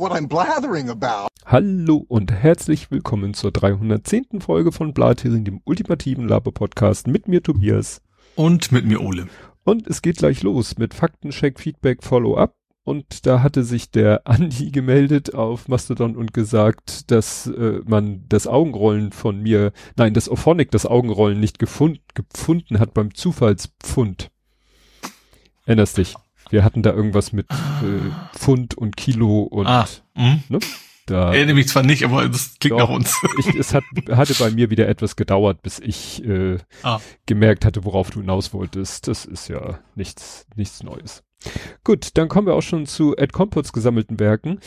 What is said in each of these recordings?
what I'm blathering about. Hallo und herzlich willkommen zur 310. Folge von Blathering, dem ultimativen Laber-Podcast mit mir Tobias. Und mit mir Ole. Und es geht gleich los mit Faktencheck, Feedback, Follow-up. Und da hatte sich der Andi gemeldet auf Mastodon und gesagt, dass äh, man das Augenrollen von mir, nein, das Ophonic das Augenrollen nicht gefund, gefunden hat beim Zufallspfund. Erinnerst dich? Wir hatten da irgendwas mit äh, Pfund und Kilo und Ah, hm? ne? Da, Erinnere mich zwar nicht, aber das klingt Doch. nach uns. ich, es hat, hatte bei mir wieder etwas gedauert, bis ich äh, Ah. gemerkt hatte, worauf du hinaus wolltest. Das ist ja nichts, nichts Neues. Gut, dann kommen wir auch schon zu Ed Compots gesammelten Werken.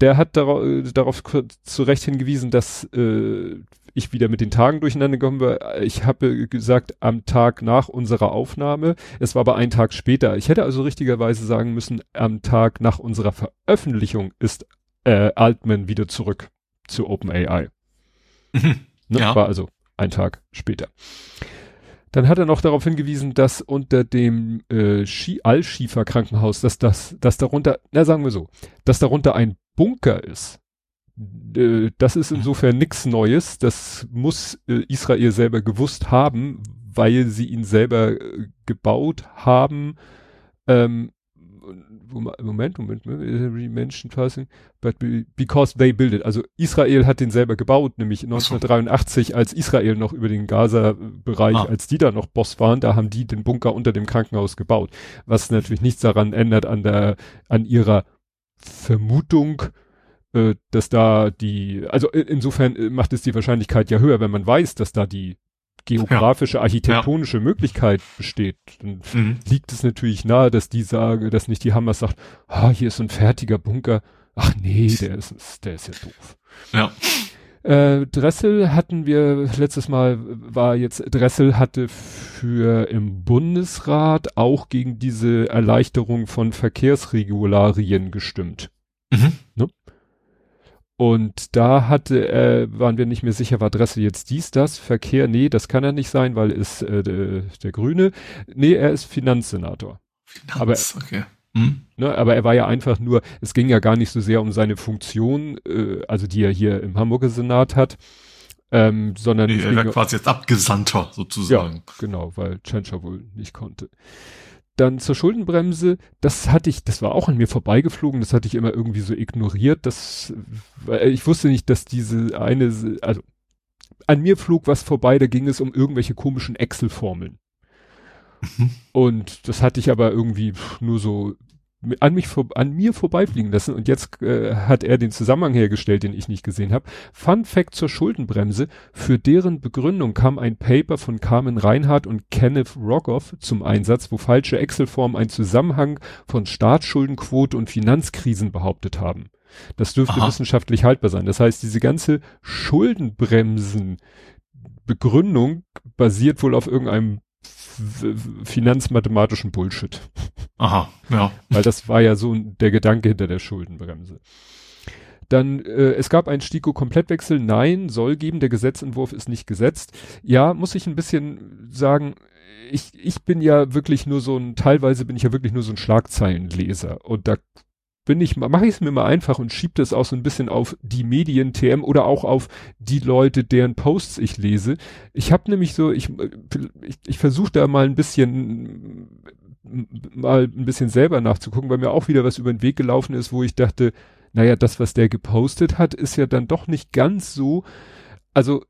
Der hat darauf, äh, darauf zu Recht hingewiesen, dass äh, ich wieder mit den Tagen durcheinander gekommen war. Ich habe gesagt, am Tag nach unserer Aufnahme. Es war aber ein Tag später. Ich hätte also richtigerweise sagen müssen, am Tag nach unserer Veröffentlichung ist äh, Altman wieder zurück zu OpenAI. Ne? Ja. War also ein Tag später. Dann hat er noch darauf hingewiesen, dass unter dem äh, Ski Allschiefer Krankenhaus, dass das, dass darunter, na sagen wir so, dass darunter ein Bunker ist. Äh, das ist insofern nichts Neues. Das muss äh, Israel selber gewusst haben, weil sie ihn selber äh, gebaut haben. Ähm, Moment, Moment, Menschen passing, but be- because they build it. Also Israel hat den selber gebaut, nämlich Ach so. 1983, als Israel noch über den Gaza-Bereich, Ah. als die da noch Boss waren, da haben die den Bunker unter dem Krankenhaus gebaut. Was natürlich nichts daran ändert an der, an ihrer Vermutung, äh, dass da die, also i- insofern äh, macht es die Wahrscheinlichkeit ja höher, wenn man weiß, dass da die geografische, architektonische Möglichkeit besteht. Dann Mhm. liegt es natürlich nahe, dass die sagen, dass nicht die Hamas sagt, ah, hier ist ein fertiger Bunker. Ach nee, der ist, der ist ja doof. Ja. Äh, Dressel hatten wir letztes Mal war jetzt Dressel hatte für im Bundesrat auch gegen diese Erleichterung von Verkehrsregularien gestimmt. Mhm. Und da hatte, äh, waren wir nicht mehr sicher, war Dressel jetzt dies, das, Verkehr, nee, das kann er nicht sein, weil er ist äh, der, der Grüne. Nee, er ist Finanzsenator. Finanz, okay. Mhm. Ne, aber er war ja einfach nur, es ging ja gar nicht so sehr um seine Funktion, äh, also die er hier im Hamburger Senat hat, ähm, sondern Nee, er wäre quasi jetzt Abgesandter sozusagen. Genau, weil Tschentscher wohl nicht konnte. Dann zur Schuldenbremse, das hatte ich, das war auch an mir vorbeigeflogen, das hatte ich immer irgendwie so ignoriert, das, weil ich wusste nicht, dass diese eine, also an mir flog was vorbei, da ging es um irgendwelche komischen Excel-Formeln. Mhm. Und das hatte ich aber irgendwie nur so an mich vor, an mir vorbeifliegen lassen und jetzt äh, hat er den Zusammenhang hergestellt, den ich nicht gesehen habe. Fun Fact zur Schuldenbremse: Für deren Begründung kam ein Paper von Carmen Reinhardt und Kenneth Rogoff zum Einsatz, wo falsche Excel-Formen einen Zusammenhang von Staatsschuldenquote und Finanzkrisen behauptet haben. Das dürfte Aha. wissenschaftlich haltbar sein. Das heißt, diese ganze Schuldenbremsen Begründung basiert wohl auf irgendeinem finanzmathematischen Bullshit. Aha, ja. Weil das war ja so der Gedanke hinter der Schuldenbremse. Dann, äh, es gab einen STIKO-Komplettwechsel. Nein, soll geben. Der Gesetzentwurf ist nicht gesetzt. Ja, muss ich ein bisschen sagen, ich, ich bin ja wirklich nur so ein, teilweise bin ich ja wirklich nur so ein Schlagzeilenleser. Und da bin ich, mache ich es mir mal einfach und schiebe das auch so ein bisschen auf die Medien TM oder auch auf die Leute, deren Posts ich lese. Ich habe nämlich so, ich, ich, ich versuche da mal ein bisschen mal ein bisschen selber nachzugucken, weil mir auch wieder was über den Weg gelaufen ist, wo ich dachte, naja, das, was der gepostet hat, ist ja dann doch nicht ganz so, also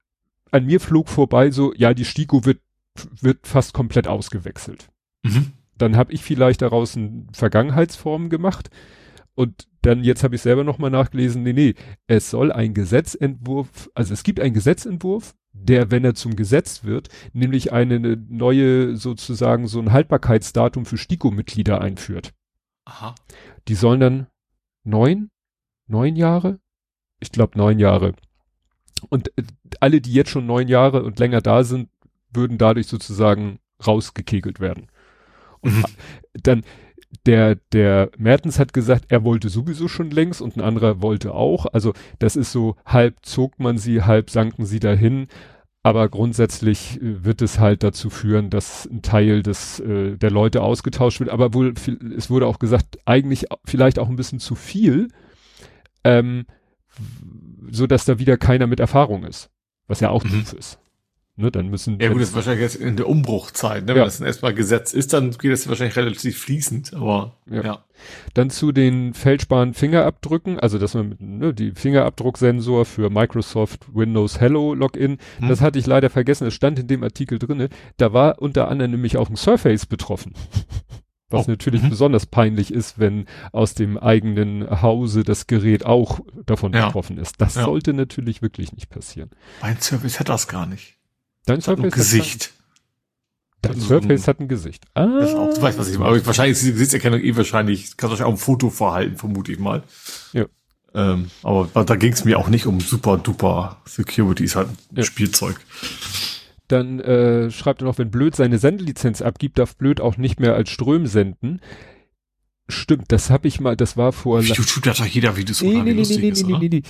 an mir flog vorbei so, ja, die Stiko wird, wird fast komplett ausgewechselt. Mhm. Dann habe ich vielleicht daraus eine Vergangenheitsform gemacht und dann jetzt habe ich selber nochmal nachgelesen, nee, nee, es soll ein Gesetzentwurf, also es gibt einen Gesetzentwurf, der, wenn er zum Gesetz wird, nämlich eine ne- neue, sozusagen so ein Haltbarkeitsdatum für STIKO-Mitglieder einführt. Aha. Die sollen dann neun, neun Jahre? Ich glaube neun Jahre. Und äh, alle, die jetzt schon neun Jahre und länger da sind, würden dadurch sozusagen rausgekegelt werden. Und Mhm. dann der, der Mertens hat gesagt, er wollte sowieso schon längst und ein anderer wollte auch. Also das ist so, halb zog man sie, halb sanken sie dahin. Aber grundsätzlich äh, wird es halt dazu führen, dass ein Teil des, äh, der Leute ausgetauscht wird. Aber wohl, es wurde auch gesagt, eigentlich vielleicht auch ein bisschen zu viel. ähm, so dass da wieder keiner mit Erfahrung ist, was ja auch Mhm. doof ist. Ne, dann müssen Ja gut, das ist wahrscheinlich jetzt in der Umbruchzeit, ne? Wenn Ja. das dann erstmal Gesetz ist, dann geht das wahrscheinlich relativ fließend, aber Ja. ja. Dann zu den fälschbaren Fingerabdrücken, also dass man mit, ne, die Fingerabdrucksensor für Microsoft Windows Hello Login, Hm. das hatte ich leider vergessen, es stand in dem Artikel drinne, da war unter anderem nämlich auch ein Surface betroffen. Was Oh, natürlich mhm. besonders peinlich ist, wenn aus dem eigenen Hause das Gerät auch davon Ja. betroffen ist. Das Ja. sollte natürlich wirklich nicht passieren. Mein Service hat das gar nicht. Dein Das hat ein Surface, Gesicht. Dein Also Surface hat ein Gesicht. Ah, Das auch, du weißt, was ich meine. Aber wahrscheinlich ist die Gesichtserkennung eh wahrscheinlich, kannst du auch ein Foto verhalten, vermute ich mal. Ja. Ähm, aber da ging es mir auch nicht um super duper Security, ist halt ein Ja. Spielzeug. Dann äh, schreibt er noch, wenn Blöd seine Sendelizenz abgibt, darf Blöd auch nicht mehr als Ström senden. Stimmt, das habe ich mal, das war vor YouTube hat doch jeder Videos Nee, nee, nee, nee, ist, nee, nee, nee,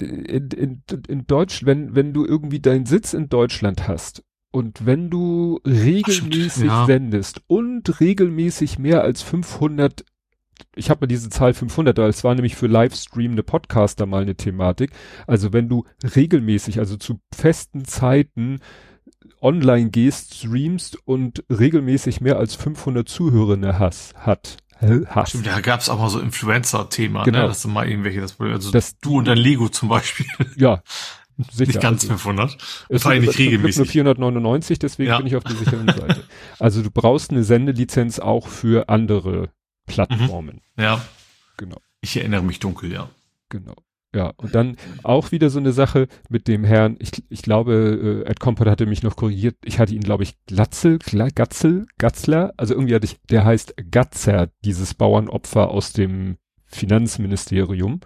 nee. In, in, in Deutsch, wenn, wenn du irgendwie deinen Sitz in Deutschland hast und wenn du regelmäßig stimmt, ja. sendest und regelmäßig mehr als 500 ich habe mal diese Zahl 500, weil es war nämlich für Livestream eine Podcaster mal eine Thematik. Also wenn du regelmäßig, also zu festen Zeiten online gehst, streamst und regelmäßig mehr als 500 Zuhörende hast, hat, hast. Stimmt, da gab's auch mal so Influencer-Thema, Genau. ne? dass du mal irgendwelche, das, also Das- du und dein Lego zum Beispiel, Ja, sicher. nicht ganz also. 500. Es Vor allem sind nicht Glück nur regelmäßig. 499, deswegen Ja. bin ich auf der sicheren Seite. Also du brauchst eine Sendelizenz auch für andere Plattformen. Ja, Genau, ich erinnere mich dunkel, ja. genau. Ja, und dann auch wieder so eine Sache mit dem Herrn, ich, ich glaube, äh, Ed Compot hatte mich noch korrigiert, ich hatte ihn, glaube ich, Glatzel, Gla, Gatzel, Gatzler, also irgendwie hatte ich, der heißt Gatzer, dieses Bauernopfer aus dem Finanzministerium.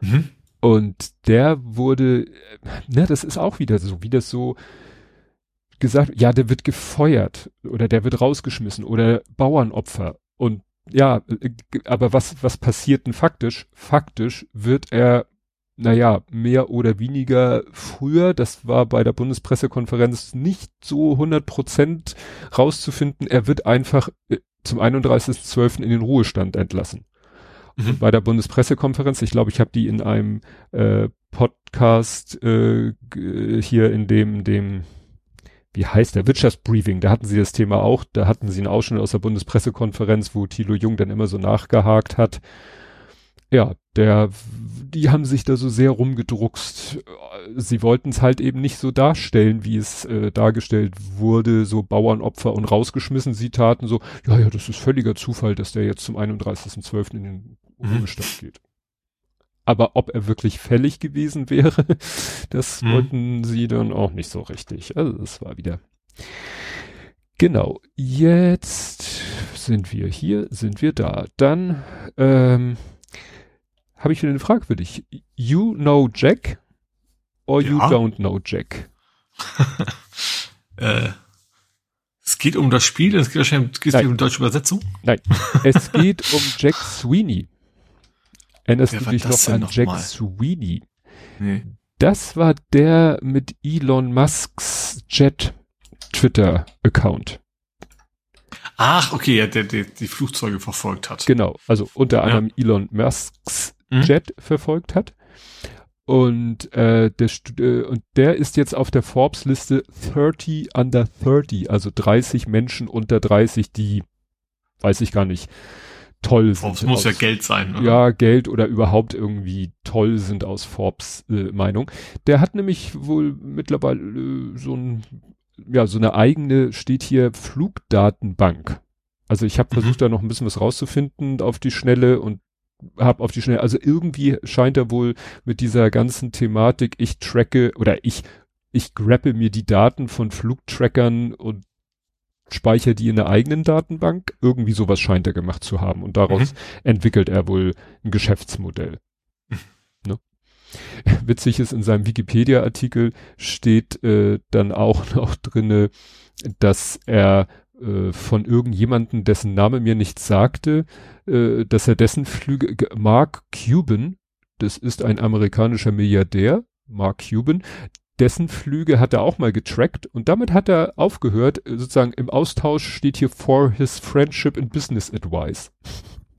Mhm. Und der wurde, äh, ne, das ist auch wieder so, wie das so gesagt, ja, der wird gefeuert oder der wird rausgeschmissen oder Bauernopfer. Und ja, äh, aber was, was passiert denn faktisch? Faktisch wird er, naja, mehr oder weniger früher, das war bei der Bundespressekonferenz nicht so 100 Prozent rauszufinden, er wird einfach äh, zum 31.12. in den Ruhestand entlassen Mhm. bei der Bundespressekonferenz. Ich glaube, ich habe die in einem äh, Podcast äh, hier in dem, dem, wie heißt der, Wirtschaftsbriefing, da hatten sie das Thema auch, da hatten sie einen Ausschnitt aus der Bundespressekonferenz, wo Thilo Jung dann immer so nachgehakt hat. Ja, der, die haben sich da so sehr rumgedruckst. Sie wollten es halt eben nicht so darstellen, wie es äh, dargestellt wurde, so Bauernopfer und rausgeschmissen. Sie taten so, ja, ja, das ist völliger Zufall, dass der jetzt zum 31.12. in den Mhm. Ruhestand geht. Aber ob er wirklich fällig gewesen wäre, das Mhm. wollten sie dann auch nicht so richtig. Also das war wieder. Genau, jetzt sind wir hier, sind wir da. Dann ähm, habe ich wieder eine Frage für dich. You know Jack or you Ja. don't know Jack? Äh, es geht um das Spiel, es geht wahrscheinlich geht es Nein. um deutsche Übersetzung. Es geht um Jack Sweeney. Erinnerst du dich noch an noch Jack mal? Sweeney? Nee. Das war der mit Elon Musks Jet Twitter Account. Ach, okay, ja, der, der die Flugzeuge verfolgt hat. Genau, also unter Ja. anderem Elon Musks Mhm. Jet verfolgt hat. Und, äh, der, äh, und der ist jetzt auf der Forbes-Liste 30 under 30, also 30 Menschen unter 30, die, weiß ich gar nicht, toll sind. Es muss ja aus- Geld sein, oder? ja, Geld oder überhaupt irgendwie toll sind aus Forbes äh, Meinung. Der hat nämlich wohl mittlerweile äh, so ein, ja, so eine eigene, steht hier Flugdatenbank. Also ich habe Mhm. versucht, da noch ein bisschen was rauszufinden auf die Schnelle und habe auf die Schnelle, also irgendwie scheint er wohl mit dieser ganzen Thematik, ich tracke oder ich, ich grappe mir die Daten von Flugtrackern und speichere die in der eigenen Datenbank. Irgendwie sowas scheint er gemacht zu haben und daraus Mhm. entwickelt er wohl ein Geschäftsmodell. ne? Witzig ist, in seinem Wikipedia-Artikel steht äh, dann auch noch drinne, dass er äh, von irgendjemanden, dessen Name mir nichts sagte, äh, dass er dessen Flüge, ge- Mark Cuban, das ist ein amerikanischer Milliardär, Mark Cuban, dessen Flüge hat er auch mal getrackt und damit hat er aufgehört, äh, sozusagen im Austausch steht hier for his friendship and business advice.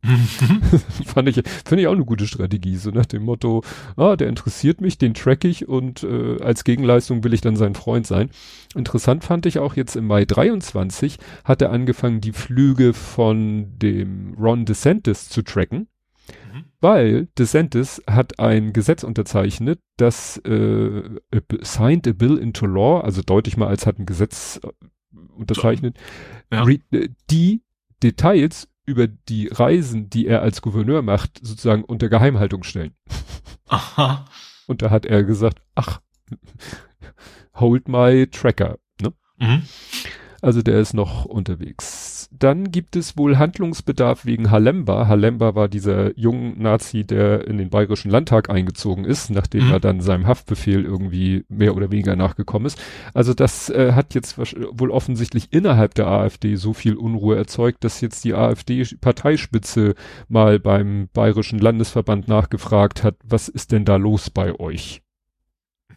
Fand ich, finde ich auch eine gute Strategie, so nach dem Motto, ah, der interessiert mich, den track ich und äh, als Gegenleistung will ich dann sein Freund sein. Interessant fand ich auch jetzt im Mai 23 hat er angefangen, die Flüge von dem Ron DeSantis zu tracken. Weil DeSantis hat ein Gesetz unterzeichnet, das äh, signed a bill into law, also deutlich mal als hat ein Gesetz äh, unterzeichnet, ja. Äh, die Details über die Reisen, die er als Gouverneur macht, sozusagen unter Geheimhaltung stellen. Aha. Und da hat er gesagt, ach, hold my tracker. Ne? Mhm. Also der ist noch unterwegs. Dann gibt es wohl Handlungsbedarf wegen Halemba. Halemba war dieser junge Nazi, der in den Bayerischen Landtag eingezogen ist, nachdem mhm. er dann seinem Haftbefehl irgendwie mehr oder weniger nachgekommen ist. Also das äh, hat jetzt wohl offensichtlich innerhalb der AfD so viel Unruhe erzeugt, dass jetzt die AfD-Parteispitze mal beim Bayerischen Landesverband nachgefragt hat, was ist denn da los bei euch?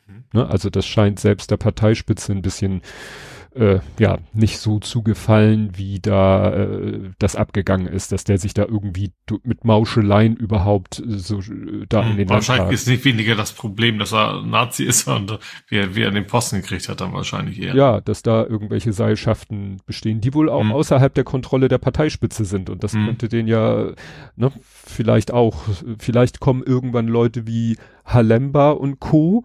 Mhm. Ne, also das scheint selbst der Parteispitze ein bisschen äh, ja nicht so zugefallen, wie da äh, das abgegangen ist, dass der sich da irgendwie mit Mauscheleien überhaupt äh, so äh, da hm, in den Wahrscheinlich Landtag. ist nicht weniger das Problem, dass er Nazi ist und wie er, wie er den Posten gekriegt hat, dann wahrscheinlich eher. Ja, dass da irgendwelche Seilschaften bestehen, die wohl auch hm. außerhalb der Kontrolle der Parteispitze sind und das hm. könnte den ja ne, vielleicht auch, vielleicht kommen irgendwann Leute wie Halemba und Co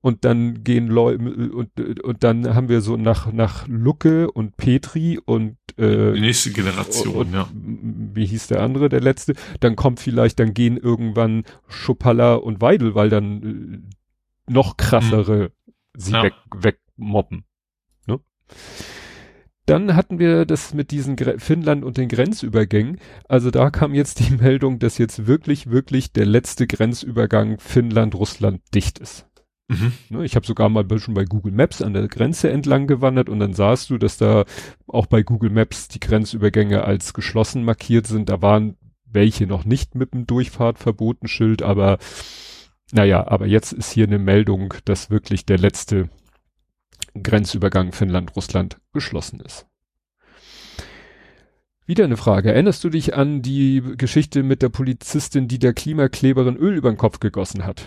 und dann gehen Leute und, und dann haben wir so nach nach Lucke und Petri und äh, die nächste Generation, und, ja. Wie hieß der andere, der letzte? Dann kommt vielleicht, dann gehen irgendwann Schupalla und Weidel, weil dann äh, noch krassere hm. sie ja. weg wegmobben. Ne? Dann hatten wir das mit diesen Gre Finnland und den Grenzübergängen. Also da kam jetzt die Meldung, dass jetzt wirklich, wirklich der letzte Grenzübergang Finnland-Russland dicht ist. Mhm. Ne, ich habe sogar mal schon bei Google Maps an der Grenze entlang gewandert und dann sahst du, dass da auch bei Google Maps die Grenzübergänge als geschlossen markiert sind. Da waren welche noch nicht mit dem Durchfahrtverbotenschild, aber naja, aber jetzt ist hier eine Meldung, dass wirklich der letzte Grenzübergang Finnland-Russland geschlossen ist. Wieder eine Frage. Erinnerst du dich an die Geschichte mit der Polizistin, die der Klimakleberin Öl über den Kopf gegossen hat?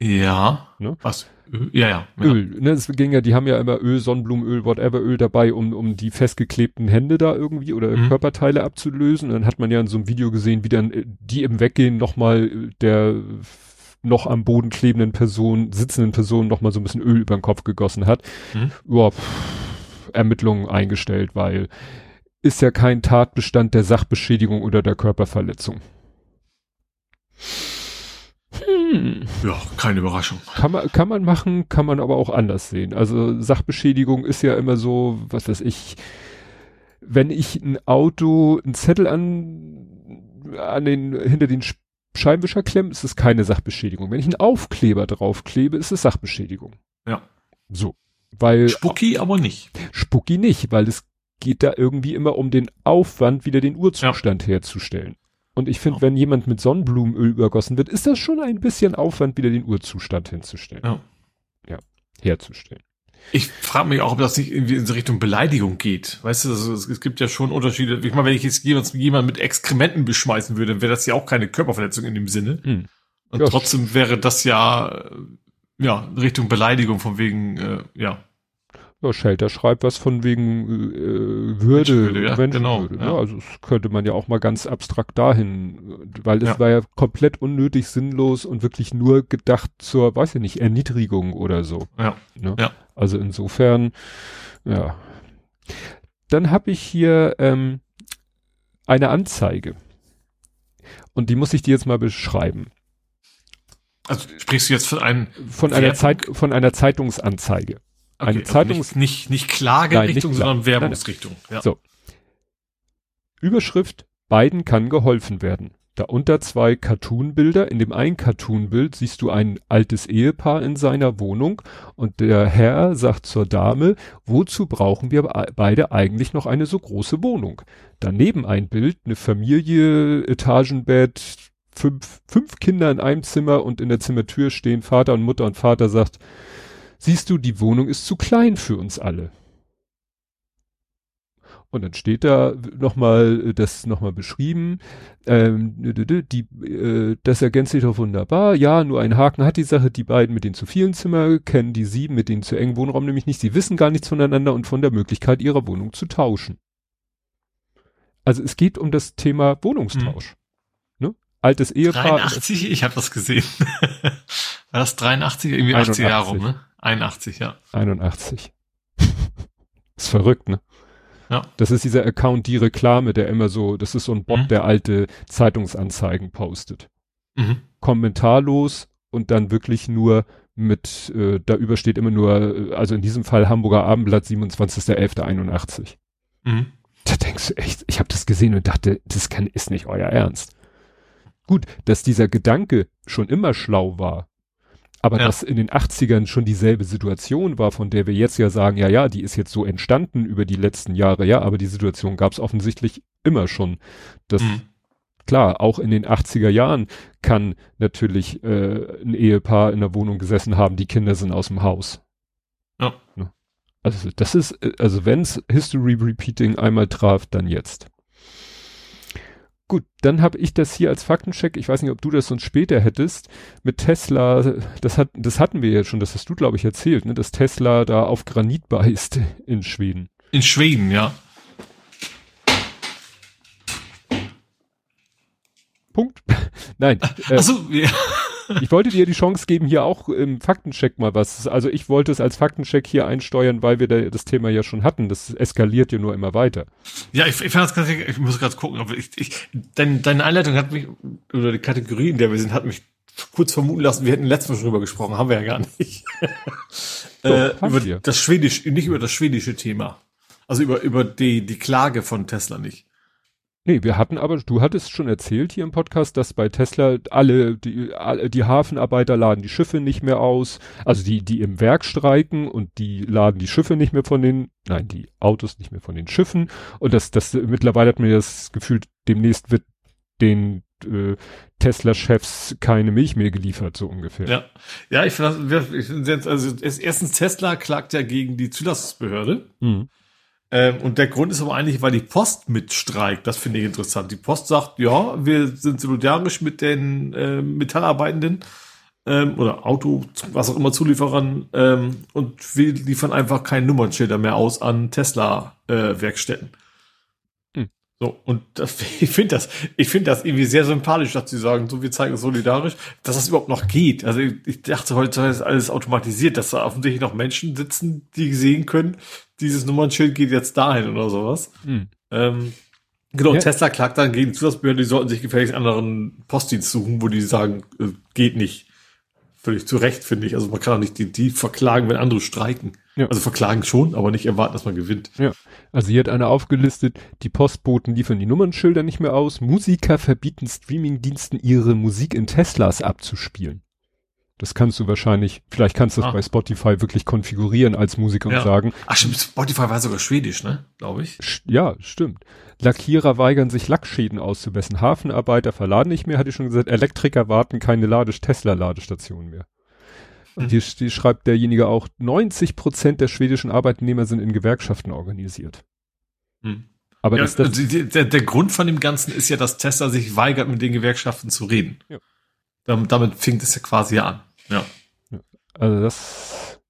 Ja. Ne? Was? Ja, ja. ja. Öl. Ne, es ging ja, die haben ja immer Öl, Sonnenblumenöl, whatever Öl dabei, um, um die festgeklebten Hände da irgendwie oder mhm. Körperteile abzulösen. Und dann hat man ja in so einem Video gesehen, wie dann äh, die im Weggehen nochmal äh, der noch am Boden klebenden Person, sitzenden Person nochmal so ein bisschen Öl über den Kopf gegossen hat. Mhm. Ja, pff, Ermittlungen eingestellt, weil ist ja kein Tatbestand der Sachbeschädigung oder der Körperverletzung. Hm. Ja, keine Überraschung. Kann man, kann man machen, kann man aber auch anders sehen. Also Sachbeschädigung ist ja immer so, was weiß ich, wenn ich ein Auto, ein Zettel an, an den, hinter den Scheinwischer klemme, ist es keine Sachbeschädigung. Wenn ich einen Aufkleber draufklebe, ist es Sachbeschädigung. Ja. So. Weil. Spucki aber nicht. Spucki nicht, weil es geht da irgendwie immer um den Aufwand, wieder den Urzustand ja. herzustellen. Und ich finde, ja. wenn jemand mit Sonnenblumenöl übergossen wird, ist das schon ein bisschen Aufwand, wieder den Urzustand hinzustellen. Ja. Ja, herzustellen. Ich frage mich auch, ob das nicht irgendwie in Richtung Beleidigung geht. Weißt du, also es, gibt ja schon Unterschiede. Ich meine, wenn ich jetzt jemand mit Exkrementen beschmeißen würde, dann wäre das ja auch keine Körperverletzung in dem Sinne. Hm. Und ja, trotzdem wäre das ja, ja, Richtung Beleidigung von wegen, äh, ja, ja, Shelter schreibt was von wegen äh, Würde, Menschenwürde, ja, Menschenwürde. Genau, ja. ja. also das könnte man ja auch mal ganz abstrakt dahin, weil es ja. war ja komplett unnötig, sinnlos und wirklich nur gedacht zur, weiß ich nicht, Erniedrigung oder so. Ja. Ne? ja. Also insofern, ja. Dann habe ich hier ähm, eine Anzeige. Und die muss ich dir jetzt mal beschreiben. Also sprichst du jetzt von einem von einer Zeit von einer Zeitungsanzeige. Okay, eine also Zeitungs nicht, nicht, nicht Klagerichtung, Nein, sondern Werbungsrichtung. Ja. So. Überschrift, beiden kann geholfen werden. Darunter zwei Cartoonbilder. In dem einen Cartoonbild siehst du ein altes Ehepaar in seiner Wohnung und der Herr sagt zur Dame, wozu brauchen wir beide eigentlich noch eine so große Wohnung? Daneben ein Bild, eine Familie, Etagenbett, fünf, fünf Kinder in einem Zimmer und in der Zimmertür stehen Vater und Mutter und Vater sagt, Siehst du, die Wohnung ist zu klein für uns alle. Und dann steht da nochmal das nochmal beschrieben. Ähm, die, äh, das ergänzt sich doch wunderbar. Ja, nur ein Haken hat die Sache. Die beiden mit den zu vielen Zimmer kennen die sieben mit den zu engen Wohnraum nämlich nicht. Sie wissen gar nichts voneinander und von der Möglichkeit ihrer Wohnung zu tauschen. Also es geht um das Thema Wohnungstausch. Hm. Ne? Altes Ehepaar. 83, ich habe das gesehen. War das 83, irgendwie 81. 80 Jahre rum, ne? 81, ja. 81. ist verrückt, ne? Ja. Das ist dieser Account Die Reklame, der immer so, das ist so ein Bot, mhm. der alte Zeitungsanzeigen postet. Mhm. Kommentarlos und dann wirklich nur mit, äh, da übersteht immer nur, äh, also in diesem Fall Hamburger Abendblatt 27.11.81. Mhm. Da denkst du echt, ich habe das gesehen und dachte, das kann, ist nicht euer Ernst. Gut, dass dieser Gedanke schon immer schlau war, aber ja. dass in den 80ern schon dieselbe Situation war, von der wir jetzt ja sagen, ja, ja, die ist jetzt so entstanden über die letzten Jahre, ja, aber die Situation gab es offensichtlich immer schon. Das, mhm. klar, auch in den 80er Jahren kann natürlich äh, ein Ehepaar in der Wohnung gesessen haben, die Kinder sind aus dem Haus. Ja. Also das ist, äh, also wenn's History Repeating einmal traf, dann jetzt. Gut, dann habe ich das hier als Faktencheck. Ich weiß nicht, ob du das sonst später hättest. Mit Tesla, das hat, das hatten wir ja schon, das hast du, glaube ich, erzählt, ne, dass Tesla da auf Granit beißt in Schweden. In Schweden, ja. Punkt. Nein. Äh, Achso, ja ich wollte dir die Chance geben, hier auch im Faktencheck mal was. Also ich wollte es als Faktencheck hier einsteuern, weil wir da das Thema ja schon hatten. Das eskaliert ja nur immer weiter. Ja, ich, ich fand das ganz, ich muss gerade gucken, aber ich, ich, dein, deine Einleitung hat mich, oder die Kategorie, in der wir sind, hat mich kurz vermuten lassen, wir hätten letztes Mal schon drüber gesprochen, haben wir ja gar nicht. Doch, äh, über wir. das schwedische, nicht über das schwedische Thema. Also über, über die, die Klage von Tesla nicht. Nee, wir hatten aber, du hattest schon erzählt hier im Podcast, dass bei Tesla alle, die, alle, die Hafenarbeiter laden die Schiffe nicht mehr aus, also die, die im Werk streiken und die laden die Schiffe nicht mehr von den, nein, die Autos nicht mehr von den Schiffen und das, das, mittlerweile hat mir das Gefühl, demnächst wird den äh, Tesla-Chefs keine Milch mehr geliefert, so ungefähr. Ja, ja, ich finde, ich also erstens Tesla klagt ja gegen die Zulassungsbehörde. Mhm. Ähm, und der Grund ist aber eigentlich, weil die Post mitstreikt. Das finde ich interessant. Die Post sagt, ja, wir sind solidarisch mit den äh, Metallarbeitenden ähm, oder Auto, was auch immer Zulieferern ähm, und wir liefern einfach kein Nummernschilder mehr aus an Tesla-Werkstätten. Äh, so, und das, ich finde das, ich finde das irgendwie sehr sympathisch, dass sie sagen, so, wir zeigen solidarisch, dass das überhaupt noch geht. Also ich, ich dachte heute ist alles automatisiert, dass da offensichtlich noch Menschen sitzen, die sehen können, dieses Nummernschild geht jetzt dahin oder sowas. Hm. Ähm, genau, ja. Tesla klagt dann gegen die Zusatzbehörden, die sollten sich gefälligst anderen Postdienst suchen, wo die sagen, äh, geht nicht. Völlig zu Recht, finde ich. Also man kann auch nicht die, die verklagen, wenn andere streiken. Ja. Also verklagen schon, aber nicht erwarten, dass man gewinnt. Ja. Also hier hat einer aufgelistet, die Postboten liefern die Nummernschilder nicht mehr aus, Musiker verbieten Streamingdiensten ihre Musik in Teslas abzuspielen. Das kannst du wahrscheinlich, vielleicht kannst du es ah. bei Spotify wirklich konfigurieren als Musiker ja. und sagen. Ach stimmt, Spotify war sogar schwedisch, ne? Glaube ich. Ja, stimmt. Lackierer weigern sich Lackschäden auszubessern. Hafenarbeiter verladen nicht mehr, hatte ich schon gesagt. Elektriker warten keine Lade Tesla-Ladestationen mehr. Und hier, hier schreibt derjenige auch, 90 Prozent der schwedischen Arbeitnehmer sind in Gewerkschaften organisiert. Hm. Aber ja, das, das der, der Grund von dem Ganzen ist ja, dass Tesla sich weigert, mit den Gewerkschaften zu reden. Ja. Damit, damit fängt es ja quasi an. Ja. Also das,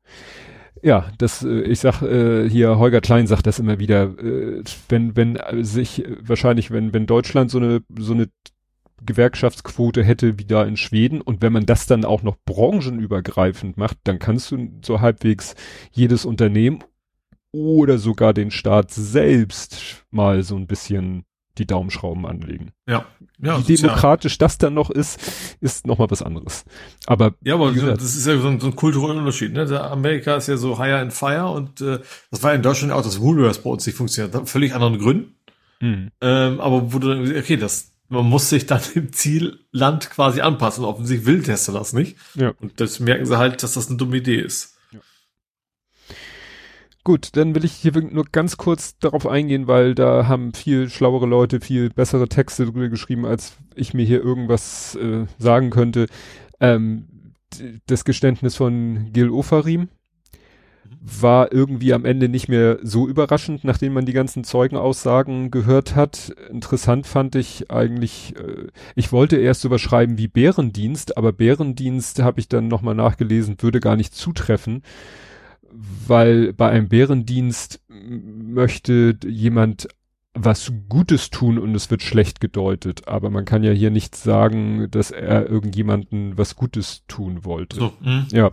ja, das, äh, ich sag äh, hier, Holger Klein sagt das immer wieder, äh, wenn, wenn sich wahrscheinlich, wenn, wenn Deutschland so eine, so eine Gewerkschaftsquote hätte wie da in Schweden und wenn man das dann auch noch branchenübergreifend macht, dann kannst du so halbwegs jedes Unternehmen oder sogar den Staat selbst mal so ein bisschen die Daumenschrauben anlegen. Ja. ja Wie demokratisch ja. das dann noch ist, ist noch mal was anderes. Aber ja, aber gesagt, das ist ja so ein, so ein kultureller Unterschied. Ne? Der Amerika ist ja so higher and fire und äh, das war in Deutschland auch, das Woolworths bei uns nicht funktioniert, völlig anderen Gründen. Mhm. Ähm, aber wo du okay, das man muss sich dann im Zielland quasi anpassen. Offensichtlich will Tesla das nicht. Ja. Und das merken sie halt, dass das eine dumme Idee ist. Gut, dann will ich hier nur ganz kurz darauf eingehen, weil da haben viel schlauere Leute viel bessere Texte drüber geschrieben, als ich mir hier irgendwas äh, sagen könnte. Ähm, das Geständnis von Gil Ofarim. war irgendwie am Ende nicht mehr so überraschend, nachdem man die ganzen Zeugenaussagen gehört hat. Interessant fand ich eigentlich, äh, ich wollte erst so was schreiben wie Bärendienst, aber Bärendienst habe ich dann nochmal nachgelesen, würde gar nicht zutreffen, weil bei einem Bärendienst möchte jemand was Gutes tun und es wird schlecht gedeutet. Aber man kann ja hier nicht sagen, dass er irgendjemanden was Gutes tun wollte. So, mh, ja.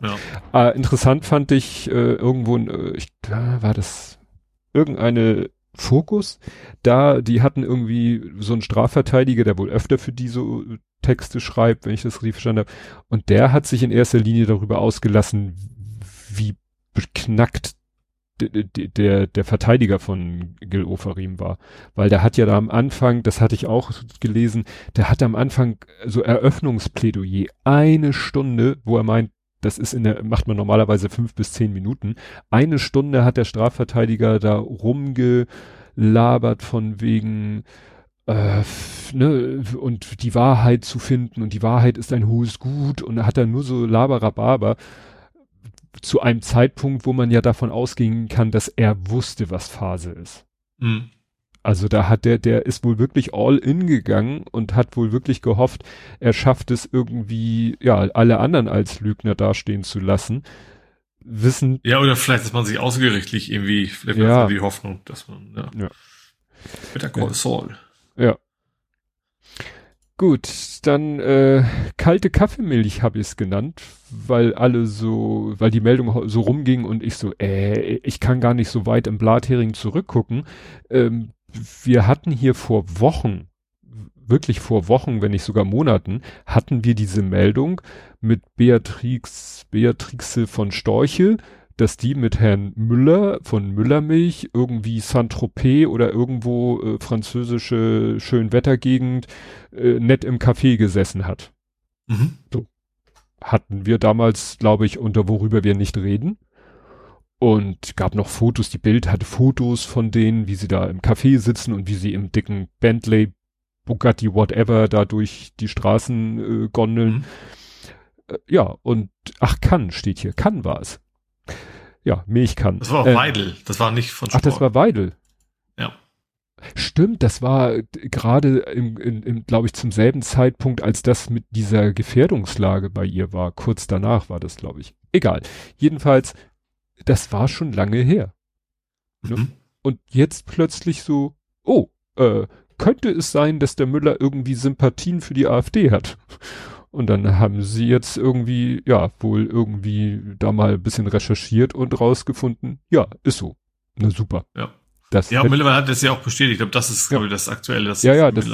ja. Äh, interessant fand ich äh, irgendwo, äh, ich, da war das irgendeine Fokus. Da, die hatten irgendwie so einen Strafverteidiger, der wohl öfter für die so Texte schreibt, wenn ich das richtig verstanden habe. Und der hat sich in erster Linie darüber ausgelassen, wie beknackt der, der Verteidiger von Gil Ofarim war. Weil der hat ja da am Anfang, das hatte ich auch gelesen, der hat am Anfang so Eröffnungsplädoyer, eine Stunde, wo er meint, das ist in der, macht man normalerweise fünf bis zehn Minuten. Eine Stunde hat der Strafverteidiger da rumgelabert von wegen, äh, ne, und die Wahrheit zu finden und die Wahrheit ist ein hohes Gut und er hat da nur so Laberababer zu einem Zeitpunkt, wo man ja davon ausgehen kann, dass er wusste, was Phase ist. Mhm. Also da hat der, der ist wohl wirklich all in gegangen und hat wohl wirklich gehofft, er schafft es irgendwie, ja, alle anderen als Lügner dastehen zu lassen. Wissen. Ja, oder vielleicht ist man sich außergerichtlich irgendwie, vielleicht ja. die Hoffnung, dass man, ja. ja. Mit der Call ja. Saul. Ja. Gut, dann äh, kalte Kaffeemilch habe ich es genannt, weil alle so, weil die Meldung so rumging und ich so, äh, ich kann gar nicht so weit im Blathering zurückgucken. Ähm, wir hatten hier vor Wochen, wirklich vor Wochen, wenn nicht sogar Monaten, hatten wir diese Meldung mit Beatrix, Beatrixe von Storche, dass die mit Herrn Müller von Müllermilch irgendwie Saint-Tropez oder irgendwo äh, französische Schönwettergegend äh, nett im Café gesessen hat. Mhm. So. Hatten wir damals, glaube ich, unter worüber wir nicht reden. Und gab noch Fotos, die Bild hatte Fotos von denen, wie sie da im Café sitzen und wie sie im dicken Bentley, Bugatti, whatever, da durch die Straßen äh, gondeln. Mhm. Äh, ja, und ach, Cannes steht hier. Cannes war es ja, Milchkannen. Das war auch äh, Weidel, das war nicht von Sport. Ach, das war Weidel. Ja. Stimmt, das war gerade im, im, im glaube ich, zum selben Zeitpunkt, als das mit dieser Gefährdungslage bei ihr war. Kurz danach war das, glaube ich. Egal. Jedenfalls, das war schon lange her. Ne? Mhm. Und jetzt plötzlich so, oh, äh, könnte es sein, dass der Müller irgendwie Sympathien für die AfD hat? Und dann haben sie jetzt irgendwie, ja, wohl irgendwie da mal ein bisschen recherchiert und rausgefunden, ja, ist so. Na super. Ja. Das ja, mittlerweile hat das ja auch bestätigt. Ich glaube, das ist, ja. glaube ich, das Aktuelle. Das ja, ja, das,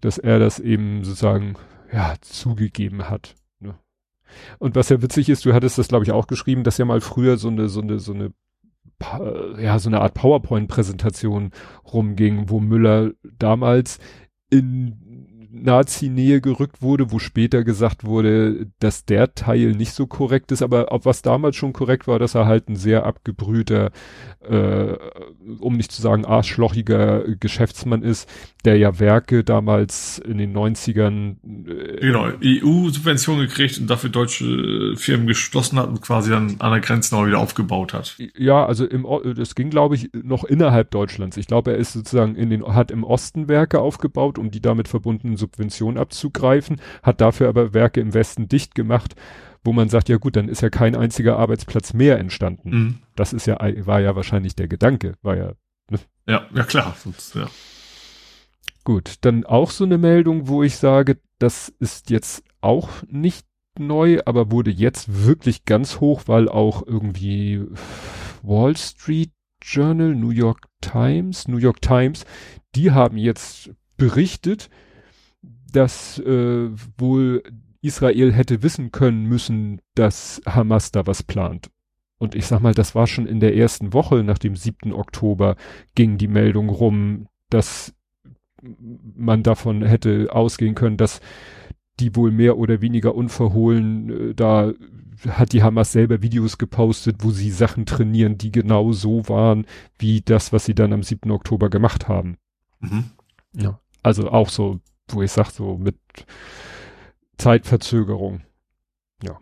dass er das eben sozusagen, ja, zugegeben hat. Ne? Und was ja witzig ist, du hattest das, glaube ich, auch geschrieben, dass ja mal früher so eine, so eine, so eine, ja, so eine Art PowerPoint-Präsentation rumging, wo Müller damals in Nazi-Nähe gerückt wurde, wo später gesagt wurde, dass der Teil nicht so korrekt ist, aber ob was damals schon korrekt war, dass er halt ein sehr abgebrühter, äh, um nicht zu sagen arschlochiger Geschäftsmann ist, der ja Werke damals in den 90ern äh, genau, EU-Subventionen gekriegt und dafür deutsche Firmen geschlossen hat und quasi dann an der Grenze noch wieder aufgebaut hat. Ja, also im das ging glaube ich noch innerhalb Deutschlands. Ich glaube, er ist sozusagen in den hat im Osten Werke aufgebaut, um die damit verbundenen Subventionen abzugreifen, hat dafür aber Werke im Westen dicht gemacht, wo man sagt, ja gut, dann ist ja kein einziger Arbeitsplatz mehr entstanden. Mhm. Das ist ja war ja wahrscheinlich der Gedanke, war ja ne? Ja, ja klar, sonst ja. Gut, dann auch so eine Meldung, wo ich sage, das ist jetzt auch nicht neu, aber wurde jetzt wirklich ganz hoch, weil auch irgendwie Wall Street Journal, New York Times, New York Times, die haben jetzt berichtet, dass äh, wohl Israel hätte wissen können müssen, dass Hamas da was plant. Und ich sag mal, das war schon in der ersten Woche nach dem 7. Oktober ging die Meldung rum, dass man davon hätte ausgehen können, dass die wohl mehr oder weniger unverhohlen, äh, da hat die Hamas selber Videos gepostet, wo sie Sachen trainieren, die genau so waren, wie das, was sie dann am 7. Oktober gemacht haben. Mhm. Ja, also auch so, wo ich sag, so mit Zeitverzögerung. Ja.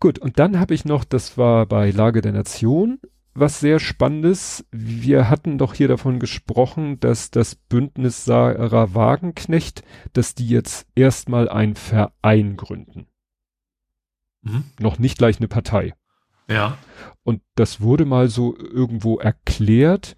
Gut, und dann habe ich noch, das war bei Lage der Nation, was sehr spannendes. Wir hatten doch hier davon gesprochen, dass das Bündnis Sarah Wagenknecht, dass die jetzt erstmal einen Verein gründen. Mhm. Noch nicht gleich eine Partei. Ja. Und das wurde mal so irgendwo erklärt.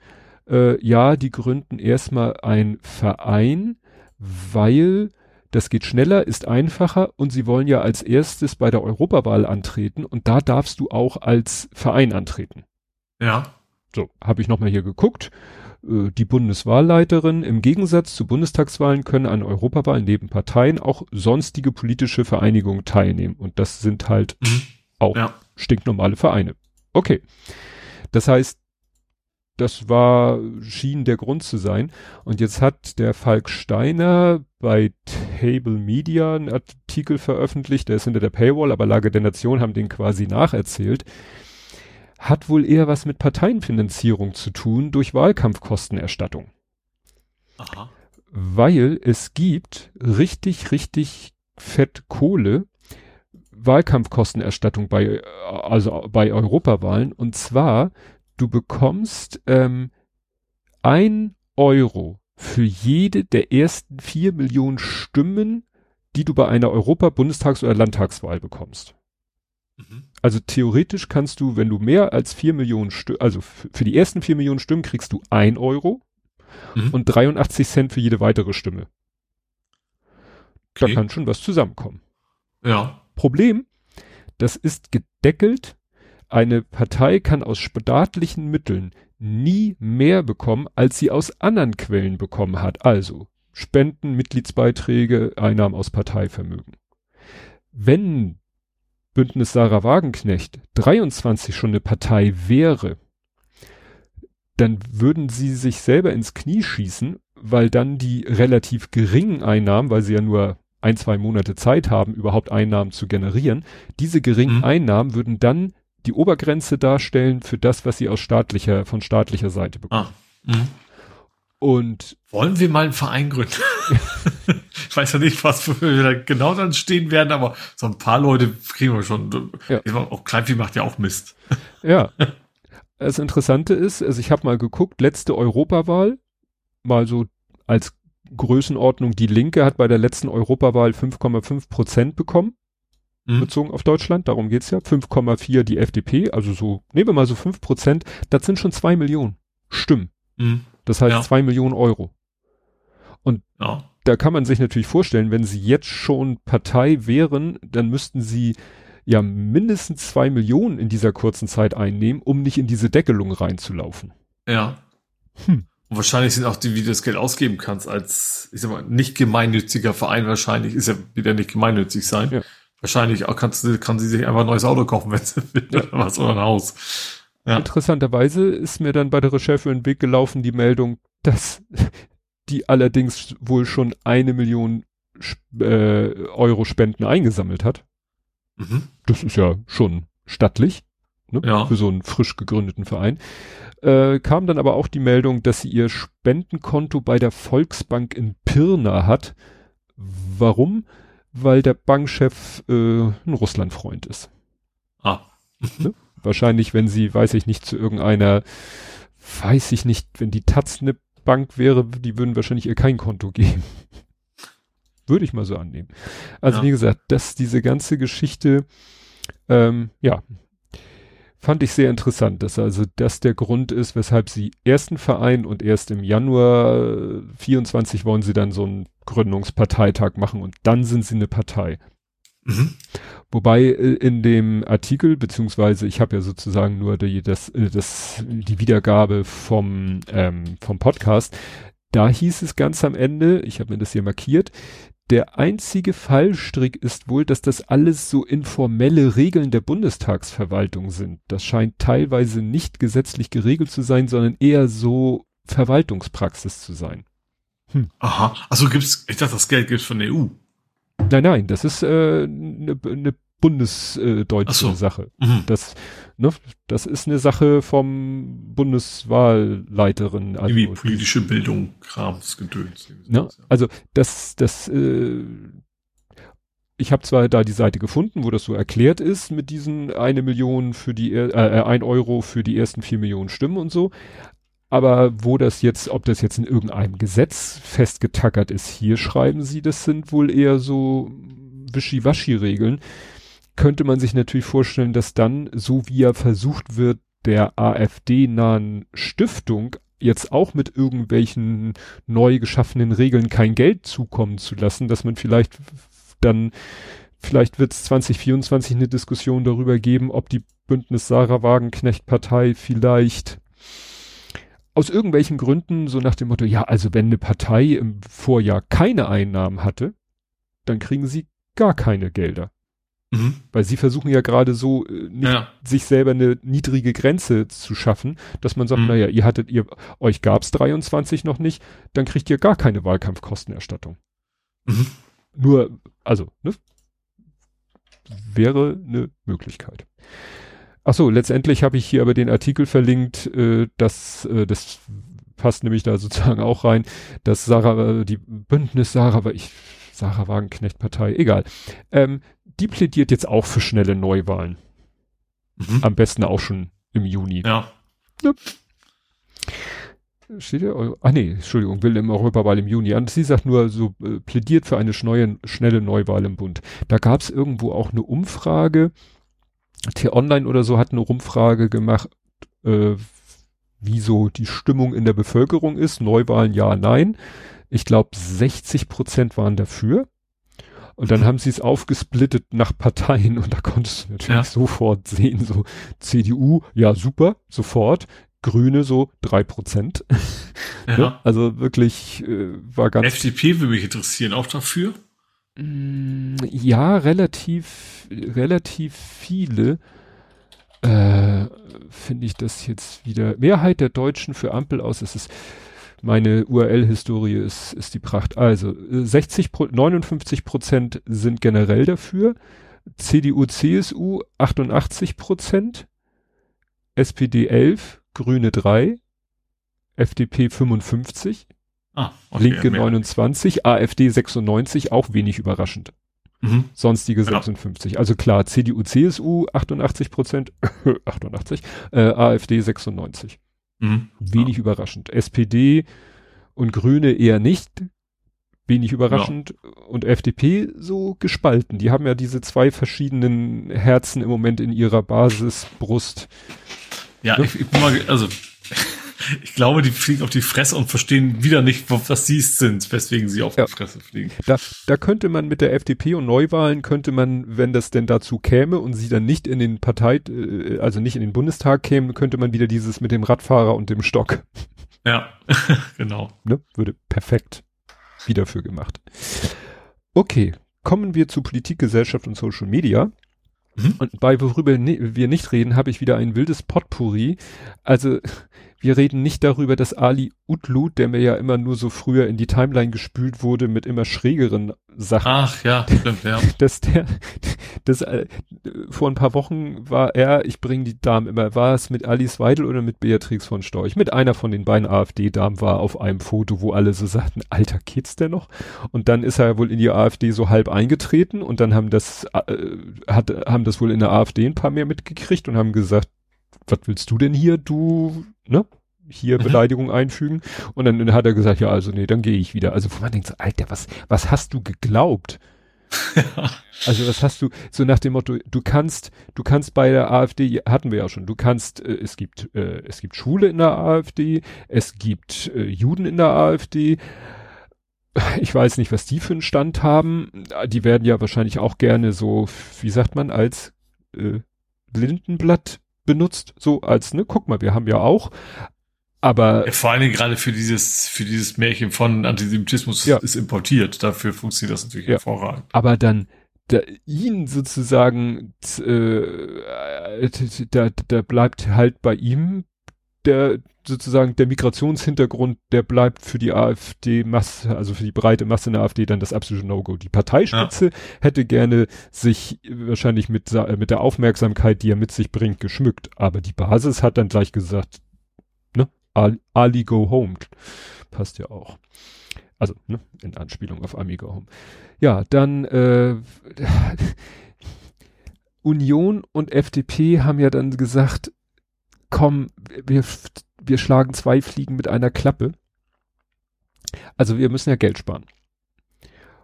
Äh, ja, die gründen erstmal einen Verein, weil das geht schneller, ist einfacher und sie wollen ja als erstes bei der Europawahl antreten und da darfst du auch als Verein antreten. Ja. So, habe ich nochmal hier geguckt. Äh, die Bundeswahlleiterin im Gegensatz zu Bundestagswahlen können an Europawahlen neben Parteien auch sonstige politische Vereinigungen teilnehmen. Und das sind halt mhm. auch ja. stinknormale Vereine. Okay. Das heißt, das war, schien der Grund zu sein. Und jetzt hat der Falk Steiner bei Table Media einen Artikel veröffentlicht, der ist hinter der Paywall, aber Lage der Nation haben den quasi nacherzählt. Hat wohl eher was mit Parteienfinanzierung zu tun durch Wahlkampfkostenerstattung. Aha. Weil es gibt richtig, richtig fett Kohle Wahlkampfkostenerstattung bei, also bei Europawahlen. Und zwar du bekommst ähm, ein Euro für jede der ersten vier Millionen Stimmen, die du bei einer Europa-, Bundestags- oder Landtagswahl bekommst. Mhm. Also theoretisch kannst du, wenn du mehr als vier Millionen Stimmen, also für die ersten vier Millionen Stimmen kriegst du ein Euro mhm. und 83 Cent für jede weitere Stimme. Okay. Da kann schon was zusammenkommen. Ja. Problem, das ist gedeckelt eine Partei kann aus staatlichen Mitteln nie mehr bekommen, als sie aus anderen Quellen bekommen hat. Also Spenden, Mitgliedsbeiträge, Einnahmen aus Parteivermögen. Wenn Bündnis Sarah Wagenknecht 23 schon eine Partei wäre, dann würden sie sich selber ins Knie schießen, weil dann die relativ geringen Einnahmen, weil sie ja nur ein, zwei Monate Zeit haben, überhaupt Einnahmen zu generieren, diese geringen mhm. Einnahmen würden dann die Obergrenze darstellen für das, was sie aus staatlicher, von staatlicher Seite bekommen. Ah, mh. Und wollen wir mal einen Verein gründen? ich weiß ja nicht, was wir da genau dann stehen werden, aber so ein paar Leute kriegen wir schon. Ja. Auch Kleinvieh macht ja auch Mist. Ja. Das Interessante ist, also ich habe mal geguckt, letzte Europawahl, mal so als Größenordnung, die Linke hat bei der letzten Europawahl 5,5 Prozent bekommen mhm. bezogen auf Deutschland, darum geht's ja. 5,4 die FDP, also so, nehmen wir mal so 5 Prozent, das sind schon zwei Millionen Stimmen. Mhm. Das heißt ja. zwei Millionen Euro. Und ja. da kann man sich natürlich vorstellen, wenn sie jetzt schon Partei wären, dann müssten sie ja mindestens zwei Millionen in dieser kurzen Zeit einnehmen, um nicht in diese Deckelung reinzulaufen. Ja. Hm. Und wahrscheinlich sind auch die, wie du das Geld ausgeben kannst, als, ich sag mal, nicht gemeinnütziger Verein wahrscheinlich, ist ja wieder nicht gemeinnützig sein. Ja. Wahrscheinlich auch kannst kann sie sich einfach ein neues Auto kaufen, wenn sie will, ja. was oder ein Haus. Ja. Interessanterweise ist mir dann bei der Recherche in den Weg gelaufen die Meldung, dass die allerdings wohl schon eine Million äh, Euro Spenden eingesammelt hat. Mhm. Das ist ja schon stattlich ne? ja. für so einen frisch gegründeten Verein. Äh, kam dann aber auch die Meldung, dass sie ihr Spendenkonto bei der Volksbank in Pirna hat. Warum? Weil der Bankchef äh, ein Russlandfreund ist. Ah. ne? Wahrscheinlich, wenn sie, weiß ich nicht, zu irgendeiner, weiß ich nicht, wenn die Taz eine Bank wäre, die würden wahrscheinlich ihr kein Konto geben. Würde ich mal so annehmen. Also ja. wie gesagt, dass diese ganze Geschichte, ähm, ja, fand ich sehr interessant, dass also das der Grund ist, weshalb sie ersten Verein und erst im Januar 24 wollen sie dann so einen Gründungsparteitag machen und dann sind sie eine Partei. Mhm. Wobei äh, in dem Artikel, beziehungsweise ich habe ja sozusagen nur die, das, äh, das, die Wiedergabe vom, ähm, vom Podcast, da hieß es ganz am Ende, ich habe mir das hier markiert, der einzige Fallstrick ist wohl, dass das alles so informelle Regeln der Bundestagsverwaltung sind. Das scheint teilweise nicht gesetzlich geregelt zu sein, sondern eher so Verwaltungspraxis zu sein. Hm. Aha, also gibt's, ich dachte, das Geld gibt's von der EU. Nein, nein, das ist eine äh, ne, ne bundesdeutsche so. Sache. Mhm. Das, ne, das ist eine Sache vom Bundeswahlleiterin. Also Wie politische Bildung, Kramsgedöns. Ne? Also das, das, äh, ich habe zwar da die Seite gefunden, wo das so erklärt ist mit diesen eine Million für die, äh, äh, ein Euro für die ersten vier Millionen Stimmen und so, aber wo das jetzt, ob das jetzt in irgendeinem Gesetz festgetackert ist, hier schreiben sie, das sind wohl eher so Wischiwaschi-Regeln, könnte man sich natürlich vorstellen, dass dann, so wie er versucht wird, der AfD-nahen Stiftung jetzt auch mit irgendwelchen neu geschaffenen Regeln kein Geld zukommen zu lassen, dass man vielleicht dann, vielleicht wird es 2024 eine Diskussion darüber geben, ob die Bündnis Sarah Wagenknecht Partei vielleicht aus irgendwelchen Gründen so nach dem Motto, ja, also wenn eine Partei im Vorjahr keine Einnahmen hatte, dann kriegen sie gar keine Gelder. Mhm. Weil sie versuchen ja gerade so, äh, nicht, ja. sich selber eine niedrige Grenze zu schaffen, dass man sagt, mhm. naja, ihr hattet, ihr, euch gab's 23 noch nicht, dann kriegt ihr gar keine Wahlkampfkostenerstattung. Mhm. Nur, also, ne? Wäre eine Möglichkeit. Ach so, letztendlich habe ich hier aber den Artikel verlinkt, äh, dass äh, das passt nämlich da sozusagen auch rein, dass Sarah, äh, die Bündnis Sarah, ich, Sarah Wagenknecht Partei, egal, ähm, die plädiert jetzt auch für schnelle Neuwahlen. Mhm. Am besten auch schon im Juni. Ja. ja. Steht ja, ah nee, Entschuldigung, will im Europawahl im Juni. Und sie sagt nur, so äh, plädiert für eine neue, schnelle Neuwahl im Bund. Da gab es irgendwo auch eine Umfrage. T-Online oder so hat eine Umfrage gemacht, äh, wie so die Stimmung in der Bevölkerung ist. Neuwahlen ja, nein. Ich glaube, 60 Prozent waren dafür. Und dann haben sie es aufgesplittet nach Parteien und da konntest du natürlich ja. sofort sehen, so CDU, ja super, sofort. Grüne so drei Prozent. Ja. Ne? Also wirklich äh, war ganz. FDP würde mich interessieren, auch dafür? Mm, ja, relativ, relativ viele. Äh, Finde ich das jetzt wieder. Mehrheit der Deutschen für Ampel aus. Es ist meine URL-Historie ist, ist die Pracht. Also 60, 59 Prozent sind generell dafür. CDU, CSU 88 Prozent. SPD 11, Grüne 3, FDP 55, ah, okay, Linke 29, AfD 96, auch wenig überraschend. Mhm. Sonstige 56. Ja. Also klar, CDU, CSU 88 Prozent, 88, äh, AfD 96. Mhm. Wenig ja. überraschend. SPD und Grüne eher nicht. Wenig überraschend. Ja. Und FDP so gespalten. Die haben ja diese zwei verschiedenen Herzen im Moment in ihrer Basisbrust. Ja, ne? ich, ich bin mal, also ich glaube, die fliegen auf die Fresse und verstehen wieder nicht, was sie sind, weswegen sie auf ja. die Fresse fliegen. Da, da könnte man mit der FDP und Neuwahlen könnte man, wenn das denn dazu käme und sie dann nicht in den Partei, äh, also nicht in den Bundestag kämen, könnte man wieder dieses mit dem Radfahrer und dem Stock. Ja, genau. Ne? Würde perfekt wieder für gemacht. Okay, kommen wir zu Politik, Gesellschaft und Social Media. Mhm. Und bei worüber wir nicht reden, habe ich wieder ein wildes Potpourri. Also wir reden nicht darüber, dass Ali Utlu, der mir ja immer nur so früher in die Timeline gespült wurde mit immer schrägeren Sachen. Ach ja, stimmt, ja. Dass der, das, äh, vor ein paar Wochen war er, ich bringe die Damen immer, war es mit Alice Weidel oder mit Beatrix von Storch? Mit einer von den beiden AfD-Damen war auf einem Foto, wo alle so sagten, Alter, geht's denn noch? Und dann ist er wohl in die AfD so halb eingetreten und dann haben das, äh, hat, haben das wohl in der AfD ein paar mehr mitgekriegt und haben gesagt, was willst du denn hier, du, ne? Hier mhm. Beleidigung einfügen. Und dann hat er gesagt, ja, also nee, dann gehe ich wieder. Also wo man denkt so, Alter, was, was hast du geglaubt? Also was hast du, so nach dem Motto, du kannst, du kannst bei der AfD, hatten wir ja schon, du kannst, äh, es gibt, äh, es gibt Schule in der AfD, es gibt äh, Juden in der AfD, ich weiß nicht, was die für einen Stand haben. Die werden ja wahrscheinlich auch gerne so, wie sagt man, als äh, Lindenblatt benutzt, so als, ne, guck mal, wir haben ja auch. Aber ja, vor allen Dingen gerade für dieses für dieses Märchen von Antisemitismus ja. ist importiert. Dafür funktioniert das natürlich ja. hervorragend. Aber dann da, ihn sozusagen äh, da, da bleibt halt bei ihm der sozusagen der Migrationshintergrund, der bleibt für die AfD-Masse, also für die breite Masse in der AfD dann das absolute No-Go. Die Parteispitze ja. hätte gerne sich wahrscheinlich mit, mit der Aufmerksamkeit, die er mit sich bringt, geschmückt. Aber die Basis hat dann gleich gesagt, ne, Ali go home. Passt ja auch. Also, ne, in Anspielung auf Amiga Home. Ja, dann äh, Union und FDP haben ja dann gesagt, komm, wir, wir schlagen zwei Fliegen mit einer Klappe. Also wir müssen ja Geld sparen.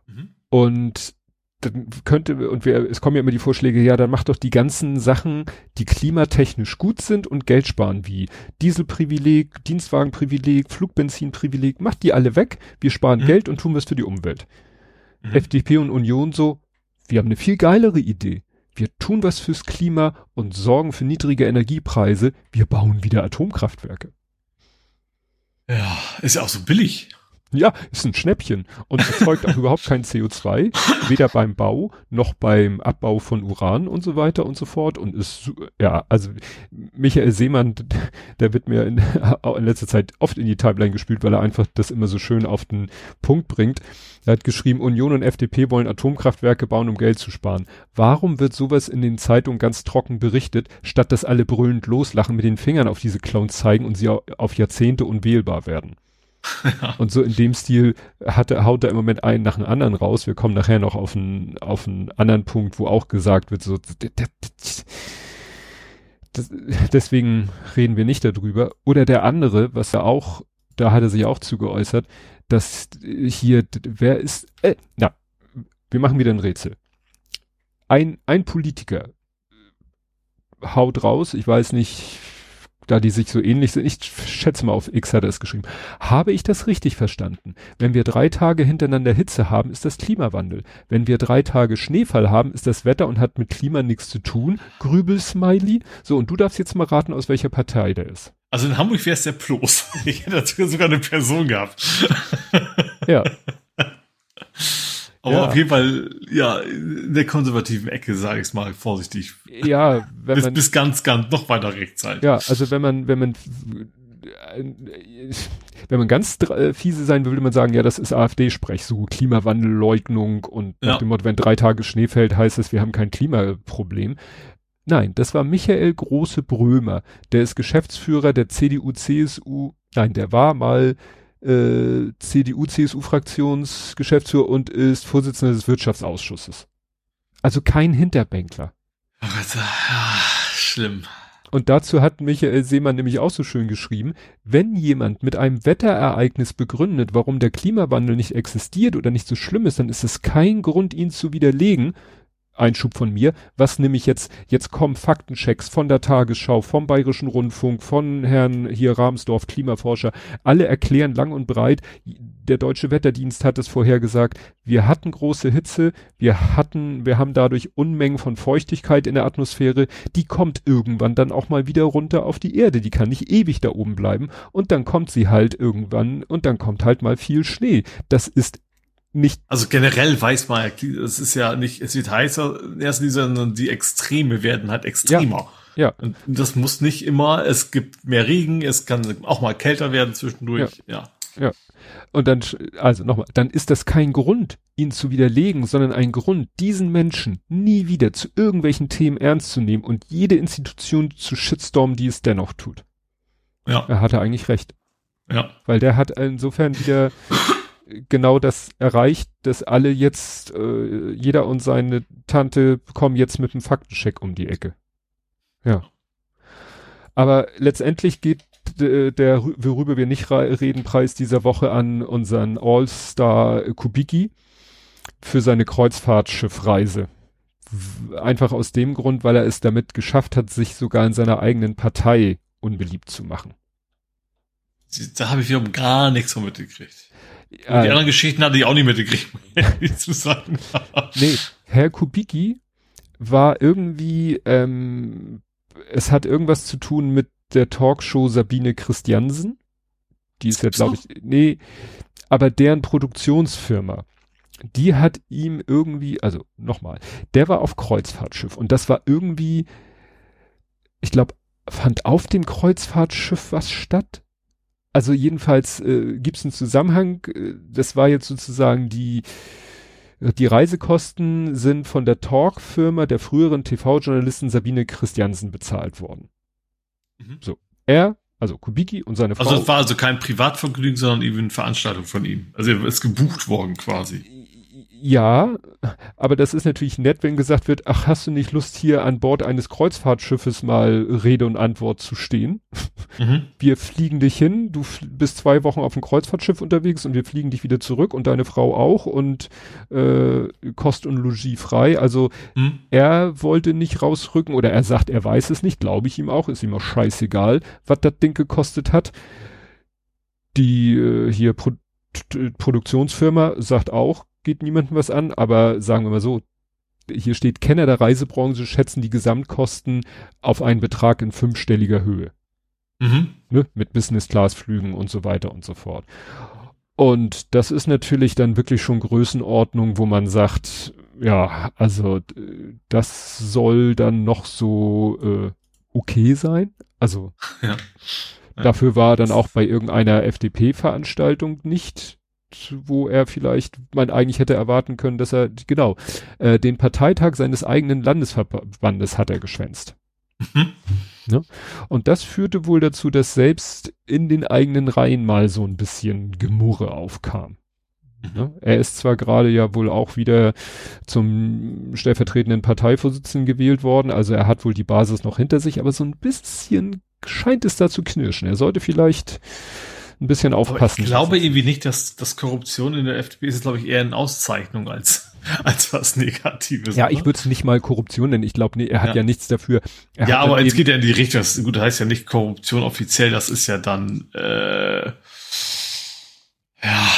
Mhm. Und dann könnte, und wir, es kommen ja immer die Vorschläge, ja, dann macht doch die ganzen Sachen, die klimatechnisch gut sind und Geld sparen, wie Dieselprivileg, Dienstwagenprivileg, Flugbenzinprivileg, macht die alle weg, wir sparen mhm. Geld und tun was für die Umwelt. Mhm. FDP und Union so, wir haben eine viel geilere Idee. Wir tun was fürs Klima und sorgen für niedrige Energiepreise. Wir bauen wieder Atomkraftwerke. Ja, ist ja auch so billig. Ja, ist ein Schnäppchen und erzeugt auch überhaupt kein CO2, weder beim Bau noch beim Abbau von Uran und so weiter und so fort und ist, ja, also Michael Seemann, der wird mir in, in letzter Zeit oft in die Timeline gespielt, weil er einfach das immer so schön auf den Punkt bringt. Er hat geschrieben, Union und FDP wollen Atomkraftwerke bauen, um Geld zu sparen. Warum wird sowas in den Zeitungen ganz trocken berichtet, statt dass alle brüllend loslachen, mit den Fingern auf diese Clowns zeigen und sie auf Jahrzehnte unwählbar werden? Und so in dem Stil hat er, haut er im Moment einen nach dem anderen raus. Wir kommen nachher noch auf einen, auf einen anderen Punkt, wo auch gesagt wird, so, das, deswegen reden wir nicht darüber. Oder der andere, was er auch, da hat er sich auch zugeäußert, dass hier, wer ist, äh, na, wir machen wieder ein Rätsel. Ein, ein Politiker haut raus, ich weiß nicht, da die sich so ähnlich sind, ich schätze mal auf X hat er es geschrieben. Habe ich das richtig verstanden? Wenn wir drei Tage hintereinander Hitze haben, ist das Klimawandel. Wenn wir drei Tage Schneefall haben, ist das Wetter und hat mit Klima nichts zu tun. Grübel-Smiley. So, und du darfst jetzt mal raten, aus welcher Partei der ist. Also in Hamburg wäre es der Plus. Ich hätte sogar eine Person gehabt. Ja. Aber ja. auf jeden Fall, ja, in der konservativen Ecke, sage ich es mal vorsichtig. Ja, wenn bis, man. Bis ganz, ganz noch weiter rechts halt. Ja, also wenn man, wenn man, wenn man ganz äh, fiese sein will, würde man sagen, ja, das ist AfD-Sprech, so Klimawandelleugnung und nach dem Motto, wenn drei Tage Schnee fällt, heißt es, wir haben kein Klimaproblem. Nein, das war Michael Große Brömer. Der ist Geschäftsführer der CDU, CSU. Nein, der war mal äh, CDU-CSU-Fraktionsgeschäftsführer und ist Vorsitzender des Wirtschaftsausschusses. Also kein Hinterbänkler. Gott, ja, schlimm. Und dazu hat Michael Seemann nämlich auch so schön geschrieben, wenn jemand mit einem Wetterereignis begründet, warum der Klimawandel nicht existiert oder nicht so schlimm ist, dann ist es kein Grund, ihn zu widerlegen, Einschub von mir, was nämlich jetzt, jetzt kommen Faktenchecks von der Tagesschau, vom Bayerischen Rundfunk, von Herrn hier Rahmsdorf, Klimaforscher, alle erklären lang und breit, der Deutsche Wetterdienst hat es vorhergesagt, wir hatten große Hitze, wir hatten, wir haben dadurch Unmengen von Feuchtigkeit in der Atmosphäre, die kommt irgendwann dann auch mal wieder runter auf die Erde, die kann nicht ewig da oben bleiben und dann kommt sie halt irgendwann und dann kommt halt mal viel Schnee. Das ist nicht. Also generell weiß man ja, es ist ja nicht, es wird heißer erst in sondern die Extreme werden halt extremer. Ja. ja. Und das muss nicht immer, es gibt mehr Regen, es kann auch mal kälter werden zwischendurch, ja. Ja. ja. Und dann, also nochmal, dann ist das kein Grund, ihn zu widerlegen, sondern ein Grund, diesen Menschen nie wieder zu irgendwelchen Themen ernst zu nehmen und jede Institution zu shitstormen, die es dennoch tut. Ja. Er hatte eigentlich recht. Ja. Weil der hat insofern wieder genau das erreicht, dass alle jetzt, äh, jeder und seine Tante kommen jetzt mit einem Faktencheck um die Ecke. Ja. Aber letztendlich geht äh, der, worüber wir nicht reden, Preis dieser Woche an unseren All-Star Kubicki für seine Kreuzfahrtschiffreise. Einfach aus dem Grund, weil er es damit geschafft hat, sich sogar in seiner eigenen Partei unbeliebt zu machen. Da habe ich wiederum gar nichts von mitgekriegt. Die anderen Geschichten hatte ich auch nicht mitgekriegt, zu sagen. nee, Herr Kubicki war irgendwie, ähm, es hat irgendwas zu tun mit der Talkshow Sabine Christiansen. Die ist ja, glaube ich, nee, aber deren Produktionsfirma, die hat ihm irgendwie, also nochmal, der war auf Kreuzfahrtschiff und das war irgendwie, ich glaube, fand auf dem Kreuzfahrtschiff was statt? Also jedenfalls äh, gibt es einen Zusammenhang. Äh, das war jetzt sozusagen die die Reisekosten sind von der Talk-Firma der früheren TV-Journalistin Sabine Christiansen bezahlt worden. Mhm. So. Er Also Kubicki und seine Frau. Also es war also kein Privatvergnügen, sondern eben eine Veranstaltung von ihm. Also er ist gebucht worden quasi. Ja, aber das ist natürlich nett, wenn gesagt wird, ach, hast du nicht Lust hier an Bord eines Kreuzfahrtschiffes mal Rede und Antwort zu stehen? Mhm. Wir fliegen dich hin, du bist zwei Wochen auf dem Kreuzfahrtschiff unterwegs und wir fliegen dich wieder zurück und deine Frau auch und äh, Kost und Logis frei. Also mhm. er wollte nicht rausrücken oder er sagt, er weiß es nicht, glaube ich ihm auch, ist ihm auch scheißegal, was das Ding gekostet hat. Die äh, hier Pro Produktionsfirma sagt auch, geht niemandem was an, aber sagen wir mal so, hier steht Kenner der Reisebranche schätzen die Gesamtkosten auf einen Betrag in fünfstelliger Höhe. Mhm. Ne? Mit Business-Class-Flügen und so weiter und so fort. Und das ist natürlich dann wirklich schon Größenordnung, wo man sagt, ja, also das soll dann noch so äh, okay sein. Also ja. Ja. dafür war dann auch bei irgendeiner FDP-Veranstaltung nicht wo er vielleicht man eigentlich hätte erwarten können, dass er genau äh, den Parteitag seines eigenen Landesverbandes hat er geschwänzt. Mhm. Ne? Und das führte wohl dazu, dass selbst in den eigenen Reihen mal so ein bisschen Gemurre aufkam. Mhm. Ne? Er ist zwar gerade ja wohl auch wieder zum stellvertretenden Parteivorsitzenden gewählt worden, also er hat wohl die Basis noch hinter sich, aber so ein bisschen scheint es da zu knirschen. Er sollte vielleicht ein bisschen aufpassen. ich glaube irgendwie nicht, dass, dass Korruption in der FDP ist, glaube ich, eher eine Auszeichnung als, als was Negatives. Ja, oder? ich würde es nicht mal Korruption nennen. Ich glaube, nee, er hat ja. ja nichts dafür. Er ja, aber es geht ja in die Richtung. Das, gut, das heißt ja nicht Korruption offiziell, das ist ja dann, äh, ja,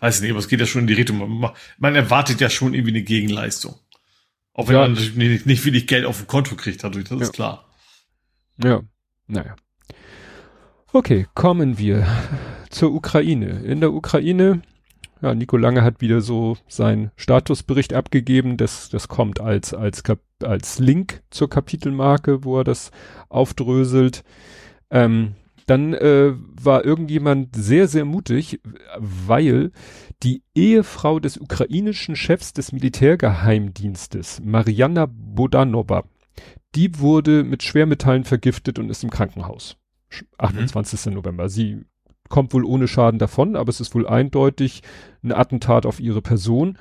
weiß ich nicht, aber es geht ja schon in die Richtung. Man, man erwartet ja schon irgendwie eine Gegenleistung. Auch wenn ja. man natürlich nicht, nicht wenig Geld auf dem Konto kriegt dadurch, das ja. ist klar. Ja, naja. Okay, kommen wir zur Ukraine. In der Ukraine, ja, Nico Lange hat wieder so seinen Statusbericht abgegeben. Das, das kommt als, als, als Link zur Kapitelmarke, wo er das aufdröselt. Ähm, dann äh, war irgendjemand sehr, sehr mutig, weil die Ehefrau des ukrainischen Chefs des Militärgeheimdienstes, Mariana Bodanova, die wurde mit Schwermetallen vergiftet und ist im Krankenhaus. 28. Mhm. November. Sie kommt wohl ohne Schaden davon, aber es ist wohl eindeutig ein Attentat auf ihre Person.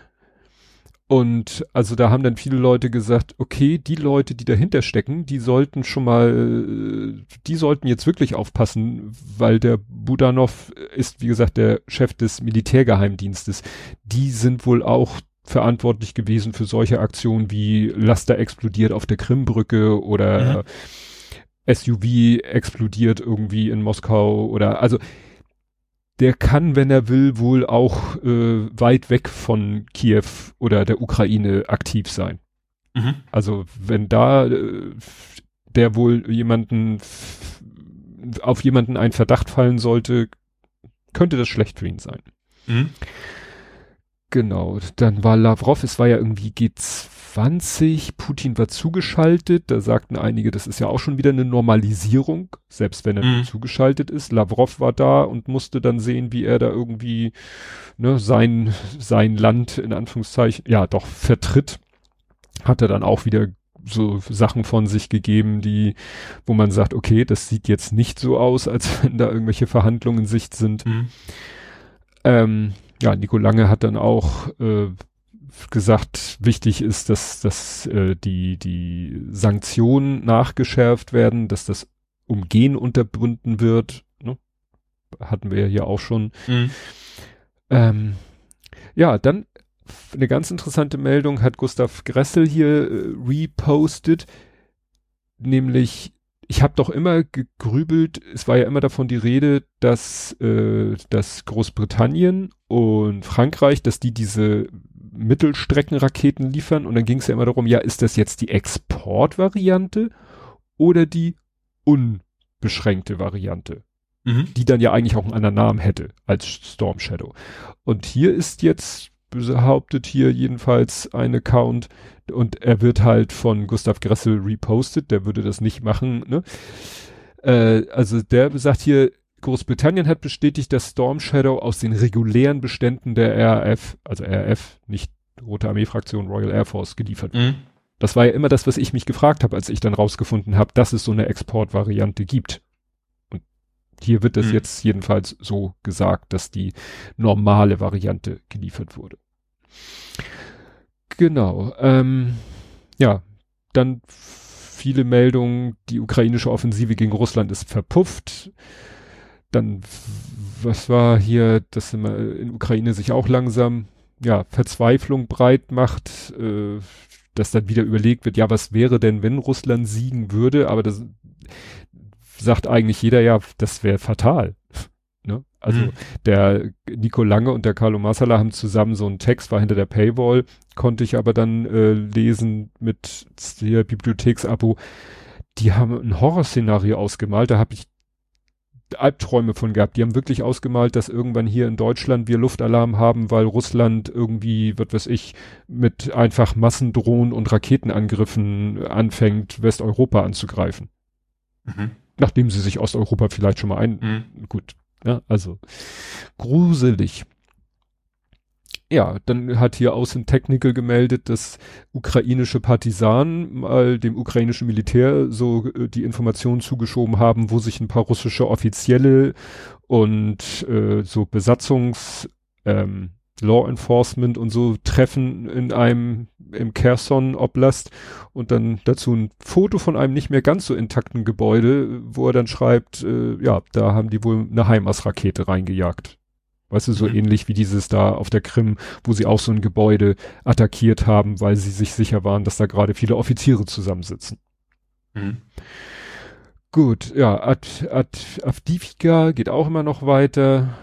Und also da haben dann viele Leute gesagt, okay, die Leute, die dahinter stecken, die sollten schon mal, die sollten jetzt wirklich aufpassen, weil der Budanov ist, wie gesagt, der Chef des Militärgeheimdienstes. Die sind wohl auch verantwortlich gewesen für solche Aktionen wie Laster explodiert auf der Krimbrücke oder mhm. SUV explodiert irgendwie in Moskau oder also der kann, wenn er will, wohl auch äh, weit weg von Kiew oder der Ukraine aktiv sein. Mhm. Also wenn da äh, der wohl jemanden auf jemanden ein Verdacht fallen sollte, könnte das schlecht für ihn sein. Mhm. Genau, dann war Lavrov, es war ja irgendwie G20, Putin war zugeschaltet, da sagten einige, das ist ja auch schon wieder eine Normalisierung, selbst wenn er mhm. zugeschaltet ist. Lavrov war da und musste dann sehen, wie er da irgendwie ne, sein, sein Land in Anführungszeichen, ja doch, vertritt. Hat er dann auch wieder so Sachen von sich gegeben, die, wo man sagt, okay, das sieht jetzt nicht so aus, als wenn da irgendwelche Verhandlungen in Sicht sind. Mhm. Ähm, ja, Nico Lange hat dann auch äh, gesagt, wichtig ist, dass, dass äh, die, die Sanktionen nachgeschärft werden, dass das Umgehen unterbunden wird. Ne? Hatten wir ja hier auch schon. Mhm. Ähm, ja, dann eine ganz interessante Meldung hat Gustav Gressel hier äh, repostet, nämlich ich habe doch immer gegrübelt, es war ja immer davon die Rede, dass, äh, dass Großbritannien und Frankreich, dass die diese Mittelstreckenraketen liefern und dann ging es ja immer darum, ja, ist das jetzt die Exportvariante oder die unbeschränkte Variante? Mhm. Die dann ja eigentlich auch einen anderen Namen hätte als Storm Shadow. Und hier ist jetzt behauptet hier jedenfalls ein Account und er wird halt von Gustav Gressel repostet, der würde das nicht machen, ne? Äh, also der sagt hier, Großbritannien hat bestätigt, dass Storm Shadow aus den regulären Beständen der RAF, also RAF, nicht Rote Armee-Fraktion Royal Air Force, geliefert wird. Mhm. Das war ja immer das, was ich mich gefragt habe, als ich dann rausgefunden habe, dass es so eine Exportvariante gibt. Und hier wird das mhm. jetzt jedenfalls so gesagt, dass die normale Variante geliefert wurde. Genau. Ähm, ja, dann viele Meldungen, die ukrainische Offensive gegen Russland ist verpufft. Dann, was war hier, dass in Ukraine sich auch langsam, ja, Verzweiflung breit macht, äh, dass dann wieder überlegt wird, ja, was wäre denn, wenn Russland siegen würde, aber das sagt eigentlich jeder, ja, das wäre fatal. Ne? Also mhm. der Nico Lange und der Carlo Massala haben zusammen so einen Text, war hinter der Paywall, konnte ich aber dann äh, lesen mit der Bibliotheksabo. Die haben ein Horrorszenario ausgemalt, da habe ich Albträume von gehabt. Die haben wirklich ausgemalt, dass irgendwann hier in Deutschland wir Luftalarm haben, weil Russland irgendwie, was weiß ich, mit einfach Massendrohnen und Raketenangriffen anfängt, Westeuropa anzugreifen. Mhm. Nachdem sie sich Osteuropa vielleicht schon mal ein, mhm. gut, ja, also gruselig. Ja, dann hat hier Technical gemeldet, dass ukrainische Partisanen mal dem ukrainischen Militär so äh, die Informationen zugeschoben haben, wo sich ein paar russische Offizielle und äh, so Besatzungs ähm, Law Enforcement und so treffen in einem im Kherson Oblast und dann dazu ein Foto von einem nicht mehr ganz so intakten Gebäude, wo er dann schreibt, äh, ja, da haben die wohl eine HIMARS-Rakete reingejagt. Weißt du, so mhm. ähnlich wie dieses da auf der Krim, wo sie auch so ein Gebäude attackiert haben, weil sie sich sicher waren, dass da gerade viele Offiziere zusammensitzen. Mhm. Gut, ja, Ad, Ad, Avdivika geht auch immer noch weiter.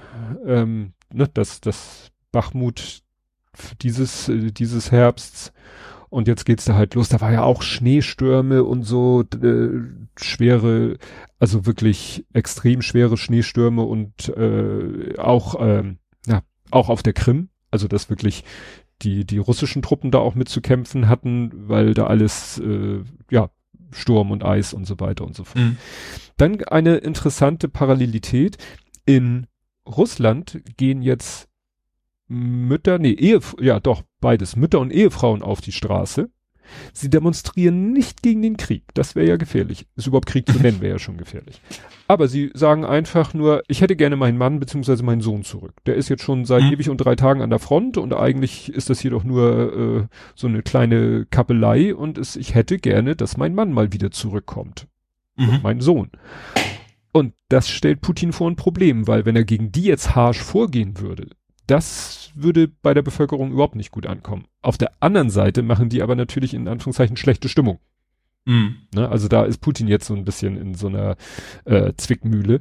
Ähm, ne, das, das Bachmut dieses, äh, dieses Herbsts. Und jetzt geht's da halt los. Da war ja auch Schneestürme und so äh, schwere, also wirklich extrem schwere Schneestürme und äh, auch, ähm, ja, auch auf der Krim. Also dass wirklich die, die russischen Truppen da auch mitzukämpfen hatten, weil da alles, äh, ja, Sturm und Eis und so weiter und so fort. Mhm. Dann eine interessante Parallelität. In Russland gehen jetzt Mütter, nee, Ehe, ja doch, beides, Mütter und Ehefrauen auf die Straße. Sie demonstrieren nicht gegen den Krieg. Das wäre ja gefährlich. Ist überhaupt Krieg zu nennen, wäre ja schon gefährlich. Aber sie sagen einfach nur, ich hätte gerne meinen Mann bzw. meinen Sohn zurück. Der ist jetzt schon seit mhm. ewig und drei Tagen an der Front und eigentlich ist das hier doch nur äh, so eine kleine Kappelei und es, ich hätte gerne, dass mein Mann mal wieder zurückkommt. Mhm. mein Sohn. Und das stellt Putin vor ein Problem, weil wenn er gegen die jetzt harsch vorgehen würde, das würde bei der Bevölkerung überhaupt nicht gut ankommen. Auf der anderen Seite machen die aber natürlich in Anführungszeichen schlechte Stimmung. Mhm. Ne, also da ist Putin jetzt so ein bisschen in so einer äh, Zwickmühle.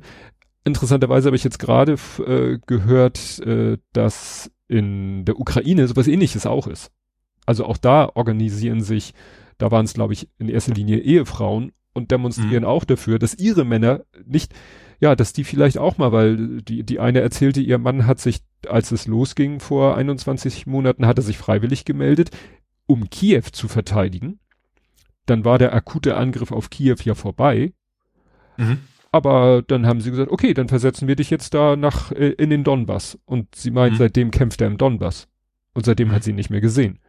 Interessanterweise habe ich jetzt gerade äh, gehört, äh, dass in der Ukraine sowas ähnliches auch ist. Also auch da organisieren sich, da waren es glaube ich in erster Linie Ehefrauen und demonstrieren mhm. auch dafür, dass ihre Männer nicht ja, dass die vielleicht auch mal, weil die, die eine erzählte, ihr Mann hat sich, als es losging vor 21 Monaten, hat er sich freiwillig gemeldet, um Kiew zu verteidigen. Dann war der akute Angriff auf Kiew ja vorbei. Mhm. Aber dann haben sie gesagt, okay, dann versetzen wir dich jetzt da nach, äh, in den Donbass. Und sie meint, mhm. seitdem kämpft er im Donbass. Und seitdem mhm. hat sie ihn nicht mehr gesehen.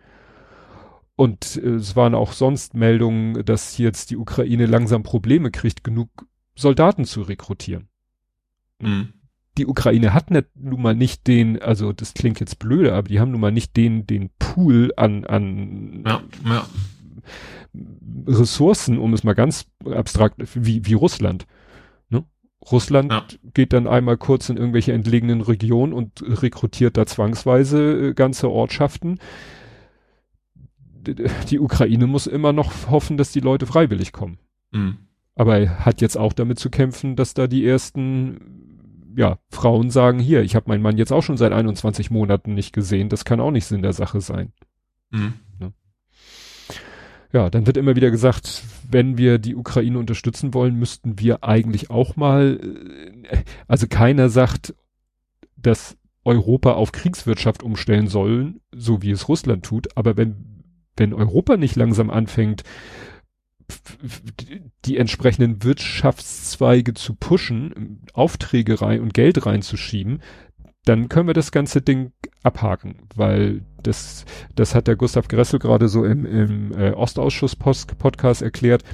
Und äh, es waren auch sonst Meldungen, dass jetzt die Ukraine langsam Probleme kriegt, genug Soldaten zu rekrutieren. Mhm. Die Ukraine hat nicht, nun mal nicht den, also das klingt jetzt blöde, aber die haben nun mal nicht den, den Pool an, an ja, ja. Ressourcen, um es mal ganz abstrakt, wie, wie Russland. Ne? Russland ja. geht dann einmal kurz in irgendwelche entlegenen Regionen und rekrutiert da zwangsweise äh, ganze Ortschaften. Die Ukraine muss immer noch hoffen, dass die Leute freiwillig kommen. Mhm. Aber er hat jetzt auch damit zu kämpfen, dass da die ersten ja, Frauen sagen, hier, ich habe meinen Mann jetzt auch schon seit 21 Monaten nicht gesehen, das kann auch nicht Sinn der Sache sein. Mhm. Ne? Ja, dann wird immer wieder gesagt, wenn wir die Ukraine unterstützen wollen, müssten wir eigentlich auch mal, äh, also keiner sagt, dass Europa auf Kriegswirtschaft umstellen sollen, so wie es Russland tut, aber wenn, wenn Europa nicht langsam anfängt, die entsprechenden Wirtschaftszweige zu pushen, Aufträge rein und Geld reinzuschieben, dann können wir das ganze Ding abhaken, weil das, das hat der Gustav Gressel gerade so im, im äh, Ostausschuss-Podcast erklärt.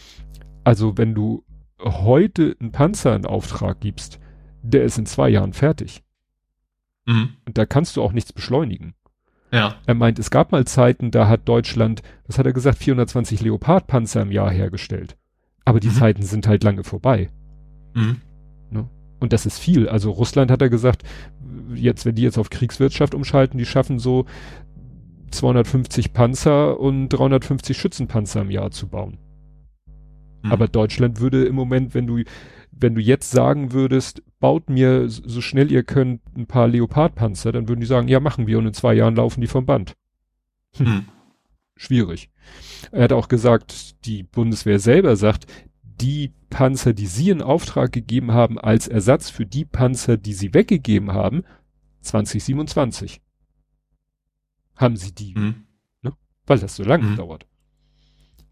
Also wenn du heute einen Panzer in Auftrag gibst, der ist in zwei Jahren fertig. Mhm. Und da kannst du auch nichts beschleunigen. Ja. Er meint, es gab mal Zeiten, da hat Deutschland, was hat er gesagt, 420 Leopardpanzer im Jahr hergestellt. Aber die mhm. Zeiten sind halt lange vorbei. Mhm. Ne? Und das ist viel. Also Russland hat er gesagt, jetzt, wenn die jetzt auf Kriegswirtschaft umschalten, die schaffen so 250 Panzer und 350 Schützenpanzer im Jahr zu bauen. Mhm. Aber Deutschland würde im Moment, wenn du, wenn du jetzt sagen würdest, baut mir so schnell ihr könnt ein paar Leopardpanzer, dann würden die sagen, ja, machen wir und in zwei Jahren laufen die vom Band. Hm. Mhm. Schwierig. Er hat auch gesagt, die Bundeswehr selber sagt, die Panzer, die sie in Auftrag gegeben haben, als Ersatz für die Panzer, die sie weggegeben haben, 2027. Haben sie die. Mhm. Ne? Weil das so lange mhm. dauert.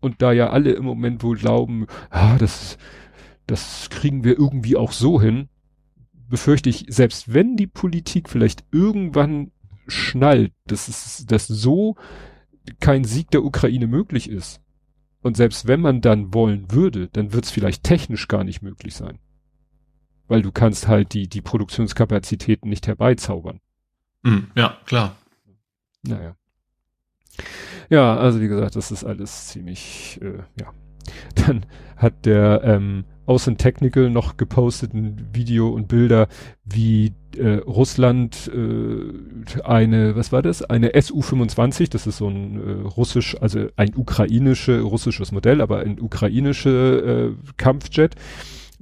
Und da ja alle im Moment wohl glauben, ah, das, das kriegen wir irgendwie auch so hin, befürchte ich, selbst wenn die Politik vielleicht irgendwann schnallt, dass es, dass so kein Sieg der Ukraine möglich ist. Und selbst wenn man dann wollen würde, dann wird es vielleicht technisch gar nicht möglich sein. Weil du kannst halt die, die Produktionskapazitäten nicht herbeizaubern. Mm, ja, klar. Naja. Ja, also wie gesagt, das ist alles ziemlich, äh, ja. Dann hat der ähm, Außen Technical noch gepostet ein Video und Bilder, wie äh, Russland äh, eine, was war das? Eine Su-25, das ist so ein äh, russisch, also ein ukrainische, russisches Modell, aber ein ukrainische äh, Kampfjet,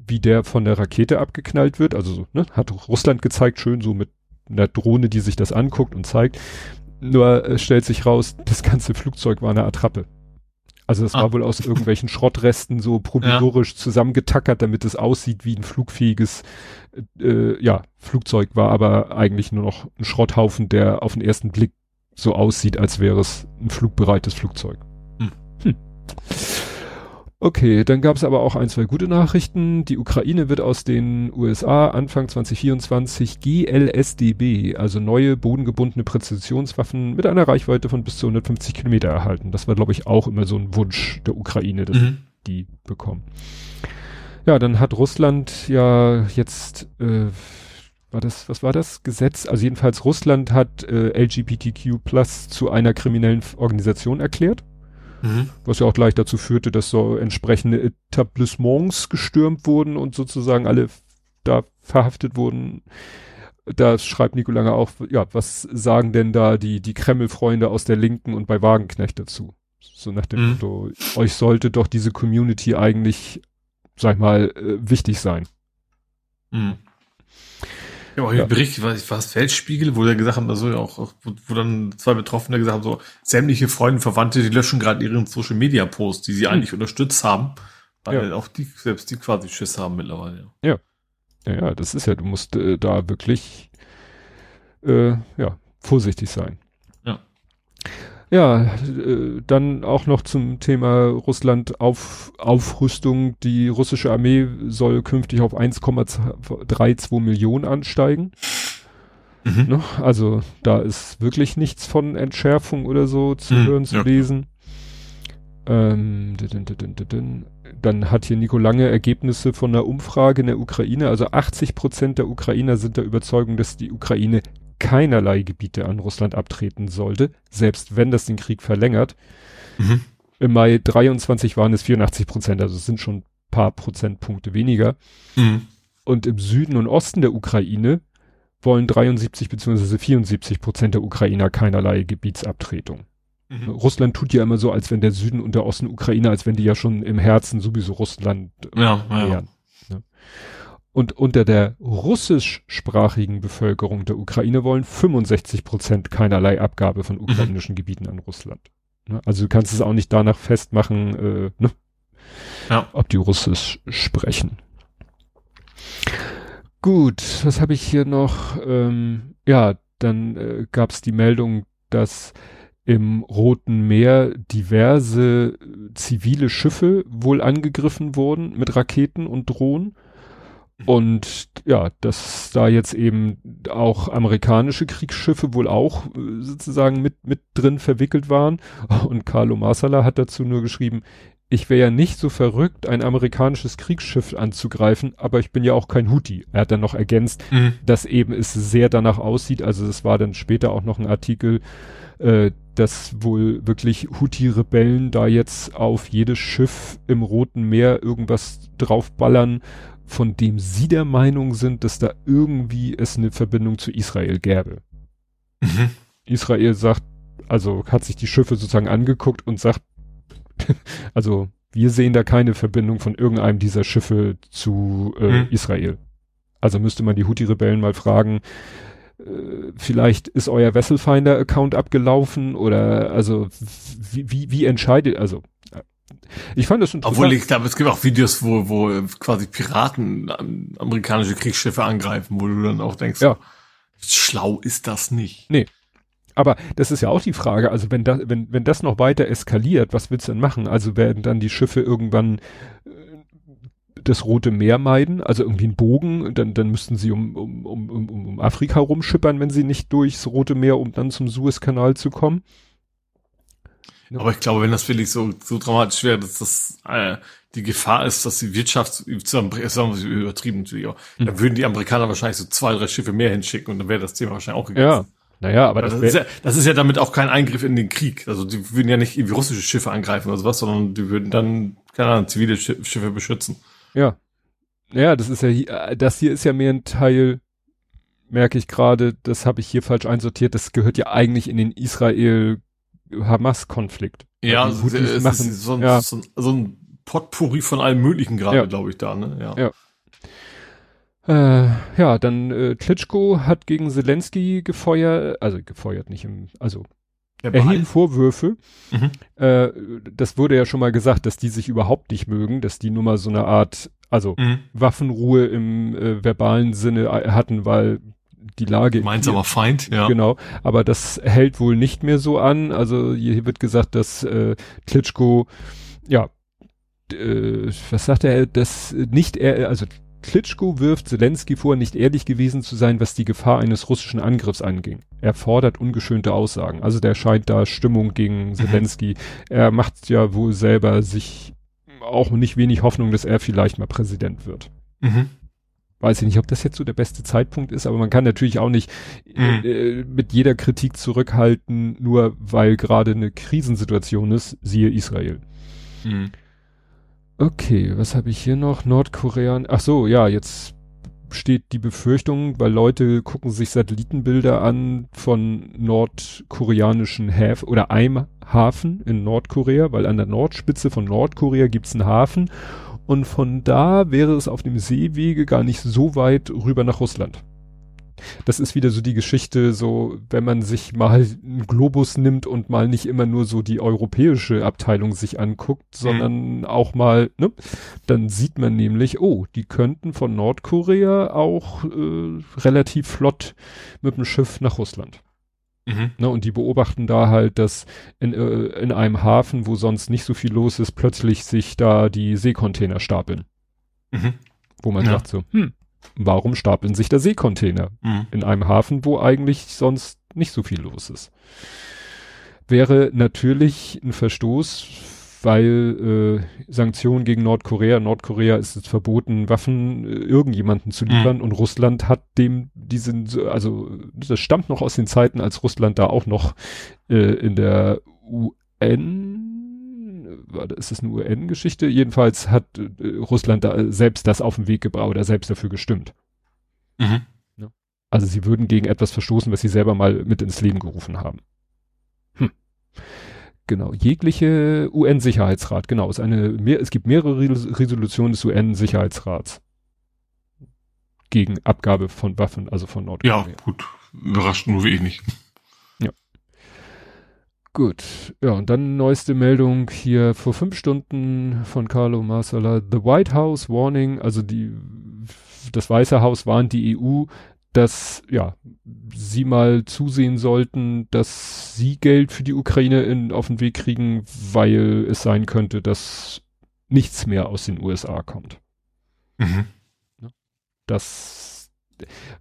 wie der von der Rakete abgeknallt wird. Also ne, hat Russland gezeigt, schön so mit einer Drohne, die sich das anguckt und zeigt. Nur äh, stellt sich raus, das ganze Flugzeug war eine Attrappe. Also das ah. war wohl aus irgendwelchen Schrottresten so provisorisch ja. zusammengetackert, damit es aussieht wie ein flugfähiges äh, ja, Flugzeug war, aber eigentlich nur noch ein Schrotthaufen, der auf den ersten Blick so aussieht, als wäre es ein flugbereites Flugzeug. Hm. Hm. Okay, dann gab es aber auch ein, zwei gute Nachrichten. Die Ukraine wird aus den USA Anfang 2024 GLSDB, also neue bodengebundene Präzisionswaffen mit einer Reichweite von bis zu 150 Kilometer erhalten. Das war, glaube ich, auch immer so ein Wunsch der Ukraine, dass mhm. die bekommen. Ja, dann hat Russland ja jetzt, äh, war das, was war das? Gesetz? Also jedenfalls Russland hat äh, LGBTQ Plus zu einer kriminellen Organisation erklärt. Mhm. Was ja auch gleich dazu führte, dass so entsprechende Etablissements gestürmt wurden und sozusagen alle da verhaftet wurden. Da schreibt Nico Lange auch, ja, was sagen denn da die, die Kreml-Freunde aus der Linken und bei Wagenknecht dazu? So nach dem mhm. Motto, euch sollte doch diese Community eigentlich, sag ich mal, äh, wichtig sein. Mhm. Ja, auch ja. Bericht, war es Feldspiegel, wo der gesagt haben, also auch, wo, wo dann zwei Betroffene gesagt haben, so sämtliche Freunde, Verwandte, die löschen gerade ihren Social Media Posts, die sie hm. eigentlich unterstützt haben, weil ja. auch die, selbst die quasi Schiss haben mittlerweile. Ja. Ja, ja, das ist ja, du musst äh, da wirklich äh, ja, vorsichtig sein. Ja, äh, dann auch noch zum Thema Russland auf Aufrüstung. Die russische Armee soll künftig auf 1,32 Millionen ansteigen. Mhm. Ne? Also da ist wirklich nichts von Entschärfung oder so zu mhm, hören, zu ja. lesen. Ähm, dann hat hier Nico Lange Ergebnisse von einer Umfrage in der Ukraine. Also 80 Prozent der Ukrainer sind der Überzeugung, dass die Ukraine keinerlei Gebiete an Russland abtreten sollte, selbst wenn das den Krieg verlängert. Mhm. Im Mai 23 waren es 84 Prozent, also es sind schon paar Prozentpunkte weniger. Mhm. Und im Süden und Osten der Ukraine wollen 73 bzw. 74 Prozent der Ukrainer keinerlei Gebietsabtretung. Mhm. Russland tut ja immer so, als wenn der Süden und der Osten Ukraine, als wenn die ja schon im Herzen sowieso Russland ja, wären. Ja. Ne? Und unter der russischsprachigen Bevölkerung der Ukraine wollen 65 Prozent keinerlei Abgabe von mhm. ukrainischen mhm. Gebieten an Russland. Ne? Also du kannst es auch nicht danach festmachen, äh, ne? ja. ob die Russisch sprechen. Gut, was habe ich hier noch? Ähm, ja, dann äh, gab es die Meldung, dass im Roten Meer diverse zivile Schiffe wohl angegriffen wurden mit Raketen und Drohnen. Und ja, dass da jetzt eben auch amerikanische Kriegsschiffe wohl auch äh, sozusagen mit, mit drin verwickelt waren. Und Carlo Marsala hat dazu nur geschrieben, ich wäre ja nicht so verrückt, ein amerikanisches Kriegsschiff anzugreifen, aber ich bin ja auch kein Houthi. Er hat dann noch ergänzt, mhm. dass eben es sehr danach aussieht. Also es war dann später auch noch ein Artikel, äh, dass wohl wirklich Houthi-Rebellen da jetzt auf jedes Schiff im Roten Meer irgendwas draufballern, von dem sie der Meinung sind, dass da irgendwie es eine Verbindung zu Israel gäbe. Mhm. Israel sagt, also hat sich die Schiffe sozusagen angeguckt und sagt, also wir sehen da keine Verbindung von irgendeinem dieser Schiffe zu äh, mhm. Israel. Also müsste man die Houthi-Rebellen mal fragen, äh, vielleicht ist euer Wesselfinder-Account abgelaufen oder also wie, wie, wie entscheidet, also ich fand das interessant. Obwohl ich glaube, es gibt auch Videos, wo, wo quasi Piraten amerikanische Kriegsschiffe angreifen, wo du dann auch denkst, ja. schlau ist das nicht. Nee. Aber das ist ja auch die Frage, also wenn das, wenn, wenn das noch weiter eskaliert, was willst du denn machen? Also werden dann die Schiffe irgendwann äh, das Rote Meer meiden, also irgendwie einen Bogen, dann, dann müssten sie um, um, um, um, um Afrika rumschippern, wenn sie nicht durchs Rote Meer, um dann zum Suezkanal zu kommen. Aber ich glaube, wenn das wirklich so, so dramatisch wäre, dass das äh, die Gefahr ist, dass die Wirtschaft sagen wir übertrieben natürlich auch, hm. dann würden die Amerikaner wahrscheinlich so zwei, drei Schiffe mehr hinschicken und dann wäre das Thema wahrscheinlich auch gegessen. Ja. Naja, aber das, das, ist ja, das ist ja damit auch kein Eingriff in den Krieg. Also die würden ja nicht irgendwie russische Schiffe angreifen oder sowas, sondern die würden dann, keine Ahnung, zivile Schiffe beschützen. Ja. Ja, das ist ja, hier, das hier ist ja mehr ein Teil, merke ich gerade, das habe ich hier falsch einsortiert, das gehört ja eigentlich in den Israel-Hamas-Konflikt. Ja, also es machen, ist so ein, ja. So, ein, so ein Potpourri von allem Möglichen gerade, ja. glaube ich, da, ne? Ja. ja. Äh, ja, dann äh, Klitschko hat gegen Zelensky gefeuert, also gefeuert nicht im, also erheben Vorwürfe. Mhm. Äh, das wurde ja schon mal gesagt, dass die sich überhaupt nicht mögen, dass die nur mal so eine Art, also mhm. Waffenruhe im äh, verbalen Sinne äh, hatten, weil die Lage. Gemeinsamer Feind, ja. Genau. Aber das hält wohl nicht mehr so an. Also hier wird gesagt, dass äh, Klitschko, ja, äh, was sagt er, dass nicht er, also Klitschko wirft Zelensky vor, nicht ehrlich gewesen zu sein, was die Gefahr eines russischen Angriffs anging. Er fordert ungeschönte Aussagen. Also der scheint da Stimmung gegen mhm. Zelensky. er macht ja wohl selber sich auch nicht wenig Hoffnung, dass er vielleicht mal Präsident wird. Mhm. Weiß ich nicht, ob das jetzt so der beste Zeitpunkt ist, aber man kann natürlich auch nicht mhm. äh, mit jeder Kritik zurückhalten, nur weil gerade eine Krisensituation ist, siehe Israel. Mhm. Okay, was habe ich hier noch? Nordkorea. Ach so, ja, jetzt steht die Befürchtung, weil Leute gucken sich Satellitenbilder an von nordkoreanischen Häfen oder einem Hafen in Nordkorea, weil an der Nordspitze von Nordkorea gibt's einen Hafen und von da wäre es auf dem Seewege gar nicht so weit rüber nach Russland das ist wieder so die Geschichte, so wenn man sich mal einen Globus nimmt und mal nicht immer nur so die europäische Abteilung sich anguckt, mhm. sondern mhm. auch mal, ne, dann sieht man nämlich, oh, die könnten von Nordkorea auch äh, relativ flott mit dem Schiff nach Russland. Mhm. Ne, und die beobachten da halt, dass in, äh, in einem Hafen, wo sonst nicht so viel los ist, plötzlich sich da die Seekontainer stapeln. Mhm. Wo man ja. sagt so, hm, warum stapeln sich da Seekontainer mhm. in einem Hafen, wo eigentlich sonst nicht so viel los ist? Wäre natürlich ein Verstoß, weil äh, Sanktionen gegen Nordkorea, Nordkorea ist es verboten, Waffen äh, irgendjemanden zu liefern mhm. und Russland hat dem diesen, also das stammt noch aus den Zeiten, als Russland da auch noch äh, in der UN war, ist das eine UN-Geschichte? Jedenfalls hat äh, Russland da selbst das auf den Weg gebracht oder selbst dafür gestimmt. Mhm. Also sie würden gegen etwas verstoßen, was sie selber mal mit ins Leben gerufen haben. Hm. Genau, jegliche UN-Sicherheitsrat, genau, ist eine, mehr, es gibt mehrere Resolutionen des UN-Sicherheitsrats gegen Abgabe von Waffen, also von Nordkorea. Ja, gut, überrascht nur wie ich nicht. Gut, ja, und dann neueste Meldung hier vor fünf Stunden von Carlo Marsala. The White House Warning, also die, das Weiße Haus warnt die EU, dass, ja, sie mal zusehen sollten, dass sie Geld für die Ukraine in, auf den Weg kriegen, weil es sein könnte, dass nichts mehr aus den USA kommt. Mhm. Das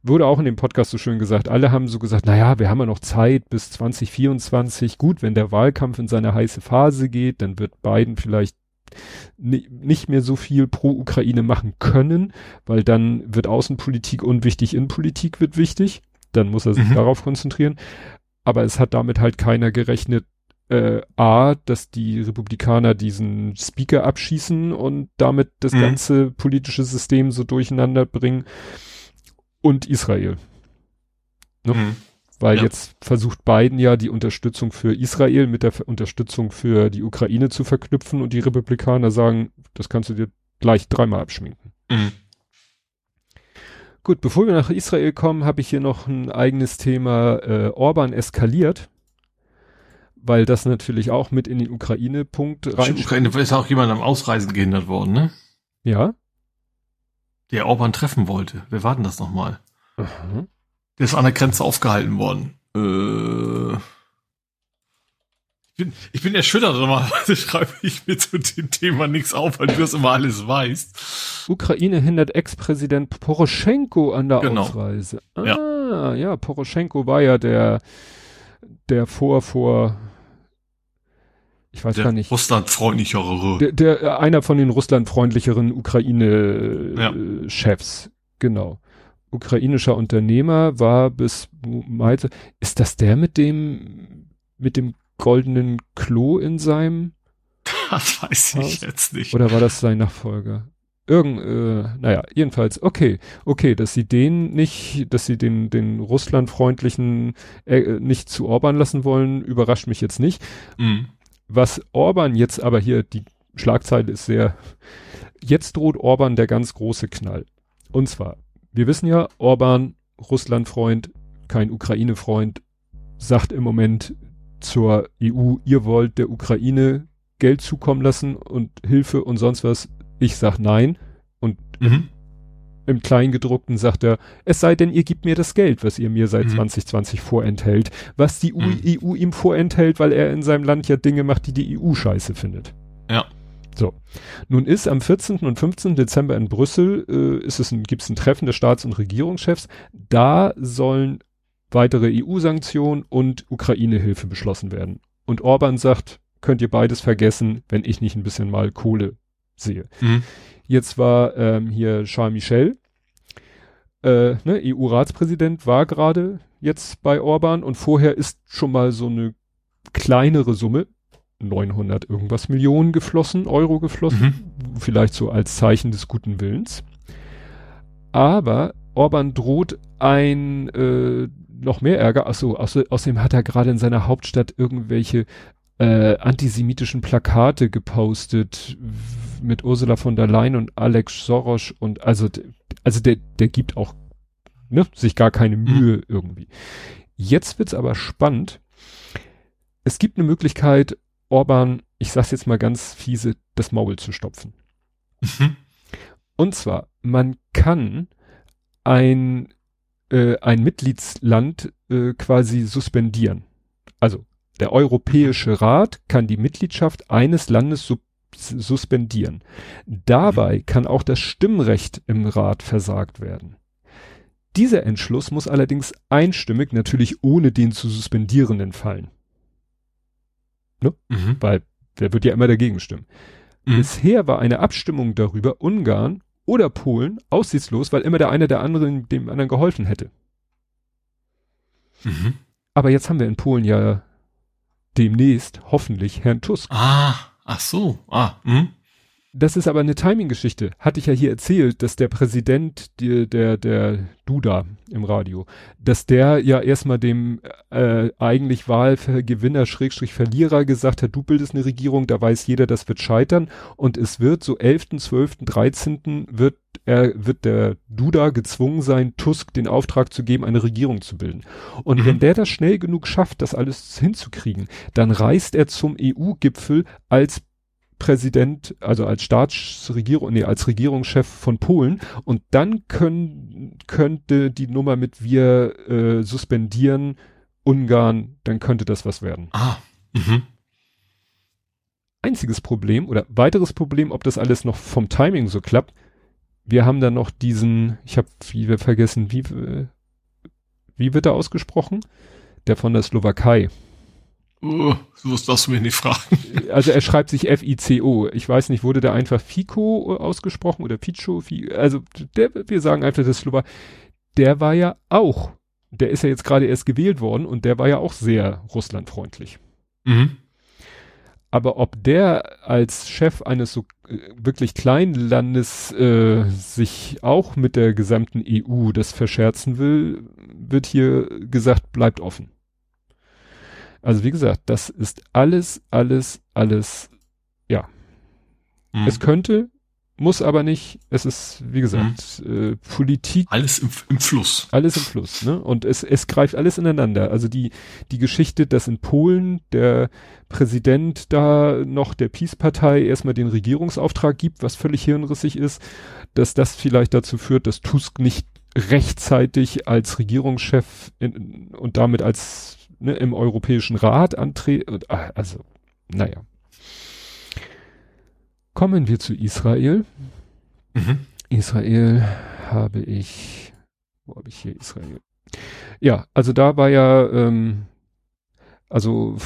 wurde auch in dem Podcast so schön gesagt, alle haben so gesagt, naja, wir haben ja noch Zeit bis 2024. Gut, wenn der Wahlkampf in seine heiße Phase geht, dann wird Biden vielleicht nicht mehr so viel pro Ukraine machen können, weil dann wird Außenpolitik unwichtig, Innenpolitik wird wichtig. Dann muss er sich mhm. darauf konzentrieren. Aber es hat damit halt keiner gerechnet, äh, A, dass die Republikaner diesen Speaker abschießen und damit das mhm. ganze politische System so durcheinander bringen und Israel. Ne? Mhm. Weil ja. jetzt versucht Biden ja die Unterstützung für Israel mit der Unterstützung für die Ukraine zu verknüpfen und die Republikaner sagen, das kannst du dir gleich dreimal abschminken. Mhm. Gut, bevor wir nach Israel kommen, habe ich hier noch ein eigenes Thema. Äh, Orban eskaliert, weil das natürlich auch mit in den Ukraine-Punkt rein. Ukraine ist auch jemand am Ausreisen gehindert worden, ne? Ja. Der Orban treffen wollte. Wer war denn das nochmal? Mhm. Der ist an der Grenze aufgehalten worden. Äh, ich, bin, ich bin erschüttert, normalerweise schreibe ich mir zu dem Thema nichts auf, weil du das immer alles weißt. Ukraine hindert Ex-Präsident Poroschenko an der genau. Ausreise. Ah, ja. ja, Poroschenko war ja der, der vor, vor, ich weiß der gar nicht. Russlandfreundlichere. Der, der, einer von den russlandfreundlicheren Ukraine-Chefs. Ja. Genau ukrainischer Unternehmer, war bis meinte, ist das der mit dem, mit dem goldenen Klo in seinem Das weiß Haus? ich jetzt nicht. Oder war das sein Nachfolger? Irgend, äh, naja, jedenfalls, okay, okay, dass sie den nicht, dass sie den, den russlandfreundlichen äh, nicht zu Orban lassen wollen, überrascht mich jetzt nicht. Mhm. Was Orban jetzt aber hier, die Schlagzeile ist sehr, jetzt droht Orban der ganz große Knall. Und zwar, wir wissen ja, Orban, Russland-Freund, kein Ukraine-Freund, sagt im Moment zur EU, ihr wollt der Ukraine Geld zukommen lassen und Hilfe und sonst was. Ich sag nein. Und mhm. im Kleingedruckten sagt er, es sei denn, ihr gebt mir das Geld, was ihr mir seit mhm. 2020 vorenthält. Was die mhm. EU ihm vorenthält, weil er in seinem Land ja Dinge macht, die die EU scheiße findet. Ja. So. Nun ist am 14. und 15. Dezember in Brüssel, äh, ist es ein, gibt's ein Treffen der Staats- und Regierungschefs. Da sollen weitere EU-Sanktionen und Ukraine-Hilfe beschlossen werden. Und Orban sagt, könnt ihr beides vergessen, wenn ich nicht ein bisschen mal Kohle sehe. Mhm. Jetzt war ähm, hier Charles Michel, äh, ne, EU-Ratspräsident, war gerade jetzt bei Orban und vorher ist schon mal so eine kleinere Summe, 900 irgendwas Millionen geflossen, Euro geflossen, mhm. vielleicht so als Zeichen des guten Willens. Aber Orban droht ein äh, noch mehr Ärger. Achso, außerdem hat er gerade in seiner Hauptstadt irgendwelche äh, antisemitischen Plakate gepostet mit Ursula von der Leyen und Alex Soros und also also der der gibt auch ne, sich gar keine mhm. Mühe mhm. irgendwie. Jetzt wird's aber spannend. Es gibt eine Möglichkeit, Orban, ich sag's jetzt mal ganz fiese, das Maul zu stopfen. Mhm. Und zwar, man kann ein, äh, ein Mitgliedsland äh, quasi suspendieren. Also der Europäische Rat kann die Mitgliedschaft eines Landes suspendieren. Dabei kann auch das Stimmrecht im Rat versagt werden. Dieser Entschluss muss allerdings einstimmig, natürlich ohne den zu suspendierenden fallen. Ne? Mhm. Weil der wird ja immer dagegen stimmen. Mhm. Bisher war eine Abstimmung darüber Ungarn oder Polen aussichtslos, weil immer der eine der anderen dem anderen geholfen hätte. Mhm. Aber jetzt haben wir in Polen ja demnächst hoffentlich Herrn Tusk. Ah, ach so. Ah, mh das ist aber eine Timing-Geschichte. Hatte ich ja hier erzählt, dass der Präsident, die, der, der Duda im Radio, dass der ja erstmal dem äh, eigentlich Wahlgewinner Schrägstrich Verlierer gesagt hat, du bildest eine Regierung, da weiß jeder, das wird scheitern. Und es wird so 11., 12., 13. wird er, wird der Duda gezwungen sein, Tusk den Auftrag zu geben, eine Regierung zu bilden. Und mhm. wenn der das schnell genug schafft, das alles hinzukriegen, dann reist er zum EU-Gipfel als Präsident, also als Staatsregierung, nee, als Regierungschef von Polen und dann können, könnte die Nummer mit wir äh, suspendieren Ungarn, dann könnte das was werden. Ah. Mhm. Einziges Problem oder weiteres Problem, ob das alles noch vom Timing so klappt. Wir haben dann noch diesen, ich habe wie wir vergessen, wie wie wird er ausgesprochen? Der von der Slowakei. Oh, sowas darfst du mich nicht fragen. Also er schreibt sich F-I-C-O. Ich weiß nicht, wurde da einfach Fico ausgesprochen oder Picho? Also der, wir sagen einfach das Slowak. Der war ja auch, der ist ja jetzt gerade erst gewählt worden und der war ja auch sehr russlandfreundlich. Mhm. Aber ob der als Chef eines so äh, wirklich kleinen Landes äh, sich auch mit der gesamten EU das verscherzen will, wird hier gesagt, bleibt offen. Also wie gesagt, das ist alles, alles, alles, ja. Mhm. Es könnte, muss aber nicht. Es ist, wie gesagt, mhm. äh, Politik. Alles im, im, Fluss. Alles im Fluss, ne? Und es, es greift alles ineinander. Also die, die Geschichte, dass in Polen der Präsident da noch der Peace-Partei erstmal den Regierungsauftrag gibt, was völlig hirnrissig ist, dass das vielleicht dazu führt, dass Tusk nicht rechtzeitig als Regierungschef in, und damit als ne, im Europäischen Rat antreten. Also, naja. Kommen wir zu Israel. Mhm. Israel habe ich, wo habe ich hier Israel? Ja, also da war ja, ähm, also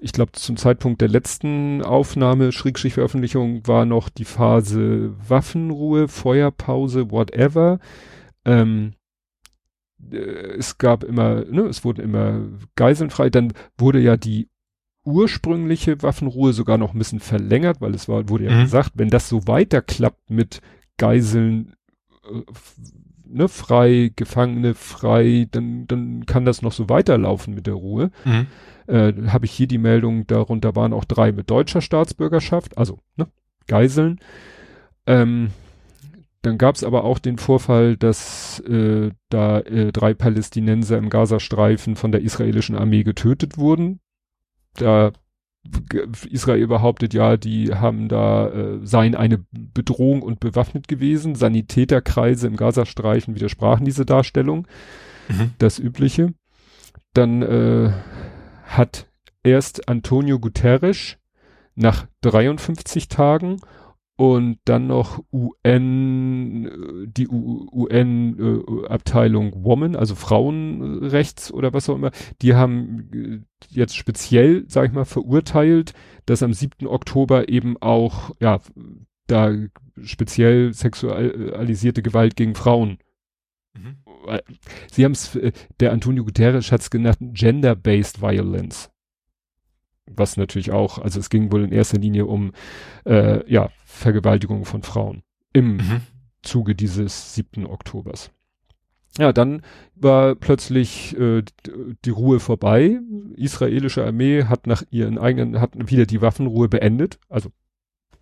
ich glaube zum Zeitpunkt der letzten Aufnahme, Schrägstrich Veröffentlichung, war noch die Phase Waffenruhe, Feuerpause, whatever. Ähm, äh, es gab immer, ne, es wurden immer Geiseln frei. Dann wurde ja die ursprüngliche Waffenruhe sogar noch ein bisschen verlängert, weil es war, wurde ja mhm. gesagt, wenn das so weiter klappt mit Geiseln äh, ne, frei, Gefangene frei, dann, dann kann das noch so weiterlaufen mit der Ruhe. Mhm. Äh, Habe ich hier die Meldung, darunter waren auch drei mit deutscher Staatsbürgerschaft, also ne, Geiseln. Ähm, dann gab es aber auch den Vorfall, dass äh, da äh, drei Palästinenser im Gazastreifen von der israelischen Armee getötet wurden. Da Israel behauptet ja, die haben da, äh, seien eine Bedrohung und bewaffnet gewesen. Sanitäterkreise im Gazastreifen widersprachen diese Darstellung. Mhm. Das Übliche. Dann äh, hat erst Antonio Guterres nach 53 Tagen und dann noch UN, die UN-Abteilung äh, Woman, also Frauenrechts oder was auch immer, die haben äh, jetzt speziell, sag ich mal, verurteilt, dass am 7. Oktober eben auch, ja, da speziell sexualisierte Gewalt gegen Frauen. Mhm. Sie haben es, äh, der Antonio Guterres hat es genannt, Gender-Based Violence was natürlich auch, also es ging wohl in erster Linie um äh, ja, Vergewaltigung von Frauen im mhm. Zuge dieses 7. Oktobers. Ja, dann war plötzlich äh, die Ruhe vorbei. Israelische Armee hat nach ihren eigenen, hat wieder die Waffenruhe beendet, also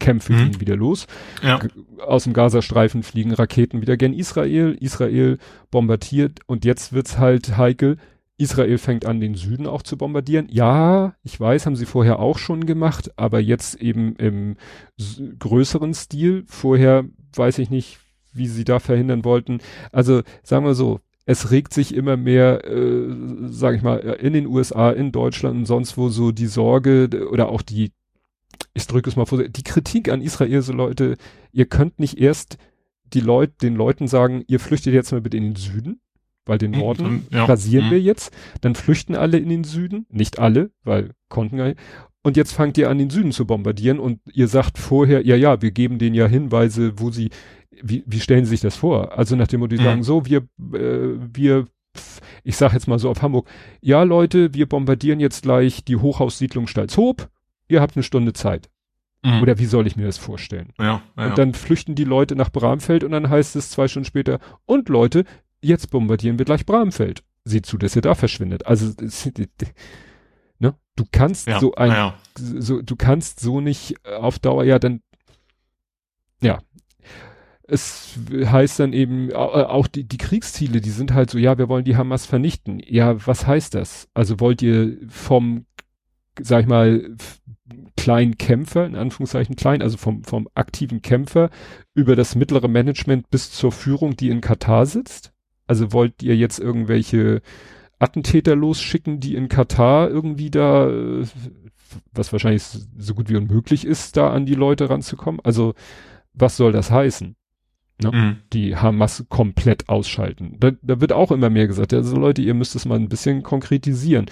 Kämpfe mhm. gingen wieder los. Ja. Aus dem Gazastreifen fliegen Raketen wieder gen Israel. Israel bombardiert und jetzt wird's halt heikel. Israel fängt an, den Süden auch zu bombardieren. Ja, ich weiß, haben sie vorher auch schon gemacht, aber jetzt eben im größeren Stil. Vorher weiß ich nicht, wie sie da verhindern wollten. Also sagen wir so, es regt sich immer mehr, äh, sage ich mal, in den USA, in Deutschland und sonst wo so die Sorge oder auch die, ich drücke es mal vor, die Kritik an Israel, so Leute, ihr könnt nicht erst die Leute, den Leuten sagen, ihr flüchtet jetzt mal bitte in den Süden weil den hm, Norden mhm, ja, rasieren mhm. wir jetzt, dann flüchten alle in den Süden, nicht alle, weil konnten ja, und jetzt fangt ihr an, den Süden zu bombardieren und ihr sagt vorher, ja, ja, wir geben denen ja Hinweise, wo sie, wie, wie stellen sie sich das vor? Also nach dem Motto, die mhm. sagen so, wir, äh, wir, ich sag jetzt mal so auf Hamburg, ja Leute, wir bombardieren jetzt gleich die Hochhaussiedlung Stalzhoop, ihr habt eine Stunde Zeit. Mhm. Oder wie soll ich mir das vorstellen? Ja, ja, und dann flüchten die Leute nach Bramfeld und dann heißt es zwei Stunden später, und Leute, jetzt bombardieren wir gleich Bramfeld. Sieh zu, dass ihr da verschwindet. Also, ne, du kannst ja, so ein, ja. so, du kannst so nicht äh, auf Dauer, ja, dann, ja. Es heißt dann eben, äh, auch die, die Kriegsziele, die sind halt so, ja, wir wollen die Hamas vernichten. Ja, was heißt das? Also wollt ihr vom, sag ich mal, kleinen Kämpfer, in Anführungszeichen klein, also vom, vom aktiven Kämpfer über das mittlere Management bis zur Führung, die in Katar sitzt? Also wollt ihr jetzt irgendwelche Attentäter losschicken, die in Katar irgendwie da, äh, was wahrscheinlich so gut wie unmöglich ist, da an die Leute ranzukommen? Also was soll das heißen? Ne? Mhm. Die Hamas komplett ausschalten. Da, da wird auch immer mehr gesagt, also Leute, ihr müsst es mal ein bisschen konkretisieren.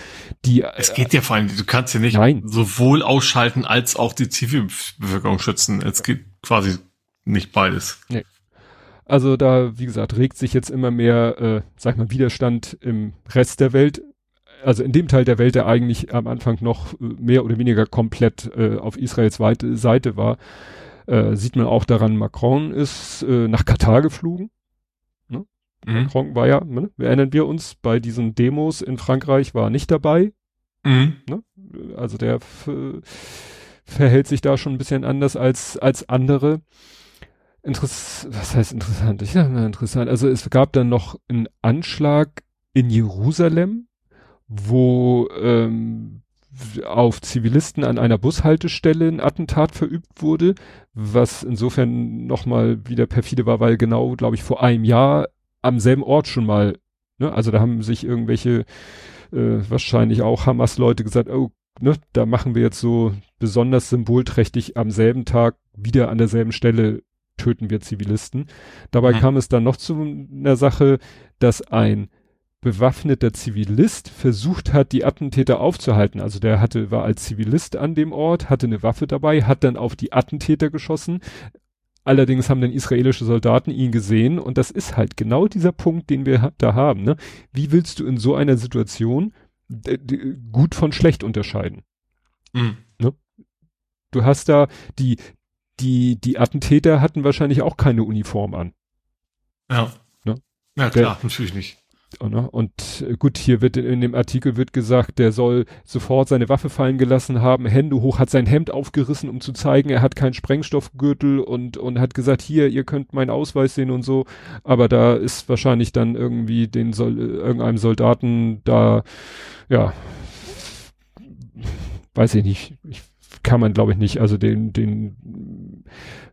Die, es geht ja vor allem, du kannst ja nicht nein. sowohl ausschalten als auch die Zivilbevölkerung schützen. Es geht quasi nicht beides. Nee. Also da, wie gesagt, regt sich jetzt immer mehr, äh, sag mal, Widerstand im Rest der Welt. Also in dem Teil der Welt, der eigentlich am Anfang noch äh, mehr oder weniger komplett äh, auf Israels Seite war äh, sieht man auch daran, Macron ist äh, nach Katar geflogen. Ne? Mhm. Macron war ja, ne? erinnern wir uns, bei diesen Demos in Frankreich war nicht dabei. Mhm. Ne? Also der verhält sich da schon ein bisschen anders als, als andere. Interess was heißt interessant? Ich sag mal interessant. Also es gab dann noch einen Anschlag in Jerusalem, wo ähm, auf Zivilisten an einer Bushaltestelle ein Attentat verübt wurde, was insofern nochmal wieder perfide war, weil genau, glaube ich, vor einem Jahr am selben Ort schon mal, ne, also da haben sich irgendwelche äh, wahrscheinlich auch Hamas-Leute gesagt, oh, ne, da machen wir jetzt so besonders symbolträchtig am selben Tag wieder an derselben Stelle töten wir Zivilisten. Dabei mhm. kam es dann noch zu einer Sache, dass ein bewaffneter Zivilist versucht hat, die Attentäter aufzuhalten. Also der hatte, war als Zivilist an dem Ort, hatte eine Waffe dabei, hat dann auf die Attentäter geschossen. Allerdings haben dann israelische Soldaten ihn gesehen und das ist halt genau dieser Punkt, den wir da haben. Ne? Wie willst du in so einer Situation gut von schlecht unterscheiden? Mhm. Ne? Du hast da die, die, die Attentäter hatten wahrscheinlich auch keine Uniform an. Ja. Ne? Ja, klar, der, natürlich nicht. Ne? Und äh, gut, hier wird in dem Artikel wird gesagt, der soll sofort seine Waffe fallen gelassen haben, Hände hoch, hat sein Hemd aufgerissen, um zu zeigen, er hat keinen Sprengstoffgürtel und, und hat gesagt, hier, ihr könnt meinen Ausweis sehen und so. Aber da ist wahrscheinlich dann irgendwie den Sol irgendeinem Soldaten da, ja, weiß ich nicht, ich, kann man glaube ich nicht, also den, den,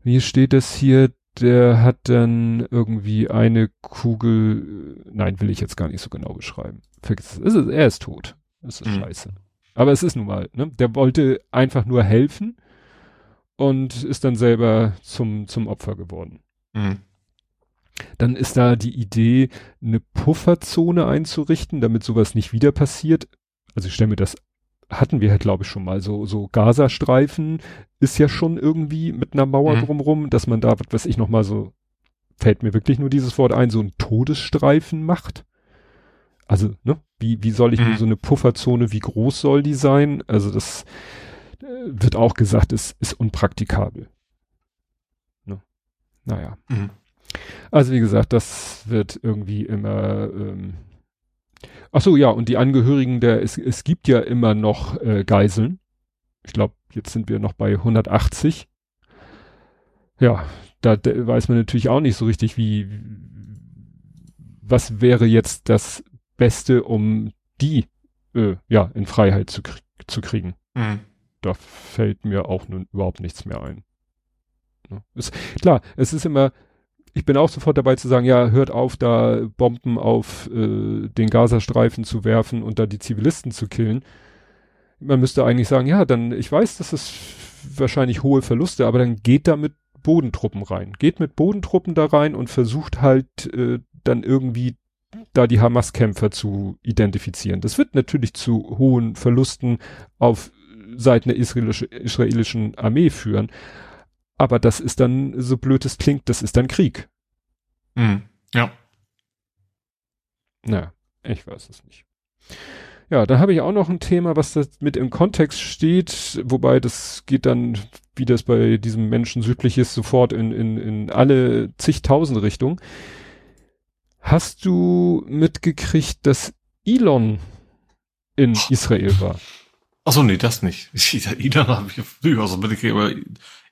wie steht das hier, der hat dann irgendwie eine Kugel, nein, will ich jetzt gar nicht so genau beschreiben. Vergiss es, ist, er ist tot. Das ist mhm. scheiße. Aber es ist nun mal, ne? Der wollte einfach nur helfen und ist dann selber zum, zum Opfer geworden. Mhm. Dann ist da die Idee, eine Pufferzone einzurichten, damit sowas nicht wieder passiert. Also ich stelle mir das hatten wir ja, glaube ich, schon mal. So, so Gazastreifen ist ja schon irgendwie mit einer Mauer mhm. drumrum, dass man da, was weiß ich, noch mal so, fällt mir wirklich nur dieses Wort ein, so ein Todesstreifen macht. Also, ne, wie, wie soll ich mhm. so eine Pufferzone, wie groß soll die sein? Also das äh, wird auch gesagt, ist, ist unpraktikabel. Ne? Naja. Mhm. Also wie gesagt, das wird irgendwie immer ähm, Ach so, ja, und die Angehörigen der, es, es gibt ja immer noch äh, Geiseln. Ich glaube, jetzt sind wir noch bei 180. Ja, da, da weiß man natürlich auch nicht so richtig, wie, was wäre jetzt das Beste, um die, äh, ja, in Freiheit zu, zu kriegen. Mhm. Da fällt mir auch nun überhaupt nichts mehr ein. Ja, ist, klar, es ist immer, ich bin auch sofort dabei zu sagen, ja, hört auf, da Bomben auf äh, den Gazastreifen zu werfen und da die Zivilisten zu killen. Man müsste eigentlich sagen, ja, dann, ich weiß, das ist wahrscheinlich hohe Verluste, aber dann geht da mit Bodentruppen rein. Geht mit Bodentruppen da rein und versucht halt äh, dann irgendwie da die Hamas-Kämpfer zu identifizieren. Das wird natürlich zu hohen Verlusten auf Seiten der israelische, israelischen Armee führen. Aber das ist dann, so blöd es klingt, das ist dann Krieg. Mhm. Ja. Na, ich weiß es nicht. Ja, dann habe ich auch noch ein Thema, was das mit im Kontext steht, wobei das geht dann, wie das bei diesem Menschen südlich ist, sofort in, in, in alle zigtausend Richtungen. Hast du mitgekriegt, dass Elon in Israel war? Achso, nee, das nicht. Elon habe ich durchaus mitgekriegt, aber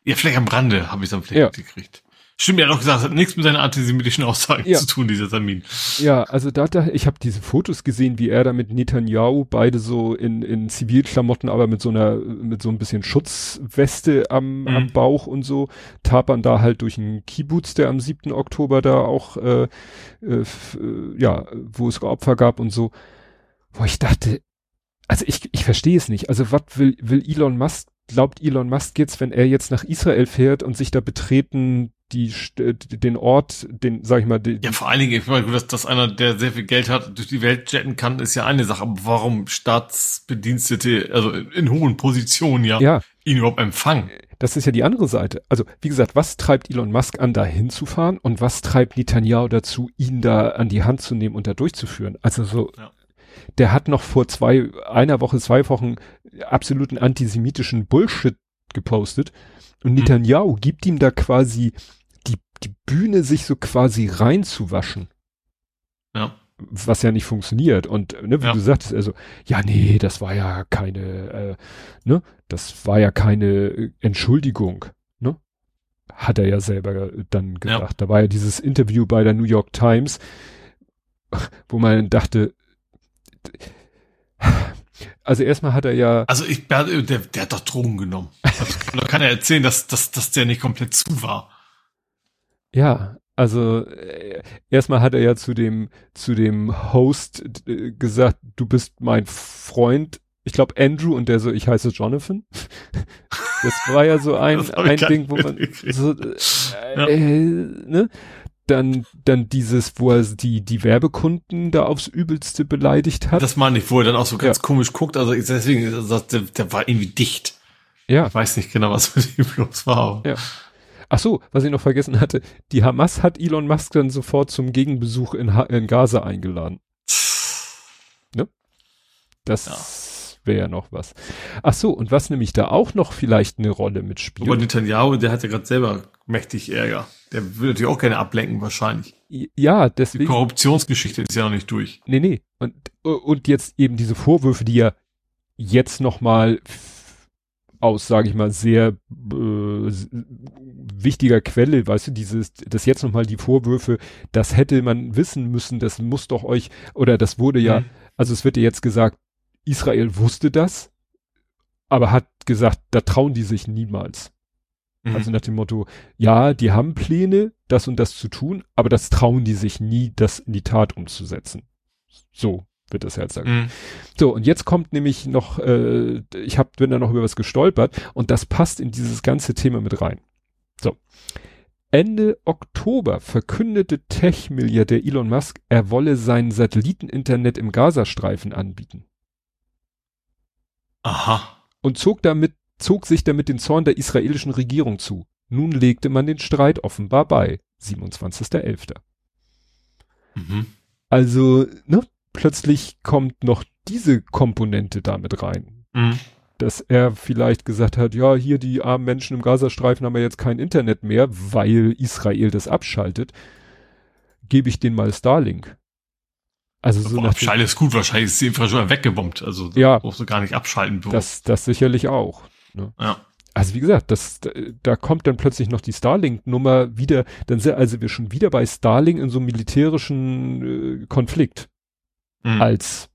ja, vielleicht am Rande habe ich es am vielleicht ja. gekriegt. Stimmt, er hat auch gesagt, es hat nichts mit seinen antisemitischen Aussagen ja. zu tun, dieser Termin. Ja, also da, da ich habe diese Fotos gesehen, wie er da mit Netanyahu beide so in, in Zivilklamotten, aber mit so einer, mit so ein bisschen Schutzweste am, mhm. am Bauch und so, tapern da halt durch einen Kibbutz, der am 7. Oktober da auch, äh, äh, äh, ja, wo es Opfer gab und so, wo ich dachte, also ich, ich verstehe es nicht. Also was will, will Elon Musk glaubt Elon Musk jetzt, wenn er jetzt nach Israel fährt und sich da betreten die, den Ort, den, sag ich mal, die, Ja, vor allen Dingen, ich meine, dass, dass einer, der sehr viel Geld hat, durch die Welt jetten kann, ist ja eine Sache. Aber warum Staatsbedienstete, also in hohen Positionen ja, ja, ihn überhaupt empfangen? das ist ja die andere Seite. Also, wie gesagt, was treibt Elon Musk an, da hinzufahren und was treibt Netanyahu dazu, ihn da an die Hand zu nehmen und da durchzuführen? Also so, Ja. Der hat noch vor zwei, einer Woche, zwei Wochen absoluten antisemitischen Bullshit gepostet und Netanyahu gibt ihm da quasi die, die Bühne, sich so quasi reinzuwaschen Ja. was ja nicht funktioniert. Und ne, wie Ja. du sagtest, also, ja, nee, das war ja keine, äh, ne, das war ja keine äh, Entschuldigung, ne? Hat er ja selber dann gesagt. Da war ja dieses Interview bei der New York Times, wo man dachte, also erstmal hat er ja, Also ich, der, der, hat doch Drogen genommen. Also, kann er erzählen, dass, dass, dass der nicht komplett zu war. ja, also äh, erstmal hat er ja zu dem zu dem Host äh, gesagt, du bist mein Freund. Ich glaube Andrew und der so, ich heiße Jonathan. Das war ja so ein, ein Ding, wo man so, äh, Ja. äh, ne? Dann, dann dieses, wo er die, die Werbekunden da aufs Übelste beleidigt hat. Das meine ich, wo er dann auch so ganz Ja. komisch guckt. Also deswegen, also der, der war irgendwie dicht. ja. Ich weiß nicht genau, was mit ihm los war. Ja. Ach so, was ich noch vergessen hatte. Die Hamas hat Elon Musk dann sofort zum Gegenbesuch in, ha in Gaza eingeladen. Das wäre ja noch was. Ach so, und was nämlich da auch noch vielleicht eine Rolle Aber mitspielt. Netanyahu, der hat ja gerade selber mächtig Ärger. Der will natürlich auch gerne ablenken, wahrscheinlich. Ja, Die deswegen. Korruptionsgeschichte ist ja noch nicht durch. Nee, nee. Und, und jetzt eben diese Vorwürfe, die ja jetzt noch mal aus, sage ich mal, sehr äh, wichtiger Quelle, weißt du, dieses, das jetzt noch mal die Vorwürfe, das hätte man wissen müssen, das muss doch euch, oder das wurde ja, Mhm. also es wird ja jetzt gesagt, Israel wusste das, aber hat gesagt, da trauen die sich niemals. Mhm. Also nach dem Motto, ja, die haben Pläne, das und das zu tun, aber das trauen die sich nie, das in die Tat umzusetzen. So wird das jetzt sagen. Mhm. So, und jetzt kommt nämlich noch, äh, ich hab, bin da noch über was gestolpert und das passt in dieses ganze Thema mit rein. So. Ende Oktober verkündete Tech-Milliardär Elon Musk, er wolle sein Satelliteninternet im Gazastreifen anbieten Aha. und zog damit, zog sich damit den Zorn der israelischen Regierung zu. Nun legte man den Streit offenbar bei. 27.11. Mhm. Also, ne, plötzlich kommt noch diese Komponente damit rein. Mhm. Dass er vielleicht gesagt hat, ja, hier die armen Menschen im Gazastreifen haben ja jetzt kein Internet mehr, weil Israel das abschaltet. Gebe ich denen mal Starlink. Also so Boah, Abschalten ist gut, wahrscheinlich ist die Infrastruktur weggebombt. Also Ja. brauchst du gar nicht abschalten. Das, das sicherlich auch. ja. Also wie gesagt, das, da, da kommt dann plötzlich noch die Starlink-Nummer wieder, dann sind also wir schon wieder bei Starlink in so einem militärischen äh, Konflikt Mhm. als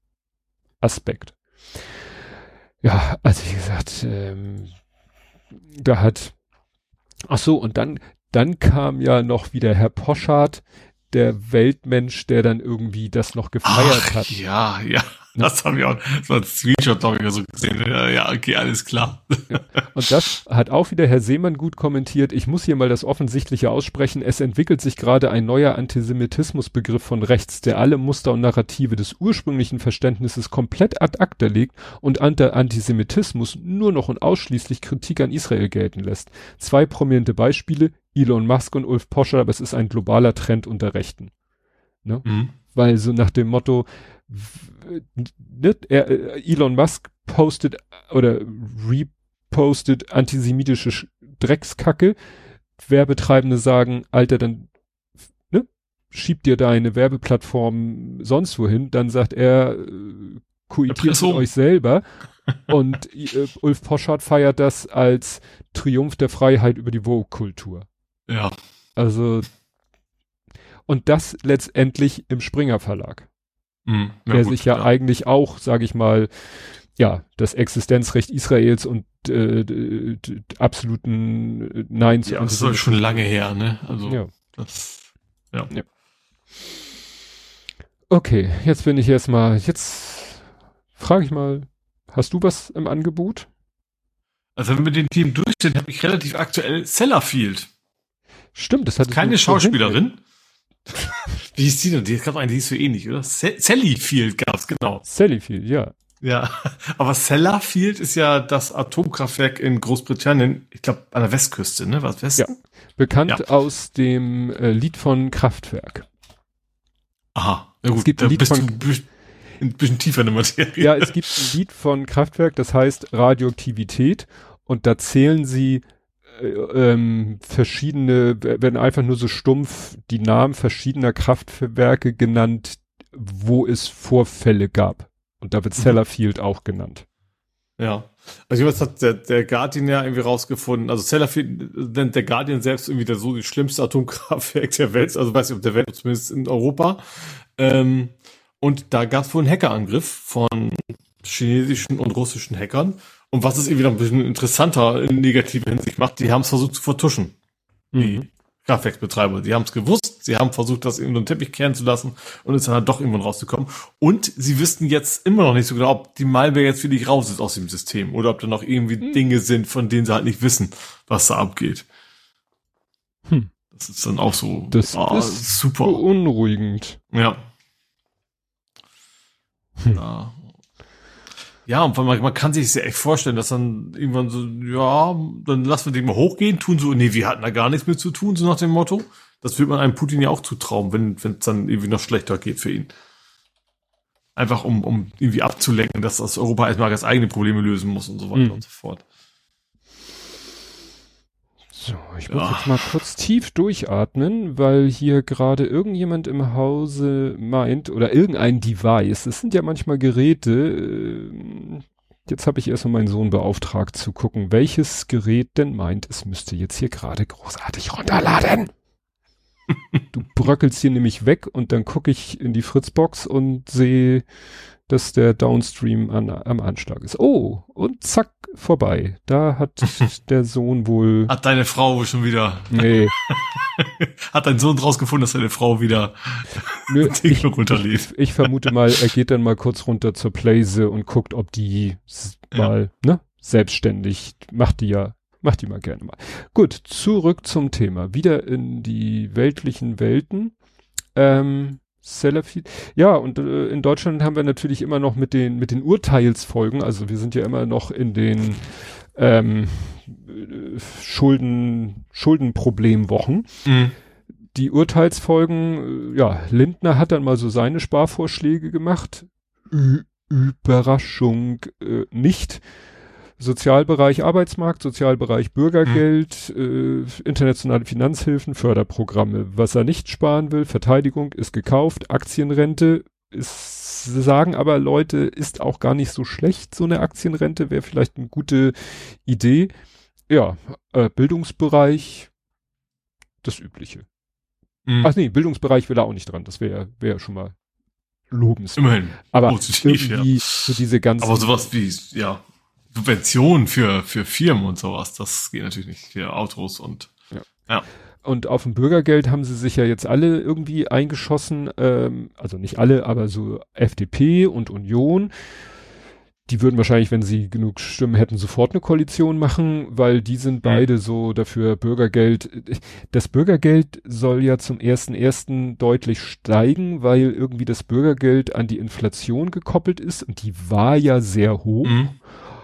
Aspekt. Ja, also wie gesagt, ähm, da hat, ach so, und dann, dann kam ja noch wieder Herr Poschardt, der Weltmensch, der dann irgendwie das noch gefeiert Ach, hat. ja, ja. Das habe ich auch, das war ein Screenshot, glaube ich, so gesehen. Ja, ja, okay, alles klar. Und das hat auch wieder Herr Seemann gut kommentiert. Ich muss hier mal das Offensichtliche aussprechen. Es entwickelt sich gerade ein neuer Antisemitismusbegriff von rechts, der alle Muster und Narrative des ursprünglichen Verständnisses komplett ad acta legt und Antisemitismus nur noch und ausschließlich Kritik an Israel gelten lässt. Zwei prominente Beispiele, Elon Musk und Ulf Poscher, aber es ist ein globaler Trend unter Rechten. Mhm. Weil so nach dem Motto, ne, er, äh, Elon Musk postet oder repostet antisemitische Sch- Dreckskacke. Werbetreibende sagen, Alter, dann ne, schieb dir deine Werbeplattform sonst wohin. Dann sagt er, äh, koitiert euch selber. Und äh, Ulf Poschardt feiert das als Triumph der Freiheit über die Vogue-Kultur. Ja. Also und das letztendlich im Springer Verlag, Mhm. Ja, der gut, sich ja, eigentlich auch, sage ich mal, ja, das Existenzrecht Israels und äh, absoluten äh, Nein zu Ja, das ist schon lange her, ne? Also, Ja. das, ja. Okay, jetzt bin ich erstmal, jetzt frage ich mal, hast du was im Angebot? Also, wenn wir den Themen durch sind, habe ich relativ aktuell Sellafield. Stimmt, das hat keine Schauspielerin. Wie hieß die denn? Die gab eine, die hieß so ähnlich, oder? Sally Field gab's, genau. Sally Field, ja. Ja, aber Sellafield ist ja das Atomkraftwerk in Großbritannien, ich glaube an der Westküste, ne? Was Westen? Ja. Bekannt ja. aus dem äh, Lied von Kraftwerk. Aha, ja gut, es gibt ein Lied von, ein bisschen tiefer in der Materie. Ja, es gibt ein Lied von Kraftwerk, das heißt Radioaktivität und da zählen sie ähm, verschiedene, werden einfach nur so stumpf die Namen verschiedener Kraftwerke genannt, wo es Vorfälle gab. Und da wird mhm. Sellafield auch genannt. Ja. Also was hat der, der Guardian ja irgendwie rausgefunden. Also Sellafield nennt der Guardian selbst irgendwie der so die schlimmste Atomkraftwerk der Welt, also weiß ich ob der Welt, zumindest in Europa. Ähm, und da gab es wohl einen Hackerangriff von chinesischen und russischen Hackern. Und was es irgendwie noch ein bisschen interessanter in negativer Hinsicht macht, die haben es versucht zu vertuschen. Mhm. Die Kraftwerksbetreiber. Die haben es gewusst, sie haben versucht, das in den Teppich kehren zu lassen und ist dann halt doch irgendwann rausgekommen. Und sie wissen jetzt immer noch nicht so genau, ob die Malware jetzt wirklich raus ist aus dem System oder ob da noch irgendwie hm. Dinge sind, von denen sie halt nicht wissen, was da abgeht. Hm. Das ist dann auch so das oh, ist super beunruhigend. Ja. Hm. ja. Ja, und man, man kann sich sehr echt vorstellen, dass dann irgendwann so, ja, dann lassen wir den mal hochgehen, tun so, nee, wir hatten da gar nichts mit zu tun, so nach dem Motto. Das wird man einem Putin ja auch zutrauen, wenn es dann irgendwie noch schlechter geht für ihn. Einfach um, um irgendwie abzulenken, dass das Europa erstmal ganz eigene Probleme lösen muss und so weiter mhm. und so fort. So, ich muss ja. jetzt mal kurz tief durchatmen, weil hier gerade irgendjemand im Hause meint, oder irgendein Device, es sind ja manchmal Geräte, äh, jetzt habe ich erstmal meinen Sohn beauftragt zu gucken, welches Gerät denn meint, es müsste jetzt hier gerade großartig runterladen. du bröckelst hier nämlich weg und dann gucke ich in die Fritzbox und sehe dass der Downstream an, am Anschlag ist. Oh, und zack, vorbei. Da hat der Sohn wohl. Hat deine Frau schon wieder. Nee. hat dein Sohn draus gefunden, dass deine Frau wieder Nö, ich, ich, ich, vermute mal, er geht dann mal kurz runter zur Playse und guckt, ob die ja. mal, ne, selbstständig, macht die ja, macht die mal gerne mal. Gut, zurück zum Thema. Wieder in die weltlichen Welten. Ähm, Sellafield. Ja, und äh, in Deutschland haben wir natürlich immer noch mit den, mit den Urteilsfolgen, also wir sind ja immer noch in den ähm, Schulden, Schuldenproblemwochen. Mhm. Die Urteilsfolgen, äh, ja, Lindner hat dann mal so seine Sparvorschläge gemacht. Ü Überraschung äh, nicht. Sozialbereich Arbeitsmarkt, Sozialbereich Bürgergeld, mhm. äh, internationale Finanzhilfen, Förderprogramme. Was er nicht sparen will, Verteidigung ist gekauft, Aktienrente ist, sagen aber Leute, ist auch gar nicht so schlecht, so eine Aktienrente wäre vielleicht eine gute Idee. Ja, äh, Bildungsbereich, das Übliche. Mhm. Ach nee, Bildungsbereich will er auch nicht dran, das wäre wär schon mal lobens. Immerhin. Aber Positiv, irgendwie ja. so diese ganzen. Aber sowas wie, ja, Subventionen für, für Firmen und sowas. Das geht natürlich nicht für Autos und ja. ja. Und auf dem Bürgergeld haben sie sich ja jetzt alle irgendwie eingeschossen, ähm, also nicht alle, aber so FDP und Union. Die würden wahrscheinlich, wenn sie genug Stimmen hätten, sofort eine Koalition machen, weil die sind beide mhm. so dafür Bürgergeld. Das Bürgergeld soll ja zum ersten ersten deutlich steigen, weil irgendwie das Bürgergeld an die Inflation gekoppelt ist und die war ja sehr hoch. Mhm.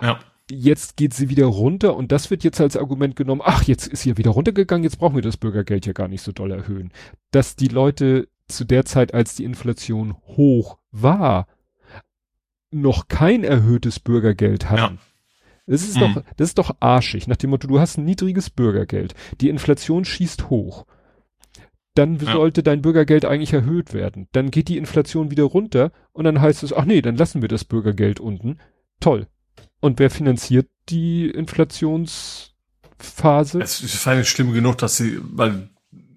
Ja. Jetzt geht sie wieder runter und das wird jetzt als Argument genommen, ach, jetzt ist sie ja wieder runtergegangen, jetzt brauchen wir das Bürgergeld ja gar nicht so doll erhöhen. Dass die Leute zu der Zeit, als die Inflation hoch war, noch kein erhöhtes Bürgergeld hatten. Ja. Das ist mhm. doch, das ist doch arschig. Nach dem Motto, du hast ein niedriges Bürgergeld. Die Inflation schießt hoch. Dann ja. sollte dein Bürgergeld eigentlich erhöht werden. Dann geht die Inflation wieder runter und dann heißt es, ach nee, dann lassen wir das Bürgergeld unten. Toll. Und wer finanziert die Inflationsphase? Es ist eigentlich schlimm genug, dass sie, weil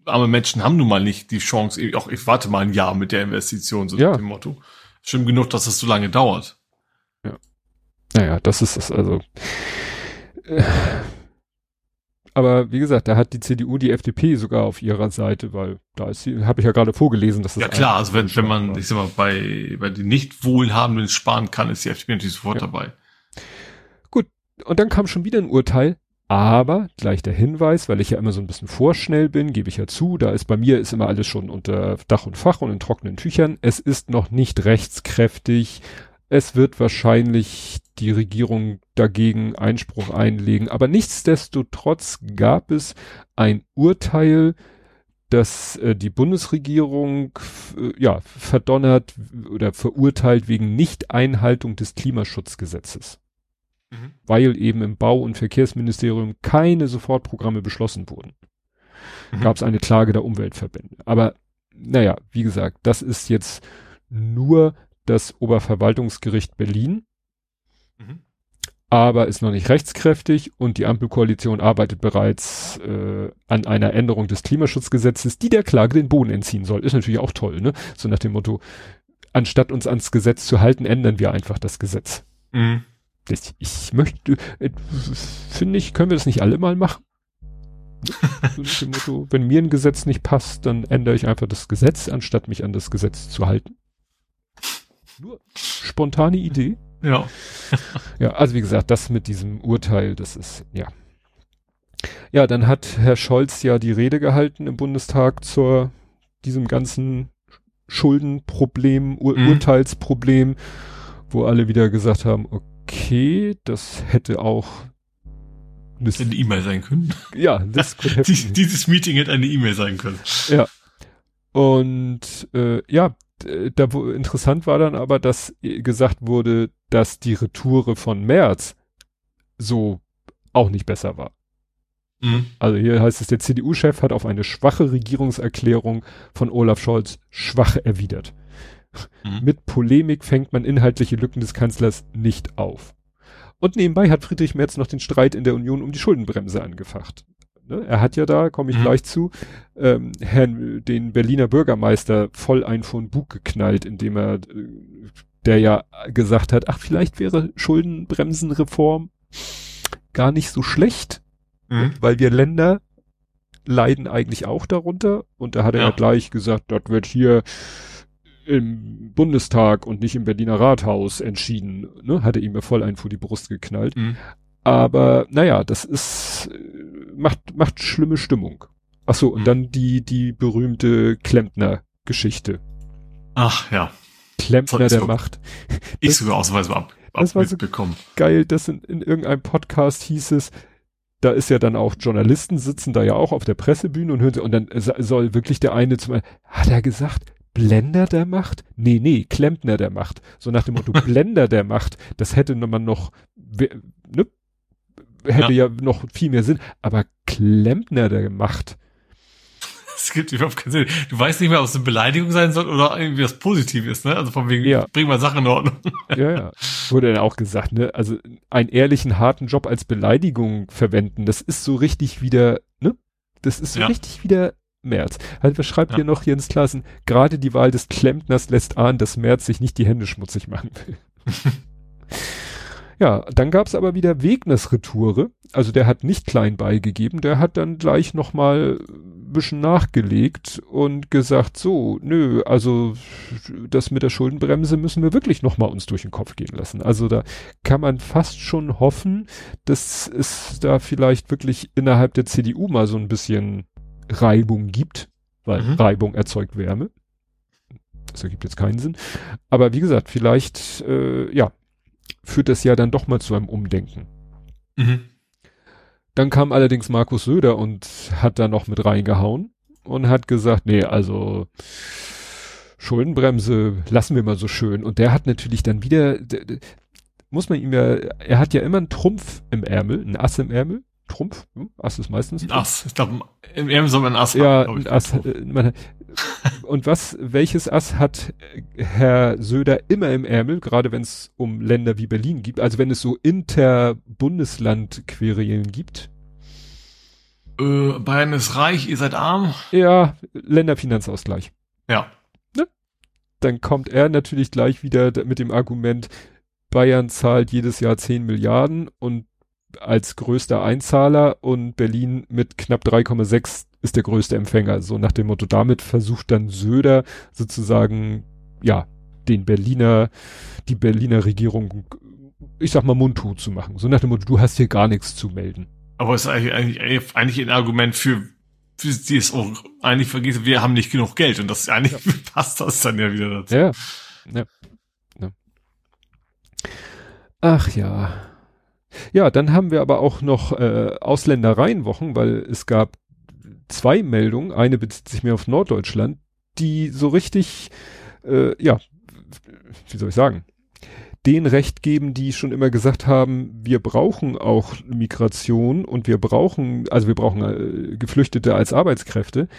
arme Menschen haben nun mal nicht die Chance, auch ich warte mal ein Jahr mit der Investition, so ja. dem Motto. Schlimm genug, dass es so lange dauert. Ja. Naja, das ist es, also. Äh, aber wie gesagt, da hat die CDU die FDP sogar auf ihrer Seite, weil da ist sie, habe ich ja gerade vorgelesen, dass das Ja klar, also wenn, wenn man, ich sag mal, bei, bei den nicht Wohlhabenden sparen kann, ist die FDP natürlich sofort ja. dabei. Und dann kam schon wieder ein Urteil. Aber gleich der Hinweis, weil ich ja immer so ein bisschen vorschnell bin, gebe ich ja zu, da ist bei mir ist immer alles schon unter Dach und Fach und in trockenen Tüchern. Es ist noch nicht rechtskräftig. Es wird wahrscheinlich die Regierung dagegen Einspruch einlegen. Aber nichtsdestotrotz gab es ein Urteil, dass äh, die Bundesregierung äh, ja verdonnert oder verurteilt wegen Nichteinhaltung des Klimaschutzgesetzes. Mhm. Weil eben im Bau- und Verkehrsministerium keine Sofortprogramme beschlossen wurden. Mhm. Gab es eine Klage der Umweltverbände. Aber naja, wie gesagt, das ist jetzt nur das Oberverwaltungsgericht Berlin. Mhm. Aber ist noch nicht rechtskräftig und die Ampelkoalition arbeitet bereits äh, an einer Änderung des Klimaschutzgesetzes, die der Klage den Boden entziehen soll. Ist natürlich auch toll, ne? So nach dem Motto, anstatt uns ans Gesetz zu halten, ändern wir einfach das Gesetz. Mhm ich, möchte, äh, finde ich, können wir das nicht alle mal machen? so Motto, wenn mir ein Gesetz nicht passt, dann ändere ich einfach das Gesetz, anstatt mich an das Gesetz zu halten. Nur spontane Idee. Ja. ja, also wie gesagt, das mit diesem Urteil, das ist, ja. Ja, dann hat Herr Scholz ja die Rede gehalten im Bundestag zur diesem ganzen Schuldenproblem, Ur mhm. Urteilsproblem, wo alle wieder gesagt haben, okay, okay, das hätte auch das eine E-Mail sein können. Ja, das Dies, dieses Meeting hätte eine E-Mail sein können. Ja. Und äh, ja, da wo interessant war dann aber, dass gesagt wurde, dass die Retoure von März so auch nicht besser war. Mhm. Also hier heißt es, der CDU-Chef hat auf eine schwache Regierungserklärung von Olaf Scholz schwach erwidert. Mhm. Mit Polemik fängt man inhaltliche Lücken des Kanzlers nicht auf. Und nebenbei hat Friedrich Merz noch den Streit in der Union um die Schuldenbremse angefacht. Ne? Er hat ja da, komme ich mhm. gleich zu, ähm, Herrn, den Berliner Bürgermeister voll ein von Bug geknallt, indem er, äh, der ja gesagt hat, ach, vielleicht wäre Schuldenbremsenreform gar nicht so schlecht, mhm. weil wir Länder leiden eigentlich auch darunter. Und da hat er ja, ja gleich gesagt, dort wird hier im Bundestag und nicht im Berliner Rathaus entschieden, ne? Hatte ihm ja voll ein vor die Brust geknallt. Mhm. Aber naja, das ist macht macht schlimme Stimmung. Ach so, und mhm. dann die die berühmte Klempner-Geschichte. Ach ja. Klempner der Macht. Ich sogar ausweise ab, ab das war so geil, dass in, in irgendeinem Podcast hieß es, da ist ja dann auch Journalisten sitzen da ja auch auf der Pressebühne und hören und dann soll wirklich der eine zum hat er gesagt, Blender der Macht? Nee, nee, Klempner der Macht. So nach dem Motto Blender der Macht, das hätte man noch, ne? Hätte ja. ja noch viel mehr Sinn, aber Klempner der Macht. Es gibt überhaupt keinen Sinn. Du weißt nicht mehr, ob es eine Beleidigung sein soll oder irgendwie was Positives, ne? Also von wegen, ja. bring mal Sachen in Ordnung. Ja, ja. Wurde dann auch gesagt, ne? Also einen ehrlichen, harten Job als Beleidigung verwenden, das ist so richtig wieder, ne? Das ist so ja. richtig wieder März. Halt, was schreibt ja. hier noch Jens Klassen? Gerade die Wahl des Klempners lässt ahnen, dass März sich nicht die Hände schmutzig machen will. ja, dann gab's aber wieder Wegners Retoure. Also der hat nicht klein beigegeben, der hat dann gleich nochmal ein bisschen nachgelegt und gesagt, so, nö, also das mit der Schuldenbremse müssen wir wirklich nochmal uns durch den Kopf gehen lassen. Also da kann man fast schon hoffen, dass es da vielleicht wirklich innerhalb der CDU mal so ein bisschen Reibung gibt, weil mhm. Reibung erzeugt Wärme. Das ergibt jetzt keinen Sinn. Aber wie gesagt, vielleicht, äh, ja, führt das ja dann doch mal zu einem Umdenken. Mhm. Dann kam allerdings Markus Söder und hat da noch mit reingehauen und hat gesagt, nee, also Schuldenbremse lassen wir mal so schön. Und der hat natürlich dann wieder, muss man ihm ja, er hat ja immer einen Trumpf im Ärmel, einen Ass im Ärmel. Trumpf, hm? Ass ist meistens. Ein Ass. Ich glaube, im Ärmel soll man ein Ass ja, haben. Ja, ein Ass. Äh, man, und was, welches Ass hat Herr Söder immer im Ärmel, gerade wenn es um Länder wie Berlin gibt, also wenn es so Inter-Bundesland-Querelen gibt? Äh, Bayern ist reich, ihr seid arm. Ja, Länderfinanzausgleich. Ja. Ne? Dann kommt er natürlich gleich wieder mit dem Argument, Bayern zahlt jedes Jahr 10 Milliarden und als größter Einzahler und Berlin mit knapp 3,6 ist der größte Empfänger. So nach dem Motto, damit versucht dann Söder sozusagen, ja, den Berliner, die Berliner Regierung, ich sag mal, mundtot zu machen. So nach dem Motto, du hast hier gar nichts zu melden. Aber es ist eigentlich, eigentlich, eigentlich ein Argument für, für die es auch eigentlich vergeht, wir haben nicht genug Geld und das eigentlich ja. passt das dann ja wieder dazu. Ja. ja. ja. Ach ja. Ja, dann haben wir aber auch noch äh, Ausländereienwochen, weil es gab zwei Meldungen. Eine bezieht sich mehr auf Norddeutschland, die so richtig, äh, ja, wie soll ich sagen, den Recht geben, die schon immer gesagt haben, wir brauchen auch Migration und wir brauchen, also wir brauchen äh, Geflüchtete als Arbeitskräfte.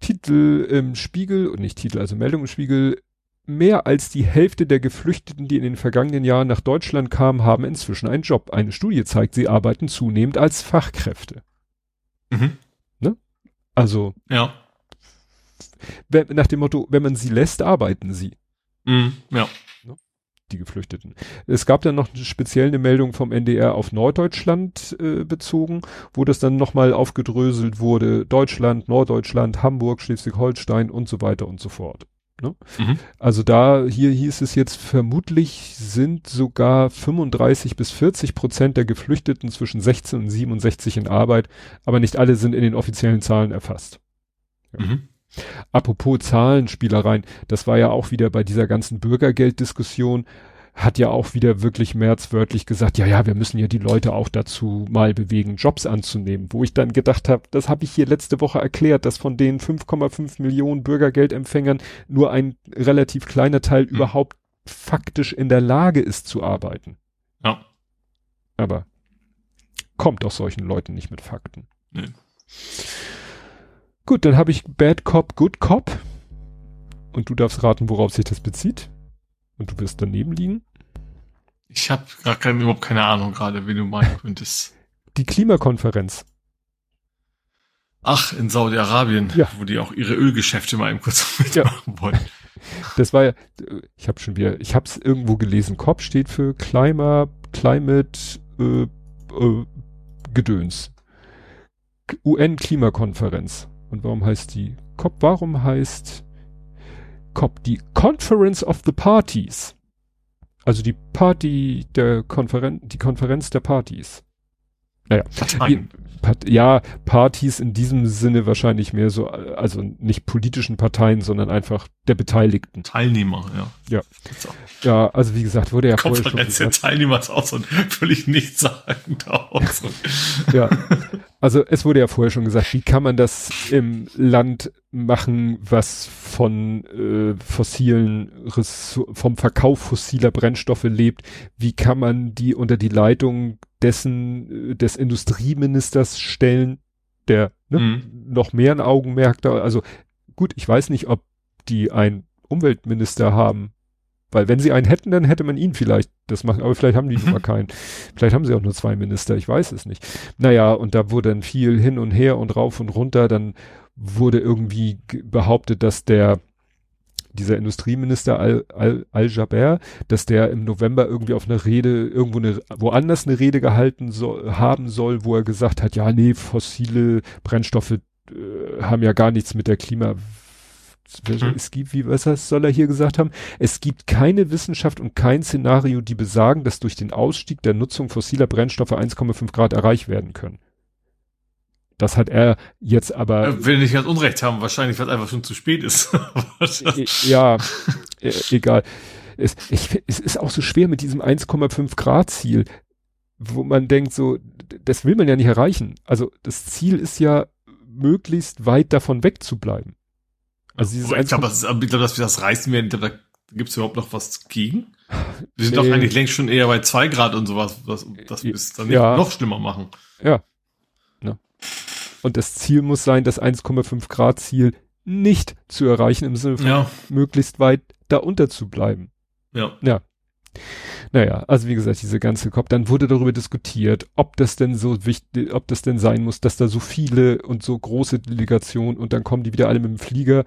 Titel im Spiegel, und nicht Titel, also Meldung im Spiegel, mehr als die Hälfte der Geflüchteten, die in den vergangenen Jahren nach Deutschland kamen, haben inzwischen einen Job. Eine Studie zeigt, sie arbeiten zunehmend als Fachkräfte. Mhm. Ne? Also. Ja. Nach dem Motto, wenn man sie lässt, arbeiten sie. Mhm, ja. Ne? Die Geflüchteten. Es gab dann noch speziell eine Meldung vom NDR auf Norddeutschland äh, bezogen, wo das dann nochmal aufgedröselt wurde. Deutschland, Norddeutschland, Hamburg, Schleswig-Holstein und so weiter und so fort. Ne? Mhm. Also da, hier hieß es jetzt, vermutlich sind sogar 35 bis 40 Prozent der Geflüchteten zwischen 16 und 67 in Arbeit, aber nicht alle sind in den offiziellen Zahlen erfasst. Ja. Mhm. Apropos Zahlenspielereien, das war ja auch wieder bei dieser ganzen Bürgergelddiskussion, hat ja auch wieder wirklich merzwörtlich gesagt, ja, ja, wir müssen ja die Leute auch dazu mal bewegen, Jobs anzunehmen. Wo ich dann gedacht habe, das habe ich hier letzte Woche erklärt, dass von den 5,5 Millionen Bürgergeldempfängern nur ein relativ kleiner Teil mhm. überhaupt faktisch in der Lage ist zu arbeiten. Ja. Aber kommt auch solchen Leuten nicht mit Fakten. Nee. Gut, dann habe ich Bad Cop, Good Cop. Und du darfst raten, worauf sich das bezieht. Und du wirst daneben liegen. Ich habe gar keine, überhaupt keine Ahnung gerade, wie du meinen könntest. Die Klimakonferenz. Ach, in Saudi-Arabien, ja. wo die auch ihre Ölgeschäfte mal eben kurz mitmachen ja. wollen. Das war ja, ich habe schon wieder, ich habe es irgendwo gelesen. COP steht für Klima, Climate äh, äh, Gedöns. UN-Klimakonferenz. Und warum heißt die COP? Warum heißt COP die Conference of the Parties? Also die Party der Konferenz, die Konferenz der Partys. Naja, Parteien. Part, ja, Partys in diesem Sinne wahrscheinlich mehr so, also nicht politischen Parteien, sondern einfach der Beteiligten. Teilnehmer, ja. Ja. Ja, also wie gesagt, wurde ja Konferenz der Teilnehmer ist auch so ein völlig nichtssagender Ausdruck. ja. Also es wurde ja vorher schon gesagt, wie kann man das im Land machen, was von äh, fossilen, vom Verkauf fossiler Brennstoffe lebt? Wie kann man die unter die Leitung dessen, äh, des Industrieministers stellen, der ne, mhm. noch mehr ein Augenmerk da, also gut, ich weiß nicht, ob die einen Umweltminister haben, weil wenn sie einen hätten, dann hätte man ihn vielleicht das machen, aber vielleicht haben die mhm. keinen. Vielleicht haben sie auch nur zwei Minister, ich weiß es nicht. Naja, und da wurde dann viel hin und her und rauf und runter, dann wurde irgendwie behauptet, dass der dieser Industrieminister Al-Jaber, Al, Al dass der im November irgendwie auf einer Rede, irgendwo eine, woanders eine Rede gehalten soll, haben soll, wo er gesagt hat, ja, nee, fossile Brennstoffe äh, haben ja gar nichts mit der Klima, mhm. es gibt, wie was soll er hier gesagt haben? Es gibt keine Wissenschaft und kein Szenario, die besagen, dass durch den Ausstieg der Nutzung fossiler Brennstoffe 1,5 Grad erreicht werden können. Das hat er jetzt aber. Er will nicht ganz Unrecht haben, wahrscheinlich, weil es einfach schon zu spät ist. ja, äh, egal. Es, ich, es ist auch so schwer mit diesem 1,5 Grad Ziel, wo man denkt, so, das will man ja nicht erreichen. Also das Ziel ist ja, möglichst weit davon wegzubleiben. Also dieses ich glaube, das, glaub, dass wir das reißen werden, da gibt es überhaupt noch was gegen? Wir sind nee. doch eigentlich längst schon eher bei zwei Grad und sowas, was, das ist dann ja. noch schlimmer machen. Ja. Ne? Und das Ziel muss sein, das 1,5 Grad Ziel nicht zu erreichen, im Sinne von ja. möglichst weit da unter zu bleiben. Ja. Ja. Naja, also wie gesagt, diese ganze Kopf, dann wurde darüber diskutiert, ob das denn so wichtig, ob das denn sein muss, dass da so viele und so große Delegationen und dann kommen die wieder alle mit dem Flieger.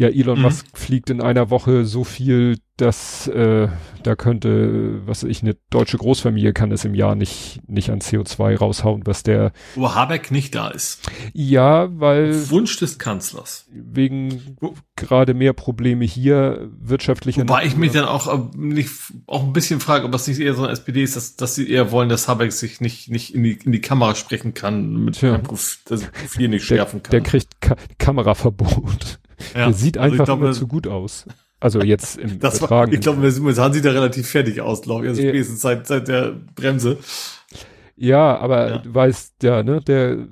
Ja, Elon mhm. Musk fliegt in einer Woche so viel das, äh, da könnte, was weiß ich, eine deutsche Großfamilie kann es im Jahr nicht, nicht an CO2 raushauen, was der. Wo Habeck nicht da ist. Ja, weil. Wunsch des Kanzlers. Wegen gerade mehr Probleme hier wirtschaftlicher. Wobei ich mich dann auch, äh, nicht, auch ein bisschen frage, ob das nicht eher so eine SPD ist, dass, dass sie eher wollen, dass Habeck sich nicht, nicht in die, in die Kamera sprechen kann, mit Tja. dem Profil nicht schärfen kann. Der kriegt Ka Kameraverbot. Ja. Der sieht Also einfach glaube, immer zu gut aus. Also jetzt im Das war, ich glaube, momentan sieht er relativ fertig aus, glaube ich. Also spätestens seit, seit der Bremse. Ja, aber Ja. du weißt, ja, ne, der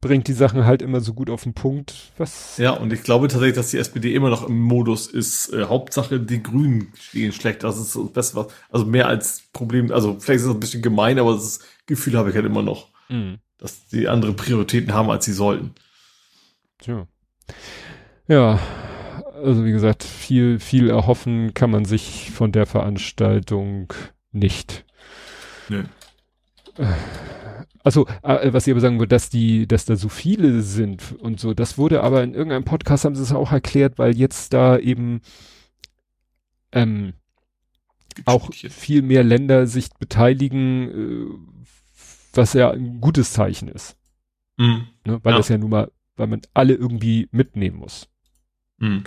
bringt die Sachen halt immer so gut auf den Punkt. Was? Ja, und ich glaube tatsächlich, dass die SPD immer noch im Modus ist. Äh, Hauptsache, die Grünen stehen schlecht. Das ist das Beste, was, also mehr als Problem. Also vielleicht ist es ein bisschen gemein, aber das Gefühl habe ich halt immer noch, Mhm. dass die andere Prioritäten haben, als sie sollten. Tja. Ja, also wie gesagt, viel, viel erhoffen kann man sich von der Veranstaltung nicht. Nö. Also, äh, was ich aber sagen würde, dass die, dass da so viele sind und so, das wurde aber in irgendeinem Podcast haben sie es auch erklärt, weil jetzt da eben ähm, auch viel mehr Länder sich beteiligen, äh, was ja ein gutes Zeichen ist. Mhm. Ne? Weil Ja. das ja nun mal, weil man alle irgendwie mitnehmen muss. Mhm.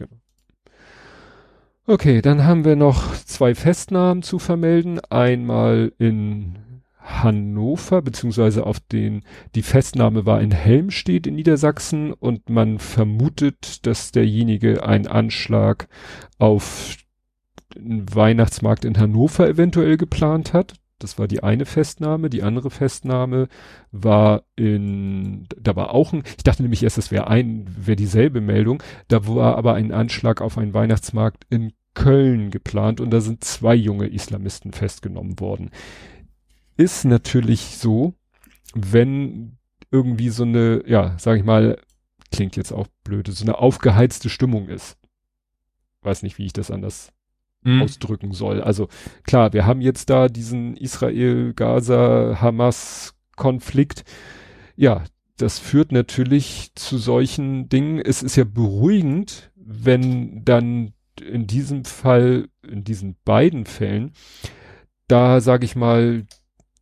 Okay, dann haben wir noch zwei Festnahmen zu vermelden. Einmal in Hannover, beziehungsweise auf den, die Festnahme war in Helmstedt in Niedersachsen und man vermutet, dass derjenige einen Anschlag auf einen Weihnachtsmarkt in Hannover eventuell geplant hat. Das war die eine Festnahme. Die andere Festnahme war in, da war auch ein, ich dachte nämlich erst, das wäre ein, wäre dieselbe Meldung. Da war aber ein Anschlag auf einen Weihnachtsmarkt in Köln geplant und da sind zwei junge Islamisten festgenommen worden. Ist natürlich so, wenn irgendwie so eine, ja, sag ich mal, klingt jetzt auch blöde, so eine aufgeheizte Stimmung ist. Weiß nicht, wie ich das anders Mhm. ausdrücken soll. Also klar, wir haben jetzt da diesen Israel-Gaza-Hamas-Konflikt. Ja, das führt natürlich zu solchen Dingen. Es ist ja beruhigend, wenn dann in diesem Fall, in diesen beiden Fällen, da sage ich mal,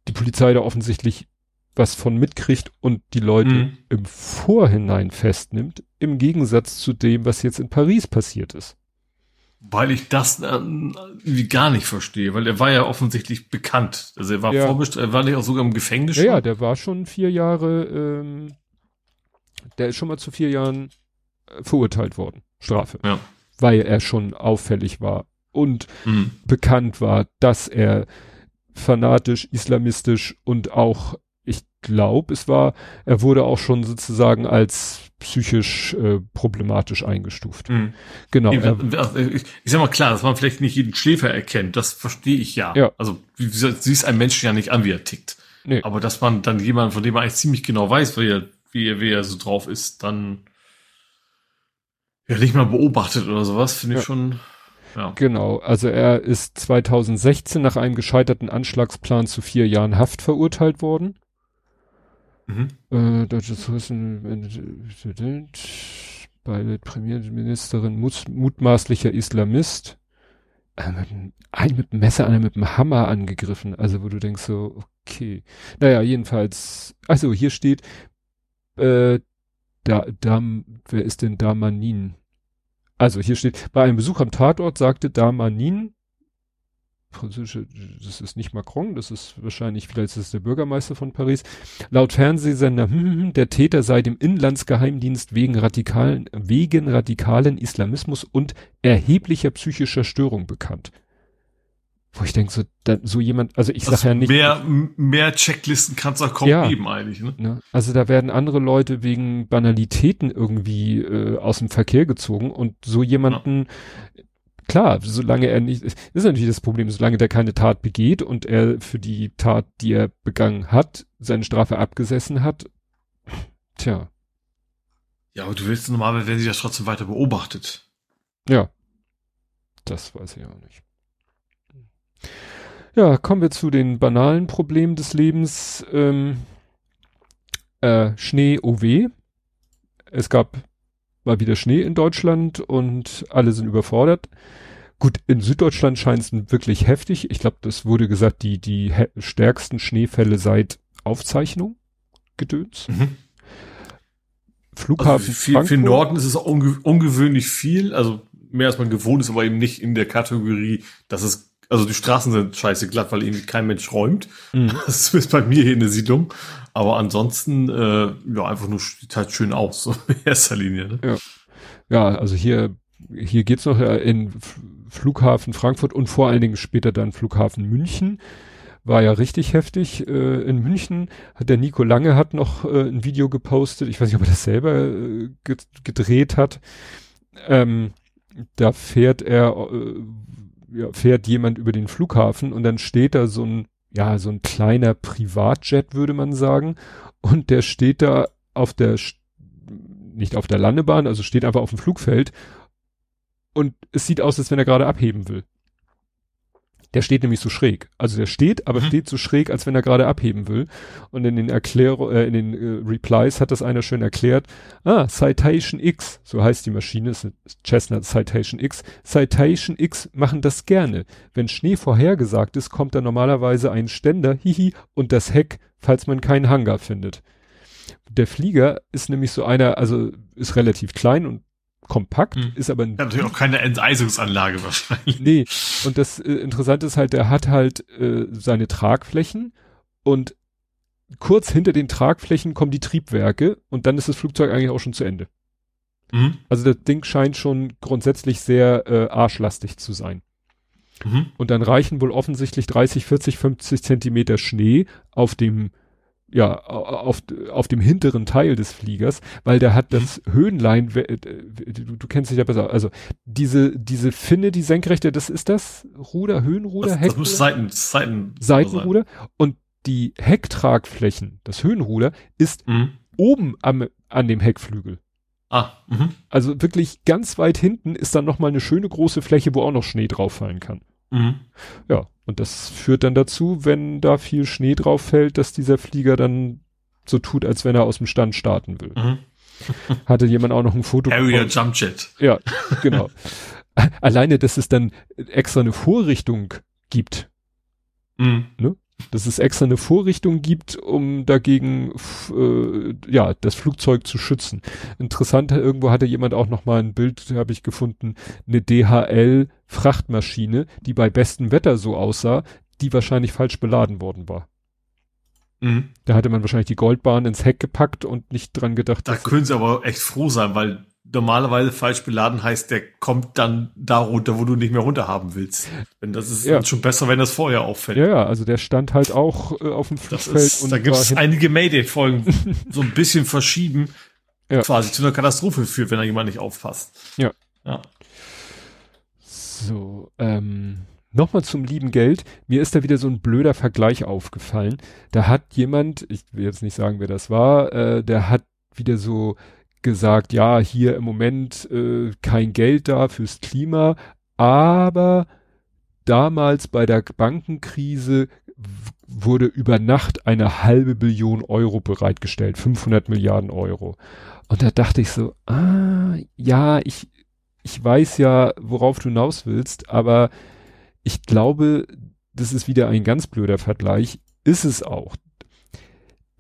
die Polizei da offensichtlich was von mitkriegt und die Leute Mhm. im Vorhinein festnimmt, im Gegensatz zu dem, was jetzt in Paris passiert ist. Weil ich das äh, irgendwie gar nicht verstehe, weil er war ja offensichtlich bekannt. Also er war Ja. vorbestellt, er war nicht auch sogar im Gefängnis Ja, ja, schon? der war schon vier Jahre, ähm, der ist schon mal zu vier Jahren äh, verurteilt worden. Strafe. Ja. Weil er schon auffällig war und Mhm. bekannt war, dass er fanatisch, islamistisch und auch, ich glaube, es war, er wurde auch schon sozusagen als psychisch äh, problematisch eingestuft. Mhm. Genau. Er, also ich, ich sag mal klar, dass man vielleicht nicht jeden Schläfer erkennt, das verstehe ich ja. Ja. Also du siehst einen Menschen ja nicht an, wie er tickt. nee. Aber dass man dann jemanden, von dem man eigentlich ziemlich genau weiß, wie er, wie er, wie er so drauf ist, dann ja nicht mal beobachtet oder sowas, finde ich Ja. schon. Ja. Genau, also er ist 2016 nach einem gescheiterten Anschlagsplan zu vier Jahren Haft verurteilt worden. Mhm. Äh, deutsches Präsident bei Premierministerin mus- mutmaßlicher Islamist. Äh, ein mit dem Messer, einer mit dem Hammer angegriffen. Also wo du denkst so, okay. Naja, jedenfalls, also hier steht, äh, da, Dam, wer ist denn Damanin? Also hier steht, bei einem Besuch am Tatort sagte Damanin, französische, das ist nicht Macron, das ist wahrscheinlich, vielleicht ist es der Bürgermeister von Paris, laut Fernsehsender, hm, hm, hm, der Täter sei dem Inlandsgeheimdienst wegen radikalen, wegen radikalen Islamismus und erheblicher psychischer Störung bekannt. Wo ich denke, so, da, so jemand, also ich sag Also ja nicht. mehr, mehr Checklisten kann es auch kaum Ja. geben eigentlich. Ne? Ne? Also da werden andere Leute wegen Banalitäten irgendwie äh, aus dem Verkehr gezogen und so jemanden, klar, solange er nicht, ist natürlich das Problem, solange der keine Tat begeht und er für die Tat, die er begangen hat, seine Strafe abgesessen hat, tja, Ja, aber du willst normalerweise, wenn sie das trotzdem weiter beobachtet. ja, das weiß ich auch nicht. Ja, kommen wir zu den banalen Problemen des Lebens. Ähm, äh, Schnee, weh. Es gab mal wieder Schnee in Deutschland und alle sind überfordert. Gut, in Süddeutschland scheint es wirklich heftig. Ich glaube, das wurde gesagt, die, die stärksten Schneefälle seit Aufzeichnung gedöns. Mhm. Flughafen. Also für, für Norden ist es unge ungewöhnlich viel, also mehr als man gewohnt ist, aber eben nicht in der Kategorie, dass es, also die Straßen sind scheiße glatt, weil irgendwie kein Mensch räumt. Mhm. Das ist bei mir hier in der Siedlung. Aber ansonsten, äh, ja, einfach nur sieht halt schön aus, so in erster Linie. Ne? Ja. ja, also hier, hier geht's noch äh, in Flughafen Frankfurt und vor allen Dingen später dann Flughafen München war ja richtig heftig. Äh, in München hat der Nico Lange hat noch äh, ein Video gepostet. Ich weiß nicht, ob er das selber äh, gedreht hat. Ähm, da fährt er, äh, ja, fährt jemand über den Flughafen und dann steht da so ein, ja, so ein kleiner Privatjet, würde man sagen. Und der steht da auf der, nicht auf der Landebahn, also steht einfach auf dem Flugfeld. Und es sieht aus, als wenn er gerade abheben will. Der steht nämlich so schräg. Also der steht, aber mhm. steht so schräg, als wenn er gerade abheben will. Und in den Erklärungen, äh, in den äh, Replies hat das einer schön erklärt. Ah, Citation X, so heißt die Maschine, ist eine Cessna Citation X. Citation X machen das gerne. Wenn Schnee vorhergesagt ist, kommt da normalerweise ein Ständer, hihi, und das Heck, falls man keinen Hangar findet. Der Flieger ist nämlich so einer, also ist relativ klein und kompakt, hm. ist aber ja, natürlich auch keine Enteisungsanlage wahrscheinlich. Nee, und das äh, Interessante ist halt, der hat halt äh, seine Tragflächen und kurz hinter den Tragflächen kommen die Triebwerke und dann ist das Flugzeug eigentlich auch schon zu Ende. Mhm. Also das Ding scheint schon grundsätzlich sehr äh, arschlastig zu sein. Mhm. Und dann reichen wohl offensichtlich 30, 40, 50 Zentimeter Schnee auf dem ja, auf, auf dem hinteren Teil des Fliegers, weil der hat das mhm. Höhenlein, du, du kennst dich ja besser, also diese, diese Finne, die senkrechte, das ist das Ruder, Höhenruder, das, Heckruder? Das muss Seiten, Seiten, Seitenruder und die Hecktragflächen, das Höhenruder, ist mhm. oben am, an dem Heckflügel. Ah, mh. Also wirklich ganz weit hinten ist dann nochmal eine schöne große Fläche, wo auch noch Schnee drauf fallen kann. Mhm. Ja, und das führt dann dazu, wenn da viel Schnee drauf fällt, dass dieser Flieger dann so tut, als wenn er aus dem Stand starten will. Mhm. Hatte jemand auch noch ein Foto Harrier Jump Jet. Ja, genau. Alleine, dass es dann extra eine Vorrichtung gibt. Mhm. Ne? Dass es extra eine Vorrichtung gibt, um dagegen äh, ja das Flugzeug zu schützen. Interessant, irgendwo hatte jemand auch noch mal ein Bild, habe ich gefunden, eine DHL Frachtmaschine, die bei bestem Wetter so aussah, die wahrscheinlich falsch beladen worden war. Mhm. Da hatte man wahrscheinlich die Goldbahn ins Heck gepackt und nicht dran gedacht. Da können sie aber echt froh sein, weil normalerweise falsch beladen heißt, der kommt dann da runter, wo du nicht mehr runter haben willst. Wenn das ist ja. schon besser, wenn das vorher auffällt. Ja, ja, also der stand halt auch äh, auf dem Flugfeld. Ist, und da gibt es einige Mayday-Folgen, so ein bisschen verschieben, ja. quasi zu einer Katastrophe führt, wenn da jemand nicht aufpasst. Ja. Ja. So, ähm, Nochmal zum lieben Geld. Mir ist da wieder so ein blöder Vergleich aufgefallen. Da hat jemand, ich will jetzt nicht sagen, wer das war, äh, der hat wieder so gesagt, ja, hier im Moment äh, kein Geld da fürs Klima, aber damals bei der Bankenkrise wurde über Nacht eine halbe Billion Euro bereitgestellt, 500 Milliarden Euro. Und da dachte ich so, ah, ja, ich, ich weiß ja, worauf du hinaus willst, aber ich glaube, das ist wieder ein ganz blöder Vergleich, ist es auch.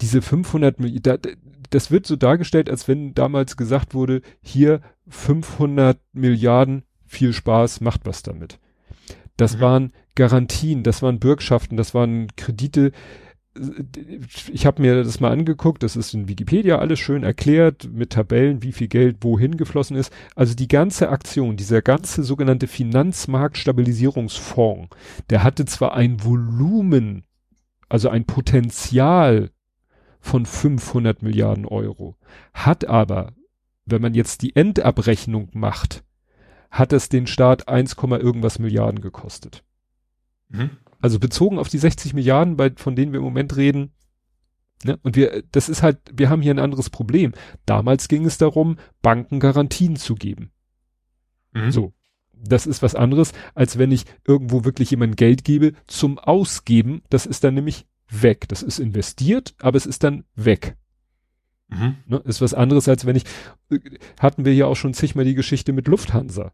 Diese 500 Milliarden, das wird so dargestellt, als wenn damals gesagt wurde, hier 500 Milliarden, viel Spaß, macht was damit. Das mhm. waren Garantien, das waren Bürgschaften, das waren Kredite. Ich habe mir das mal angeguckt, das ist in Wikipedia alles schön erklärt mit Tabellen, wie viel Geld wohin geflossen ist. Also die ganze Aktion, dieser ganze sogenannte Finanzmarktstabilisierungsfonds, der hatte zwar ein Volumen, also ein Potenzial von 500 Milliarden Euro. Hat aber, wenn man jetzt die Endabrechnung macht, hat es den Staat 1, irgendwas Milliarden gekostet. Mhm. Also bezogen auf die 60 Milliarden, bei, von denen wir im Moment reden, ne, und wir, das ist halt, wir haben hier ein anderes Problem. Damals ging es darum, Banken Garantien zu geben. Mhm. So. Das ist was anderes, als wenn ich irgendwo wirklich jemand Geld gebe zum Ausgeben. Das ist dann nämlich weg. Das ist investiert, aber es ist dann weg. Mhm. Ne, ist was anderes, als wenn ich, hatten wir ja auch schon zigmal die Geschichte mit Lufthansa.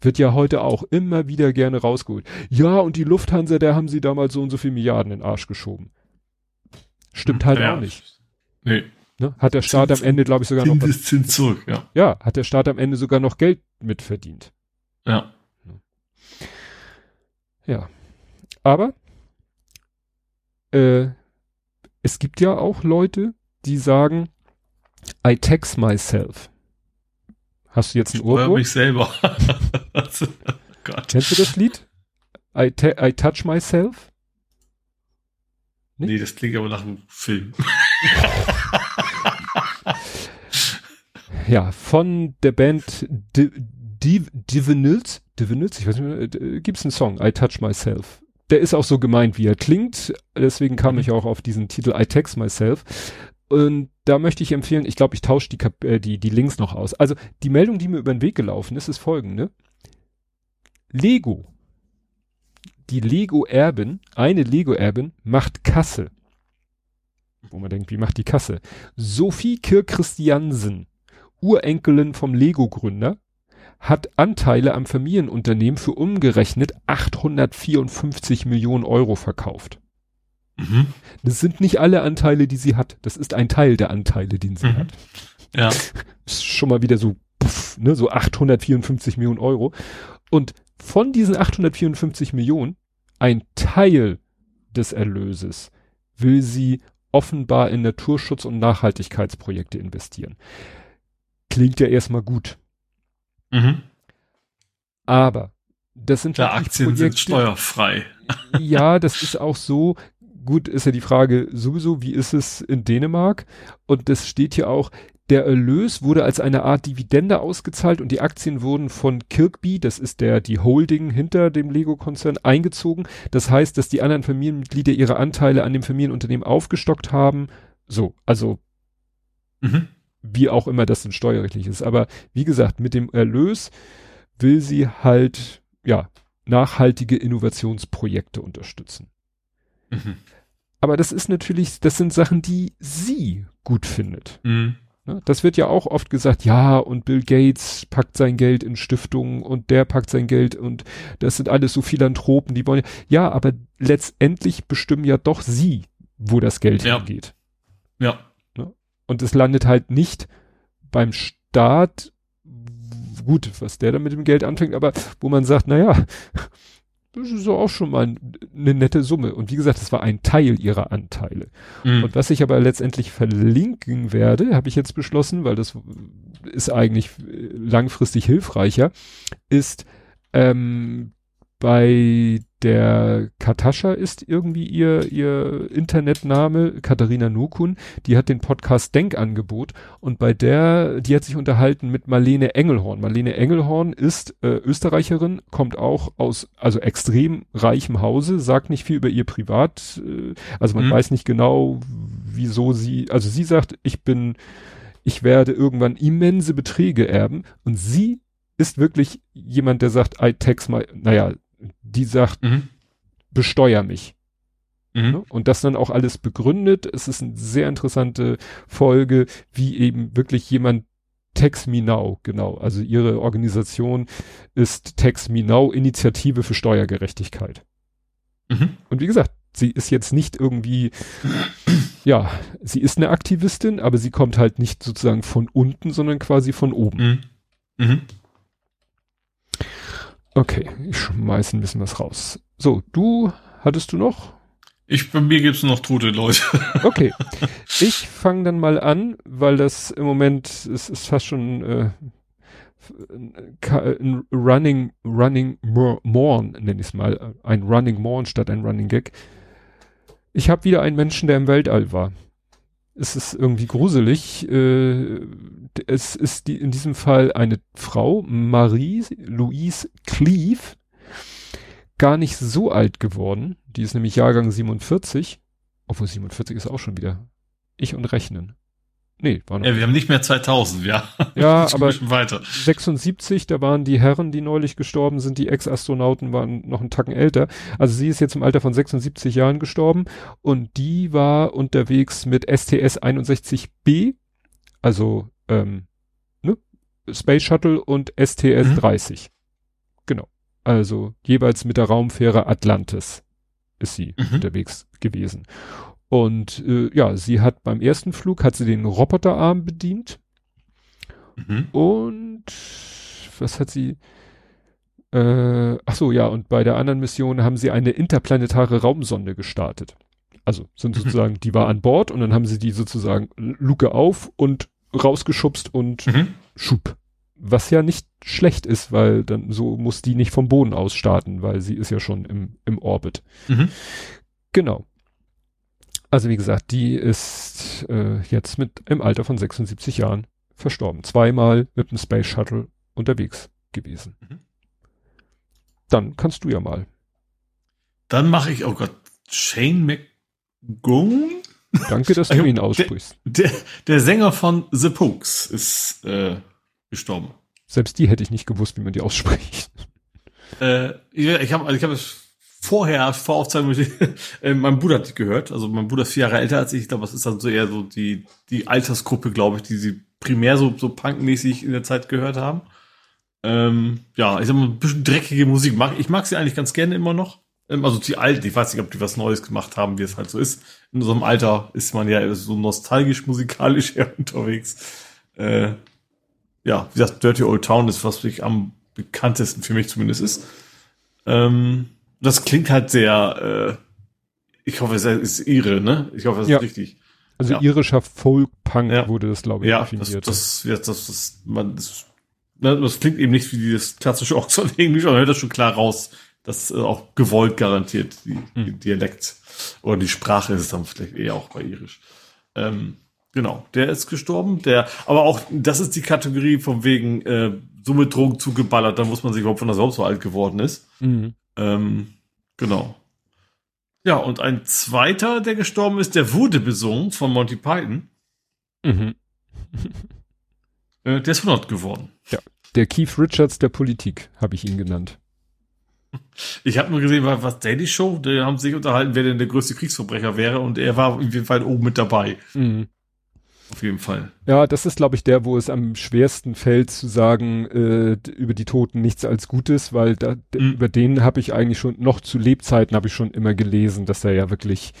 wird ja heute auch immer wieder gerne rausgeholt. Ja, und die Lufthansa, der haben sie damals so und so viel Milliarden in den Arsch geschoben. Stimmt halt ja. auch nicht. Nee. Ne? Hat der Staat Zins, am Ende, glaube ich, sogar Zins noch. Was, Zins zurück, ja. Ja, hat der Staat am Ende sogar noch Geld mitverdient. Ja. Ja. Aber äh, es gibt ja auch Leute, die sagen, I tax myself. Hast du jetzt ein Ohrwurm? mich selber. oh Kennst du das Lied? I, I touch myself? Nicht? Nee, das klingt aber nach einem Film. ja, von der Band Divinils, Divinils, ich weiß nicht, äh, gibt's einen Song, I Touch Myself. Der ist auch so gemeint, wie er klingt, deswegen kam mhm. ich auch auf diesen Titel I Text Myself. Und da möchte ich empfehlen, ich glaube, ich tausche die, äh, die, die Links noch aus. Also die Meldung, die mir über den Weg gelaufen ist, ist folgende. Lego. Die Lego-Erbin, eine Lego-Erbin macht Kasse. Wo man denkt, wie macht die Kasse? Sophie Kirk-Christiansen, Urenkelin vom Lego-Gründer, hat Anteile am Familienunternehmen für umgerechnet 854 Millionen Euro verkauft. Mhm. Das sind nicht alle Anteile, die sie hat. Das ist ein Teil der Anteile, den sie mhm. hat. Ja. Ist schon mal wieder so, puff, ne, so 854 Millionen Euro. Und von diesen 854 Millionen, ein Teil des Erlöses will sie offenbar in Naturschutz- und Nachhaltigkeitsprojekte investieren. Klingt ja erstmal gut. Mhm. Aber das sind ja Aktien Projekte, sind steuerfrei. ja, das ist auch so. Gut, ist ja die Frage sowieso, wie ist es in Dänemark? Und das steht hier auch, der Erlös wurde als eine Art Dividende ausgezahlt und die Aktien wurden von Kirkby, das ist der, die Holding hinter dem Lego-Konzern, eingezogen. Das heißt, dass die anderen Familienmitglieder ihre Anteile an dem Familienunternehmen aufgestockt haben. So, also, mhm. Wie auch immer das denn steuerrechtlich ist. Aber wie gesagt, mit dem Erlös will sie halt, ja, nachhaltige Innovationsprojekte unterstützen. Mhm. Aber das ist natürlich, das sind Sachen, die sie gut findet. Mhm. Ne? Das wird ja auch oft gesagt, ja, und Bill Gates packt sein Geld in Stiftungen und der packt sein Geld und das sind alles so Philanthropen, die wollen ja, ja aber letztendlich bestimmen ja doch sie, wo das Geld ja. hingeht. Ja. Und es landet halt nicht beim Staat, gut, was der dann mit dem Geld anfängt, aber wo man sagt, naja, das ist auch schon mal eine nette Summe. Und wie gesagt, das war ein Teil ihrer Anteile. Mhm. Und was ich aber letztendlich verlinken werde, habe ich jetzt beschlossen, weil das ist eigentlich langfristig hilfreicher, ist ähm, bei der Katascha ist irgendwie ihr, ihr Internetname, Katharina Nukun, die hat den Podcast Denkangebot und bei der, die hat sich unterhalten mit Marlene Engelhorn. Marlene Engelhorn ist äh, Österreicherin, kommt auch aus, also extrem reichem Hause, sagt nicht viel über ihr Privat, äh, also man mhm. weiß nicht genau, wieso sie, also sie sagt, ich bin, ich werde irgendwann immense Beträge erben und sie ist wirklich jemand, der sagt, I tax my, naja, die sagt, mhm. besteuer mich. Mhm. Ne? Und das dann auch alles begründet. Es ist eine sehr interessante Folge, wie eben wirklich jemand Tax Me Now, genau. Also ihre Organisation ist Tax Me Now, Initiative für Steuergerechtigkeit. Mhm. Und wie gesagt, sie ist jetzt nicht irgendwie, ja, sie ist eine Aktivistin, aber sie kommt halt nicht sozusagen von unten, sondern quasi von oben. Mhm. Okay, ich schmeiß ein bisschen was raus. So, du, hattest du noch? Ich, bei mir gibt's noch tote Leute. okay. Ich fange dann mal an, weil das im Moment, es ist fast schon äh, ein Running, Running Morn, nenne ich es mal. Ein Running Morn statt ein Running Gag. Ich habe wieder einen Menschen, der im Weltall war es ist irgendwie gruselig. Äh, es ist die, in diesem Fall eine Frau, Marie Louise Cleave, gar nicht so alt geworden. Die ist nämlich Jahrgang 47. Obwohl 47 ist auch schon wieder. Ich und Rechnen. Nee, war noch. Ja, wir haben nicht mehr 2000, ja. Ja, aber weiter. 76, da waren die Herren, die neulich gestorben sind, die Ex-Astronauten waren noch einen Tacken älter. Also sie ist jetzt im Alter von 76 Jahren gestorben und die war unterwegs mit STS 61B, also ähm, ne? Space Shuttle und STS mhm. 30. Also jeweils mit der Raumfähre Atlantis ist sie mhm. unterwegs gewesen. Und äh, ja, sie hat beim ersten Flug hat sie den Roboterarm bedient. Mhm. Und was hat sie? Äh, ach so, ja, und bei der anderen Mission haben sie eine interplanetare Raumsonde gestartet. Also sind mhm. sozusagen, die war an Bord und dann haben sie die sozusagen Luke auf und rausgeschubst und mhm. Schub. Was ja nicht schlecht ist, weil dann so muss die nicht vom Boden aus starten, weil sie ist ja schon im, im Orbit. Mhm. Genau. Also wie gesagt, die ist äh, jetzt mit im Alter von 76 Jahren verstorben. Zweimal mit dem Space Shuttle unterwegs gewesen. Mhm. Dann kannst du ja mal. Dann mache ich, oh Gott, Shane McGowan? Danke, dass du ihn aussprichst. Der, der, der, Sänger von The Pokes ist äh, gestorben. Selbst die hätte ich nicht gewusst, wie man die ausspricht. Äh, ich habe ich hab vorher, vor Aufzeichnung, äh, mein Bruder hat die gehört. Also mein Bruder ist vier Jahre älter als ich. Ich glaube, das ist dann so eher so die, die Altersgruppe, glaube ich, die sie primär so, so punkmäßig in der Zeit gehört haben. Ähm, ja, ich sag mal, ein bisschen dreckige Musik. Ich mag sie eigentlich ganz gerne immer noch. Ähm, also die alten, ich weiß nicht, ob die was Neues gemacht haben, wie es halt so ist. In unserem Alter ist man ja so nostalgisch, musikalisch eher unterwegs. Äh, ja, wie gesagt, Dirty Old Town ist, was wirklich am bekanntesten für mich zumindest ist. Ähm, das klingt halt sehr, äh, ich hoffe, es ist ihre, ne? Ich hoffe, es ja. ist richtig. Also ja. irischer Folk-Punk ja. wurde das, glaube ich, ja, definiert. Das, das, das, das, man, das, ne, das klingt eben nicht wie dieses klassische Oxford-Englisch, aber man hört das schon klar raus. Das ist auch gewollt garantiert, die, mhm. die Dialekt. Oder die Sprache ist dann vielleicht eher auch bei irisch. Ähm, genau, der ist gestorben. Der, aber auch, das ist die Kategorie von wegen, äh, so mit Drogen zugeballert, da muss man sich überhaupt von der überhaupt so alt geworden ist. Mhm. Ähm, genau. Ja, und ein zweiter, der gestorben ist, der wurde besungen von Monty Python. Mhm. äh, der ist 100 geworden. Ja, der Keith Richards der Politik, habe ich ihn genannt. Ich habe nur gesehen, was Daily Show, die haben sich unterhalten, wer denn der größte Kriegsverbrecher wäre und er war auf jeden Fall oben mit dabei. Mhm. Auf jeden Fall. Ja, das ist, glaube ich, der, wo es am schwersten fällt zu sagen, äh, über die Toten nichts als Gutes, weil da, mhm. über den habe ich eigentlich schon, noch zu Lebzeiten habe ich schon immer gelesen, dass er ja wirklich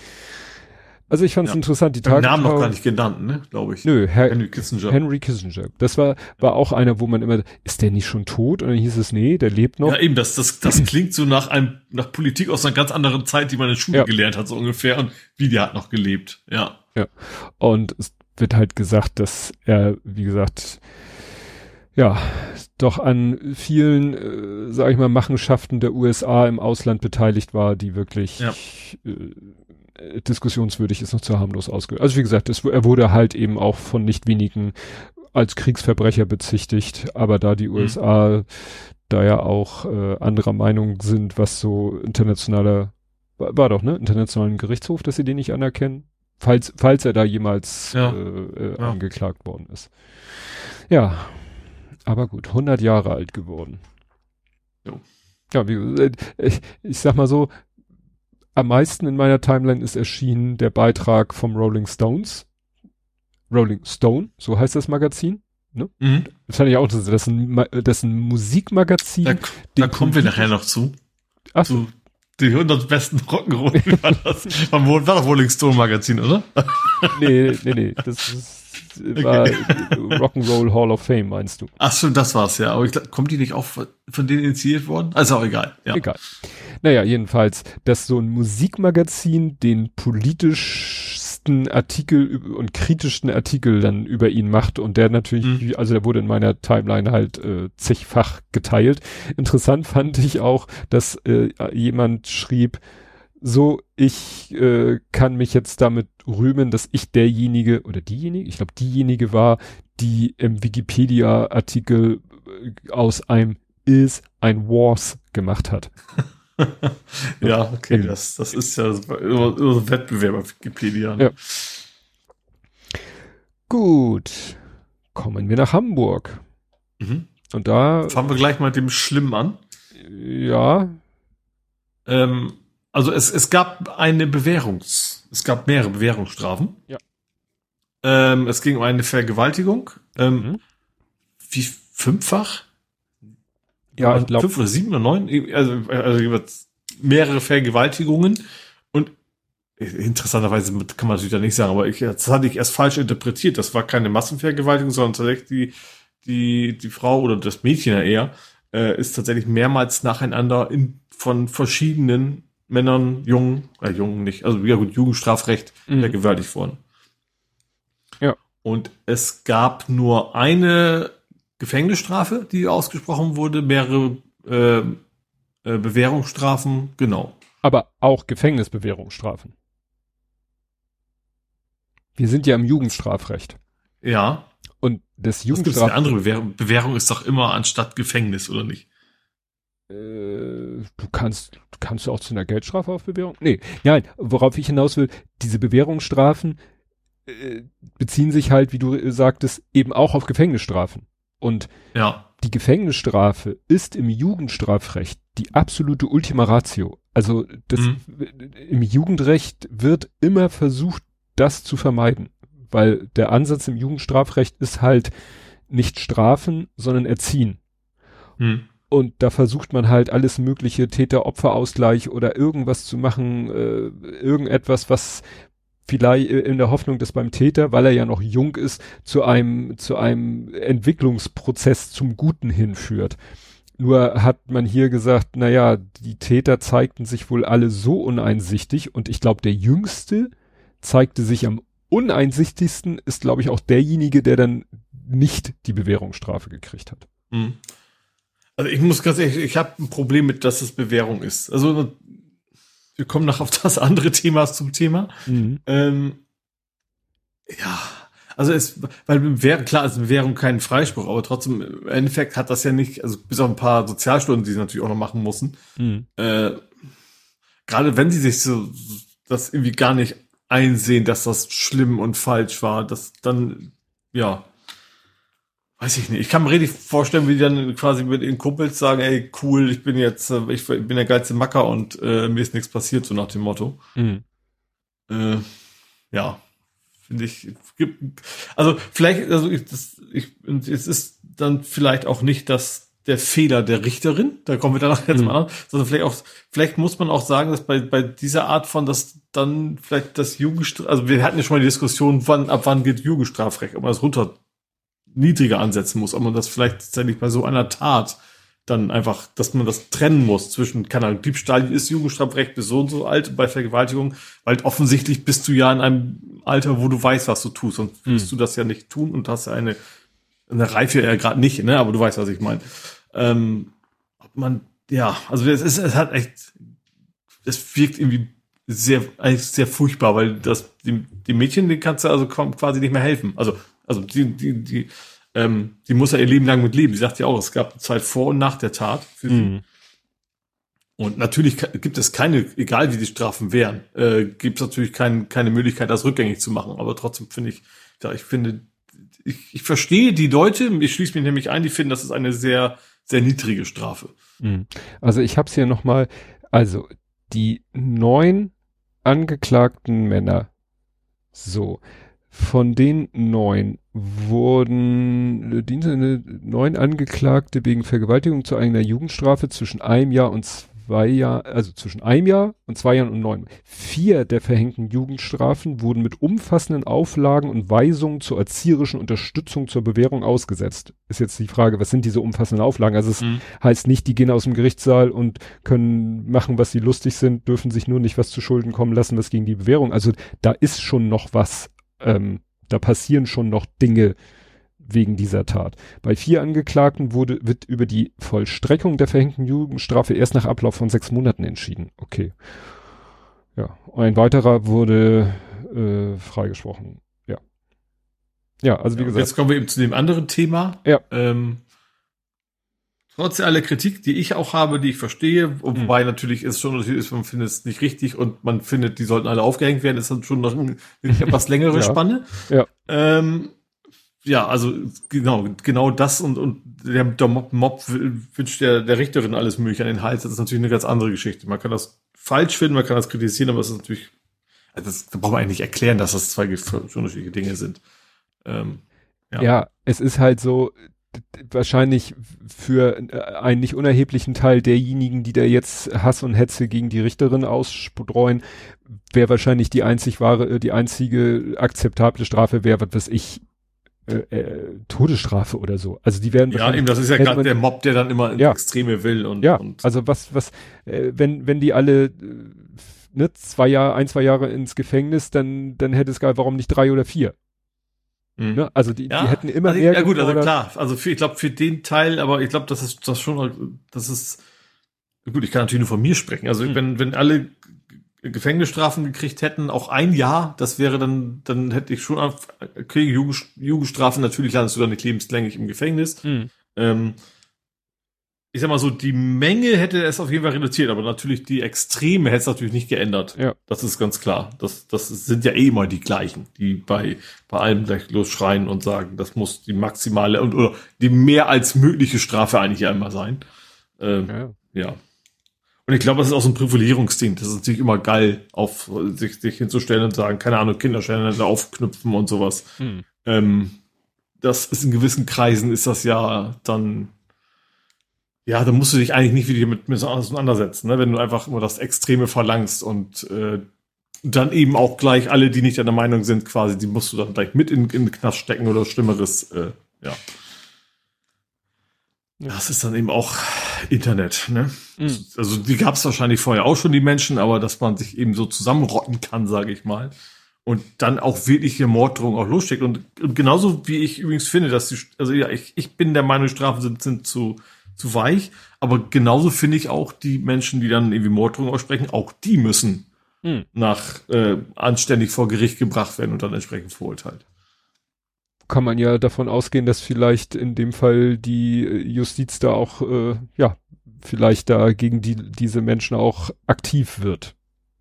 also ich fand es ja. interessant, die Tage. Namen noch gar nicht genannt, ne, glaube ich. Nö, Her Henry Kissinger. Henry Kissinger. Das war war auch einer, wo man immer, ist der nicht schon tot? Und dann hieß es, nee, der lebt noch. Ja, eben, das das das klingt so nach einem nach Politik aus einer ganz anderen Zeit, die man in der Schule ja. gelernt hat so ungefähr und wie der hat noch gelebt. Ja. Ja. Und es wird halt gesagt, dass er, wie gesagt, ja, doch an vielen, äh, sag ich mal, Machenschaften der USA im Ausland beteiligt war, die wirklich ja. äh, diskussionswürdig ist noch zu harmlos ausge. Also wie gesagt, es, er wurde halt eben auch von nicht wenigen als Kriegsverbrecher bezichtigt, aber da die USA mhm. da ja auch äh, anderer Meinung sind, was so internationaler war, war doch, ne? Internationalen Gerichtshof, dass sie den nicht anerkennen falls, falls er da jemals ja. Äh, äh, ja. angeklagt worden ist. Ja, aber gut, 100 Jahre alt geworden. Jo. Ja, wie, äh, ich, ich sag mal so, am meisten in meiner Timeline ist erschienen der Beitrag vom Rolling Stones. Rolling Stone, so heißt das Magazin. Ne? Mhm. Das fand ich auch, das ist ein, das ist ein Musikmagazin. Da, da kommen wir nachher noch zu. Ach so die 100 besten Rock'n'Roll war das. War doch Rolling Stone Magazin, oder? nee, nee, nee. Das ist, war okay. Rock'n'Roll Hall of Fame, meinst du? Ach so, das war's, ja. Aber ich glaub, kommt die nicht auch von denen initiiert worden? Also auch egal, ja. Egal. Naja, jedenfalls, dass so ein Musikmagazin den politisch besten Artikel und kritischsten Artikel dann über ihn macht und der natürlich, mhm. also der wurde in meiner Timeline halt äh, zigfach geteilt. Interessant fand ich auch, dass äh, jemand schrieb, so, ich äh, kann mich jetzt damit rühmen, dass ich derjenige oder diejenige, ich glaube diejenige war, die im Wikipedia-Artikel äh, aus einem is ein Wars gemacht hat. ja, okay, das, das ist ja so ein Wettbewerb auf Wikipedia. Ne? Ja. Gut, kommen wir nach Hamburg. Mhm. Und da fangen wir gleich mal mit dem Schlimmen an. Ja. Ähm, also es, es gab eine Bewährungs, es gab mehrere Bewährungsstrafen. Ja. Ähm, es ging um eine Vergewaltigung. Ähm, mhm. Wie fünffach? Ja, ich glaube. Fünf oder sieben oder neun, also, also mehrere Vergewaltigungen und interessanterweise kann man natürlich da nicht sagen, aber ich, das hatte ich erst falsch interpretiert. Das war keine Massenvergewaltigung, sondern tatsächlich die, die, die Frau oder das Mädchen ja eher, äh, ist tatsächlich mehrmals nacheinander in, von verschiedenen Männern, Jungen, äh, Jungen nicht, also ja gut, Jugendstrafrecht mhm. vergewaltigt worden. Ja. Und es gab nur eine Gefängnisstrafe, die ausgesprochen wurde, mehrere äh, äh, Bewährungsstrafen, genau. Aber auch Gefängnisbewährungsstrafen. Wir sind ja im Jugendstrafrecht. Ja. Und das Jugendstraf... Eine andere Bewährung, Bewährung ist doch immer anstatt Gefängnis, oder nicht? Äh, du kannst, kannst du auch zu einer Geldstrafe auf Bewährung? Nee, nein, worauf ich hinaus will, diese Bewährungsstrafen äh, beziehen sich halt, wie du sagtest, eben auch auf Gefängnisstrafen. Und ja. die Gefängnisstrafe ist im Jugendstrafrecht die absolute Ultima Ratio. Also das, mhm. im Jugendrecht wird immer versucht, das zu vermeiden, weil der Ansatz im Jugendstrafrecht ist halt nicht strafen, sondern erziehen. Mhm. Und da versucht man halt alles mögliche Täter-Opfer-Ausgleich oder irgendwas zu machen, äh, irgendetwas, was, vielleicht in der Hoffnung, dass beim Täter, weil er ja noch jung ist, zu einem, zu einem Entwicklungsprozess zum Guten hinführt. Nur hat man hier gesagt, na ja, die Täter zeigten sich wohl alle so uneinsichtig und ich glaube, der Jüngste zeigte sich am uneinsichtigsten, ist glaube ich auch derjenige, der dann nicht die Bewährungsstrafe gekriegt hat. Mhm. Also ich muss ganz ehrlich, ich habe ein Problem mit, dass es Bewährung ist. Also wir kommen noch auf das andere Thema zum Thema. Mhm. Ähm, ja, also es, weil wäre klar, es wäre kein Freispruch, aber trotzdem im Endeffekt hat das ja nicht, also bis auf ein paar Sozialstunden, die sie natürlich auch noch machen mussten. Mhm. Äh, gerade wenn sie sich so das irgendwie gar nicht einsehen, dass das schlimm und falsch war, dass dann ja Weiß ich nicht. Ich kann mir richtig vorstellen, wie die dann quasi mit den Kumpels sagen, ey, cool, ich bin jetzt, äh, ich bin der geilste Macker und äh, mir ist nichts passiert, so nach dem Motto. Mhm. Äh, ja, finde ich, gibt, also vielleicht, also ich, das, ich, es ist dann vielleicht auch nicht das, der Fehler der Richterin, da kommen wir danach jetzt mhm. mal an, sondern vielleicht auch, vielleicht muss man auch sagen, dass bei, bei dieser Art von, dass dann vielleicht das Jugendstraf, also wir hatten ja schon mal die Diskussion, wann, ab wann geht Jugendstrafrecht, ob man das runter niedriger ansetzen muss, ob man das vielleicht tatsächlich bei so einer Tat dann einfach, dass man das trennen muss zwischen, keine Ahnung, Diebstahl ist Jugendstrafrecht bis so und so alt, bei Vergewaltigung, weil offensichtlich bist du ja in einem Alter, wo du weißt, was du tust, sonst hm. wirst du das ja nicht tun und hast ja eine, eine Reife ja gerade nicht, ne, aber du weißt, was ich meine. Ähm, ob man, ja, also es ist, es hat echt, es wirkt irgendwie sehr, eigentlich sehr furchtbar, weil das, die, die Mädchen, die kannst du also quasi nicht mehr helfen. Also also die, die, die, ähm, die muss ja ihr Leben lang mit leben. Sie sagt ja auch, es gab eine Zeit vor und nach der Tat für sie. Mhm. Und natürlich gibt es keine, egal wie die Strafen wären, äh, gibt es natürlich kein, keine Möglichkeit, das rückgängig zu machen. Aber trotzdem finde ich, ja, ich finde, ich, ich verstehe die Leute, ich schließe mich nämlich ein, die finden, das ist eine sehr, sehr niedrige Strafe. Mhm. Also ich habe es hier nochmal, also die neun angeklagten Männer, so, von den neun wurden äh, Dienste, neun Angeklagte wegen Vergewaltigung zu einer Jugendstrafe zwischen einem Jahr und zwei Jahren, also zwischen einem Jahr und zwei Jahren und neun. Vier der verhängten Jugendstrafen wurden mit umfassenden Auflagen und Weisungen zur erzieherischen Unterstützung zur Bewährung ausgesetzt. Ist jetzt die Frage, was sind diese umfassenden Auflagen? Also es mhm. heißt nicht, die gehen aus dem Gerichtssaal und können machen, was sie lustig sind, dürfen sich nur nicht was zu Schulden kommen lassen, was gegen die Bewährung. Also da ist schon noch was ähm, da passieren schon noch Dinge wegen dieser Tat. Bei vier Angeklagten wurde, wird über die Vollstreckung der verhängten Jugendstrafe erst nach Ablauf von sechs Monaten entschieden. Okay. Ja, ein weiterer wurde äh, freigesprochen. Ja. Ja, also wie ja, gesagt. Jetzt kommen wir eben zu dem anderen Thema. Ja. Ähm, trotz aller Kritik, die ich auch habe, die ich verstehe, wobei mhm. natürlich ist schon ist, man findet es nicht richtig und man findet, die sollten alle aufgehängt werden, ist dann schon noch eine, etwas längere ja. Spanne. Ja. Ähm, ja, also genau, genau das und, und der, der Mob, Mob wünscht der, der Richterin alles mögliche an den Hals. Das ist natürlich eine ganz andere Geschichte. Man kann das falsch finden, man kann das kritisieren, aber es ist natürlich, also das, da braucht man eigentlich nicht erklären, dass das zwei unterschiedliche Dinge sind. Ähm, ja. ja, es ist halt so, wahrscheinlich für äh, einen nicht unerheblichen Teil derjenigen, die da jetzt Hass und Hetze gegen die Richterin ausstreuen, wäre wahrscheinlich die einzig wahre, äh, die einzige akzeptable Strafe wäre, was weiß ich, äh, äh, Todesstrafe oder so. Also die werden ja eben, das ist ja gerade der Mob, der dann immer ins ja, Extreme will und ja, und also was was äh, wenn wenn die alle äh, ne zwei Jahre ein zwei Jahre ins Gefängnis, dann dann hätte es gar warum nicht drei oder vier. Mhm. Ne? Also die, ja, die hätten immer also, mehr. Ja gut, also klar, also für, ich glaube für den Teil, aber ich glaube, das ist das schon, das ist gut. Ich kann natürlich nur von mir sprechen. Also mhm. wenn wenn alle Gefängnisstrafen gekriegt hätten, auch ein Jahr, das wäre dann, dann hätte ich schon kriege Jugend, Jugendstrafen, natürlich landest du dann nicht lebenslänglich im Gefängnis. Mhm. Ähm, ich sag mal so, die Menge hätte es auf jeden Fall reduziert, aber natürlich die Extreme hätte es natürlich nicht geändert. Ja. Das ist ganz klar. Das, das sind ja eh immer die gleichen, die bei, bei allem gleich losschreien und sagen, das muss die maximale und oder die mehr als mögliche Strafe eigentlich einmal sein. Ähm, ja. ja. Und ich glaube, das ist auch so ein Profilierungsding. Das ist natürlich immer geil, auf sich, sich hinzustellen und sagen, keine Ahnung, Kinderstellen aufknüpfen und sowas. Hm. Ähm, das ist in gewissen Kreisen ist das ja dann ja, da musst du dich eigentlich nicht wieder mit, mit auseinandersetzen, ne? wenn du einfach immer das Extreme verlangst und äh, dann eben auch gleich alle, die nicht deiner Meinung sind, quasi, die musst du dann gleich mit in, in den Knast stecken oder Schlimmeres, äh, ja. Das ist dann eben auch Internet, ne? Mhm. Also die gab es wahrscheinlich vorher auch schon, die Menschen, aber dass man sich eben so zusammenrotten kann, sage ich mal. Und dann auch wirklich hier Morddrohungen auch lossteckt. Und, und genauso wie ich übrigens finde, dass die, also ja, ich, ich bin der Meinung, Strafen sind, sind zu, zu weich. Aber genauso finde ich auch die Menschen, die dann irgendwie Morddrohungen aussprechen, auch die müssen hm. nach äh, anständig vor Gericht gebracht werden und dann entsprechend verurteilt. Kann man ja davon ausgehen, dass vielleicht in dem Fall die äh, Justiz da auch, äh, ja, vielleicht da gegen die, diese Menschen auch aktiv wird.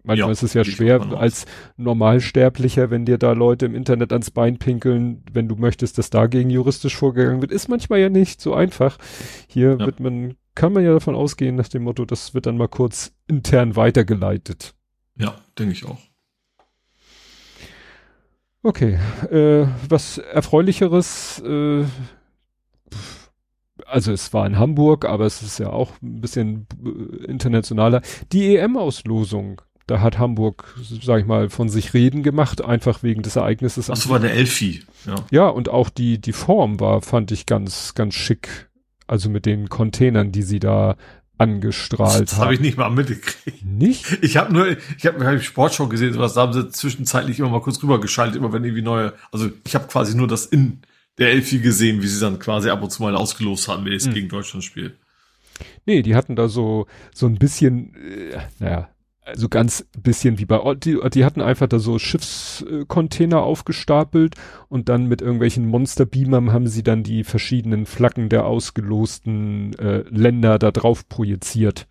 Manchmal ja, ist es ja schwer als Normalsterblicher, wenn dir da Leute im Internet ans Bein pinkeln, wenn du möchtest, dass dagegen juristisch vorgegangen wird, ist manchmal ja nicht so einfach. Hier ja. wird man, kann man ja davon ausgehen, nach dem Motto, das wird dann mal kurz intern weitergeleitet. Ja, denke ich auch. Okay, äh, was erfreulicheres, äh, also es war in Hamburg, aber es ist ja auch ein bisschen äh, internationaler. Die EM-Auslosung da hat Hamburg, sag ich mal, von sich reden gemacht, einfach wegen des Ereignisses. Das war der Elfi, ja. Ja, und auch die, die Form war, fand ich ganz, ganz schick. Also mit den Containern, die sie da angestrahlt haben. Das habe ich nicht mal mitgekriegt. Nicht? Ich habe nur, ich habe hab Sportshow gesehen, sowas, da haben sie zwischenzeitlich immer mal kurz rübergeschaltet, immer wenn irgendwie neue, also ich habe quasi nur das in der Elfi gesehen, wie sie dann quasi ab und zu mal ausgelost haben, wenn es hm. gegen Deutschland spielt. Nee, die hatten da so, so ein bisschen, äh, naja, also ganz bisschen wie bei, die, die hatten einfach da so Schiffscontainer aufgestapelt und dann mit irgendwelchen Monsterbeamern haben sie dann die verschiedenen Flaggen der ausgelosten äh, Länder da drauf projiziert.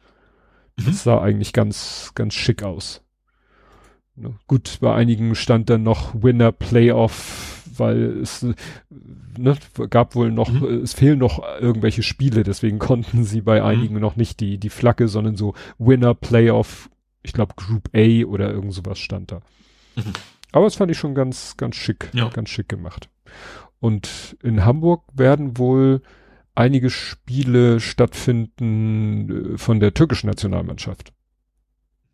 Mhm. Das sah eigentlich ganz, ganz schick aus. Ne? Gut, bei einigen stand dann noch Winner Playoff, weil es ne, gab wohl noch, mhm. es fehlen noch irgendwelche Spiele, deswegen konnten sie bei mhm. einigen noch nicht die, die Flagge, sondern so Winner Playoff ich glaube Group A oder irgend sowas stand da. Mhm. Aber das fand ich schon ganz, ganz schick, ja. ganz schick gemacht. Und in Hamburg werden wohl einige Spiele stattfinden äh, von der türkischen Nationalmannschaft.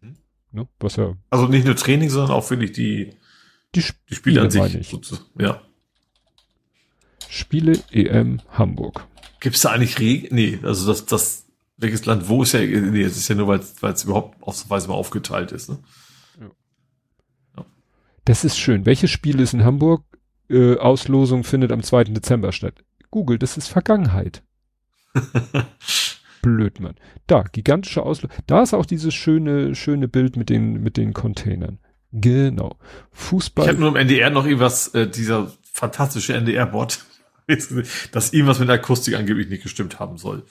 Mhm. Ne? Was ja. Also nicht nur Training, sondern auch finde ich die, die, Spiele, die Spiele an sich. Ja. Spiele EM Hamburg. Gibt es da eigentlich Regeln? Nee, also das, das welches Land wo ist ja, nee, es ist ja nur, weil es überhaupt ausweise mal aufgeteilt ist. Ne? Ja. ja. Das ist schön. Welches Spiel ist in Hamburg? Äh, Auslosung findet am 2. Dezember statt. Google, das ist Vergangenheit. Blöd, Mann. Da, gigantische Auslosung. Da ist auch dieses schöne, schöne Bild mit den, mit den Containern. Genau. Fußball. Ich habe nur im NDR noch irgendwas, äh, dieser fantastische NDR-Bot, dass irgendwas mit der Akustik angeblich nicht gestimmt haben soll.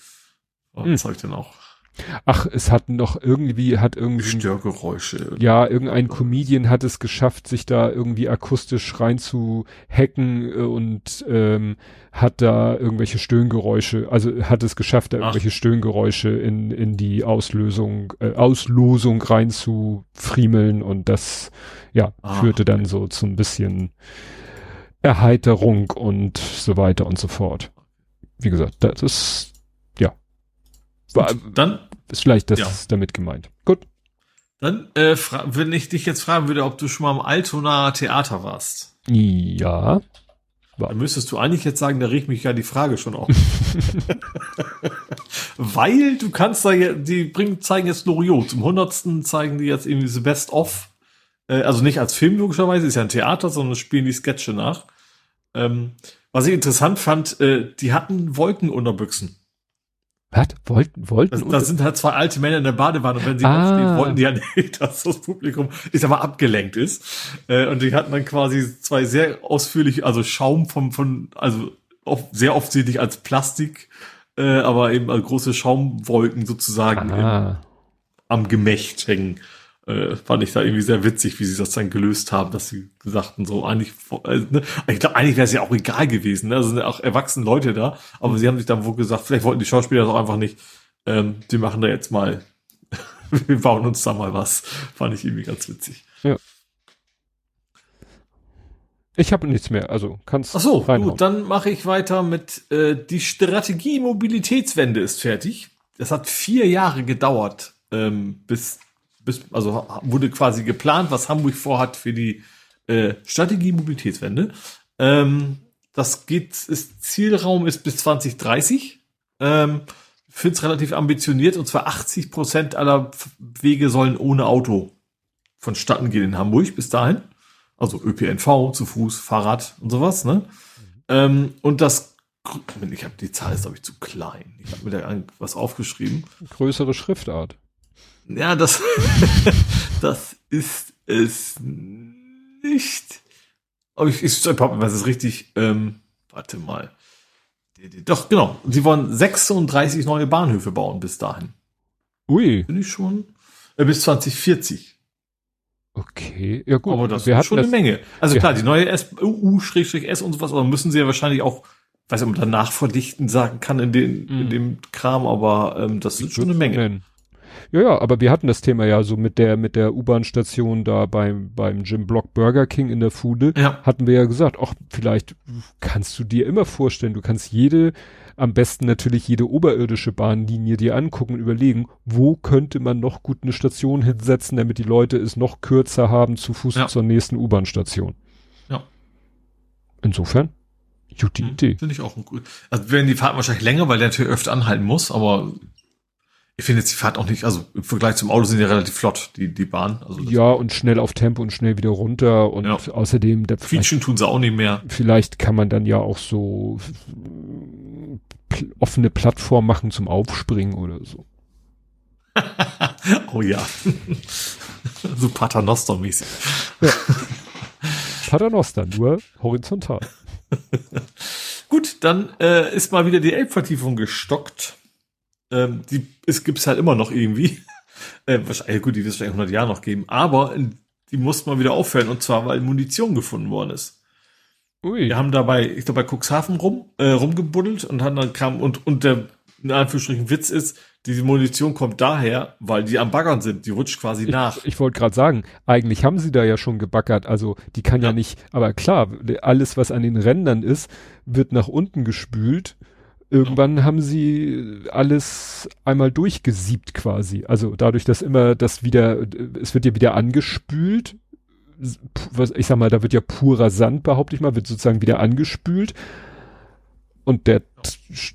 Oh, hm. ich denn auch? Ach, es hat noch irgendwie, hat irgendwie. Störgeräusche. Ja, irgendein Comedian hat es geschafft, sich da irgendwie akustisch rein zu hacken äh, und ähm, hat da irgendwelche Stöhngeräusche, also hat es geschafft, da Ach. irgendwelche Stöhngeräusche in, in die Auslösung, äh, Auslosung rein zu friemeln und das, ja, ah, führte dann so zu ein bisschen Erheiterung und so weiter und so fort wie gesagt, das ist. Dann ist vielleicht das ja. damit gemeint. Gut. Dann, äh, wenn ich dich jetzt fragen würde, ob du schon mal im Altona Theater warst. Ja. War. Dann müsstest du eigentlich jetzt sagen, da regt mich ja die Frage schon auf. Weil du kannst da ja, die bringen, zeigen jetzt Loriot. Zum hundertsten zeigen die jetzt irgendwie The Best of. Äh, also nicht als Film logischerweise, ist ja ein Theater, sondern spielen die Sketche nach. Ähm, was ich interessant fand, äh, die hatten Wolkenunterbüchsen. Was? Wollten, wollten? Das, das sind halt zwei alte Männer in der Badewanne und wenn sie ah. aufstehen, wollten die ja nicht, dass das Publikum, ich sag mal, abgelenkt ist. Äh, und die hatten dann quasi zwei sehr ausführlich, also Schaum vom, von, also oft, sehr offensichtlich als Plastik, äh, aber eben als große Schaumwolken sozusagen im, am Gemächt hängen äh, fand ich da irgendwie sehr witzig, wie sie das dann gelöst haben, dass sie sagten, so eigentlich, äh, ne? ich glaube, eigentlich wäre es ja auch egal gewesen, ne? Also sind ja auch erwachsene Leute da, aber mhm. sie haben sich dann wohl gesagt, vielleicht wollten die Schauspieler doch einfach nicht, ähm, die machen da jetzt mal, wir bauen uns da mal was. Fand ich irgendwie ganz witzig. Ja. Ich habe nichts mehr, also kannst Ach so, reinhauen. gut, dann mache ich weiter mit äh, die Strategie Mobilitätswende ist fertig. Das hat vier Jahre gedauert, ähm, bis bis, also wurde quasi geplant, was Hamburg vorhat für die äh, Strategie Mobilitätswende. Ähm, das geht, ist, Zielraum ist bis 2030. Ähm, finde es relativ ambitioniert und zwar 80 Prozent aller Wege sollen ohne Auto vonstatten gehen in Hamburg bis dahin. Also ÖPNV, zu Fuß, Fahrrad und sowas. Ne? Mhm. Ähm, und das, ich habe die Zahl ist glaube ich zu klein. Ich habe mir da was aufgeschrieben. Größere Schriftart. Ja, das, das ist es nicht. Aber ich, ich was ist richtig, ähm, warte mal. Doch, genau. Sie wollen 36 neue Bahnhöfe bauen bis dahin. Ui. Bin ich schon? Äh, bis 2040. Okay, ja gut. Aber das wir ist schon eine Menge. Also klar, die neue S, U-S und sowas, aber müssen sie ja wahrscheinlich auch, weiß nicht, ob man danach verdichten sagen kann in, den, mm. in dem Kram, aber ähm, das ist schon eine Menge. Nennen. Ja, ja, aber wir hatten das Thema ja so mit der, mit der U-Bahn-Station da beim, beim Jim Block Burger King in der Fude. Ja. Hatten wir ja gesagt, ach, vielleicht kannst du dir immer vorstellen, du kannst jede, am besten natürlich jede oberirdische Bahnlinie dir angucken und überlegen, wo könnte man noch gut eine Station hinsetzen, damit die Leute es noch kürzer haben zu Fuß ja. zur nächsten U-Bahn-Station. Ja. Insofern, gute hm, Idee. Finde ich auch gut. Also werden die Fahrten wahrscheinlich länger, weil der natürlich öfter anhalten muss, aber ich finde jetzt die Fahrt auch nicht, also im Vergleich zum Auto sind die relativ flott, die, die Bahn. Also ja, und schnell auf Tempo und schnell wieder runter und ja. außerdem. Der Feature tun sie auch nicht mehr. Vielleicht kann man dann ja auch so offene Plattform machen zum Aufspringen oder so. oh ja. so Paternoster-mäßig. Ja. Paternoster, nur horizontal. Gut, dann äh, ist mal wieder die Elbvertiefung gestockt. Ähm, die es gibt's halt immer noch irgendwie. Äh, wahrscheinlich, gut, die wird es wahrscheinlich 100 Jahre noch geben, aber die musste mal wieder aufhören und zwar, weil Munition gefunden worden ist. Ui. Wir haben dabei, ich glaube, bei Cuxhaven rum, äh, rumgebuddelt und haben dann kam, und, und der, in Anführungsstrichen Witz ist, diese Munition kommt daher, weil die am Baggern sind, die rutscht quasi nach. Ich, ich wollte gerade sagen, eigentlich haben sie da ja schon gebaggert, also die kann ja. ja nicht, aber klar, alles, was an den Rändern ist, wird nach unten gespült Irgendwann haben sie alles einmal durchgesiebt quasi. Also dadurch, dass immer das wieder, es wird ja wieder angespült. Was, ich sag mal, da wird ja purer Sand, behaupte ich mal, wird sozusagen wieder angespült. Und der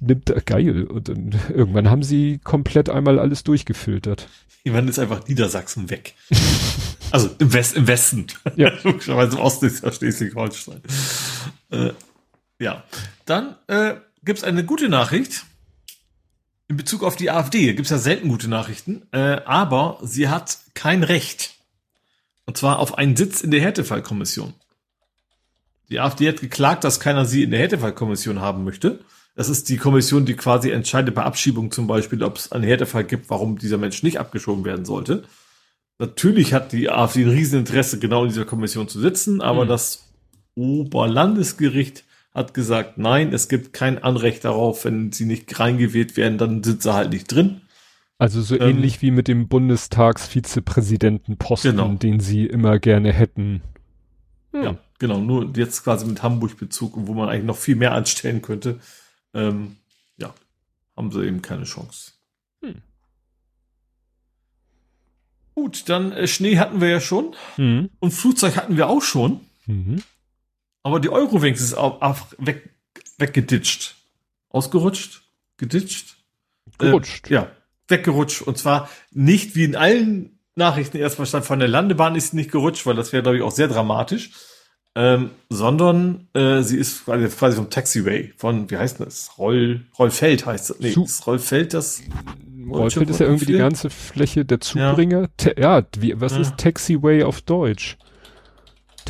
nimmt, geil. Und dann, irgendwann haben sie komplett einmal alles durchgefiltert. Irgendwann ist einfach Niedersachsen weg. also im, West, im Westen. Ja. Logischerweise im Osten ist ja Schleswig-Holstein. Äh, ja. Dann, äh, gibt es eine gute Nachricht in Bezug auf die AfD. Gibt es ja selten gute Nachrichten, äh, aber sie hat kein Recht. Und zwar auf einen Sitz in der Härtefallkommission. Die AfD hat geklagt, dass keiner sie in der Härtefallkommission haben möchte. Das ist die Kommission, die quasi entscheidet bei Abschiebung zum Beispiel, ob es einen Härtefall gibt, warum dieser Mensch nicht abgeschoben werden sollte. Natürlich hat die AfD ein Rieseninteresse, genau in dieser Kommission zu sitzen, aber mhm. das Oberlandesgericht hat gesagt, nein, es gibt kein Anrecht darauf, wenn sie nicht reingewählt werden, dann sind sie halt nicht drin. Also so ähm, ähnlich wie mit dem Bundestagsvizepräsidentenposten, genau. den sie immer gerne hätten. Hm. Ja, genau, nur jetzt quasi mit Hamburg-Bezug, wo man eigentlich noch viel mehr anstellen könnte. Ähm, haben sie eben keine Chance. Hm. Gut, dann äh, Schnee hatten wir ja schon mhm. und Flugzeug hatten wir auch schon. Mhm. Aber die Eurowings ist auch, auch weg, weggeditscht. Ausgerutscht? Geditscht? Gerutscht. Äh, ja, weggerutscht. Und zwar nicht wie in allen Nachrichten erstmal stand, von der Landebahn ist sie nicht gerutscht, weil das wäre, glaube ich, auch sehr dramatisch. Ähm, sondern äh, sie ist quasi, quasi vom Taxiway von, wie heißt das? Roll, Rollfeld heißt das. Nee, Zu ist Rollfeld das? Rollfeld ist ja irgendwie die ganze Fläche der Zubringer. Ja, ja wie, was ja. ist Taxiway auf Deutsch?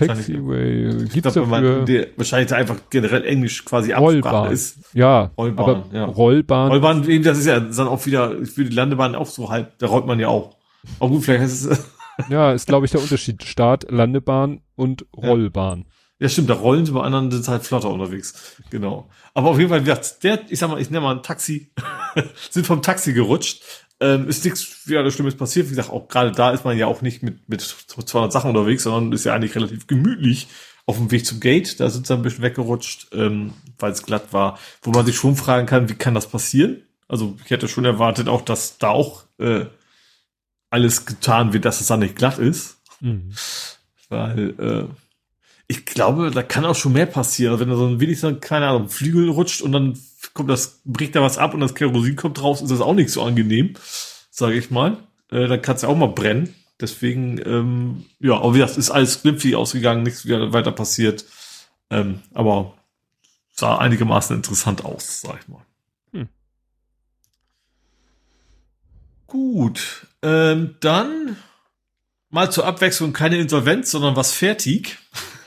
Taxiway gibt's glaub, dafür. Der, wahrscheinlich einfach generell Englisch quasi Rollbahn ist. Ja, Rollbahn, ja. Rollbahn. Rollbahn, das ist ja dann auch wieder für die Landebahn auch so halb, da rollt man ja auch. Aber gut, vielleicht heißt es. ja, ist glaube ich der Unterschied. Start, Landebahn und Rollbahn. Ja. Ja, stimmt, da rollen sie, bei anderen sind halt flotter unterwegs. Genau. Aber auf jeden Fall, der, ich sag mal, ich nenne mal ein Taxi, sind vom Taxi gerutscht. Ähm, ist nichts wieder Schlimmes passiert. Wie gesagt, auch gerade da ist man ja auch nicht mit, mit 200 Sachen unterwegs, sondern ist ja eigentlich relativ gemütlich auf dem Weg zum Gate. Da sind sie ein bisschen weggerutscht, ähm, weil es glatt war. Wo man sich schon fragen kann, wie kann das passieren? Also ich hätte schon erwartet auch, dass da auch äh, alles getan wird, dass es da nicht glatt ist. Mhm. Weil äh, ich glaube, da kann auch schon mehr passieren. Also wenn da so ein wenig so ein, keine Ahnung, Flügel rutscht und dann kommt das, bricht da was ab und das Kerosin kommt raus, ist das auch nicht so angenehm, sage ich mal. Äh, dann kann es ja auch mal brennen. Deswegen, ähm, ja, aber wie gesagt, ist alles glimpflich ausgegangen, nichts weiter passiert. Ähm, aber sah einigermaßen interessant aus, sag ich mal. Hm. Gut, ähm, dann mal zur Abwechslung keine Insolvenz, sondern was fertig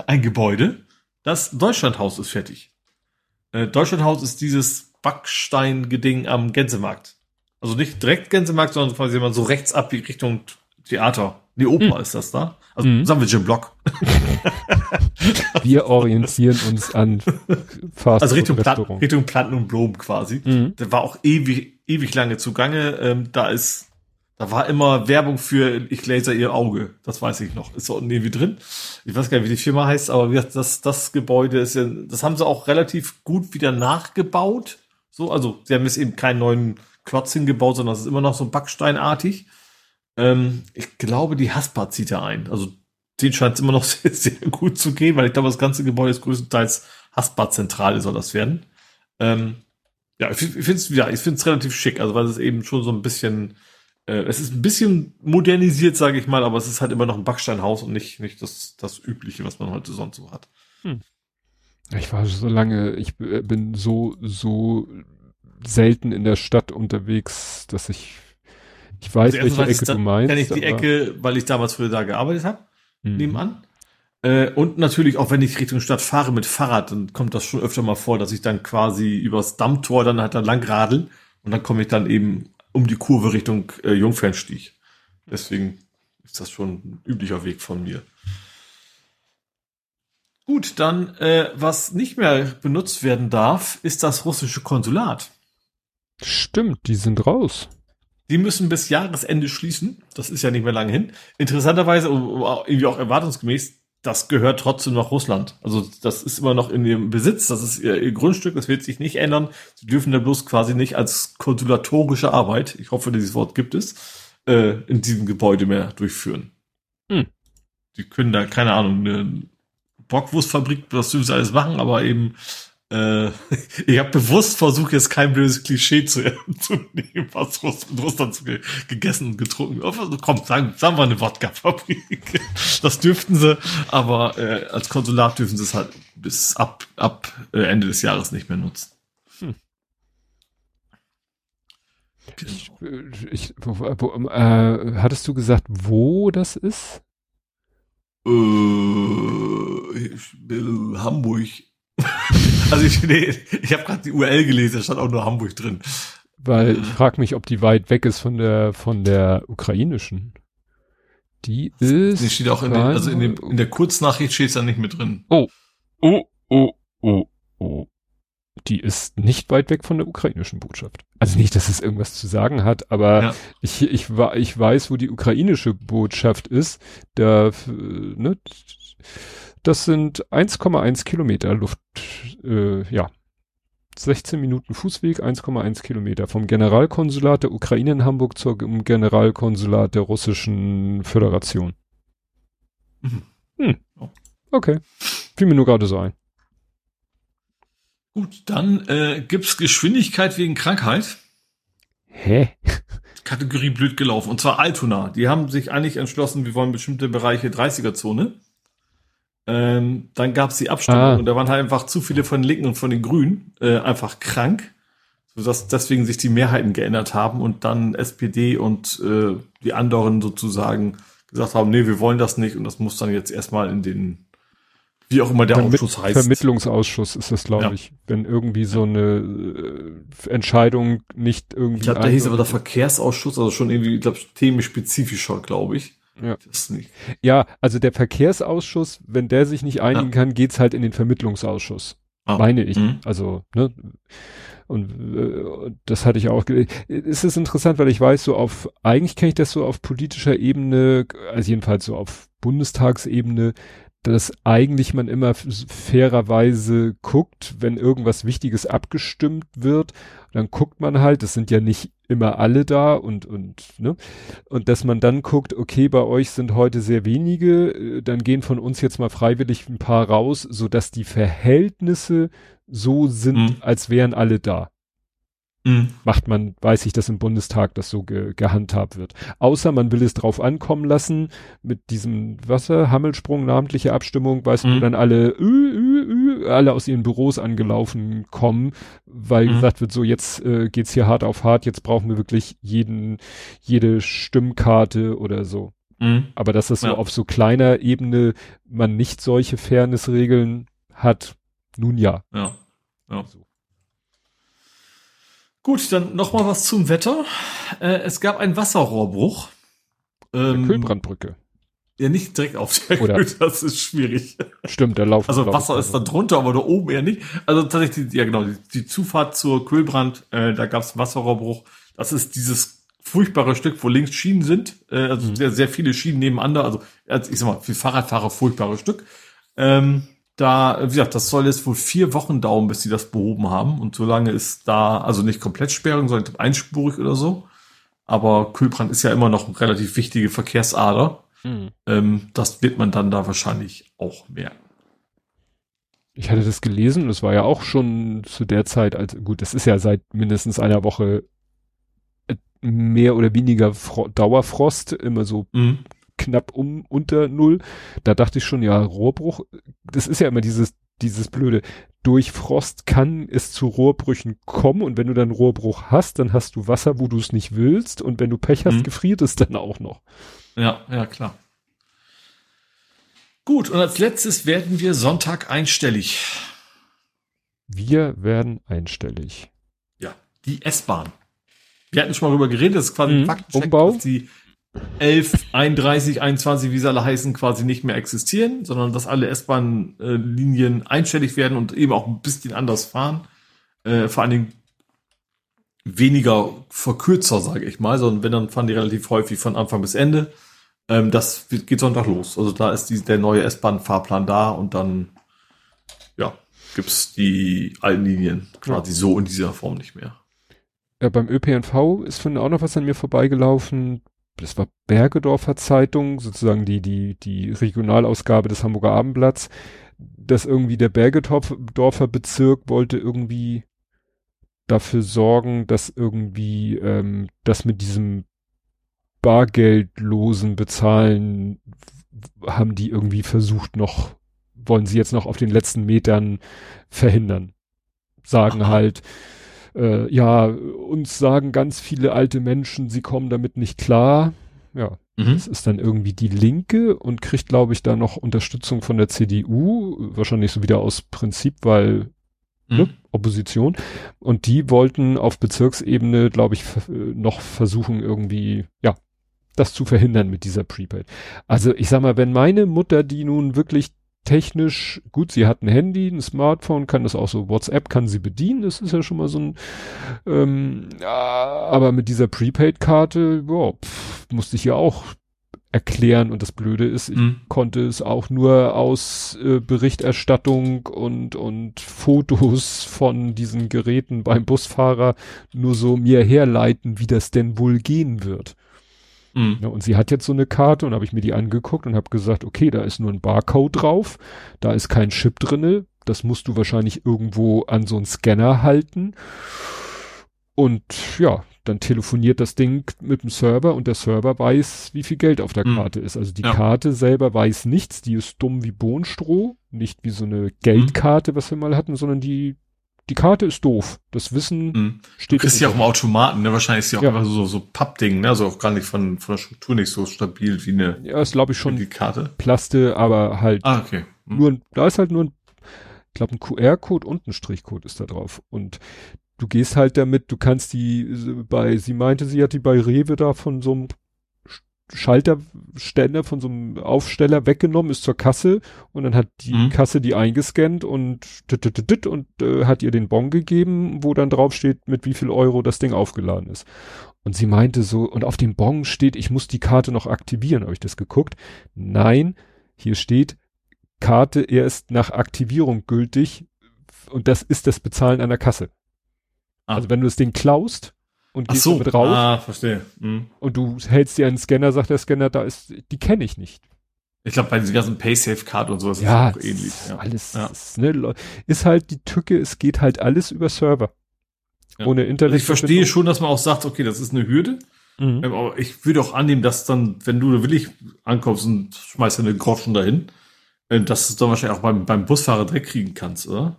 ein Gebäude. Das Deutschlandhaus ist fertig. Äh, Deutschlandhaus ist dieses Backstein-Geding am Gänsemarkt. Also nicht direkt Gänsemarkt, sondern quasi man so rechts ab Richtung Theater. Die Oper hm. ist das da. Also hm. sagen wir Jim Block. wir orientieren uns an Fast Also Richtung, Plant, Richtung Planten und Blumen quasi. Mhm. Der war auch ewig, ewig lange zugange. Ähm, da ist da war immer Werbung für ich laser ihr Auge. Das weiß ich noch. Ist so irgendwie drin. Ich weiß gar nicht, wie die Firma heißt, aber das, das Gebäude ist ja, das haben sie auch relativ gut wieder nachgebaut. So, also sie haben jetzt eben keinen neuen Klotz hingebaut, sondern es ist immer noch so backsteinartig. Ähm, ich glaube, die Haspa zieht da ein. Also den scheint es immer noch sehr, sehr gut zu gehen, weil ich glaube, das ganze Gebäude ist größtenteils Haspa-Zentrale soll das werden. Ähm, ja, ich finde es ja, ich finde es relativ schick, also weil es eben schon so ein bisschen äh, es ist ein bisschen modernisiert, sage ich mal, aber es ist halt immer noch ein Backsteinhaus und nicht, nicht das, das Übliche, was man heute sonst so hat. Hm. Ich war so lange, ich bin so, so selten in der Stadt unterwegs, dass ich, ich weiß, also welche Ecke da, du meinst. Kenn ich die Ecke, weil ich damals früher da gearbeitet habe, mhm. nebenan. Äh, und natürlich auch, wenn ich Richtung Stadt fahre mit Fahrrad, dann kommt das schon öfter mal vor, dass ich dann quasi übers Dammtor dann halt dann lang radel und dann komme ich dann eben um die Kurve Richtung äh, Jungfernstieg. Deswegen ist das schon ein üblicher Weg von mir. Gut, dann, äh, was nicht mehr benutzt werden darf, ist das russische Konsulat. Stimmt, die sind raus. Die müssen bis Jahresende schließen. Das ist ja nicht mehr lange hin. Interessanterweise, irgendwie auch erwartungsgemäß, das gehört trotzdem noch Russland. Also das ist immer noch in ihrem Besitz, das ist ihr, ihr, Grundstück, das wird sich nicht ändern. Sie dürfen da bloß quasi nicht als konsulatorische Arbeit, ich hoffe, dieses Wort gibt es, äh, in diesem Gebäude mehr durchführen. Hm. Die können da, keine Ahnung, eine Bockwurstfabrik, was dürfen sie alles machen, aber eben äh, ich habe bewusst versucht, jetzt kein blödes Klischee zu, zu nehmen, was Russ, Russland zu, gegessen und getrunken. Also, komm, sagen, sagen wir eine Wodka-Fabrik. Das dürften sie, aber äh, als Konsulat dürfen sie es halt bis ab, ab äh, Ende des Jahres nicht mehr nutzen. Hm. Ich, ich, wo, wo, äh, hattest du gesagt, wo das ist? Äh, Hamburg. also ich, nee, ich habe gerade die URL gelesen, da stand auch nur Hamburg drin. Weil ich frage mich, ob die weit weg ist von der von der ukrainischen. Die ist. Die steht auch in, den, also in, dem, in der Kurznachricht steht es dann nicht mit drin. Oh, oh, oh, oh, oh. Die ist nicht weit weg von der ukrainischen Botschaft. Also nicht, dass es irgendwas zu sagen hat, aber ja. ich, ich, ich weiß, wo die ukrainische Botschaft ist. Da, ne, das sind 1,1 Kilometer Luft, äh, ja. 16 Minuten Fußweg, 1,1 Kilometer. Vom Generalkonsulat der Ukraine in Hamburg zum Generalkonsulat der Russischen Föderation. Mhm. Hm. Okay. Fiel mir nur gerade so ein. Gut, dann äh, gibt's Geschwindigkeit wegen Krankheit. Hä? Kategorie blöd gelaufen. Und zwar Altona. Die haben sich eigentlich entschlossen, wir wollen bestimmte Bereiche 30er-Zone. Ähm, dann gab's die Abstimmung ah. und da waren halt einfach zu viele von den Linken und von den Grünen äh, einfach krank, sodass deswegen sich die Mehrheiten geändert haben und dann SPD und äh, die anderen sozusagen gesagt haben, nee, wir wollen das nicht und das muss dann jetzt erstmal in den wie auch immer der Vermitt Ausschuss heißt. Vermittlungsausschuss ist das, glaube ja. ich. Wenn irgendwie so eine äh, Entscheidung nicht irgendwie. Ich glaube, da hieß aber der Verkehrsausschuss, also schon irgendwie, ich glaube, themenspezifischer, glaube ich. Ja. ja, also der Verkehrsausschuss, wenn der sich nicht einigen ja. kann, geht's halt in den Vermittlungsausschuss. Ah. Meine ich. Mhm. Also, ne? Und äh, das hatte ich auch. Es ist interessant, weil ich weiß, so auf, eigentlich kenne ich das so auf politischer Ebene, also jedenfalls so auf Bundestagsebene, dass eigentlich man immer fairerweise guckt, wenn irgendwas Wichtiges abgestimmt wird, dann guckt man halt, das sind ja nicht immer alle da und, und, ne, und dass man dann guckt, okay, bei euch sind heute sehr wenige, äh, dann gehen von uns jetzt mal freiwillig ein paar raus, so dass die Verhältnisse so sind, mhm. als wären alle da. Mhm. Macht man, weiß ich, dass im Bundestag das so ge gehandhabt wird. Außer man will es drauf ankommen lassen, mit diesem Wasser, Hammelsprung, namentliche Abstimmung, weißt mhm. du, dann alle, ü, ü, ü, alle aus ihren Büros angelaufen kommen, weil mhm. gesagt wird, so jetzt äh, geht's hier hart auf hart, jetzt brauchen wir wirklich jeden, jede Stimmkarte oder so. Mhm. Aber dass das ja. so auf so kleiner Ebene man nicht solche Fairnessregeln hat, nun ja. Ja. ja. So. Gut, dann noch mal was zum Wetter. Äh, es gab einen Wasserrohrbruch. Ähm, Kühlbrandbrücke. Ja, nicht direkt auf der Oder Kühl, das ist schwierig. Stimmt, der Lauf. Also Wasser ist da drunter, aber da oben eher nicht. Also tatsächlich, ja genau, die, die Zufahrt zur Kühlbrand, äh, da gab es einen Wasserrohrbruch. Das ist dieses furchtbare Stück, wo links Schienen sind, äh, also mhm. sehr, sehr viele Schienen nebeneinander, also ich sag mal, für Fahrradfahrer furchtbares Stück. Ähm, da, wie gesagt, das soll jetzt wohl vier Wochen dauern, bis sie das behoben haben. Und solange ist da, also nicht komplett Sperrung, sondern einspurig oder so. Aber Kühlbrand ist ja immer noch eine relativ wichtige Verkehrsader. Mhm. Ähm, das wird man dann da wahrscheinlich auch merken. Ich hatte das gelesen und es war ja auch schon zu der Zeit, als gut, es ist ja seit mindestens einer Woche äh, mehr oder weniger Fro Dauerfrost, immer so mhm knapp um unter null. Da dachte ich schon, ja, Rohrbruch, das ist ja immer dieses, dieses blöde. Durch Frost kann es zu Rohrbrüchen kommen und wenn du dann Rohrbruch hast, dann hast du Wasser, wo du es nicht willst und wenn du Pech hast, mhm. gefriert es dann auch noch. Ja, ja, klar. Gut, und als letztes werden wir Sonntag einstellig. Wir werden einstellig. Ja, die S-Bahn. Wir hatten schon mal darüber geredet, das ist quasi mhm. ein Faktencheck, Umbau. dass die 11, 31, 21, wie sie alle heißen, quasi nicht mehr existieren, sondern dass alle S-Bahn-Linien einstellig werden und eben auch ein bisschen anders fahren. Äh, vor allen Dingen weniger verkürzer, sage ich mal, sondern wenn, dann fahren die relativ häufig von Anfang bis Ende. Ähm, das geht Sonntag los. Also da ist die, der neue S-Bahn-Fahrplan da und dann, ja, gibt's die alten Linien quasi ja. so in dieser Form nicht mehr. Ja, beim ÖPNV ist von auch noch was an mir vorbeigelaufen das war Bergedorfer Zeitung, sozusagen die, die, die Regionalausgabe des Hamburger Abendblatts, dass irgendwie der Bergedorfer Bezirk wollte irgendwie dafür sorgen, dass irgendwie ähm, das mit diesem bargeldlosen Bezahlen haben die irgendwie versucht noch, wollen sie jetzt noch auf den letzten Metern verhindern. Sagen Aha. halt, äh, ja, uns sagen ganz viele alte Menschen, sie kommen damit nicht klar. Ja, mhm. das ist dann irgendwie die Linke und kriegt, glaube ich, da noch Unterstützung von der CDU, wahrscheinlich so wieder aus Prinzip, weil mhm. ne, Opposition. Und die wollten auf Bezirksebene, glaube ich, noch versuchen, irgendwie, ja, das zu verhindern mit dieser Prepaid. Also ich sag mal, wenn meine Mutter, die nun wirklich technisch, gut, sie hat ein Handy, ein Smartphone, kann das auch so, WhatsApp kann sie bedienen, das ist ja schon mal so ein, ähm, ja, aber mit dieser Prepaid-Karte, boah, pff, musste ich ja auch erklären und das Blöde ist, ich mhm. konnte es auch nur aus äh, Berichterstattung und und Fotos von diesen Geräten beim Busfahrer nur so mir herleiten, wie das denn wohl gehen wird. Mhm. Ja, und sie hat jetzt so eine Karte und habe ich mir die angeguckt und habe gesagt, okay, da ist nur ein Barcode drauf, da ist kein Chip drinne, das musst du wahrscheinlich irgendwo an so einen Scanner halten. Und ja, dann telefoniert das Ding mit dem Server und der Server weiß, wie viel Geld auf der mhm. Karte ist. Also die ja. Karte selber weiß nichts, die ist dumm wie Bohnstroh, nicht wie so eine Geldkarte, was wir mal hatten, sondern die die Karte ist doof. Das Wissen mhm. steht. Du kriegst ja auch im Automaten, ne? Wahrscheinlich ist ja auch ja. einfach so, so Pappding, ne? Also auch gar nicht von, von der Struktur nicht so stabil wie eine. Ja, ist glaube ich schon die Karte. Plaste, aber halt. Ah, okay. Mhm. Nur, da ist halt nur ein, ich glaube, ein QR-Code und ein Strichcode ist da drauf. Und du gehst halt damit, du kannst die bei, sie meinte, sie hat die bei Rewe da von so einem Schalterständer von so einem Aufsteller weggenommen, ist zur Kasse und dann hat die mhm. Kasse die eingescannt und und äh, hat ihr den Bon gegeben, wo dann drauf steht, mit wie viel Euro das Ding aufgeladen ist. Und sie meinte so, und auf dem Bon steht, ich muss die Karte noch aktivieren. Habe ich das geguckt? Nein, hier steht, Karte erst nach Aktivierung gültig und das ist das Bezahlen an der Kasse. Ah. Also wenn du das Ding klaust, und gehst so. damit raus. Ah, verstehe. Mhm. Und du hältst dir einen Scanner, sagt der Scanner, da ist, die kenne ich nicht. Ich glaube, bei diesen ganzen PaySafe-Card und sowas ja, ist auch ähnlich. Ja, alles ja. Ist, ne, ist halt die Tücke, es geht halt alles über Server. Ja. Ohne Internet. Also ich verstehe schon, dass man auch sagt, okay, das ist eine Hürde. Mhm. Ähm, aber ich würde auch annehmen, dass dann, wenn du willig ankommst und schmeißt eine Groschen dahin, ähm, dass du es dann wahrscheinlich auch beim, beim Busfahrer direkt kriegen kannst, oder?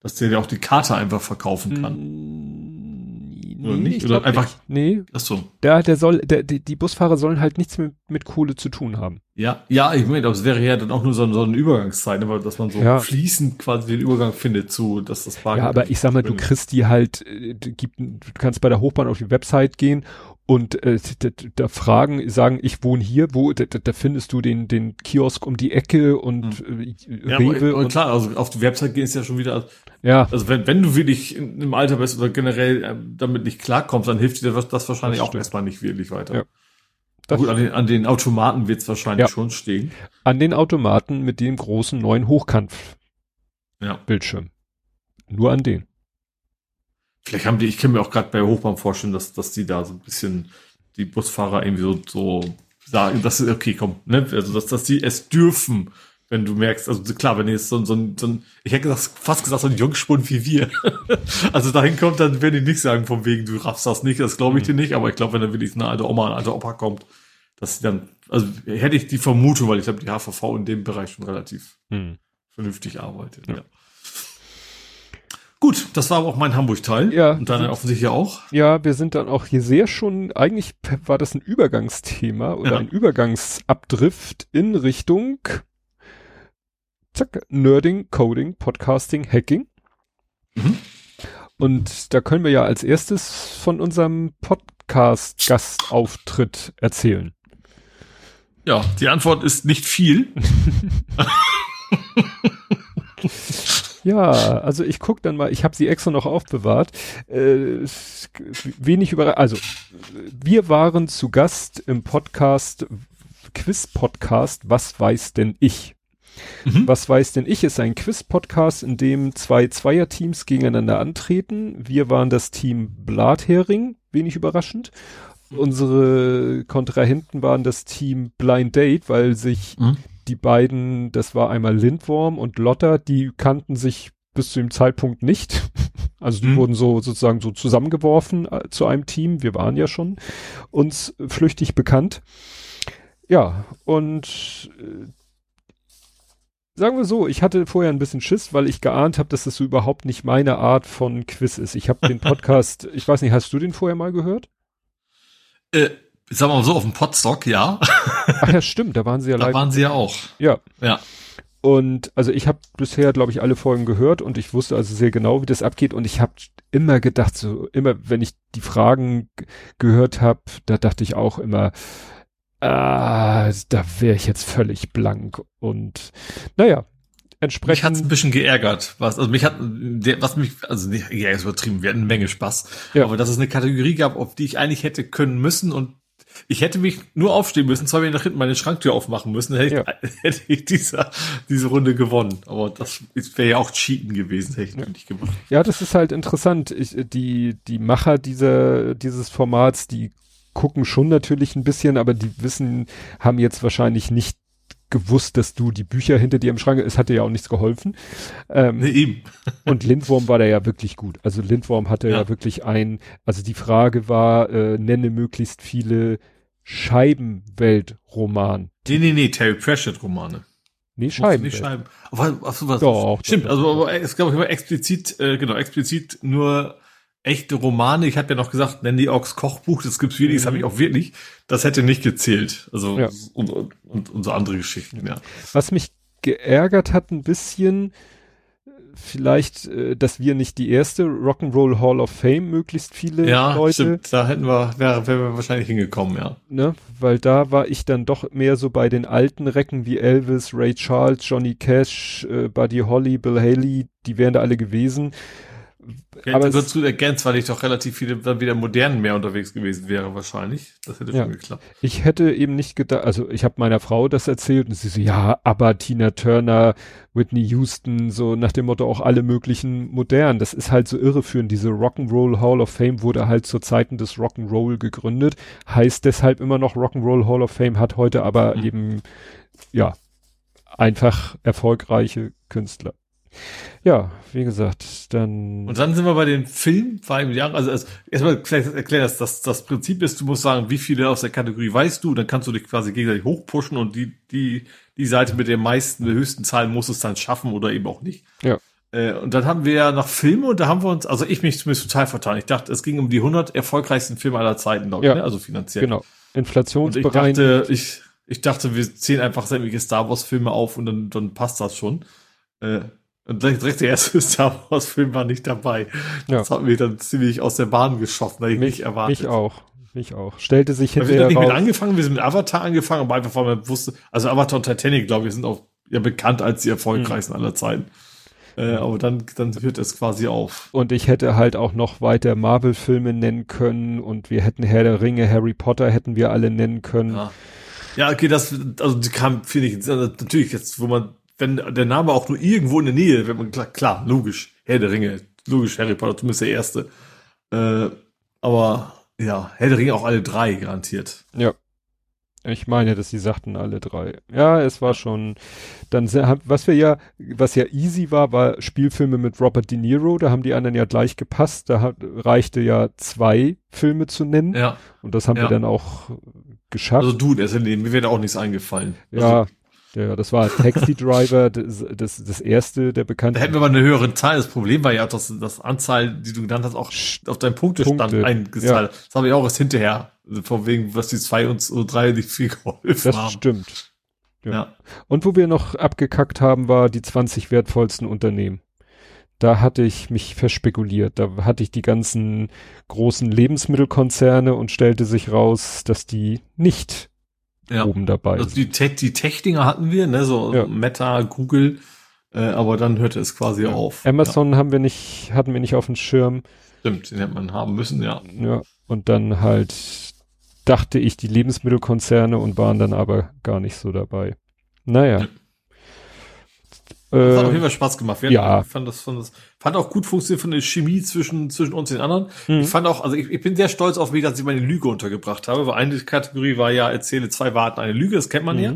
Dass der dir auch die Karte einfach verkaufen kann. Mhm Oder nee, nicht? Oder einfach. Nicht. Nee. Ach so. Der, der soll, der, die, die Busfahrer sollen halt nichts mit, mit Kohle zu tun haben. Ja, ja, ich meine, das wäre ja dann auch nur so, so eine Übergangszeit, aber dass man so ja. fließend quasi den Übergang findet zu, dass das Fahrrad. Ja, aber ich sag mal, du kriegst die halt, äh, gibt, du kannst bei der Hochbahn auf die Website gehen und äh, da, da fragen, sagen, ich wohne hier, wo, da, da findest du den, den Kiosk um die Ecke und hm. äh, ja, Rewe. Aber, und klar, also auf die Website gehen ist ja schon wieder. Ja. Also wenn, wenn du wirklich im Alter bist oder generell äh, damit nicht klarkommst, dann hilft dir das, das wahrscheinlich das auch erstmal nicht wirklich weiter. Ja. Das Gut, an den, an den Automaten wird's wahrscheinlich ja. schon stehen. An den Automaten mit dem großen neuen Hochkant ja. Bildschirm. Nur an den. Vielleicht haben die, ich kann mir auch gerade bei Hochbahn vorstellen, dass, dass die da so ein bisschen die Busfahrer irgendwie so, so sagen, dass okay, komm, ne, also dass, dass die es dürfen, wenn du merkst, also klar, wenn jetzt so, so, so ein, ich hätte gesagt, fast gesagt, so ein Jungspund wie wir, also dahin kommt, dann werden die nicht sagen, von wegen, du raffst das nicht, das glaube ich mhm. dir nicht, aber ich glaube, wenn da wirklich eine alte Oma, ein alter Opa kommt, dass sie dann, also hätte ich die Vermutung, weil ich glaube, die HVV in dem Bereich schon relativ mhm. vernünftig arbeitet, ja. ja. Gut, das war aber auch mein Hamburg-Teil. Ja. Und dann offensichtlich auch. Ja, wir sind dann auch hier sehr schon, eigentlich war das ein Übergangsthema oder ja. ein Übergangsabdrift in Richtung zack, Nerding, Coding, Podcasting, Hacking. Mhm. Und da können wir ja als erstes von unserem Podcast-Gastauftritt erzählen. Ja, die Antwort ist nicht viel. Ja, also ich guck dann mal, ich habe sie extra noch aufbewahrt. Äh, wenig über, also wir waren zu Gast im Podcast, Quiz-Podcast, was weiß denn ich? Mhm. Was weiß denn ich ist ein Quiz-Podcast, in dem zwei Zweierteams gegeneinander antreten. Wir waren das Team Blathering, wenig überraschend. Unsere Kontrahenten waren das Team Blind Date, weil sich mhm die beiden, das war einmal Lindworm und Lotta, die kannten sich bis zu dem Zeitpunkt nicht. Also die mhm. wurden so sozusagen so zusammengeworfen äh, zu einem Team. Wir waren ja schon uns flüchtig bekannt. Ja, und äh, sagen wir so, ich hatte vorher ein bisschen Schiss, weil ich geahnt habe, dass das so überhaupt nicht meine Art von Quiz ist. Ich habe den Podcast, ich weiß nicht, hast du den vorher mal gehört? Äh, ich sag mal so, auf dem Podstock, ja. Ach ja, stimmt, da waren sie ja Da waren sie ja auch. Ja. Ja. Und also ich habe bisher, glaube ich, alle Folgen gehört und ich wusste also sehr genau, wie das abgeht. Und ich habe immer gedacht, so immer, wenn ich die Fragen gehört habe, da dachte ich auch immer, ah, da wäre ich jetzt völlig blank. Und naja, entsprechend. Mich hat's ein bisschen geärgert. Was, also mich hat, der, was mich, also nicht, ja, ist übertrieben, wir hatten eine Menge Spaß. Ja. Aber dass es eine Kategorie gab, auf die ich eigentlich hätte können müssen und ich hätte mich nur aufstehen müssen, zwei Meter nach hinten meine Schranktür aufmachen müssen, hätte, ja. ich, hätte ich diese, diese Runde gewonnen. Aber das wäre ja auch Cheaten gewesen, hätte ich ja. nicht gemacht. Ja, das ist halt interessant. Ich, die, die Macher dieser, dieses Formats, die gucken schon natürlich ein bisschen, aber die wissen, haben jetzt wahrscheinlich nicht gewusst, dass du die Bücher hinter dir im Schrank, es hatte ja auch nichts geholfen. Ähm, nee, eben. und Lindwurm war da ja wirklich gut. Also Lindwurm hatte ja, ja wirklich ein, also die Frage war, äh, nenne möglichst viele Scheibenwelt-Roman. Nee, nee, nee, Terry Pratchett-Romane. Nee, Scheiben. Nicht Scheiben. Aber, was, was, doch, stimmt, also aber es gab immer explizit, äh, genau, explizit nur echte Romane. Ich habe ja noch gesagt, Nandy Ox Kochbuch, das gibt's wirklich, mhm. das habe ich auch wirklich. Das hätte nicht gezählt. Also ja. und, und, und, so andere Geschichten, ja. Was mich geärgert hat ein bisschen, vielleicht, äh, dass wir nicht die erste Rock'n'Roll Hall of Fame möglichst viele ja, Leute. Stimmt. Da hätten wir, wäre, wären wir wahrscheinlich hingekommen, ja. Ne? Weil da war ich dann doch mehr so bei den alten Recken wie Elvis, Ray Charles, Johnny Cash, äh, Buddy Holly, Bill Haley, die wären da alle gewesen. Ja, aber dazu ergänzt, weil ich doch relativ viele dann wieder modernen mehr unterwegs gewesen wäre wahrscheinlich. Das hätte ja. schon geklappt. Ich hätte eben nicht gedacht, also ich habe meiner Frau das erzählt und sie so, ja, aber Tina Turner, Whitney Houston, so nach dem Motto auch alle möglichen modernen. Das ist halt so irreführend. Diese Rock'n'Roll Hall of Fame wurde halt zu Zeiten des Rock'n'Roll gegründet, heißt deshalb immer noch Rock'n'Roll Hall of Fame, hat heute aber mhm. eben, ja, einfach erfolgreiche Künstler. Ja, wie gesagt, dann. Und dann sind wir bei den Film, Jahren, also, also erstmal erklären, dass das, das Prinzip ist, du musst sagen, wie viele aus der Kategorie weißt du, dann kannst du dich quasi gegenseitig hochpushen und die, die, die Seite mit den meisten, der höchsten Zahlen muss es dann schaffen oder eben auch nicht. Ja. Äh, und dann haben wir ja noch Filme und da haben wir uns, also ich mich zumindest total vertan. Ich dachte, es ging um die 100 erfolgreichsten Filme aller Zeiten, glaube ich, ja. ne? also finanziell. Genau. Inflationsbereinigt. Und ich dachte, ich, ich dachte, wir zählen einfach sämtliche Star Wars Filme auf und dann, dann passt das schon. Äh, und direkt der erste Star Wars Film war nicht dabei. Ja. Das hat mich dann ziemlich aus der Bahn geschossen, weil ich mich, nicht erwartet. Mich auch. Mich auch. Stellte sich hinterher Wir sind nicht mit angefangen, wir sind mit Avatar angefangen, aber einfach weil man wusste, also Avatar und Titanic, glaube ich, sind auch ja bekannt als die erfolgreichsten mhm. aller Zeiten. Äh, aber dann, dann hört es quasi auf. Und ich hätte halt auch noch weiter Marvel-Filme nennen können und wir hätten Herr der Ringe, Harry Potter hätten wir alle nennen können. Ja, ja okay, das, also die kam, finde ich, natürlich jetzt, wo man wenn der Name auch nur irgendwo in der Nähe, wenn man klar, klar logisch, Herr der Ringe, logisch, Harry Potter, zumindest der erste. Äh, aber ja, Herr der Ringe auch alle drei garantiert. Ja. Ich meine, dass sie sagten alle drei. Ja, es war schon, dann, was wir ja, was ja easy war, war Spielfilme mit Robert De Niro, da haben die anderen ja gleich gepasst, da hat, reichte ja zwei Filme zu nennen. Ja. Und das haben ja. wir dann auch geschafft. Also du, das, mir wäre auch nichts eingefallen. Ja, also, ja, das war Taxi Driver, das, das, das erste der bekannten. Da hätten wir mal eine höhere Zahl. Das Problem war ja, dass das Anzahl, die du genannt hast, auch auf deinen Punktestand Punkte. eingezahlt. Ja. Das habe ich auch erst hinterher. Also von wegen, was die zwei und so drei nicht viel geholfen das haben. Das stimmt. Ja. ja. Und wo wir noch abgekackt haben, war die 20 wertvollsten Unternehmen. Da hatte ich mich verspekuliert. Da hatte ich die ganzen großen Lebensmittelkonzerne und stellte sich raus, dass die nicht ja. oben dabei. Also die, Te die Tech-Dinger hatten wir, ne, so ja. Meta, Google, äh, aber dann hörte es quasi ja. auf. Amazon ja. haben wir nicht, hatten wir nicht auf dem Schirm. Stimmt, den hätte man haben müssen, ja. Ja, und dann halt dachte ich die Lebensmittelkonzerne und waren dann aber gar nicht so dabei. Naja. Das hat auf jeden Fall Spaß gemacht. Wir ja. Ich fand das, fand das, fand auch gut funktioniert von der Chemie zwischen, zwischen uns und den anderen. Mhm. Ich fand auch, also ich, ich bin sehr stolz auf mich, dass ich meine Lüge untergebracht habe, weil eine Kategorie war ja, erzähle zwei Warten eine Lüge, das kennt man mhm. ja.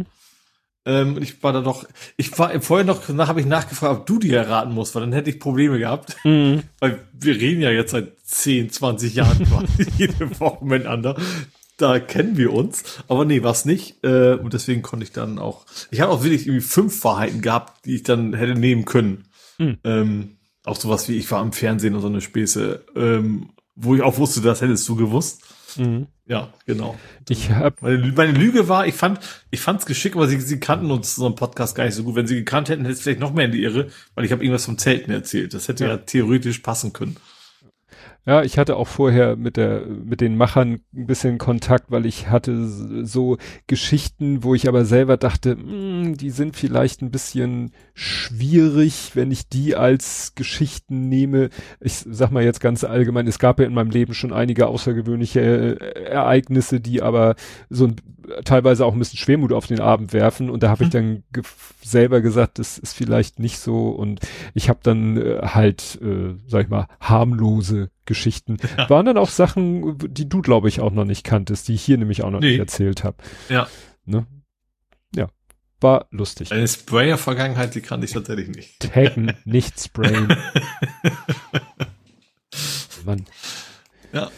Ähm, ich war da doch, ich war vorher noch, danach habe ich nachgefragt, ob du die erraten musst, weil dann hätte ich Probleme gehabt. Mhm. Weil wir reden ja jetzt seit 10, 20 Jahren jede Woche miteinander da kennen wir uns. Aber nee, war's nicht. Äh, und deswegen konnte ich dann auch. Ich habe auch wirklich irgendwie fünf Wahrheiten gehabt, die ich dann hätte nehmen können. Mhm. Ähm, auch sowas wie ich war im Fernsehen und so eine Späße, ähm, wo ich auch wusste, das hättest du gewusst. Mhm. Ja, genau. Ich hab meine, meine Lüge war, ich fand, ich fand's geschickt, aber sie, sie kannten uns so einen Podcast gar nicht so gut. Wenn sie gekannt hätten, hätte es vielleicht noch mehr in die Irre, weil ich habe irgendwas vom Zelten erzählt. Das hätte ja, ja theoretisch passen können. Ja, ich hatte auch vorher mit der, mit den Machern ein bisschen Kontakt, weil ich hatte so Geschichten, wo ich aber selber dachte, mh, hm, die sind vielleicht ein bisschen schwierig, wenn ich die als Geschichten nehme. Ich sag mal jetzt ganz allgemein, es gab ja in meinem Leben schon einige außergewöhnliche äh, Ereignisse, die aber so ein, teilweise auch ein bisschen Schwermut auf den Abend werfen und da habe ich hm. dann ge selber gesagt, das ist vielleicht nicht so und ich habe dann äh, halt, äh, sag ich mal, harmlose Geschichten. Ja. Waren dann auch Sachen, die du, glaube ich, auch noch nicht kanntest, die ich hier nämlich auch noch nee. nicht erzählt habe. Ja. Ne? Ja. War lustig. Eine Sprayer-Vergangenheit, die kannte ich tatsächlich nicht. Taggen, nicht sprayen. Mann. Ja.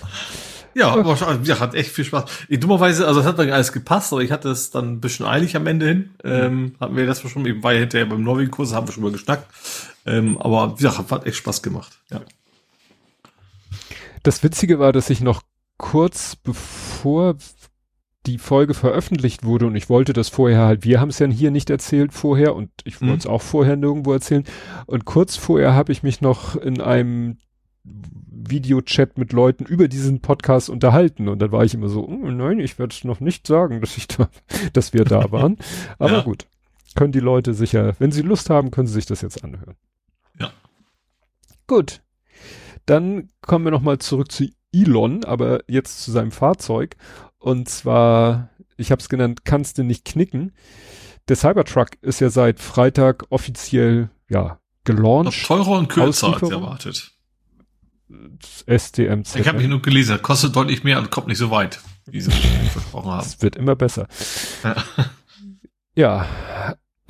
Ja, aber, ja, hat echt viel Spaß. Ich, dummerweise, also es hat dann alles gepasst, aber ich hatte es dann ein bisschen eilig am Ende hin. Ähm, hatten wir das schon, ich war ja hinterher beim Norwegen-Kurs, haben wir schon mal geschnackt. Ähm, aber ja, hat echt Spaß gemacht. Ja. Das Witzige war, dass ich noch kurz bevor die Folge veröffentlicht wurde und ich wollte das vorher halt, wir haben es ja hier nicht erzählt vorher und ich wollte es mhm. auch vorher nirgendwo erzählen und kurz vorher habe ich mich noch in einem Videochat mit Leuten über diesen Podcast unterhalten und dann war ich immer so, oh, nein, ich werde es noch nicht sagen, dass ich da, dass wir da waren, aber ja. gut, können die Leute sicher, wenn sie Lust haben, können sie sich das jetzt anhören. Ja. Gut, dann kommen wir nochmal zurück zu Elon, aber jetzt zu seinem Fahrzeug. Und zwar, ich habe es genannt, kannst du nicht knicken. Der Cybertruck ist ja seit Freitag offiziell, ja, gelauncht. Teurer und kürzer als erwartet. STM. Ich habe mich nur gelesen, kostet deutlich mehr und kommt nicht so weit, wie sie versprochen haben. Es wird immer besser. Ja.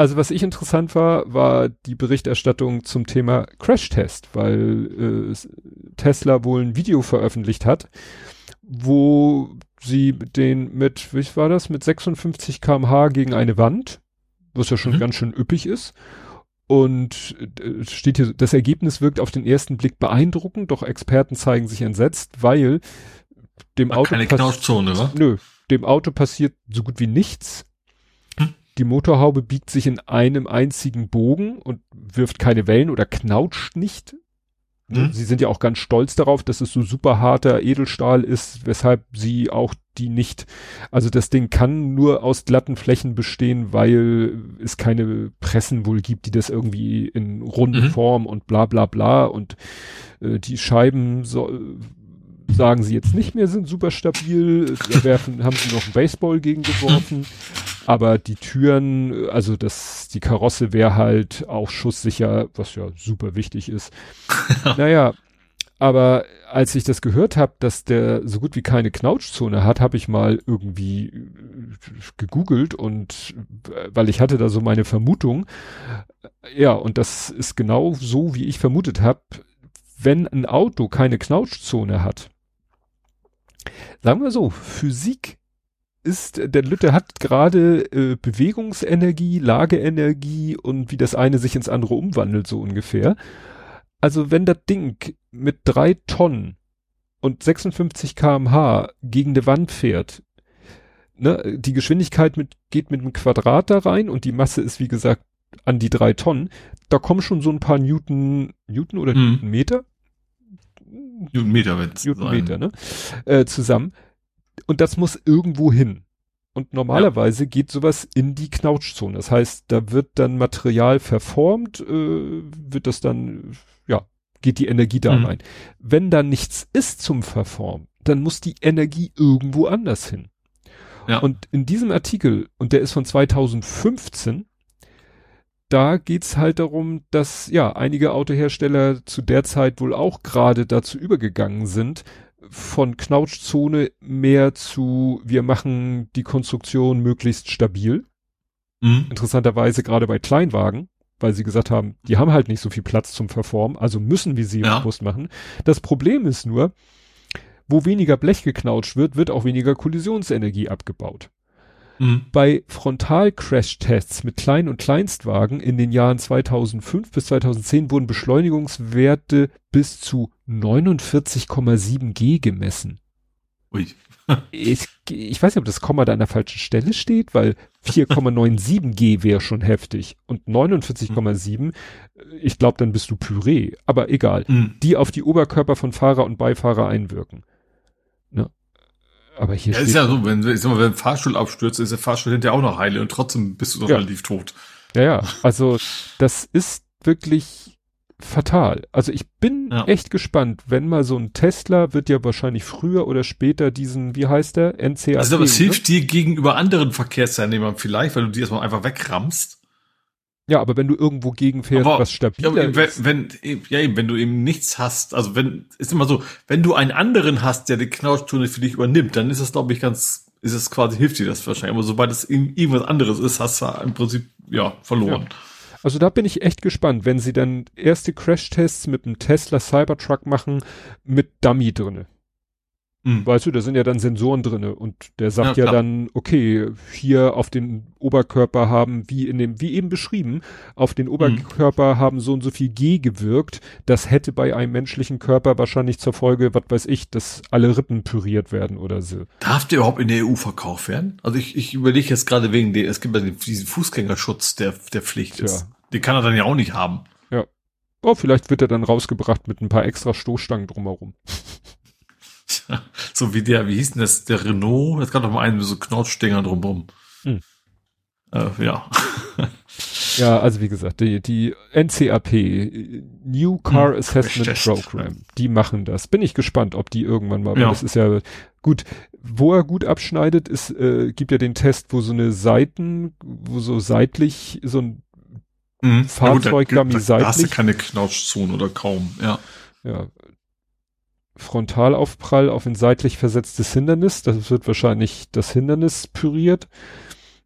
Also was ich interessant war, war die Berichterstattung zum Thema Crash-Test, weil äh, Tesla wohl ein Video veröffentlicht hat, wo sie den mit, wie war das, mit 56 kmh gegen eine Wand, was ja schon mhm. ganz schön üppig ist. Und äh, steht hier, das Ergebnis wirkt auf den ersten Blick beeindruckend, doch Experten zeigen sich entsetzt, weil dem War Auto keine Knautschzone, oder? Nö, dem Auto passiert so gut wie nichts die Motorhaube biegt sich in einem einzigen Bogen und wirft keine Wellen oder knautscht nicht. Mhm. Sie sind ja auch ganz stolz darauf, dass es so super harter Edelstahl ist, weshalb sie auch die nicht, also das Ding kann nur aus glatten Flächen bestehen, weil es keine Pressen wohl gibt, die das irgendwie in runde mhm. Form und bla bla bla und äh, die Scheiben so, sagen sie jetzt nicht mehr, sind super stabil. Werfen, haben sie noch einen Baseball gegen geworfen. Aber die Türen, also das, die Karosse wäre halt auch schusssicher, was ja super wichtig ist. naja, aber als ich das gehört habe, dass der so gut wie keine Knautschzone hat, habe ich mal irgendwie äh, gegoogelt und äh, weil ich hatte da so meine Vermutung. Ja, und das ist genau so, wie ich vermutet habe. Wenn ein Auto keine Knautschzone hat, Sagen wir so, Physik ist, der Lütte hat gerade äh, Bewegungsenergie, Lageenergie und wie das eine sich ins andere umwandelt, so ungefähr. Also wenn das Ding mit drei Tonnen und 56 kmh gegen die Wand fährt, ne, die Geschwindigkeit mit, geht mit einem Quadrat da rein und die Masse ist wie gesagt an die drei Tonnen, da kommen schon so ein paar Newton, Newton oder hm. Newtonmeter Newtonmeter, wenn's Newtonmeter, ne? Äh, zusammen. Und das muss irgendwo hin. Und normalerweise ja. geht sowas in die Knautschzone. Das heißt, da wird dann Material verformt, äh, wird das dann, ja, geht die Energie da mhm. rein. Wenn da nichts ist zum Verformen, dann muss die Energie irgendwo anders hin. Ja. Und in diesem Artikel, und der ist von 2015, da geht's halt darum, dass ja einige Autohersteller zu der Zeit wohl auch gerade dazu übergegangen sind, von Knautschzone mehr zu, wir machen die Konstruktion möglichst stabil. Mhm. Interessanterweise gerade bei Kleinwagen, weil sie gesagt haben, die haben halt nicht so viel Platz zum Verformen, also müssen wir sie ja. robust machen. Das Problem ist nur, wo weniger Blech geknautscht wird, wird auch weniger Kollisionsenergie abgebaut. Mhm. Bei Frontal-Crash-Tests mit Klein- und Kleinstwagen in den Jahren 2005 bis 2010 wurden Beschleunigungswerte bis zu 49,7 G gemessen. Ui. ich, ich weiß nicht, ob das Komma da an der falschen Stelle steht, weil 4,97 G wäre schon heftig und 49,7, mhm. ich glaube, dann bist du Püree, aber egal, mhm. die auf die Oberkörper von Fahrer und Beifahrer einwirken. Ne? Aber hier ja, ist ja so, wenn, ich sag mal, wenn ein Fahrstuhl abstürzt, ist der Fahrstuhl hinterher auch noch heile und trotzdem bist du doch ja. relativ tot. Ja, ja, also das ist wirklich fatal. Also ich bin ja. echt gespannt, wenn mal so ein Tesla wird ja wahrscheinlich früher oder später diesen, wie heißt der, NCAP. Also aber es ne? hilft dir gegenüber anderen Verkehrsteilnehmern vielleicht, weil du die erstmal einfach wegrammst. Ja, aber wenn du irgendwo gegenfährst, aber, was stabiler ja, wenn, ist. Wenn, ja, eben, wenn du eben nichts hast, also wenn, ist immer so, wenn du einen anderen hast, der die Knautschzone für dich übernimmt, dann ist das, glaube ich, ganz, ist es quasi, hilft dir das wahrscheinlich. Aber sobald es irgendwas anderes ist, hast du im Prinzip, ja, verloren. Ja. Also da bin ich echt gespannt, wenn sie dann erste Crashtests mit einem Tesla Cybertruck machen mit Dummy drinne. Mhm. Weißt du, da sind ja dann Sensoren drinne und der sagt ja, ja dann, okay, hier auf den Oberkörper haben, wie in dem, wie eben beschrieben, auf den mhm. Oberkörper mhm. haben so und so viel G gewirkt. Das hätte bei einem menschlichen Körper wahrscheinlich zur Folge, was weiß ich, dass alle Rippen püriert werden oder so. Darf der überhaupt in der EU verkauft werden? Also ich, ich überlege jetzt gerade wegen den, es gibt ja diesen Fußgängerschutz, der, der Pflicht Tja. ist. Den kann er dann ja auch nicht haben. Ja. Oh, vielleicht wird er dann rausgebracht mit ein paar extra Stoßstangen drumherum. so wie der, wie hieß denn das, der Renault, das gab doch mal einen mit so Knautschdinger drumherum. Hm. Äh, ja. ja, also wie gesagt, die, die NCAP, New Car hm, Assessment Program, die machen das. Bin ich gespannt, ob die irgendwann mal, ja. das ist ja gut, wo er gut abschneidet, ist, äh, gibt ja den Test, wo so eine Seiten, wo so seitlich so ein mhm. Fahrzeug ja, gut, da, da, seitlich. Da hast du keine Knautschzone oder kaum, ja. Ja, Frontalaufprall auf ein seitlich versetztes Hindernis. Das wird wahrscheinlich das Hindernis püriert.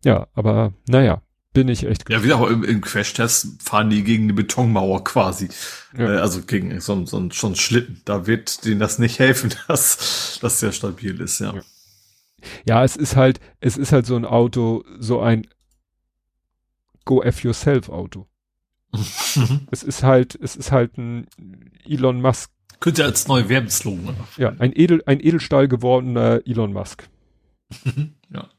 Ja, aber naja, bin ich echt Ja, wie auch im, im Crashtest fahren die gegen eine Betonmauer quasi. Ja. Äh, also gegen so, so, so einen Schlitten. Da wird denen das nicht helfen, dass das sehr stabil ist, ja. ja. Ja, es ist halt, es ist halt so ein Auto, so ein Go F Yourself Auto. es ist halt, es ist halt ein Elon Musk könnte als neue Werbeslogan. Ja, ein Edel, ein Edelstahl gewordener Elon Musk. ja.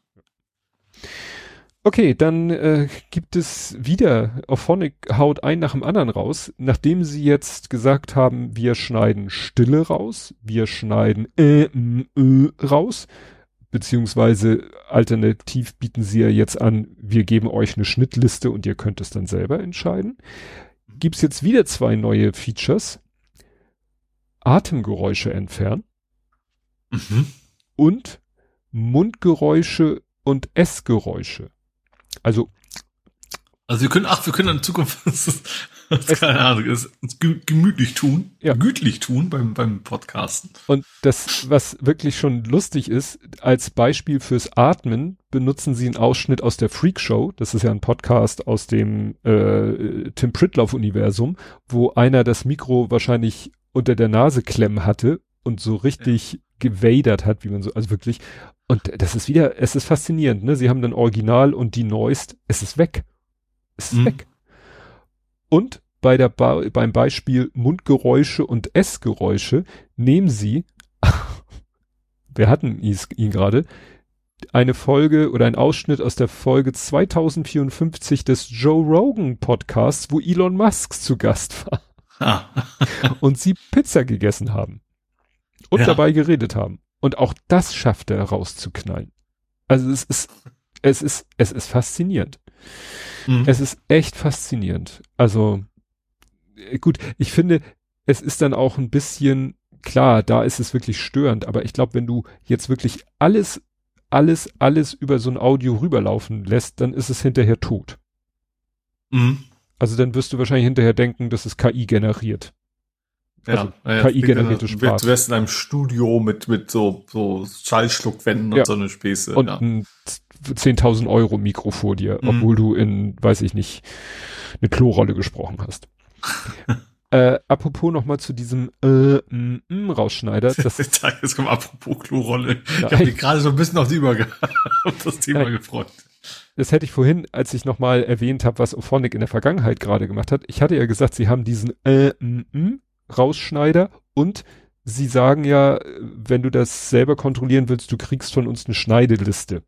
Okay, dann äh, gibt es wieder, Auphonic haut ein nach dem anderen raus, nachdem sie jetzt gesagt haben, wir schneiden Stille raus, wir schneiden äh, m, ö raus, beziehungsweise alternativ bieten sie ja jetzt an, wir geben euch eine Schnittliste und ihr könnt es dann selber entscheiden. Gibt's jetzt wieder zwei neue Features. Atemgeräusche entfernen mhm. und Mundgeräusche und Essgeräusche. Also also wir können, ach, wir können in Zukunft, keine Ahnung, es gemütlich tun, ja. gütlich tun beim, beim Podcasten. Und das, was wirklich schon lustig ist, als Beispiel fürs Atmen benutzen sie einen Ausschnitt aus der Freak Show. Das ist ja ein Podcast aus dem äh, Tim Pritloff-Universum, wo einer das Mikro wahrscheinlich unter der Nase klemmen hatte und so richtig ja. gewadert hat, wie man so, also wirklich. Und das ist wieder, es ist faszinierend, ne? Sie haben dann Original und die Neuest, es ist weg. Es ist mhm. weg. Und bei der ba beim Beispiel Mundgeräusche und Essgeräusche nehmen Sie, wir hatten ihn gerade, eine Folge oder ein Ausschnitt aus der Folge 2054 des Joe Rogan Podcasts, wo Elon Musk zu Gast war. und sie Pizza gegessen haben. Und ja. dabei geredet haben. Und auch das schafft er rauszuknallen. Also es ist, es ist, es ist faszinierend. Mhm. Es ist echt faszinierend. Also, äh, gut, ich finde, es ist dann auch ein bisschen, klar, da ist es wirklich störend, aber ich glaube, wenn du jetzt wirklich alles, alles, alles über so ein Audio rüberlaufen lässt, dann ist es hinterher tot. Mhm. Also dann wirst du wahrscheinlich hinterher denken, dass es KI generiert. Ja, also KI-generierte Sprache. Du wärst in einem Studio mit, mit so, so Schallschluckwänden ja. und so eine Späße. Und ja. ein 10.000 Euro Mikro vor dir, mhm. obwohl du in, weiß ich nicht, eine Klorolle gesprochen hast. äh, apropos nochmal zu diesem äh, m, m, Rausschneider. Das, Jetzt kommt apropos Klorolle. Ich habe mich gerade so ein bisschen auf, die Überge auf das Thema Nein. gefreut das hätte ich vorhin, als ich nochmal erwähnt habe, was Ophonic in der Vergangenheit gerade gemacht hat. Ich hatte ja gesagt, sie haben diesen äh, m, m, Rausschneider und sie sagen ja, wenn du das selber kontrollieren willst, du kriegst von uns eine Schneideliste.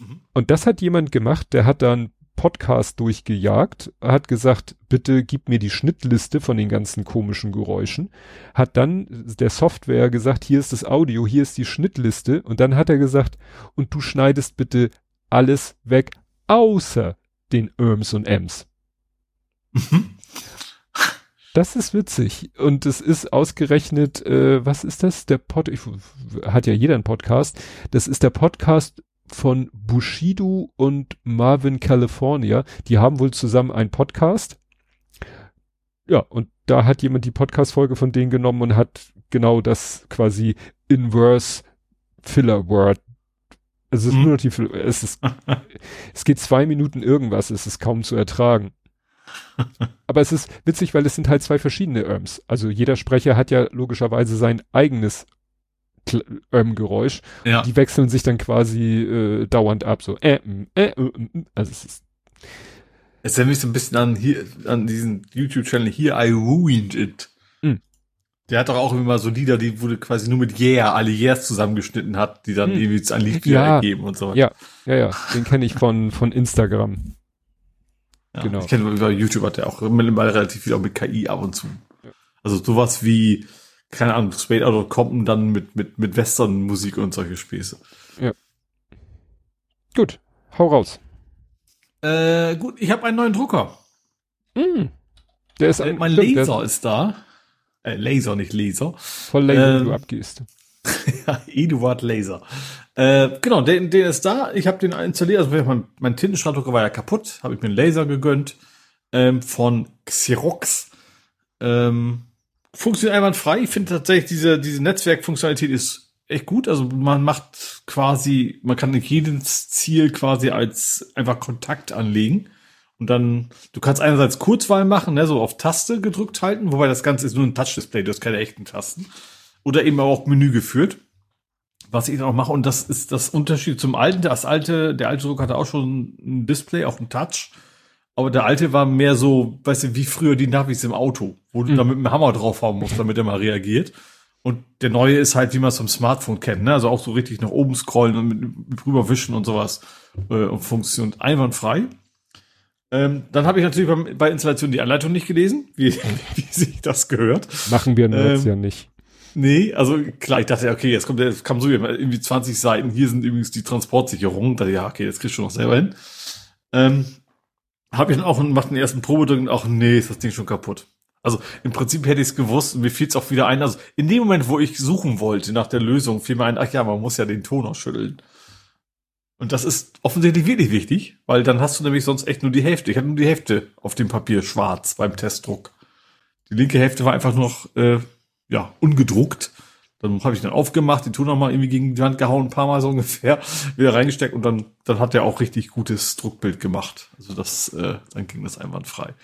Mhm. Und das hat jemand gemacht, der hat dann Podcast durchgejagt, hat gesagt, bitte gib mir die Schnittliste von den ganzen komischen Geräuschen, hat dann der Software gesagt, hier ist das Audio, hier ist die Schnittliste und dann hat er gesagt, und du schneidest bitte alles weg, außer den Irms und Ems. Mhm. Das ist witzig. Und es ist ausgerechnet, äh, was ist das? Der Pod, ich, hat ja jeder einen Podcast. Das ist der Podcast von Bushido und Marvin California. Die haben wohl zusammen einen Podcast. Ja, und da hat jemand die Podcast-Folge von denen genommen und hat genau das quasi inverse Filler Word. Also es ist hm. nur noch die, es ist, es geht zwei Minuten irgendwas, es ist kaum zu ertragen. Aber es ist witzig, weil es sind halt zwei verschiedene Irms. Also jeder Sprecher hat ja logischerweise sein eigenes Geräusch. Ja. Die wechseln sich dann quasi äh, dauernd ab. So, äh, äh, äh, also es ist. Es erinnert mich so ein bisschen an hier, an diesen YouTube-Channel hier, I ruined it. Der hat doch auch immer so Lieder, die wurde quasi nur mit Yeah, alle Yeahs zusammengeschnitten hat, die dann mhm. irgendwie ein Lied wieder ja. ergeben und so. Ja, ja, ja. Den kenne ich von, von Instagram. Ja, genau. Ich kenne über YouTube hat der auch mittlerweile relativ viel auch mit KI ab und zu. Ja. Also sowas wie, keine Ahnung, Straight Outta Compton dann mit, mit, mit Western-Musik und solche Späße. Ja. Gut, hau raus. Äh, gut, ich habe einen neuen Drucker. Mm. Der ist äh, mein stimmt, Laser ist da. Äh, Laser, nicht Laser. Voll Laser, ähm, du abgehst. ja, Eduard Laser. Äh, genau, der, der ist da. Ich habe den installiert. Also mein, mein Tintenstrahldrucker war ja kaputt. Habe ich mir einen Laser gegönnt ähm, von Xerox. Ähm, funktioniert einwandfrei. Ich finde tatsächlich diese diese Netzwerkfunktionalität ist echt gut. Also man macht quasi, man kann jedes Ziel quasi als einfach Kontakt anlegen. Und dann, du kannst einerseits Kurzwahl machen, ne, so auf Taste gedrückt halten, wobei das Ganze ist nur ein Touch-Display, du hast keine echten Tasten. Oder eben auch Menü geführt was ich dann auch mache, und das ist das Unterschied zum alten. Das alte, der alte Druck hatte auch schon ein Display, auch ein Touch. Aber der alte war mehr so, weißt du, wie früher die Navis im Auto, wo du mhm. da mit dem Hammer drauf haben musst, damit er mal reagiert. Und der neue ist halt, wie man es vom Smartphone kennt, ne? Also auch so richtig nach oben scrollen und mit, mit rüberwischen und sowas äh, und funktioniert einwandfrei. Ähm, dann habe ich natürlich bei, bei, Installation die Anleitung nicht gelesen, wie, wie sich das gehört. Machen wir jetzt ähm, ja nicht. Nee, also klar, ich dachte, okay, jetzt kommt der, kam so irgendwie 20 Seiten, hier sind übrigens die Transportsicherungen. Da ja, okay, jetzt kriegst du noch selber hin. Ähm, habe ich dann auch macht den ersten Probedruck und auch, nee, ist das Ding schon kaputt. Also im Prinzip hätte ich es gewusst und mir fiel es auch wieder ein. Also in dem Moment, wo ich suchen wollte nach der Lösung, fiel mir ein, ach ja, man muss ja den Ton ausschütteln. Und das ist offensichtlich wirklich wichtig, weil dann hast du nämlich sonst echt nur die Hälfte. Ich hatte nur die Hälfte auf dem Papier schwarz beim Testdruck. Die linke Hälfte war einfach noch äh, ja, ungedruckt. Dann habe ich dann aufgemacht, die Tour nochmal irgendwie gegen die Wand gehauen, ein paar Mal so ungefähr, wieder reingesteckt und dann, dann hat er auch richtig gutes Druckbild gemacht. Also das, äh, dann ging das einwandfrei.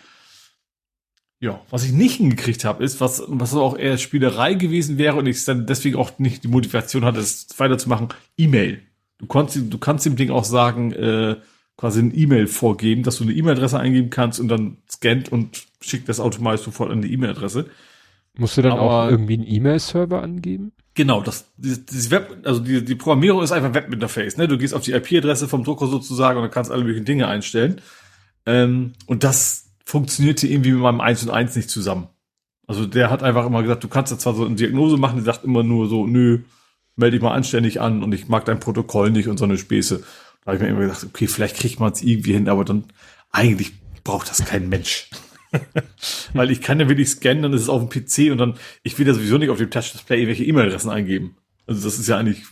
Ja, was ich nicht hingekriegt habe, ist, was, was auch eher Spielerei gewesen wäre und ich dann deswegen auch nicht die Motivation hatte, es weiterzumachen, E-Mail. Du kannst, du kannst dem Ding auch sagen, äh, quasi ein E-Mail vorgeben, dass du eine E-Mail-Adresse eingeben kannst und dann scannt und schickt das automatisch sofort an die E-Mail-Adresse. Musst du dann Aber, auch irgendwie einen E-Mail-Server angeben? Genau, das, dieses Web, also die, die Programmierung ist einfach Webinterface, ne? Du gehst auf die IP-Adresse vom Drucker sozusagen und dann kannst alle möglichen Dinge einstellen. Ähm, und das funktionierte irgendwie mit meinem 1 und 1 nicht zusammen. Also der hat einfach immer gesagt, du kannst jetzt zwar so eine Diagnose machen, die sagt immer nur so, nö, melde dich mal anständig an und ich mag dein Protokoll nicht und so eine Späße. Da habe ich mir immer gedacht, okay, vielleicht kriegt man es irgendwie hin, aber dann eigentlich braucht das kein Mensch. Weil ich kann ja wirklich scannen, dann ist es auf dem PC und dann, ich will ja sowieso nicht auf dem Touch-Display irgendwelche E-Mail-Adressen eingeben. Also das ist ja eigentlich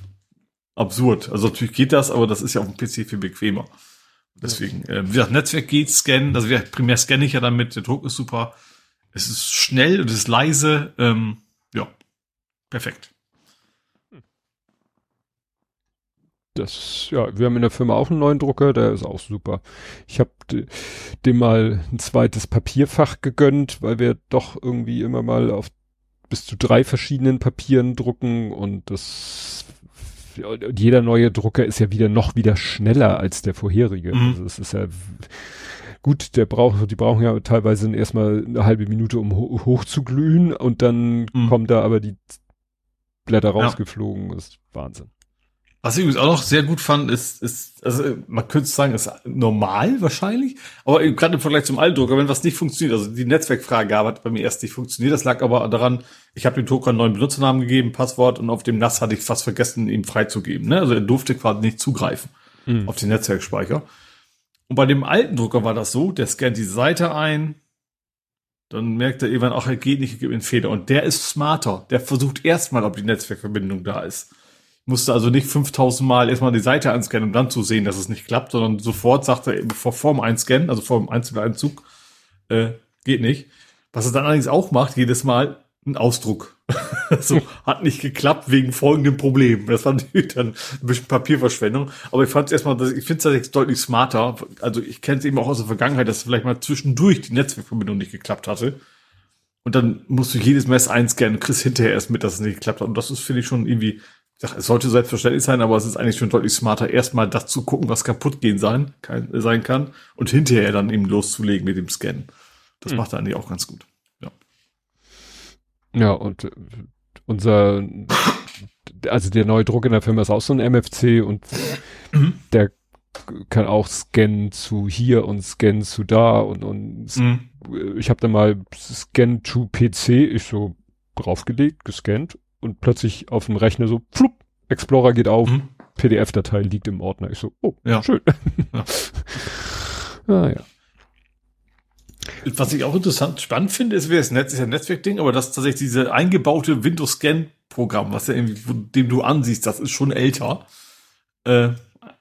absurd. Also natürlich geht das, aber das ist ja auf dem PC viel bequemer. Deswegen, äh, wie gesagt, Netzwerk geht, scannen, also wie primär scanne ich ja damit, der Druck ist super. Es ist schnell und es ist leise. Ähm, ja, perfekt. Das, ja, wir haben in der Firma auch einen neuen Drucker, der ist auch super. Ich habe dem mal ein zweites Papierfach gegönnt, weil wir doch irgendwie immer mal auf bis zu drei verschiedenen Papieren drucken und das jeder neue Drucker ist ja wieder noch wieder schneller als der vorherige. Mhm. Also es ist ja gut, der braucht, die brauchen ja teilweise erstmal eine halbe Minute, um ho hoch zu glühen und dann mhm. kommen da aber die Blätter rausgeflogen. Ja. Das ist Wahnsinn. Was ich übrigens auch noch sehr gut fand, ist, ist also man könnte sagen, ist normal wahrscheinlich, aber gerade im Vergleich zum Altdrucker, wenn was nicht funktioniert, also die Netzwerkfreigabe hat bei mir erst nicht funktioniert, das lag aber daran, ich habe dem Drucker einen neuen Benutzernamen gegeben, Passwort und auf dem NAS hatte ich fast vergessen, ihm freizugeben. Ne? Also er durfte quasi nicht zugreifen mhm. auf den Netzwerkspeicher. Und bei dem alten Drucker war das so, der scannt die Seite ein, dann merkt er irgendwann, ach, er geht nicht, gibt einen Fehler. Und der ist smarter. Der versucht erstmal, ob die Netzwerkverbindung da ist. Musste also nicht 5000 Mal erstmal die Seite einscannen, um dann zu sehen, dass es nicht klappt, sondern sofort sagt er, vor vorm Einscannen, also vor dem Einzeleinzug, äh, geht nicht. Was er dann allerdings auch macht, jedes Mal, ein Ausdruck. so, hat nicht geklappt wegen folgendem Problem. Das war natürlich dann ein bisschen Papierverschwendung. Aber ich fand es erstmal, ich finde es tatsächlich deutlich smarter. Also ich kenne es eben auch aus der Vergangenheit, dass vielleicht mal zwischendurch die Netzwerkverbindung nicht geklappt hatte. Und dann musst du jedes Mess einscannen und kriegst hinterher erst mit, dass es nicht geklappt hat. Und das ist, finde ich, schon irgendwie, sag, es sollte selbstverständlich sein, aber es ist eigentlich schon deutlich smarter, erstmal das zu gucken, was kaputt gehen sein, kann, sein kann und hinterher dann eben loszulegen mit dem Scannen. Das hm. macht er eigentlich auch ganz gut. Ja, und äh, unser, also der neue Druck in der Firma ist auch so ein MFC und mhm. der kann auch scannen zu hier und scannen zu da und, und mhm. ich habe da mal Scan to PC, ich so draufgelegt, gescannt und plötzlich auf dem Rechner so, flupp, Explorer geht auf, mhm. PDF-Datei liegt im Ordner. Ich so, oh, ja. schön. Ja. ah, ja. Was ich auch interessant, spannend finde, ist, das Netz ist ja ein Netzwerkding, aber das tatsächlich diese eingebaute Windows Scan Programm, was ja irgendwie, dem du ansiehst, das ist schon älter, äh,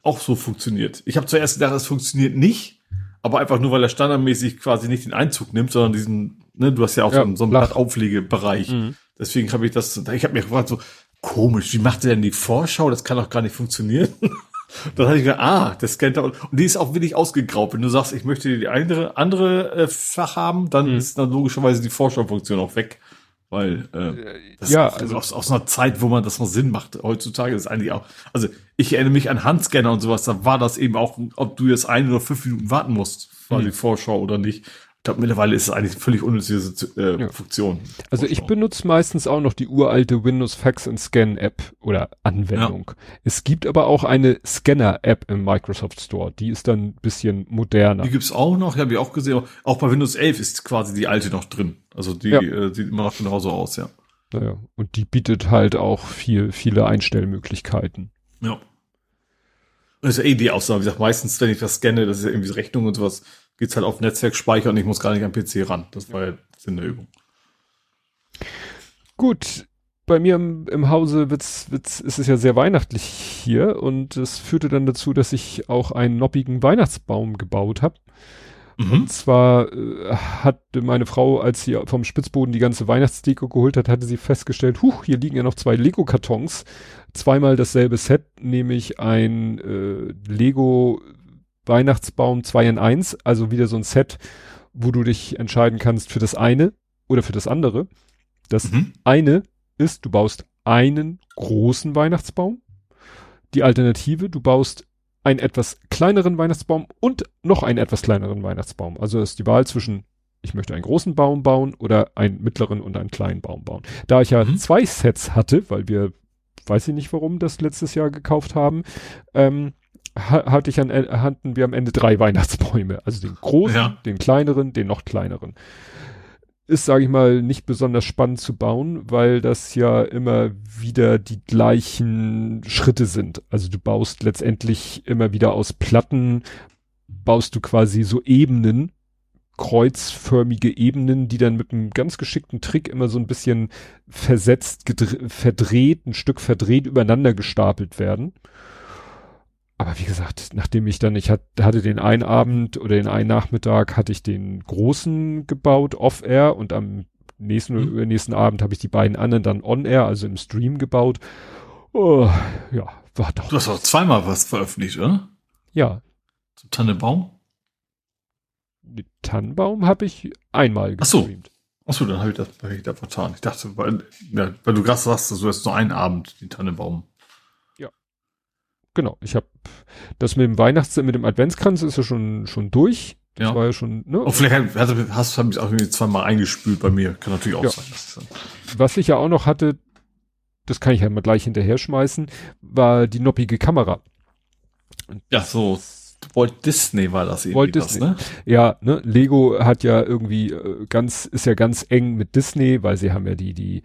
auch so funktioniert. Ich habe zuerst gedacht, es funktioniert nicht, aber einfach nur, weil er standardmäßig quasi nicht den Einzug nimmt, sondern diesen, ne, du hast ja auch ja, so, so einen Blattauflegebereich. Mhm. Deswegen habe ich das, ich habe mir gefragt, so, komisch, wie macht er denn die Vorschau? Das kann doch gar nicht funktionieren. Dann hatte ich gedacht, ah, der scannt da und die ist auch wirklich ausgegraut. Wenn du sagst, ich möchte die andere, andere äh, Fach haben, dann mhm. ist dann logischerweise die Vorschaufunktion auch weg. Weil äh, das ja, ist also aus, aus einer Zeit, wo man das noch Sinn macht. Heutzutage ist eigentlich auch. Also ich erinnere mich an Handscanner und sowas, da war das eben auch, ob du jetzt ein oder fünf Minuten warten musst, war mhm. die Vorschau oder nicht glaube, mittlerweile ist es eigentlich völlig unnützige äh, ja. Funktion. Also ich benutze meistens auch noch die uralte Windows Fax and Scan App oder Anwendung. Ja. Es gibt aber auch eine Scanner-App im Microsoft Store. Die ist dann ein bisschen moderner. Die gibt's auch noch, habe ich auch gesehen. Auch bei Windows 11 ist quasi die alte noch drin. Also die ja. äh, sieht immer noch genauso aus, ja. Naja, und die bietet halt auch viel, viele Einstellmöglichkeiten. Ja. Das ist ja eh die Aussage. Wie gesagt, meistens, wenn ich das scanne, das ist ja irgendwie Rechnung und sowas, geht's halt auf Netzwerkspeicher und ich muss gar nicht am PC ran. Das war ja Sinn der Übung. Gut, bei mir im, im Hause wird's, wird's, ist es ja sehr weihnachtlich hier und es führte dann dazu, dass ich auch einen noppigen Weihnachtsbaum gebaut habe. Mhm. Und zwar äh, hatte meine Frau, als sie vom Spitzboden die ganze Weihnachtsdeko geholt hat, hatte sie festgestellt, huch, hier liegen ja noch zwei Lego-Kartons. Zweimal dasselbe Set, nämlich ein äh, Lego Weihnachtsbaum 2 in 1, also wieder so ein Set, wo du dich entscheiden kannst für das eine oder für das andere. Das mhm. eine ist, du baust einen großen Weihnachtsbaum. Die Alternative, du baust einen etwas kleineren Weihnachtsbaum und noch einen etwas kleineren Weihnachtsbaum. Also ist die Wahl zwischen ich möchte einen großen Baum bauen oder einen mittleren und einen kleinen Baum bauen. Da ich ja mhm. zwei Sets hatte, weil wir, weiß ich nicht warum, das letztes Jahr gekauft haben, ähm, hatte ich an, äh, hatten wir am Ende drei Weihnachtsbäume. Also den großen, ja. den kleineren, den noch kleineren. Ist, sage ich mal, nicht besonders spannend zu bauen, weil das ja immer wieder die gleichen Schritte sind. Also du baust letztendlich immer wieder aus Platten, baust du quasi so Ebenen, kreuzförmige Ebenen, die dann mit einem ganz geschickten Trick immer so ein bisschen versetzt, verdreht, ein Stück verdreht übereinander gestapelt werden aber wie gesagt, nachdem ich dann, ich hat, hatte den einen Abend oder den einen Nachmittag hatte ich den großen gebaut, off-air und am nächsten mhm. nächsten Abend habe ich die beiden anderen dann on-air, also im Stream gebaut. Oh, ja, war doch. Du hast auch zweimal was veröffentlicht, oder? Ja. Zum Tannenbaum? Den Tannenbaum habe ich einmal gestreamt. Ach so, dann habe ich das hab ich da vertan. Ich dachte, weil, ja, weil du gerade sagst, du hast nur einen Abend den Tannenbaum Genau, ich habe das mit dem Weihnachts mit dem Adventskranz ist ja schon schon durch. Das ja. war ja schon, ne? Und vielleicht hast, hast du auch irgendwie zweimal eingespült bei mir. Kann natürlich auch ja. sein. Was ich ja auch noch hatte, das kann ich ja mal gleich hinterher schmeißen, war die noppige Kamera. Ja, so Walt Disney war das eben. Walt Disney. Was, ne? Ja, ne, Lego hat ja irgendwie äh, ganz, ist ja ganz eng mit Disney, weil sie haben ja die, die,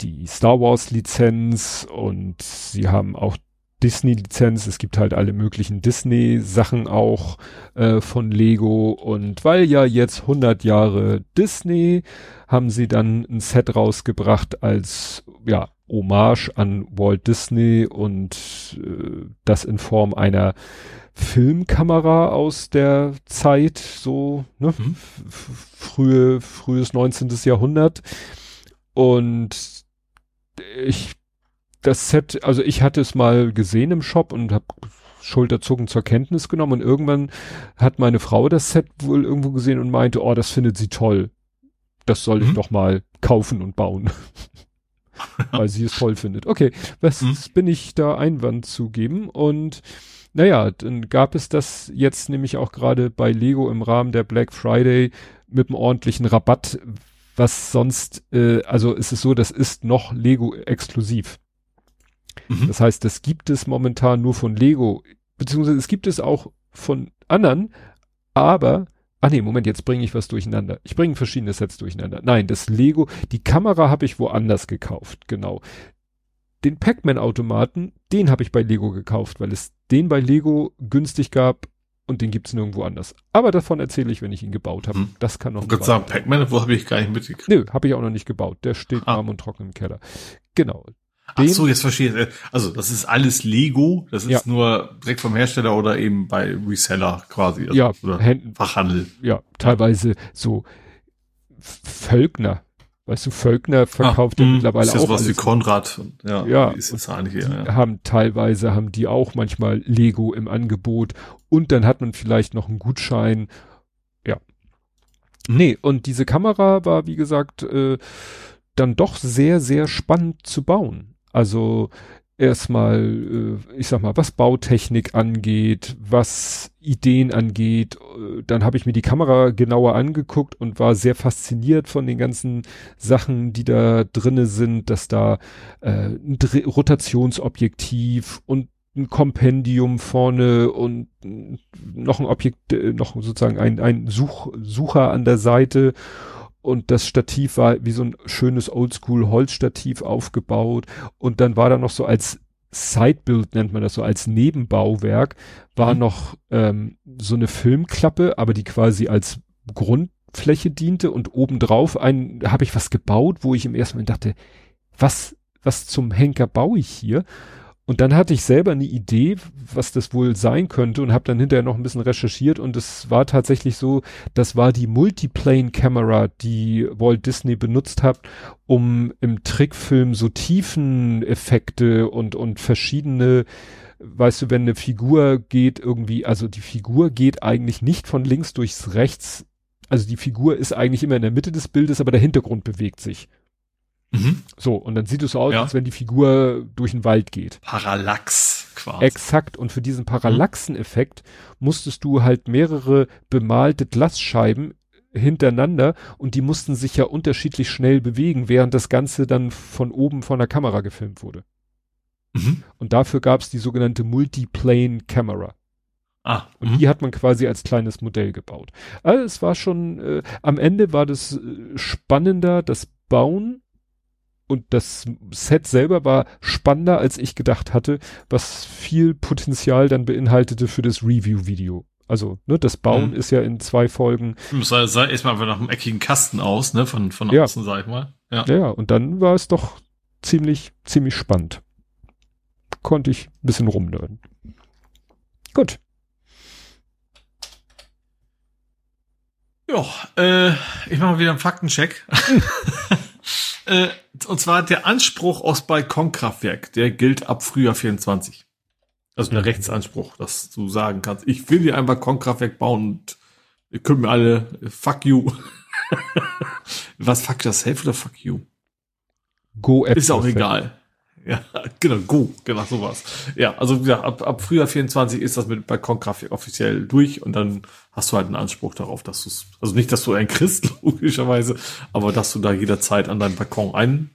die Star Wars Lizenz und sie haben auch Disney-Lizenz. Es gibt halt alle möglichen Disney-Sachen auch äh, von Lego. Und weil ja jetzt 100 Jahre Disney, haben sie dann ein Set rausgebracht als, ja, Hommage an Walt Disney und äh, das in Form einer Filmkamera aus der Zeit, so, ne, mhm. frühe, frühes 19. Jahrhundert. Und ich das Set, also ich hatte es mal gesehen im Shop und habe Schulterzucken zur Kenntnis genommen und irgendwann hat meine Frau das Set wohl irgendwo gesehen und meinte, oh, das findet sie toll. Das soll mhm. ich doch mal kaufen und bauen. Weil sie es toll findet. Okay, was mhm. bin ich da Einwand zu geben? Und naja, dann gab es das jetzt nämlich auch gerade bei Lego im Rahmen der Black Friday mit einem ordentlichen Rabatt, was sonst, äh, also es ist so, das ist noch Lego exklusiv. Mhm. Das heißt, das gibt es momentan nur von Lego, beziehungsweise es gibt es auch von anderen, aber Ah nee, Moment, jetzt bringe ich was durcheinander. Ich bringe verschiedene Sets durcheinander. Nein, das Lego, die Kamera habe ich woanders gekauft, genau. Den Pac-Man-Automaten, den habe ich bei Lego gekauft, weil es den bei Lego günstig gab und den gibt's nirgendwo anders. Aber davon erzähle ich, wenn ich ihn gebaut habe. Hm. Das kann noch. Ich sagen, Pac-Man, wo habe ich gar nicht mitgekriegt. Nö, habe ich auch noch nicht gebaut. Der steht ah. warm und trocken im Keller. Genau. Ach so, jetzt verstehe ich. Also das ist alles Lego, das ist ja. nur direkt vom Hersteller oder eben bei Reseller quasi. Also, ja, oder Händen, Fachhandel. Ja, teilweise so Völkner. Weißt du, Völkner verkauft ah, ja mittlerweile ist das auch. was wie Konrad. Ja, ja, ist jetzt eigentlich, ja, ja. haben teilweise haben die auch manchmal Lego im Angebot und dann hat man vielleicht noch einen Gutschein. Ja. Nee, und diese Kamera war, wie gesagt, äh, dann doch sehr, sehr spannend zu bauen. Also erstmal, äh, ich sag mal, was Bautechnik angeht, was Ideen angeht, äh, dann habe ich mir die Kamera genauer angeguckt und war sehr fasziniert von den ganzen Sachen, die da drinne sind, dass da äh, ein Rotationsobjektiv und ein Kompendium vorne und noch ein Objekt, äh, noch sozusagen ein, ein Such, Sucher an der Seite und das Stativ war wie so ein schönes Oldschool Holzstativ aufgebaut und dann war da noch so als Sidebuild nennt man das so als Nebenbauwerk war mhm. noch ähm, so eine Filmklappe, aber die quasi als Grundfläche diente und obendrauf ein habe ich was gebaut, wo ich im ersten Moment dachte, was was zum Henker baue ich hier? Und dann hatte ich selber eine Idee, was das wohl sein könnte und habe dann hinterher noch ein bisschen recherchiert und es war tatsächlich so, das war die Multiplane Camera, die Walt Disney benutzt hat, um im Trickfilm so Tiefeneffekte und und verschiedene weißt du, wenn eine Figur geht irgendwie, also die Figur geht eigentlich nicht von links durchs rechts, also die Figur ist eigentlich immer in der Mitte des Bildes, aber der Hintergrund bewegt sich. Mhm. So, und dann sieht es so aus, ja. als wenn die Figur durch den Wald geht. Parallax quasi. Exakt. Und für diesen Parallaxen-Effekt musstest du halt mehrere bemalte Glasscheiben hintereinander und die mussten sich ja unterschiedlich schnell bewegen, während das Ganze dann von oben von der Kamera gefilmt wurde. Mhm. Und dafür gab es die sogenannte Multiplane Camera. Ah, und mh. die hat man quasi als kleines Modell gebaut. Also es war schon, äh, am Ende war das äh, spannender, das Bauen und das Set selber war spannender, als ich gedacht hatte, was viel Potenzial dann beinhaltete für das Review-Video. Also, ne, das Bauen mhm. ist ja in zwei Folgen. Sah, sah erstmal nach einem eckigen Kasten aus, ne, von, von ja. außen, sag ich mal. Ja. ja, und dann war es doch ziemlich, ziemlich spannend. Konnte ich ein bisschen rumnörden. Gut. Ja, äh, ich mache mal wieder einen Faktencheck. Äh, und zwar der Anspruch aus Balkonkraftwerk, der gilt ab Frühjahr 24. Also der Rechtsanspruch, dass du sagen kannst, ich will hier ein Balkonkraftwerk bauen und ihr könnt mir alle, fuck you. Was, fuck yourself oder fuck you? Go Ist auch egal. Ja, genau, Go, genau sowas. Ja, also ja, ab, ab Frühjahr 24 ist das mit Balkonkraftwerk offiziell durch und dann hast du halt einen Anspruch darauf, dass du es, also nicht, dass du ein Christ, logischerweise, aber dass du da jederzeit an deinem Balkon ein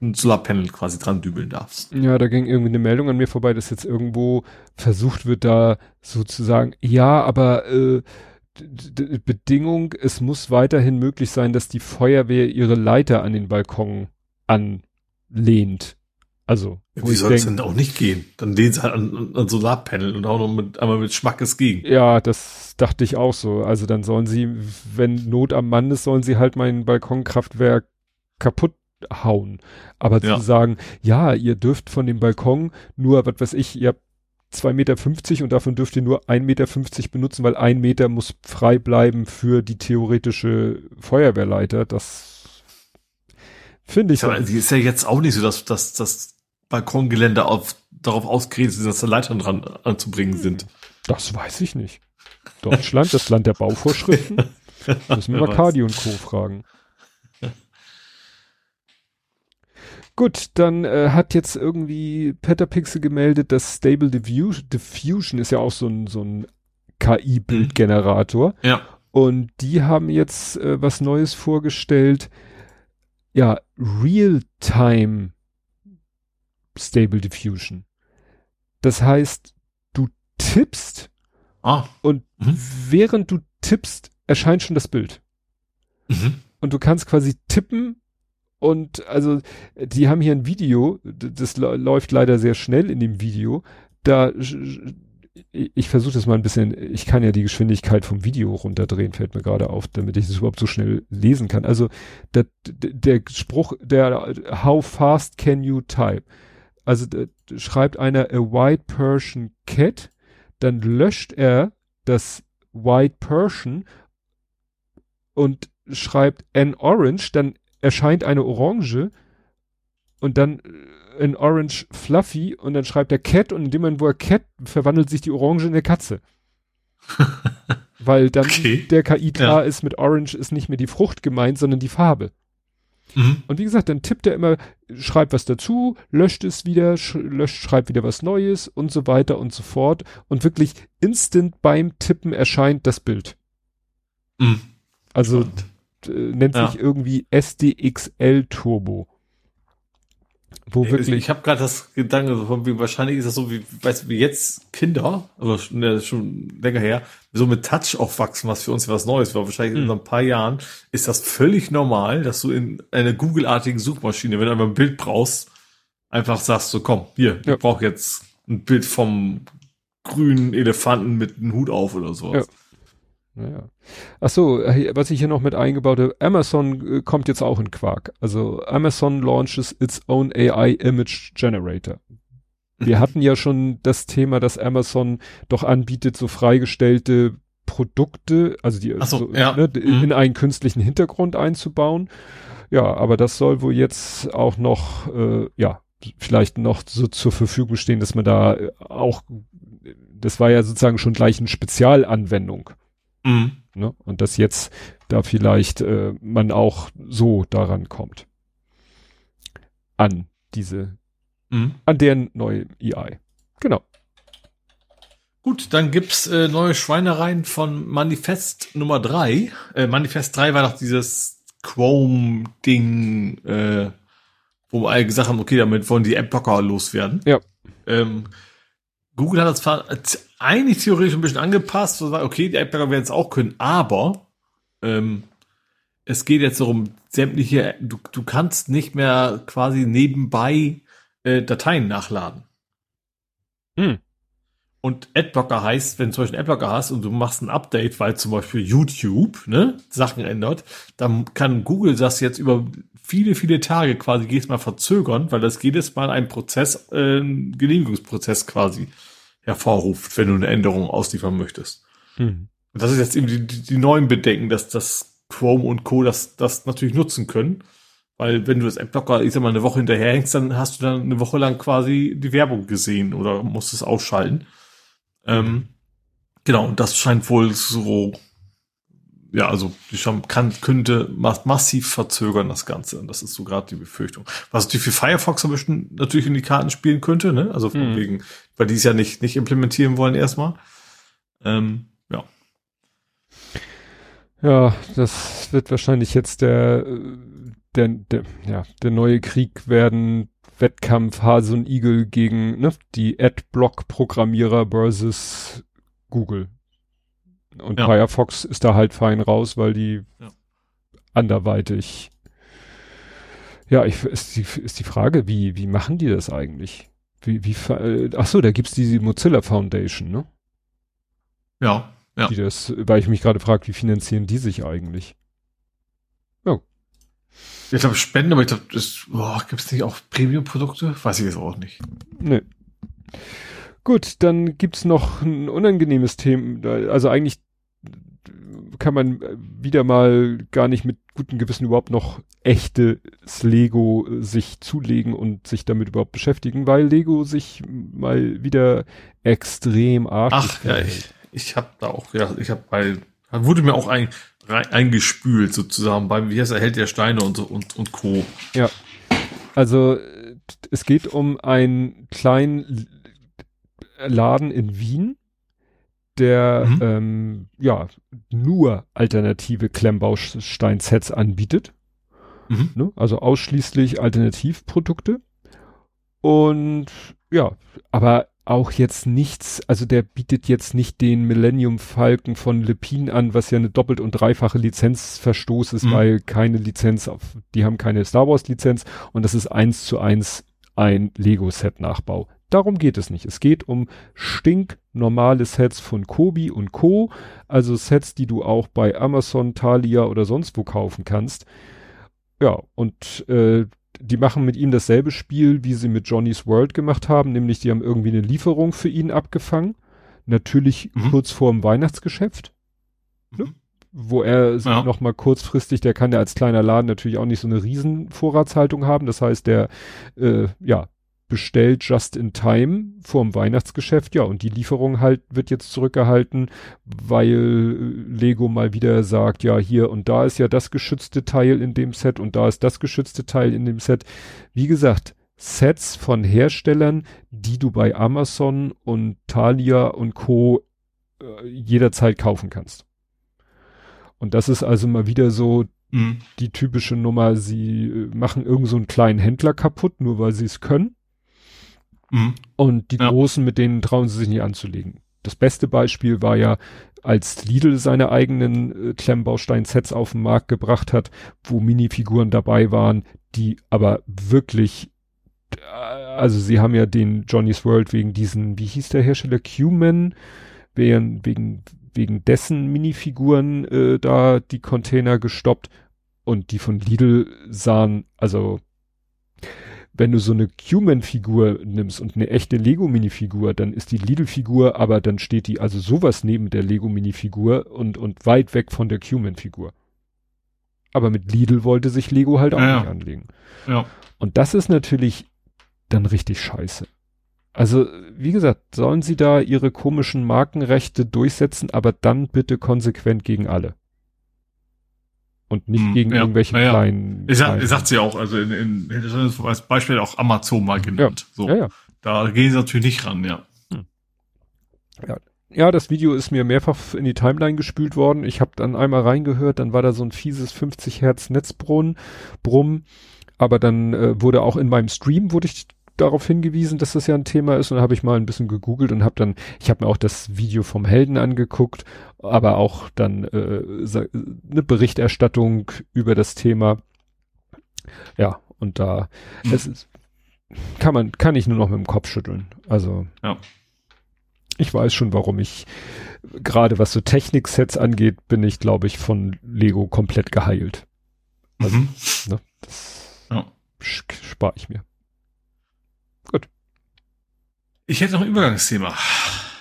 ein Solarpanel quasi dran dübeln darfst. Ja, da ging irgendwie eine Meldung an mir vorbei, dass jetzt irgendwo versucht wird, da sozusagen, ja, aber äh, Bedingung, es muss weiterhin möglich sein, dass die Feuerwehr ihre Leiter an den Balkon anlehnt. Also, wie soll es denn auch nicht gehen? Dann lehnen sie halt an, an Solarpanel und auch noch mit, einmal mit Schmackes gegen. Ja, das dachte ich auch so. Also dann sollen sie, wenn Not am Mann ist, sollen sie halt mein Balkonkraftwerk kaputt hauen. Aber ja. zu sagen, ja, ihr dürft von dem Balkon nur, was weiß ich, ihr habt 2,50 Meter und davon dürft ihr nur 1,50 Meter benutzen, weil ein Meter muss frei bleiben für die theoretische Feuerwehrleiter. Das finde ich. Aber die ist ja jetzt auch nicht so, dass, dass das Balkongelände auf, darauf ausgerichtet ist, dass da Leitern dran anzubringen sind. Das weiß ich nicht. Deutschland, das Land der Bauvorschriften. Müssen wir mal Cardi und Co. fragen. Gut, dann äh, hat jetzt irgendwie Petapixel gemeldet, dass Stable Diffusion, Diffusion ist ja auch so ein, so ein KI-Bildgenerator. Ja. Und die haben jetzt äh, was Neues vorgestellt. Ja, Real-Time Stable Diffusion. Das heißt, du tippst ah. und mhm. während du tippst, erscheint schon das Bild. Mhm. Und du kannst quasi tippen und also, die haben hier ein Video, das läuft leider sehr schnell in dem Video. Da, ich versuche das mal ein bisschen, ich kann ja die Geschwindigkeit vom Video runterdrehen, fällt mir gerade auf, damit ich das überhaupt so schnell lesen kann. Also der, der Spruch, der How fast can you type? Also schreibt einer a white Persian cat, dann löscht er das white Persian und schreibt an orange, dann erscheint eine Orange und dann ein äh, Orange Fluffy und dann schreibt er Cat und in dem Moment, wo er Cat, verwandelt sich die Orange in eine Katze. Weil dann okay. der KI klar ja. ist, mit Orange ist nicht mehr die Frucht gemeint, sondern die Farbe. Mhm. Und wie gesagt, dann tippt er immer, schreibt was dazu, löscht es wieder, sch löscht, schreibt wieder was Neues und so weiter und so fort. Und wirklich instant beim Tippen erscheint das Bild. Mhm. Also äh, nennt ja. sich irgendwie SDXL Turbo. Wo Ey, wirklich. Ich habe gerade das Gedanke, wie, wahrscheinlich ist das so wie, weißt du, wie jetzt Kinder, aber schon, ja, schon länger her, so mit Touch aufwachsen, was für uns was Neues war. Wahrscheinlich mhm. in ein paar Jahren ist das völlig normal, dass du in einer Google-artigen Suchmaschine, wenn du einmal ein Bild brauchst, einfach sagst so, komm, hier, ja. ich brauche jetzt ein Bild vom grünen Elefanten mit einem Hut auf oder sowas. Ja. Naja. Ach so, was ich hier noch mit eingebaut habe, Amazon äh, kommt jetzt auch in Quark. Also Amazon launches its own AI Image Generator. Wir mhm. hatten ja schon das Thema, dass Amazon doch anbietet, so freigestellte Produkte, also die so, so, ja. ne, mhm. in einen künstlichen Hintergrund einzubauen. Ja, aber das soll wohl jetzt auch noch, äh, ja, vielleicht noch so zur Verfügung stehen, dass man da äh, auch, das war ja sozusagen schon gleich eine Spezialanwendung. Mhm. Ne? Und dass jetzt da vielleicht äh, man auch so daran kommt. An diese, mhm. an deren neue EI. Genau. Gut, dann gibt's äh, neue Schweinereien von Manifest Nummer drei. Äh, Manifest drei war doch dieses Chrome-Ding, äh, wo alle gesagt haben, okay, damit wollen die App-Blocker loswerden. Ja. Ähm, Google hat das eigentlich theoretisch ein bisschen angepasst, so okay, die App-Blocker werden es auch können, aber ähm, es geht jetzt darum, sämtliche, du, du kannst nicht mehr quasi nebenbei äh, Dateien nachladen. Hm. Und Adblocker heißt, wenn du zum Beispiel einen Adblocker hast und du machst ein Update, weil zum Beispiel YouTube ne, Sachen ändert, dann kann Google das jetzt über viele, viele Tage quasi jedes Mal verzögern, weil das jedes Mal ein Prozess, äh, ein Genehmigungsprozess quasi hervorruft, wenn du eine Änderung ausliefern möchtest. Hm. Das ist jetzt eben die, die, die, neuen Bedenken, dass das Chrome und Co. das, das natürlich nutzen können. Weil wenn du das Adblocker, ich sag mal, eine Woche hinterherhängst, dann hast du dann eine Woche lang quasi die Werbung gesehen oder musst es ausschalten. Ähm, genau, und das scheint wohl so, ja, also die schon kann, könnte massiv verzögern das Ganze. Und das ist so gerade die Befürchtung. Was natürlich für Firefox ein bisschen natürlich in die Karten spielen könnte, ne? Also von mhm. wegen, weil die es ja nicht, nicht implementieren wollen erstmal. Ähm, ja. Ja, das wird wahrscheinlich jetzt der der, der, ja, der neue Krieg werden Wettkampf Hase und Igel gegen ne, die Adblock-Programmierer versus Google. Und ja. Firefox ist da halt fein raus, weil die ja. anderweitig. Ja, ich, ist die, ist die Frage, wie, wie machen die das eigentlich? Wie, wie, äh, ach so, da gibt's diese Mozilla Foundation, ne? Ja, ja. Die das, weil ich mich gerade frage, wie finanzieren die sich eigentlich? Ja. Ich glaube Spenden, aber ich glaube, das, boah, gibt's nicht auch Premium-Produkte? Weiß ich jetzt auch nicht. Nee. Gut, dann gibt's noch ein unangenehmes Thema, also eigentlich kann man wieder mal gar nicht mit gutem Gewissen überhaupt noch echtes Lego sich zulegen und sich damit überhaupt beschäftigen, weil Lego sich mal wieder extrem arschig Ach, ja, ich, ich habe da auch, ja, ich habe bei, wurde mir auch ein, rein, eingespült sozusagen beim, wie heißt er, Held der Steine und und, und Co. Ja. Also, es geht um einen kleinen Laden in Wien, der mhm. ähm, ja nur alternative Klemmbausteinsets anbietet. Mhm. Ne? Also ausschließlich Alternativprodukte. Und ja, aber auch jetzt nichts, also der bietet jetzt nicht den Millennium Falken von Lepin an, was ja eine doppelt und dreifache Lizenzverstoß ist, mhm. weil keine Lizenz auf, die haben keine Star Wars Lizenz und das ist eins zu eins ein Lego Set Nachbau. Darum geht es nicht. Es geht um stinknormale Sets von Kobi und Co. Also Sets, die du auch bei Amazon, Thalia oder sonst wo kaufen kannst. Ja, und äh, die machen mit ihm dasselbe Spiel, wie sie mit Johnny's World gemacht haben, nämlich die haben irgendwie eine Lieferung für ihn abgefangen. Natürlich mhm. kurz vorm Weihnachtsgeschäft. Ne? Mhm. Wo er ja. noch mal kurzfristig, der kann ja als kleiner Laden natürlich auch nicht so eine riesen Vorratshaltung haben. Das heißt, der äh, ja bestellt just in time vorm Weihnachtsgeschäft, ja, und die Lieferung halt wird jetzt zurückgehalten, weil Lego mal wieder sagt, ja, hier und da ist ja das geschützte Teil in dem Set und da ist das geschützte Teil in dem Set. Wie gesagt, Sets von Herstellern, die du bei Amazon und Thalia und Co. Äh, jederzeit kaufen kannst. Und das ist also mal wieder so mhm. die typische Nummer, sie äh, machen irgend so einen kleinen Händler kaputt, nur weil sie es können Mhm. Und die ja. Großen, mit denen trauen sie sich nicht anzulegen. Das beste Beispiel war ja, als Lidl seine eigenen äh, Klemmbaustein-Sets auf den Markt gebracht hat, wo Minifiguren dabei waren, die aber wirklich, äh, also sie haben ja den Johnny's World wegen diesen, wie hieß der Hersteller, Q-Man, wegen, wegen, wegen dessen Minifiguren äh, da die Container gestoppt und die von Lidl sahen, also wenn du so eine Cuman-Figur nimmst und eine echte Lego-Minifigur, dann ist die Lidl-Figur, aber dann steht die also sowas neben der Lego-Minifigur und, und weit weg von der Cuman-Figur. Aber mit Lidl wollte sich Lego halt auch ja, nicht anlegen. Ja. Und das ist natürlich dann richtig scheiße. Also, wie gesagt, sollen sie da ihre komischen Markenrechte durchsetzen, aber dann bitte konsequent gegen alle und nicht hm, gegen ja, irgendwelche ja. kleinen. Ich sag, sagt sie auch, also in, in, als Beispiel auch Amazon mal genannt. Ja, so. ja, Da gehen sie natürlich nicht ran, ja. Hm. Ja. Ja, das Video ist mir mehrfach in die Timeline gespült worden. Ich habe dann einmal reingehört, dann war da so ein fieses 50 Hertz Netzbrunn, Brumm. Aber dann äh, wurde auch in meinem Stream wurde ich darauf hingewiesen, dass das ja ein Thema ist und habe ich mal ein bisschen gegoogelt und habe dann, ich habe mir auch das Video vom Helden angeguckt, aber auch dann äh, eine Berichterstattung über das Thema. Ja, und da mhm. es ist, kann man, kann ich nur noch mit dem Kopf schütteln. Also ja. ich weiß schon, warum ich gerade was so Technik-Sets angeht, bin ich, glaube ich, von Lego komplett geheilt. Also, mhm. ne, das ja. spare ich mir. Ich hätte noch ein Übergangsthema.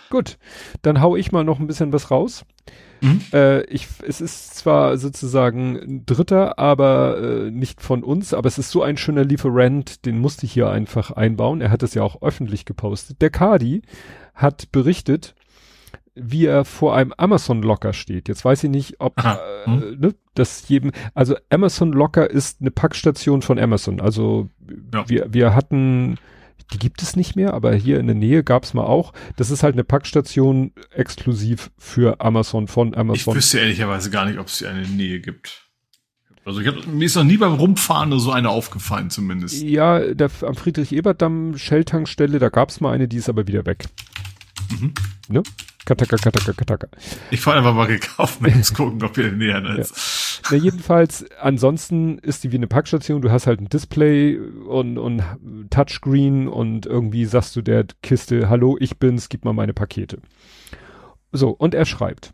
Gut, dann hau ich mal noch ein bisschen was raus. Mhm. Äh, ich, es ist zwar sozusagen ein Dritter, aber äh, nicht von uns, aber es ist so ein schöner Lieferant, den musste ich hier einfach einbauen. Er hat es ja auch öffentlich gepostet. Der Kadi hat berichtet, wie er vor einem Amazon Locker steht. Jetzt weiß ich nicht, ob äh, mhm. ne, das jedem, also Amazon Locker ist eine Packstation von Amazon. Also ja. wir, wir hatten die gibt es nicht mehr, aber hier in der Nähe gab es mal auch. Das ist halt eine Packstation exklusiv für Amazon von Amazon. Ich wüsste ehrlicherweise gar nicht, ob es sie eine Nähe gibt. Also ich hab, mir ist noch nie beim Rumfahren so eine aufgefallen zumindest. Ja, der, am Friedrich-Ebert-Damm Shell-Tankstelle, da gab's mal eine, die ist aber wieder weg. Mhm. Ne? Kataka, kataka, kataka. Ich fahre einfach mal gekauft, Maps gucken, ob ihr näher ist. Ja. Na, jedenfalls, ansonsten ist die wie eine Packstation. Du hast halt ein Display und, und Touchscreen und irgendwie sagst du der Kiste, hallo, ich bin's, gib mal meine Pakete. So, und er schreibt.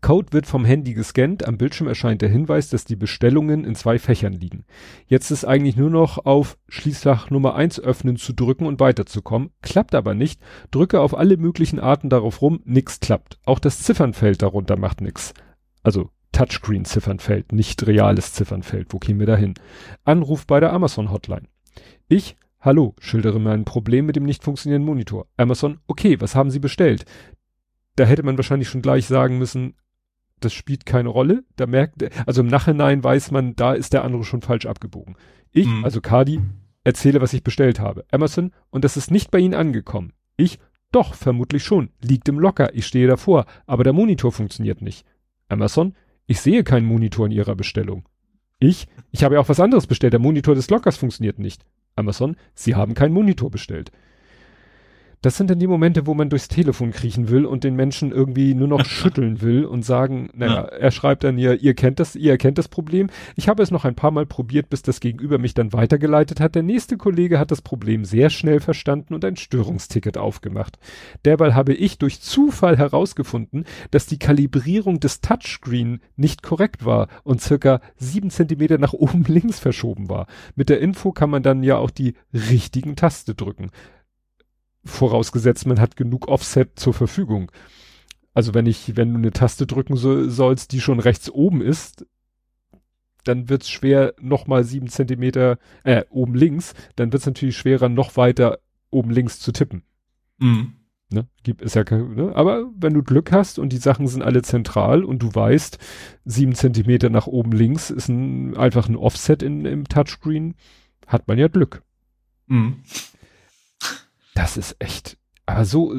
Code wird vom Handy gescannt, am Bildschirm erscheint der Hinweis, dass die Bestellungen in zwei Fächern liegen. Jetzt ist eigentlich nur noch auf Schließfach Nummer eins öffnen zu drücken und weiterzukommen, klappt aber nicht, drücke auf alle möglichen Arten darauf rum, nix klappt. Auch das Ziffernfeld darunter macht nix. Also Touchscreen-Ziffernfeld, nicht reales Ziffernfeld. Wo kämen wir da hin? Anruf bei der Amazon-Hotline. Ich, hallo, schildere mein Problem mit dem nicht funktionierenden Monitor. Amazon, okay, was haben Sie bestellt? Da hätte man wahrscheinlich schon gleich sagen müssen, das spielt keine Rolle. Da merkt, also im Nachhinein weiß man, da ist der andere schon falsch abgebogen. Ich, mhm. also Kadi, erzähle, was ich bestellt habe. Amazon, und das ist nicht bei Ihnen angekommen. Ich, doch, vermutlich schon. Liegt im Locker, ich stehe davor, aber der Monitor funktioniert nicht. Amazon, ich sehe keinen Monitor in Ihrer Bestellung. Ich, ich habe ja auch was anderes bestellt, der Monitor des Lockers funktioniert nicht. Amazon, Sie haben keinen Monitor bestellt. Das sind dann die Momente, wo man durchs Telefon kriechen will und den Menschen irgendwie nur noch schütteln will und sagen, naja, ja. er schreibt dann ja, ihr kennt das, ihr erkennt das Problem. Ich habe es noch ein paar Mal probiert, bis das Gegenüber mich dann weitergeleitet hat. Der nächste Kollege hat das Problem sehr schnell verstanden und ein Störungsticket aufgemacht. Derweil habe ich durch Zufall herausgefunden, dass die Kalibrierung des Touchscreen nicht korrekt war und circa sieben Zentimeter nach oben links verschoben war. Mit der Info kann man dann ja auch die richtigen Taste drücken vorausgesetzt, man hat genug Offset zur Verfügung. Also wenn ich, wenn du eine Taste drücken so, sollst, die schon rechts oben ist, dann wird's schwer, nochmal sieben Zentimeter, äh, oben links, dann wird's natürlich schwerer, noch weiter oben links zu tippen. Mhm. Ne? Gibt, ist ja, ne? Aber wenn du Glück hast und die Sachen sind alle zentral und du weißt, sieben Zentimeter nach oben links ist ein, einfach ein Offset in, im Touchscreen, hat man ja Glück. Mhm. Das ist echt. Aber so,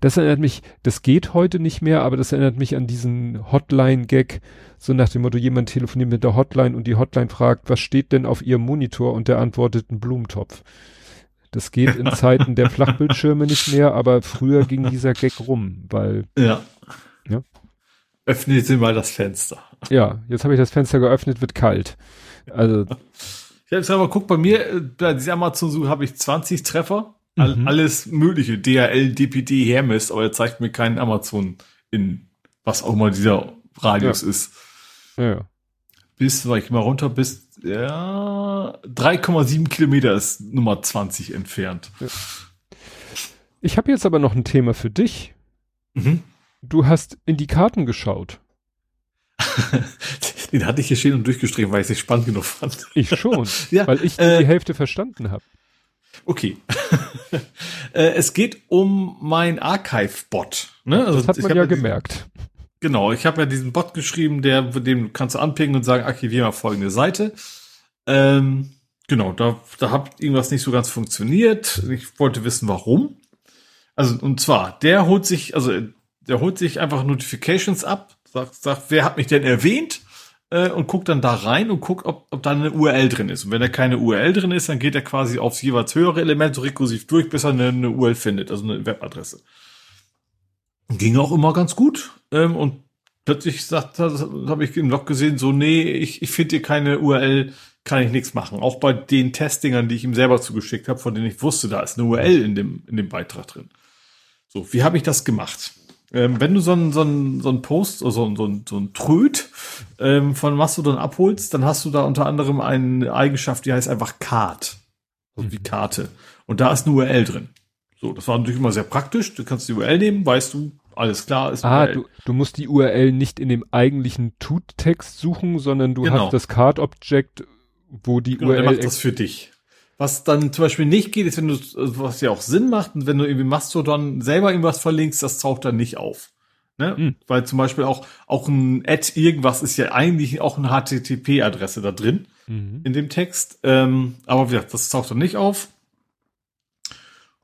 das erinnert mich, das geht heute nicht mehr, aber das erinnert mich an diesen Hotline-Gag, so nach dem Motto, jemand telefoniert mit der Hotline und die Hotline fragt, was steht denn auf ihrem Monitor und der antwortet ein Blumentopf. Das geht in Zeiten der Flachbildschirme nicht mehr, aber früher ging dieser Gag rum, weil. Ja. ja? Öffnet Sie mal das Fenster. Ja, jetzt habe ich das Fenster geöffnet, wird kalt. Also. Ich habe jetzt aber guck, bei mir, äh, bei dieser Amazon-Suche habe ich 20 Treffer All, mhm. Alles mögliche, DHL, DPD, Hermes, aber er zeigt mir keinen Amazon in was auch mal dieser Radius ja. ist. Ja. Bis, sag ich mal runter, bis ja, 3,7 Kilometer ist Nummer 20 entfernt. Ja. Ich habe jetzt aber noch ein Thema für dich. Mhm. Du hast in die Karten geschaut. Den hatte ich hier stehen und durchgestrichen, weil ich es nicht spannend genug fand. Ich schon, ja, weil ich äh, die Hälfte verstanden habe. Okay. Äh, es geht um mein Archive-Bot. Ne? Also das hat man ja gemerkt. Genau, ich habe ja diesen Bot geschrieben, der, dem kannst du anpingen und sagen, archiviere mal folgende Seite. Ähm, genau, da, da hat irgendwas nicht so ganz funktioniert. Ich wollte wissen, warum. Also, und zwar, der holt sich, also, der holt sich einfach Notifications ab, sagt, sagt, wer hat mich denn erwähnt? Äh, und guckt dann da rein und guckt, ob, ob da eine URL drin ist. Und wenn da keine URL drin ist, dann geht er quasi aufs jeweils höhere Element so rekursiv durch, bis er eine, eine URL findet, also eine Webadresse. Ging auch immer ganz gut. Ähm, und plötzlich habe ich im Log gesehen, so, nee, ich, ich finde hier keine URL, kann ich nichts machen. Auch bei den Testdingern, die ich ihm selber zugeschickt habe, von denen ich wusste, da ist eine URL in dem, in dem Beitrag drin. So, wie habe ich das gemacht? Ähm, wenn du so ein, so so ein Post, so ein, so so ein Tröd ähm, von Mastodon abholst, dann hast du da unter anderem eine Eigenschaft, die heißt einfach Card. Also wie Karte. Und da ist eine URL drin. So, das war natürlich immer sehr praktisch. Du kannst die URL nehmen, weißt du, alles klar ist Ah, du, du musst die URL nicht in dem eigentlichen Tut-Text suchen, sondern du genau. hast das Card-Object, wo die genau, URL. Der macht das für dich. Was dann zum Beispiel nicht geht, ist, wenn du, was ja auch Sinn macht, und wenn du irgendwie Mastodon selber irgendwas verlinkst, das taucht dann nicht auf. Ne? Hm. Weil zum Beispiel auch, auch ein Ad irgendwas ist ja eigentlich auch eine HTTP-Adresse da drin mhm. in dem Text. Ähm, aber wie gesagt, das taucht dann nicht auf.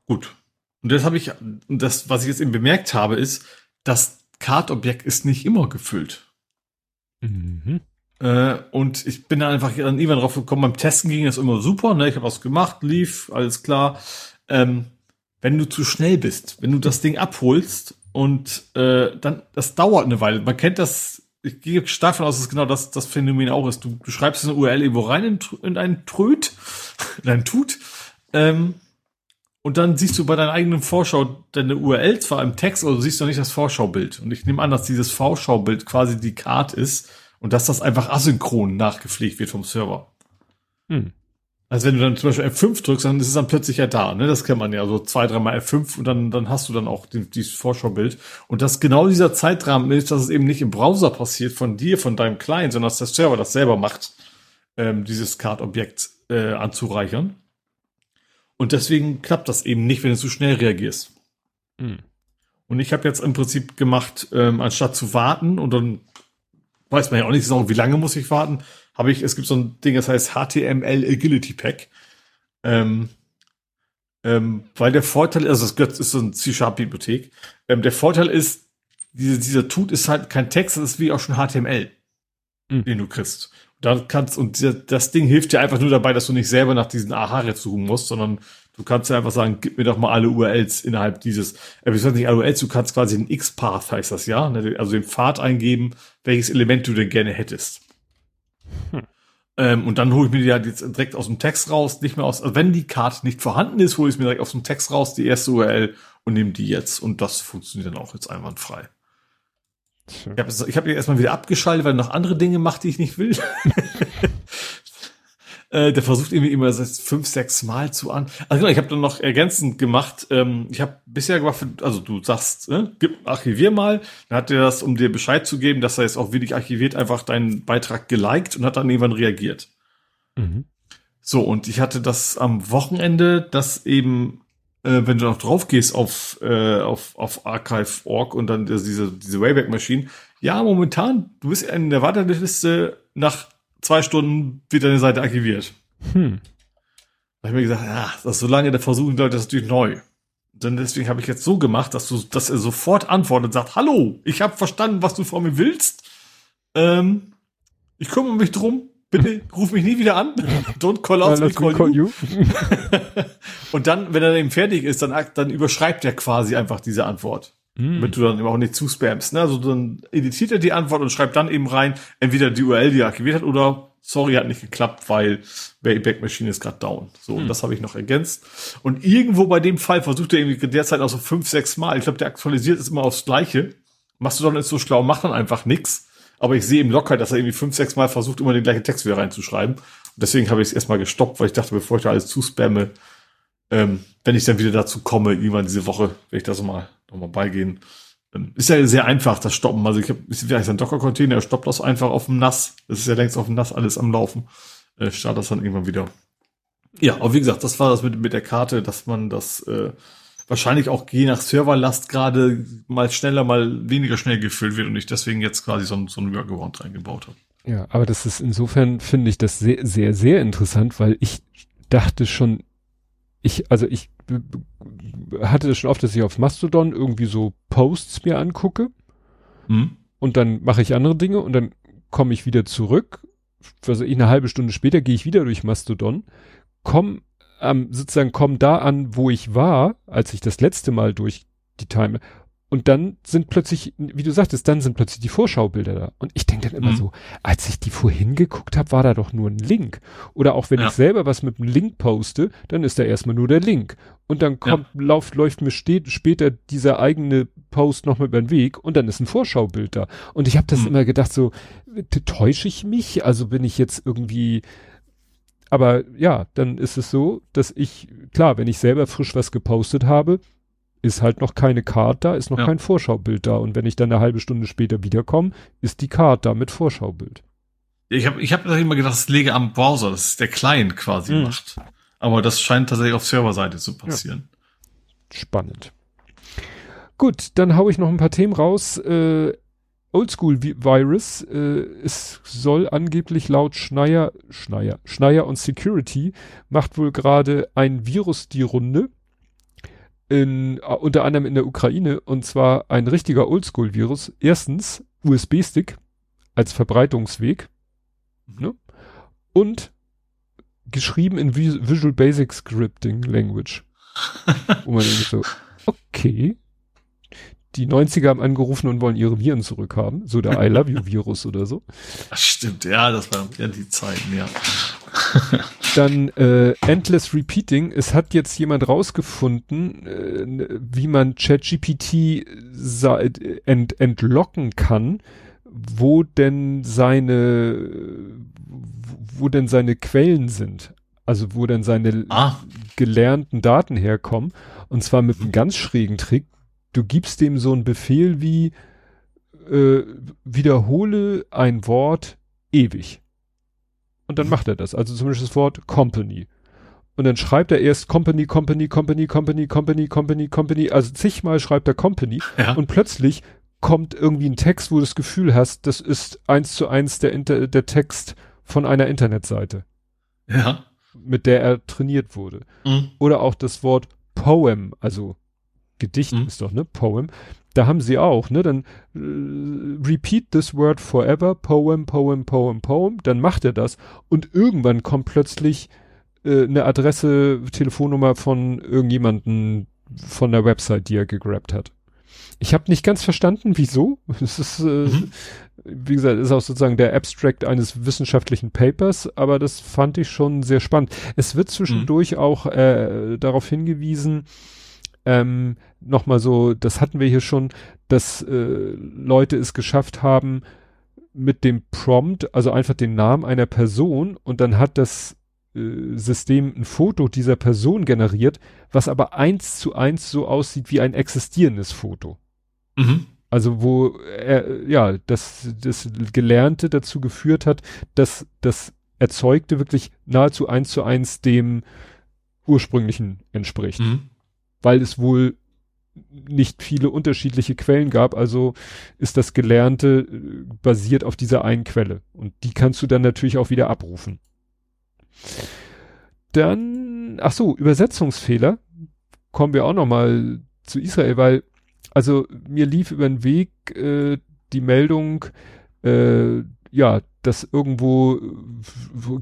Gut. Und das habe ich, das, was ich jetzt eben bemerkt habe, ist, das Card-Objekt ist nicht immer gefüllt. Mhm. Äh, und ich bin dann einfach dann irgendwann drauf gekommen, beim Testen ging es immer super, ne? Ich habe was gemacht, lief, alles klar. Ähm, wenn du zu schnell bist, wenn du das Ding abholst und äh, dann, das dauert eine Weile. Man kennt das, ich gehe stark davon aus, dass genau das, das Phänomen auch ist. Du, du schreibst eine URL irgendwo rein in, in einen Tröd, in einen Tut, ähm, und dann siehst du bei deiner eigenen Vorschau deine URL zwar im Text, aber du siehst noch nicht das Vorschaubild. Und ich nehme an, dass dieses Vorschaubild quasi die Card ist und dass das einfach asynchron nachgepflegt wird vom Server. Hm. Also wenn du dann zum Beispiel F5 drückst, dann ist es dann plötzlich ja da, ne? Das kennt man ja, so zwei, dreimal F5 und dann, dann hast du dann auch die, dieses Vorschaubild. Und dass genau dieser Zeitrahmen ist, dass es eben nicht im Browser passiert von dir, von deinem Client, sondern dass der Server das selber macht, ähm, dieses Card-Objekt äh, anzureichern. Und deswegen klappt das eben nicht, wenn du zu schnell reagierst. Hm. Und ich habe jetzt im Prinzip gemacht, ähm, anstatt zu warten und dann weiß man ja auch nicht so, wie lange muss ich warten, habe ich, es gibt so ein Ding, das heißt HTML Agility Pack. Ähm, ähm, weil der Vorteil, also das ist so ein C-Sharp-Bibliothek, ähm, der Vorteil ist, diese, dieser Tut ist halt kein Text, das ist wie auch schon HTML, mhm. den du kriegst. Da kannst, und das Ding hilft dir einfach nur dabei, dass du nicht selber nach diesen aha suchen musst, sondern du kannst ja einfach sagen, gib mir doch mal alle URLs innerhalb dieses, äh, ich weiß nicht alle URLs, du kannst quasi den X-Path heißt das, ja, ne, also den Pfad eingeben, welches Element du denn gerne hättest. Hm. Ähm, und dann hole ich mir die halt jetzt direkt aus dem Text raus, nicht mehr aus, also wenn die Karte nicht vorhanden ist, hole ich mir direkt aus dem Text raus, die erste URL und nehme die jetzt. Und das funktioniert dann auch jetzt einwandfrei. Ich habe ich hab erstmal wieder abgeschaltet, weil er noch andere Dinge macht, die ich nicht will. Äh, der versucht irgendwie immer fünf, sechs Mal zu an. Also genau, ich habe dann noch ergänzend gemacht. Ähm, ich habe bisher gemacht, also du sagst, äh, gib, archivier mal. Dann hat er das, um dir Bescheid zu geben, dass er jetzt auch wirklich archiviert, einfach deinen Beitrag geliked und hat dann irgendwann reagiert. Mhm. So, und ich hatte das am Wochenende, dass eben, äh, wenn du noch drauf gehst auf, äh, auf, auf Archive.org und dann diese, diese Wayback-Maschine, ja, momentan, du bist in der Warteliste nach zwei Stunden wird deine Seite archiviert. Hm. Da habe ich mir gesagt, ja, das so lange, da versuchen die Leute das natürlich neu. Denn deswegen habe ich jetzt so gemacht, dass du, dass er sofort antwortet und sagt, hallo, ich habe verstanden, was du von mir willst. Ähm, ich kümmere mich drum. Bitte ruf mich nie wieder an. Don't call out, me call, call you. und dann, wenn er eben fertig ist, dann, dann überschreibt er quasi einfach diese Antwort. Mm. Damit du dann eben auch nicht zu spammst. Ne? Also dann editiert er die Antwort und schreibt dann eben rein, entweder die URL, die er aktiviert hat, oder sorry, hat nicht geklappt, weil Wayback Machine ist gerade down. So, mm. und das habe ich noch ergänzt. Und irgendwo bei dem Fall versucht er irgendwie derzeit auch so fünf, sechs Mal. Ich glaube, der aktualisiert ist immer aufs Gleiche. Machst du dann nicht so schlau, macht dann einfach nix. Aber ich sehe im locker, dass er irgendwie fünf, sechs Mal versucht, immer den gleichen Text wieder reinzuschreiben. Und deswegen habe ich es erstmal gestoppt, weil ich dachte, bevor ich da alles zuspamme, ähm, wenn ich dann wieder dazu komme, irgendwann diese Woche, werde ich da so mal nochmal beigehen. Ähm, ist ja sehr einfach, das Stoppen. Also ich habe, vielleicht ein Docker-Container, er stoppt das einfach auf dem Nass. Das ist ja längst auf dem Nass alles am Laufen. Äh, startet das dann irgendwann wieder. Ja, aber wie gesagt, das war das mit, mit der Karte, dass man das äh, wahrscheinlich auch je nach Serverlast gerade mal schneller, mal weniger schnell gefüllt wird und ich deswegen jetzt quasi so, so ein Workaround reingebaut habe. Ja, aber das ist insofern, finde ich das sehr, sehr, sehr interessant, weil ich dachte schon, ich, also ich hatte das schon oft, dass ich auf Mastodon irgendwie so Posts mir angucke mhm. und dann mache ich andere Dinge und dann komme ich wieder zurück. Also ich eine halbe Stunde später gehe ich wieder durch Mastodon, komm ähm, sozusagen komm da an, wo ich war, als ich das letzte Mal durch die Time und dann sind plötzlich, wie du sagtest, dann sind plötzlich die Vorschaubilder da. Und ich denke dann immer mhm. so, als ich die vorhin geguckt habe, war da doch nur ein Link. Oder auch wenn ja. ich selber was mit einem Link poste, dann ist da erstmal nur der Link. Und dann kommt, ja. läuft, läuft mir steht, später dieser eigene Post nochmal über den Weg und dann ist ein Vorschaubild da. Und ich habe das mhm. immer gedacht, so, täusche ich mich? Also bin ich jetzt irgendwie aber ja, dann ist es so, dass ich, klar, wenn ich selber frisch was gepostet habe, ist halt noch keine Card da, ist noch ja. kein Vorschaubild da. Und wenn ich dann eine halbe Stunde später wiederkomme, ist die Card da mit Vorschaubild. Ich habe ich hab immer gedacht, das lege am Browser, das ist der Client quasi mhm. macht. Aber das scheint tatsächlich auf Serverseite zu passieren. Ja. Spannend. Gut, dann hau ich noch ein paar Themen raus. Äh, Oldschool Virus, äh, es soll angeblich laut Schneier, Schneier, Schneier und Security macht wohl gerade ein Virus die Runde in, uh, unter anderem in der Ukraine, und zwar ein richtiger Oldschool-Virus. Erstens USB-Stick als Verbreitungsweg. Mhm. Ne? Und geschrieben in Visual Basic Scripting Language. Wo man so, okay. Die 90er haben angerufen und wollen ihre Viren zurückhaben. So der I Love You Virus oder so. Das stimmt, ja, das waren ja die Zeiten, ja. Dann äh, Endless Repeating. Es hat jetzt jemand rausgefunden, äh, wie man ChatGPT ent entlocken kann, wo denn seine, wo denn seine Quellen sind. Also wo denn seine ah. gelernten Daten herkommen. Und zwar mit einem ganz schrägen Trick. Du gibst dem so einen Befehl wie äh, wiederhole ein Wort ewig. Und dann macht er das. Also zum Beispiel das Wort Company. Und dann schreibt er erst Company, Company, Company, Company, Company, Company, Company. Also zigmal schreibt er Company. Ja. Und plötzlich kommt irgendwie ein Text, wo du das Gefühl hast, das ist eins zu eins der, Inter der Text von einer Internetseite. Ja. Mit der er trainiert wurde. Mhm. Oder auch das Wort Poem, also Gedicht mhm. ist doch, ne? Poem. Da haben sie auch, ne? Dann äh, repeat this word forever, poem, poem, poem, poem. Dann macht er das und irgendwann kommt plötzlich äh, eine Adresse, Telefonnummer von irgendjemanden von der Website, die er gegrabt hat. Ich habe nicht ganz verstanden, wieso. Es ist, äh, mhm. wie gesagt, ist auch sozusagen der Abstract eines wissenschaftlichen Papers, aber das fand ich schon sehr spannend. Es wird zwischendurch mhm. auch äh, darauf hingewiesen, ähm, nochmal so, das hatten wir hier schon, dass äh, Leute es geschafft haben, mit dem Prompt, also einfach den Namen einer Person und dann hat das äh, System ein Foto dieser Person generiert, was aber eins zu eins so aussieht wie ein existierendes Foto. Mhm. Also wo er, ja, das, das Gelernte dazu geführt hat, dass das Erzeugte wirklich nahezu eins zu eins dem ursprünglichen entspricht. Mhm. Weil es wohl nicht viele unterschiedliche Quellen gab, also ist das Gelernte äh, basiert auf dieser einen Quelle. Und die kannst du dann natürlich auch wieder abrufen. Dann, ach so, Übersetzungsfehler. Kommen wir auch noch mal zu Israel, weil, also mir lief über den Weg äh, die Meldung, äh, ja, dass irgendwo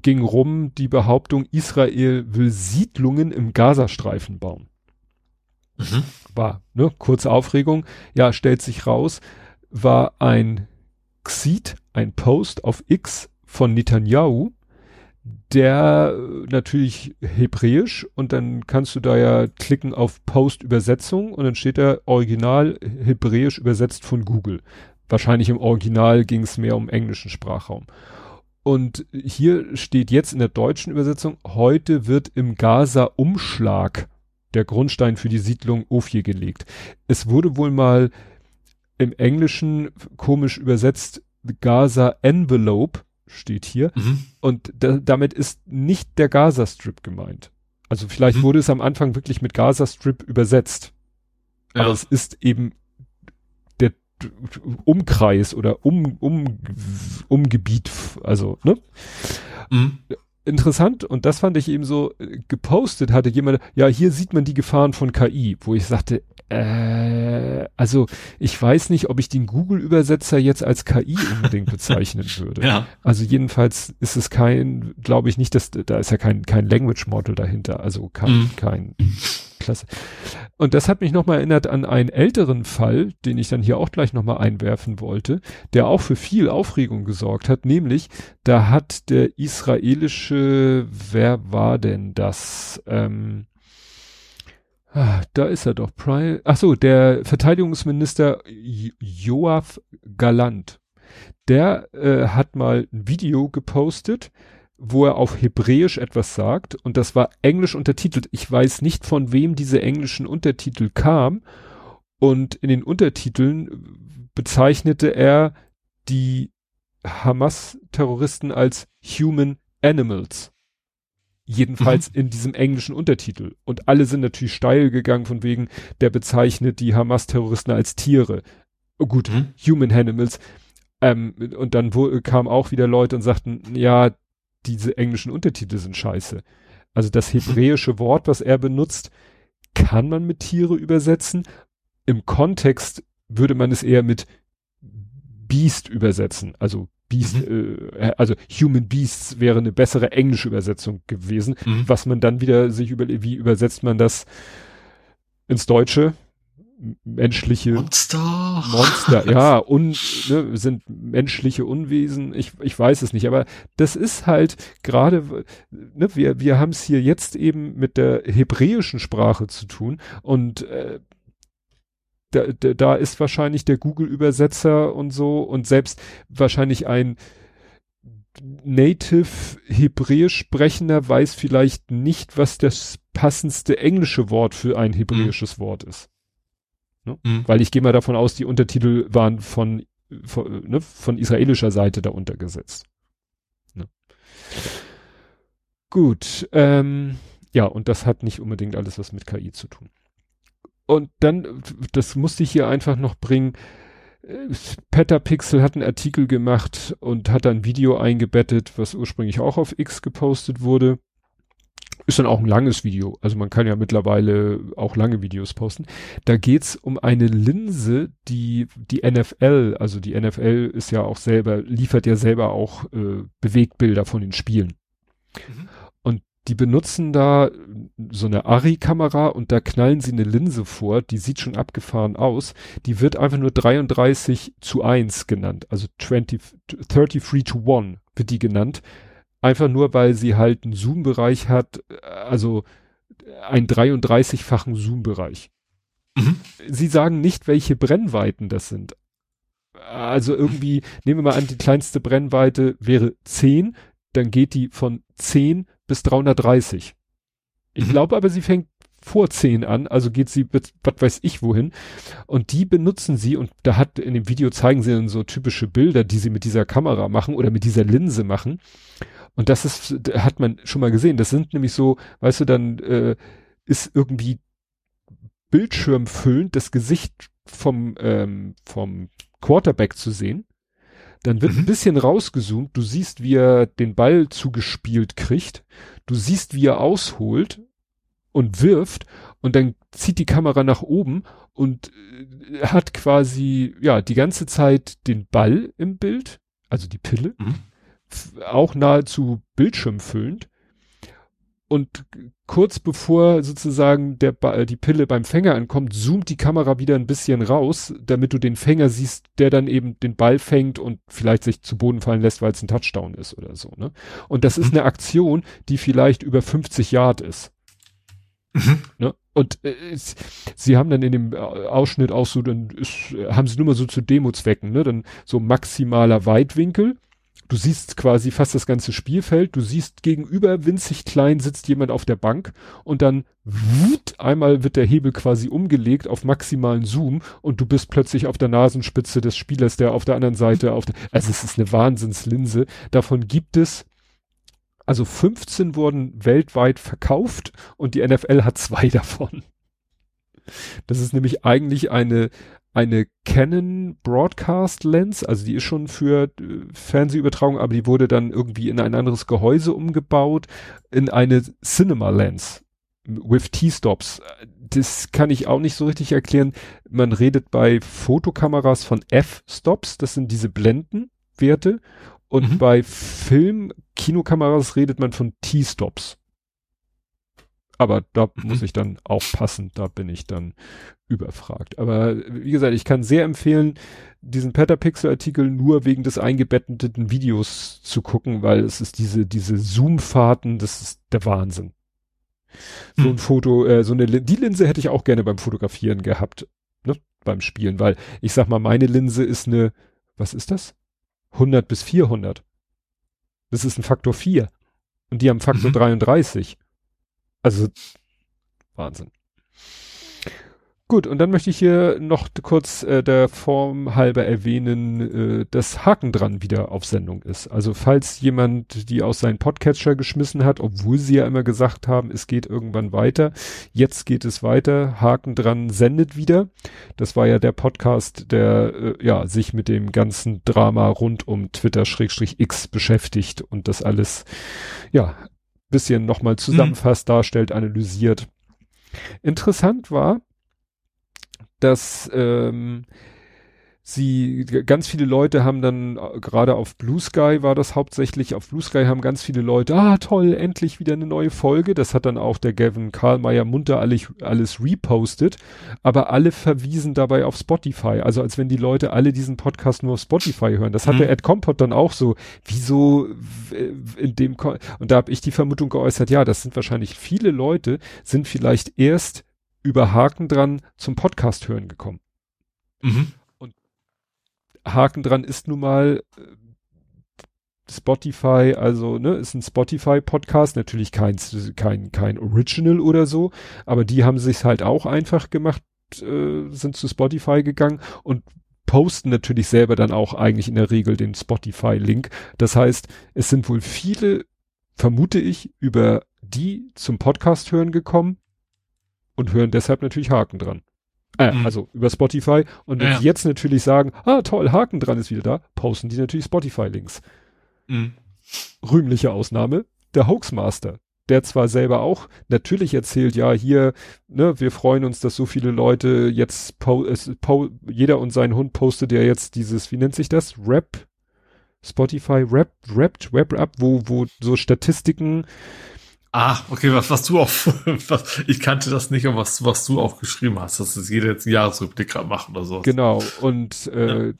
ging rum die Behauptung, Israel will Siedlungen im Gazastreifen bauen. Mhm. War, ne, kurze Aufregung. Ja, stellt sich raus, war ein Xit, ein Post auf X von Netanyahu, der äh, natürlich hebräisch und dann kannst du da ja klicken auf Post-Übersetzung und dann steht da Original hebräisch übersetzt von Google. Wahrscheinlich im Original ging es mehr um englischen Sprachraum. Und hier steht jetzt in der deutschen Übersetzung, heute wird im Gaza Umschlag der Grundstein für die Siedlung Ophir gelegt. Es wurde wohl mal im Englischen komisch übersetzt Gaza Envelope steht hier. Mhm. Und da, damit ist nicht der Gaza Strip gemeint. Also vielleicht mhm. wurde es am Anfang wirklich mit Gaza Strip übersetzt. Ja. Aber es ist eben der Umkreis oder um, um, Umgebiet, also, ne? Mhm interessant und das fand ich eben so äh, gepostet hatte jemand, ja, hier sieht man die Gefahren von KI, wo ich sagte, äh, also ich weiß nicht, ob ich den Google-Übersetzer jetzt als KI unbedingt bezeichnen würde. Ja. Also jedenfalls ist es kein, glaube ich nicht, dass da ist ja kein kein Language Model dahinter, also kein mhm. kein Klasse. Und das hat mich nochmal erinnert an einen älteren Fall, den ich dann hier auch gleich nochmal einwerfen wollte, der auch für viel Aufregung gesorgt hat, nämlich da hat der israelische, wer war denn das? Ähm, ah, da ist er doch, Prime, ach so, der Verteidigungsminister Joaf Galant, der äh, hat mal ein Video gepostet, wo er auf Hebräisch etwas sagt und das war englisch untertitelt. Ich weiß nicht, von wem diese englischen Untertitel kam und in den Untertiteln bezeichnete er die Hamas-Terroristen als Human Animals. Jedenfalls mhm. in diesem englischen Untertitel. Und alle sind natürlich steil gegangen von wegen, der bezeichnet die Hamas-Terroristen als Tiere. Oh gut, mhm. Human Animals. Ähm, und dann wo, kamen auch wieder Leute und sagten, ja, diese englischen Untertitel sind scheiße. Also das hebräische Wort, was er benutzt, kann man mit Tiere übersetzen. Im Kontext würde man es eher mit Beast übersetzen. Also Beast, mhm. äh, also Human Beasts wäre eine bessere englische Übersetzung gewesen, mhm. was man dann wieder sich über, wie übersetzt man das ins Deutsche? Menschliche Monster. Monster, ja, un, ne, sind menschliche Unwesen. Ich, ich weiß es nicht, aber das ist halt gerade, ne, wir, wir haben es hier jetzt eben mit der hebräischen Sprache zu tun und äh, da, da, da ist wahrscheinlich der Google-Übersetzer und so und selbst wahrscheinlich ein Native Hebräisch sprechender weiß vielleicht nicht, was das passendste englische Wort für ein hebräisches mhm. Wort ist. Ne? Mhm. Weil ich gehe mal davon aus, die Untertitel waren von, von, ne, von israelischer Seite da untergesetzt. Ne? Gut, ähm, ja, und das hat nicht unbedingt alles was mit KI zu tun. Und dann, das musste ich hier einfach noch bringen, Petapixel hat einen Artikel gemacht und hat ein Video eingebettet, was ursprünglich auch auf X gepostet wurde. Ist dann auch ein langes Video. Also man kann ja mittlerweile auch lange Videos posten. Da geht's um eine Linse, die die NFL, also die NFL ist ja auch selber, liefert ja selber auch äh, Bewegbilder von den Spielen. Mhm. Und die benutzen da so eine ARRI-Kamera und da knallen sie eine Linse vor, die sieht schon abgefahren aus. Die wird einfach nur 33 zu 1 genannt, also 20, 33 to 1 wird die genannt Einfach nur, weil sie halt einen Zoom-Bereich hat, also einen 33-fachen Zoom-Bereich. Mhm. Sie sagen nicht, welche Brennweiten das sind. Also irgendwie, nehmen wir mal an, die kleinste Brennweite wäre 10, dann geht die von 10 bis 330. Ich mhm. glaube aber, sie fängt vor 10 an, also geht sie bis, was weiß ich wohin. Und die benutzen sie und da hat in dem Video zeigen sie dann so typische Bilder, die sie mit dieser Kamera machen oder mit dieser Linse machen. Und das ist, hat man schon mal gesehen. Das sind nämlich so, weißt du, dann äh, ist irgendwie bildschirmfüllend das Gesicht vom, ähm, vom Quarterback zu sehen. Dann wird mhm. ein bisschen rausgezoomt. Du siehst, wie er den Ball zugespielt kriegt. Du siehst, wie er ausholt und wirft. Und dann zieht die Kamera nach oben und äh, hat quasi, ja, die ganze Zeit den Ball im Bild, also die Pille. Mhm auch nahezu bildschirmfüllend. Und kurz bevor sozusagen der ba die Pille beim Fänger ankommt, zoomt die Kamera wieder ein bisschen raus, damit du den Fänger siehst, der dann eben den Ball fängt und vielleicht sich zu Boden fallen lässt, weil es ein Touchdown ist oder so. Ne? Und das ist mhm. eine Aktion, die vielleicht über 50 Yard ist. Mhm. Ne? Und äh, sie haben dann in dem Ausschnitt auch so, dann ist, haben sie nur mal so zu Demo-Zwecken, ne? Dann so maximaler Weitwinkel Du siehst quasi fast das ganze Spielfeld. Du siehst gegenüber winzig klein sitzt jemand auf der Bank und dann wut, einmal wird der Hebel quasi umgelegt auf maximalen Zoom und du bist plötzlich auf der Nasenspitze des Spielers, der auf der anderen Seite auf der, also es ist eine Wahnsinnslinse. Davon gibt es also 15 wurden weltweit verkauft und die NFL hat zwei davon. Das ist nämlich eigentlich eine, eine Canon Broadcast Lens, also die ist schon für äh, Fernsehübertragung, aber die wurde dann irgendwie in ein anderes Gehäuse umgebaut, in eine Cinema Lens with T-Stops. Das kann ich auch nicht so richtig erklären. Man redet bei Fotokameras von F-Stops, das sind diese Blendenwerte. Und mhm. bei Film, Kinokameras redet man von T-Stops. Aber da mhm. muss ich dann aufpassen, da bin ich dann überfragt. Aber wie gesagt, ich kann sehr empfehlen, diesen Petapixel-Artikel nur wegen des eingebetteten Videos zu gucken, weil es ist diese, diese Zoom-Fahrten, das ist der Wahnsinn. So ein mhm. Foto, äh, so eine, die Linse hätte ich auch gerne beim Fotografieren gehabt, ne, beim Spielen, weil ich sag mal, meine Linse ist eine, was ist das? 100 bis 400. Das ist ein Faktor 4. Und die haben Faktor mhm. 33. Also Wahnsinn. Gut, und dann möchte ich hier noch kurz äh, der Form halber erwähnen, äh, dass Haken dran wieder auf Sendung ist. Also falls jemand die aus seinem Podcatcher geschmissen hat, obwohl sie ja immer gesagt haben, es geht irgendwann weiter, jetzt geht es weiter. Haken dran sendet wieder. Das war ja der Podcast, der äh, ja sich mit dem ganzen Drama rund um Twitter-X beschäftigt und das alles ja bisschen nochmal zusammenfasst, mhm. darstellt, analysiert. Interessant war, dass ähm, sie, ganz viele Leute haben dann, äh, gerade auf Blue Sky war das hauptsächlich, auf Blue Sky haben ganz viele Leute, ah toll, endlich wieder eine neue Folge. Das hat dann auch der Gavin Karlmeier munter alles, alles repostet, aber alle verwiesen dabei auf Spotify. Also als wenn die Leute alle diesen Podcast nur auf Spotify hören. Das hat mhm. der Ed Compot dann auch so, wieso in dem, und da habe ich die Vermutung geäußert, ja, das sind wahrscheinlich viele Leute, sind vielleicht erst über Haken dran zum Podcast hören gekommen. Mhm. Haken dran ist nun mal äh, Spotify, also ne, ist ein Spotify-Podcast, natürlich kein, kein, kein Original oder so, aber die haben sich halt auch einfach gemacht, äh, sind zu Spotify gegangen und posten natürlich selber dann auch eigentlich in der Regel den Spotify-Link. Das heißt, es sind wohl viele, vermute ich, über die zum Podcast hören gekommen, und hören deshalb natürlich Haken dran. Äh, mhm. Also über Spotify. Und wenn ja. die jetzt natürlich sagen, ah toll, Haken dran ist wieder da, posten die natürlich Spotify-Links. Mhm. Rühmliche Ausnahme, der Hoaxmaster. Der zwar selber auch natürlich erzählt, ja, hier, ne, wir freuen uns, dass so viele Leute jetzt, po, es, po, jeder und sein Hund postet ja jetzt dieses, wie nennt sich das? Rap? Spotify Rap, Rap, Web Up, wo, wo so Statistiken Ah, okay, was, was du auch, was, ich kannte das nicht, und was, was du auch geschrieben hast, dass es jeder jetzt einen Jahresrückblick macht oder so. Genau, und äh, ja.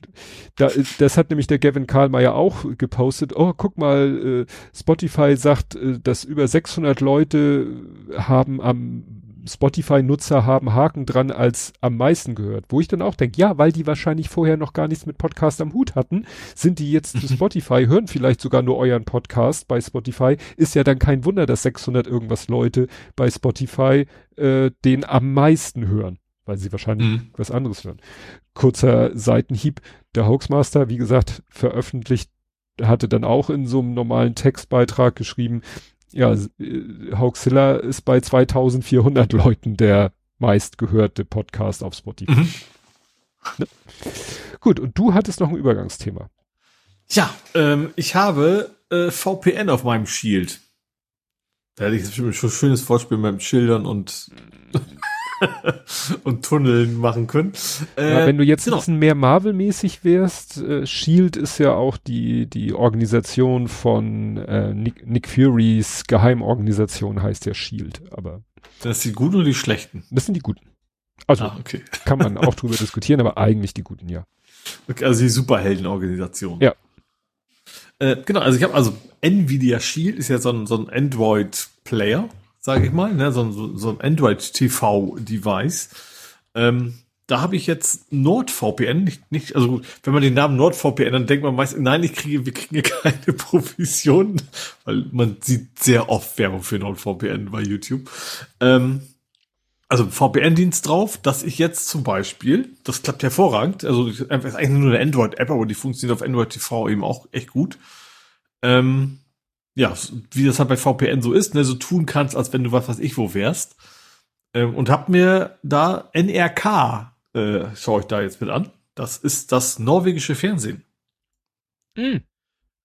da, das hat nämlich der Gavin Karlmeier auch gepostet. Oh, guck mal, äh, Spotify sagt, äh, dass über 600 Leute haben am Spotify-Nutzer haben Haken dran als am meisten gehört. Wo ich dann auch denke, ja, weil die wahrscheinlich vorher noch gar nichts mit Podcast am Hut hatten, sind die jetzt zu Spotify, hören vielleicht sogar nur euren Podcast bei Spotify. Ist ja dann kein Wunder, dass 600 irgendwas Leute bei Spotify äh, den am meisten hören, weil sie wahrscheinlich mhm. was anderes hören. Kurzer Seitenhieb. Der Hoaxmaster, wie gesagt, veröffentlicht hatte dann auch in so einem normalen Textbeitrag geschrieben, ja, äh, Hoaxilla ist bei 2400 Leuten der meistgehörte Podcast auf Spotify. Mhm. Ne? Gut, und du hattest noch ein Übergangsthema. Ja, ähm, ich habe äh, VPN auf meinem Shield. Da hätte ich schon ein schönes Vorspiel mit meinem Schildern und und Tunneln machen können. Äh, ja, wenn du jetzt genau. ein bisschen mehr Marvel-mäßig wärst, äh, Shield ist ja auch die, die Organisation von äh, Nick, Nick Furys Geheimorganisation heißt ja Shield, aber. Das sind die Guten oder die Schlechten? Das sind die Guten. Also ah, okay. kann man auch drüber diskutieren, aber eigentlich die Guten, ja. Okay, also die Superheldenorganisation. Ja. Äh, genau, also ich habe also Nvidia Shield ist ja so ein, so ein Android-Player sage ich mal, ne? so, so, so ein Android-TV-Device. Ähm, da habe ich jetzt NordVPN, nicht, nicht, also wenn man den Namen NordVPN, dann denkt man meist, nein, ich kriege, wir kriegen keine Provision, weil man sieht sehr oft Werbung für NordVPN bei YouTube. Ähm, also VPN-Dienst drauf, dass ich jetzt zum Beispiel, das klappt hervorragend, also ist eigentlich nur eine Android-App, aber die funktioniert auf Android TV eben auch echt gut. Ähm, ja, wie das halt bei VPN so ist, ne, so tun kannst, als wenn du was weiß ich wo wärst. Ähm, und hab mir da NRK, äh, schaue ich da jetzt mit an. Das ist das norwegische Fernsehen. Mhm.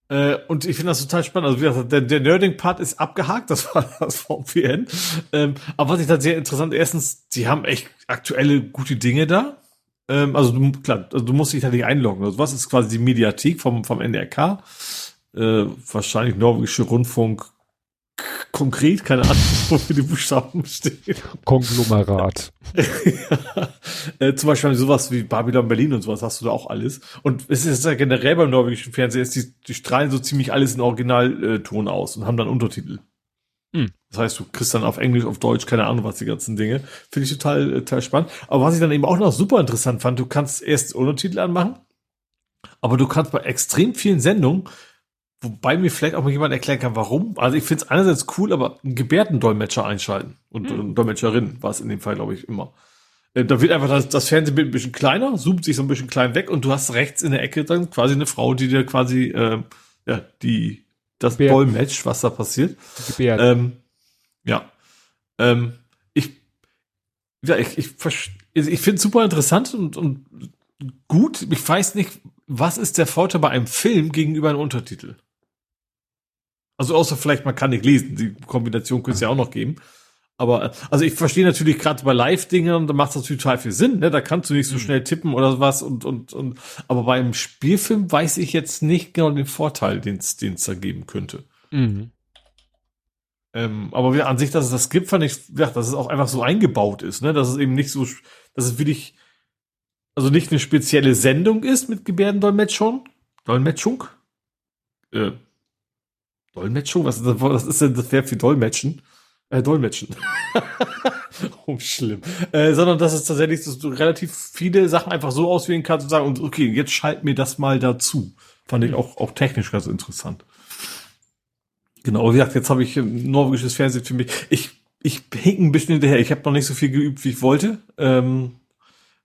Äh, und ich finde das total spannend. Also wie gesagt, der, der Nerding-Part ist abgehakt, das war das VPN. Ähm, aber was ich da sehr interessant, erstens, sie haben echt aktuelle gute Dinge da. Ähm, also du, klar, also du musst dich da nicht einloggen. Also was ist quasi die Mediathek vom, vom NRK? Äh, wahrscheinlich norwegische Rundfunk konkret, keine Ahnung, wofür die Buchstaben stehen. Konglomerat. ja. äh, zum Beispiel sowas wie Babylon Berlin und sowas hast du da auch alles. Und es ist ja generell beim norwegischen Fernsehen, ist die, die strahlen so ziemlich alles in Originalton aus und haben dann Untertitel. Hm. Das heißt, du kriegst dann auf Englisch, auf Deutsch, keine Ahnung, was die ganzen Dinge. Finde ich total, äh, total spannend. Aber was ich dann eben auch noch super interessant fand, du kannst erst Untertitel anmachen, aber du kannst bei extrem vielen Sendungen Wobei mir vielleicht auch mal jemand erklären kann, warum. Also ich finde es einerseits cool, aber einen Gebärdendolmetscher einschalten. Und mhm. Dolmetscherin war es in dem Fall, glaube ich, immer. Äh, da wird einfach das, das Fernsehbild ein bisschen kleiner, zoomt sich so ein bisschen klein weg und du hast rechts in der Ecke dann quasi eine Frau, die dir quasi, äh, ja, die, das Gebärden. Dolmetsch, was da passiert. Ähm, ja. Ähm, ich, ja, ich, ich, ich finde es super interessant und, und gut. Ich weiß nicht, was ist der Vorteil bei einem Film gegenüber einem Untertitel? Also außer vielleicht, man kann nicht lesen. Die Kombination könnte es ja auch noch geben. Aber also ich verstehe natürlich gerade bei Live-Dingen, da macht es natürlich total viel Sinn, ne? Da kannst du nicht so mhm. schnell tippen oder was und und und. Aber beim Spielfilm weiß ich jetzt nicht genau den Vorteil, den es da geben könnte. Mhm. Ähm, aber wieder an sich, dass es das gibt, fand ich, ja, dass es auch einfach so eingebaut ist, ne? Dass es eben nicht so, dass es wirklich, also nicht eine spezielle Sendung ist mit Gebärdendolmetschung, Dolmetschung, äh, Dolmetschung, was, was ist denn das Verb für Dolmetschen? Äh, Dolmetschen. oh, schlimm. Äh, sondern dass es tatsächlich dass du relativ viele Sachen einfach so auswählen kannst und sagen, und okay, jetzt schalt mir das mal dazu. Fand ich auch, auch technisch ganz interessant. Genau, wie gesagt, jetzt habe ich norwegisches Fernsehen für mich. Ich, ich hink ein bisschen hinterher. Ich habe noch nicht so viel geübt, wie ich wollte. Ähm,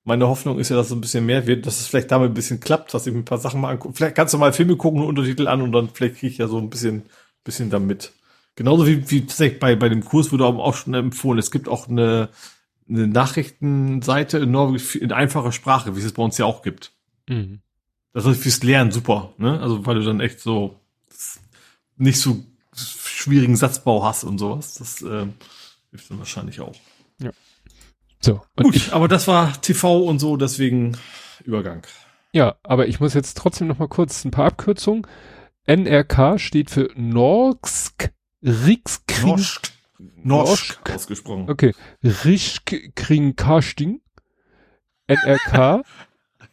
meine Hoffnung ist ja, dass es ein bisschen mehr wird, dass es vielleicht damit ein bisschen klappt, dass ich mir ein paar Sachen mal angucke. Vielleicht kannst du mal Filme gucken, Untertitel an und dann vielleicht kriege ich ja so ein bisschen, bisschen damit. Genauso wie, wie tatsächlich bei, bei dem Kurs wurde auch schon empfohlen. Es gibt auch eine, eine Nachrichtenseite in Norwegen in einfacher Sprache, wie es es bei uns ja auch gibt. Mhm. Das ist fürs Lernen super, ne? Also, weil du dann echt so nicht so schwierigen Satzbau hast und sowas. Das äh, hilft dann wahrscheinlich auch. So. Gut, ich, aber das war TV und so, deswegen Übergang. Ja, aber ich muss jetzt trotzdem noch mal kurz ein paar Abkürzungen. NRK steht für Norsk Rikskring. Norsk. Norsk ausgesprochen. Okay. Riskringkasting. NRK.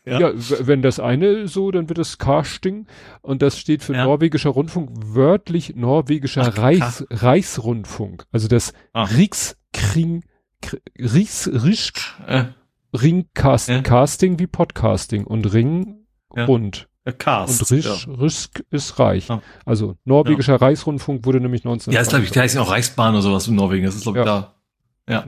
ja. ja. wenn das eine so, dann wird es Casting und das steht für ja. norwegischer Rundfunk, wörtlich norwegischer Ach, Reichs, Reichsrundfunk. Also das ah. Rikskring, Riks, Risk, äh. Ringcasting ja. wie Podcasting und Ring rund. Cast. Und Risch, ja. Risk ist reich. Ja. Also norwegischer ja. Reichsrundfunk wurde nämlich 19. Ja, ist glaube ich, der heißt ja auch Reichsbahn oder sowas in Norwegen. Das ist glaube ich da. Ja.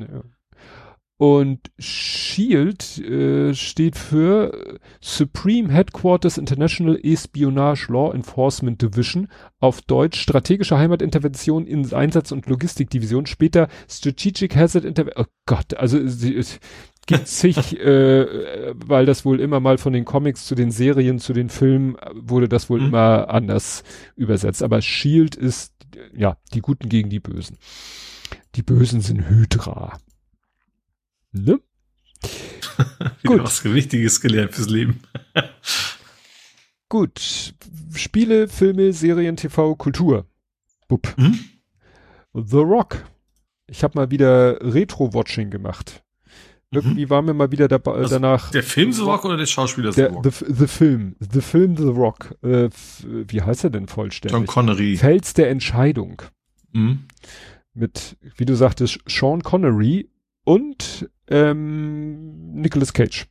Und Shield äh, steht für Supreme Headquarters International Espionage Law Enforcement Division, auf Deutsch Strategische Heimatintervention in Einsatz- und Logistikdivision, später Strategic Hazard Intervention. Oh Gott, also sie, gibt sich, äh, weil das wohl immer mal von den Comics zu den Serien, zu den Filmen, wurde das wohl mhm. immer anders übersetzt. Aber Shield ist, ja, die Guten gegen die Bösen. Die Bösen sind Hydra. Ne? Gut. was Wichtiges gelernt fürs Leben. Gut. Spiele, Filme, Serien, TV, Kultur. Bup. Mhm. The Rock. Ich habe mal wieder Retro-Watching gemacht. Irgendwie mhm. war mir mal wieder dabei, also danach. Der Film The Rock oder der Schauspieler The Rock? The, the Film. The Film The Rock. Äh, wie heißt er denn vollständig? John Connery. Fels der Entscheidung. Mhm. Mit, wie du sagtest, Sean Connery und ähm, Nicolas Cage.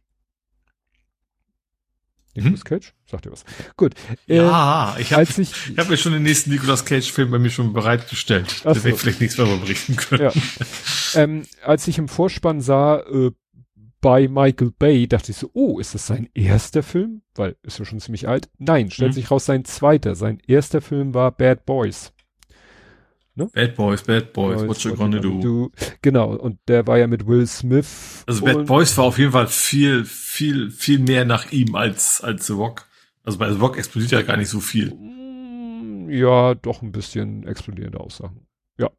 Nicolas mhm. Cage? Sagt ihr was? Gut. Ja, äh, ich habe ich, ich hab mir schon den nächsten Nicolas Cage-Film bei mir schon bereitgestellt. Da werde ich vielleicht nichts mehr berichten können. Ja. ähm, als ich im Vorspann sah, äh, bei Michael Bay, dachte ich so, oh, ist das sein erster Film? Weil ist ja schon ziemlich alt. Nein, stellt mhm. sich raus, sein zweiter. Sein erster Film war Bad Boys. Ne? Bad Boys, Bad Boys, Boys what you gonna do? do? Genau, und der war ja mit Will Smith. Also Bad Boys war auf jeden Fall viel, viel, viel mehr nach ihm als, als The Rock. Also bei The Rock explodiert ja gar nicht so viel. Mm, ja, doch ein bisschen explodierende Aussagen. Ja.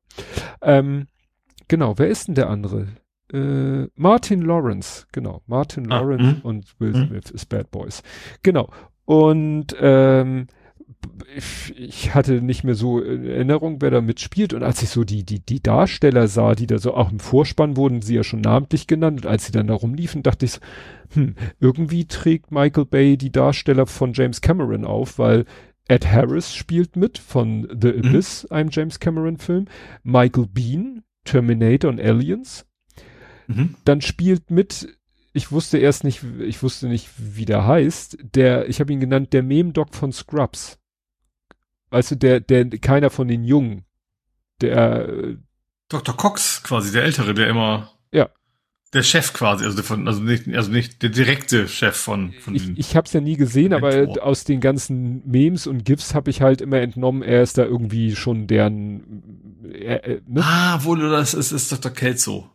Ähm, genau, wer ist denn der andere? Äh, Martin Lawrence, genau. Martin ah, Lawrence mh. und Will hm. Smith mh. ist Bad Boys. Genau. Und ähm, ich, ich hatte nicht mehr so in Erinnerung, wer da mitspielt. Und als ich so die, die, die Darsteller sah, die da so auch im Vorspann wurden sie ja schon namentlich genannt. Und als sie dann da rumliefen, dachte ich so, hm, irgendwie trägt Michael Bay die Darsteller von James Cameron auf, weil Ed Harris spielt mit von The mhm. Abyss, mhm. einem James Cameron Film. Michael Bean, Terminator und Aliens. Mhm. Dann spielt mit ich wusste erst nicht, ich wusste nicht, wie der heißt. Der, ich habe ihn genannt, der Meme-Doc von Scrubs. Weißt du, der, der, keiner von den Jungen. Der. Dr. Cox quasi, der Ältere, der immer. Ja. Der Chef quasi, also, von, also nicht, also nicht der direkte Chef von, von Ich, ich habe es ja nie gesehen, aber aus den ganzen Memes und GIFs habe ich halt immer entnommen, er ist da irgendwie schon deren. Er, äh, ne? Ah, wohl, das ist, ist Dr. Kelso.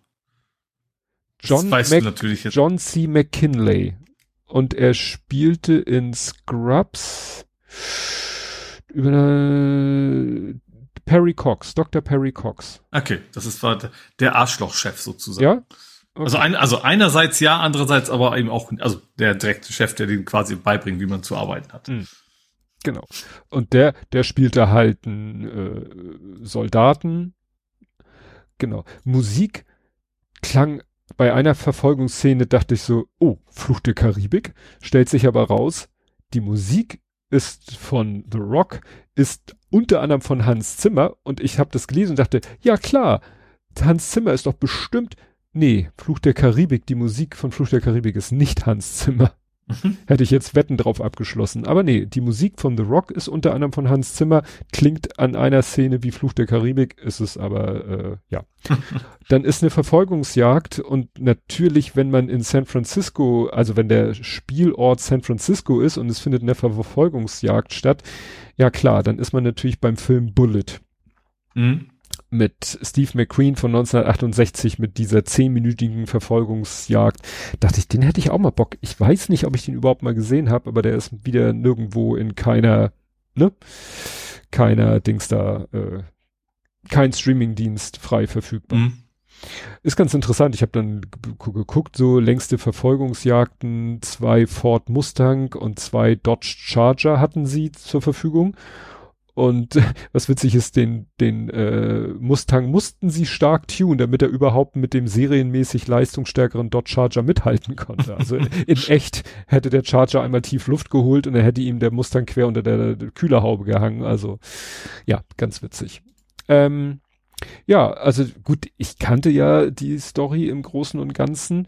John, John C. McKinley. Und er spielte in Scrubs über eine Perry Cox, Dr. Perry Cox. Okay, das ist der Arschlochchef sozusagen. Ja? Okay. Also, ein, also einerseits ja, andererseits aber eben auch, also der direkte Chef, der den quasi beibringt, wie man zu arbeiten hat. Mhm. Genau. Und der, der spielte halt einen äh, Soldaten. Genau. Musik klang bei einer Verfolgungsszene, dachte ich so, oh, Fluch der Karibik. Stellt sich aber raus, die Musik ist von The Rock, ist unter anderem von Hans Zimmer und ich habe das gelesen und dachte, ja klar, Hans Zimmer ist doch bestimmt Nee, Fluch der Karibik, die Musik von Fluch der Karibik ist nicht Hans Zimmer. Mhm. Hätte ich jetzt Wetten drauf abgeschlossen. Aber nee, die Musik von The Rock ist unter anderem von Hans Zimmer, klingt an einer Szene wie Fluch der Karibik, ist es aber, äh, ja. Dann ist eine Verfolgungsjagd und natürlich, wenn man in San Francisco, also wenn der Spielort San Francisco ist und es findet eine Verfolgungsjagd statt, ja klar, dann ist man natürlich beim Film Bullet. Mhm mit Steve McQueen von 1968 mit dieser zehnminütigen Verfolgungsjagd, dachte ich, den hätte ich auch mal Bock. Ich weiß nicht, ob ich den überhaupt mal gesehen habe, aber der ist wieder nirgendwo in keiner, ne, keiner Dings da, äh, kein Streamingdienst frei verfügbar. Mhm. Ist ganz interessant. Ich habe dann geguckt, so längste Verfolgungsjagden, zwei Ford Mustang und zwei Dodge Charger hatten sie zur Verfügung. Und was witzig ist, den, den äh, Mustang mussten sie stark tunen, damit er überhaupt mit dem serienmäßig leistungsstärkeren Dodge Charger mithalten konnte. Also in, in echt hätte der Charger einmal tief Luft geholt und er hätte ihm der Mustang quer unter der, der Kühlerhaube gehangen. Also ja, ganz witzig. Ähm, ja, also gut, ich kannte ja die Story im Großen und Ganzen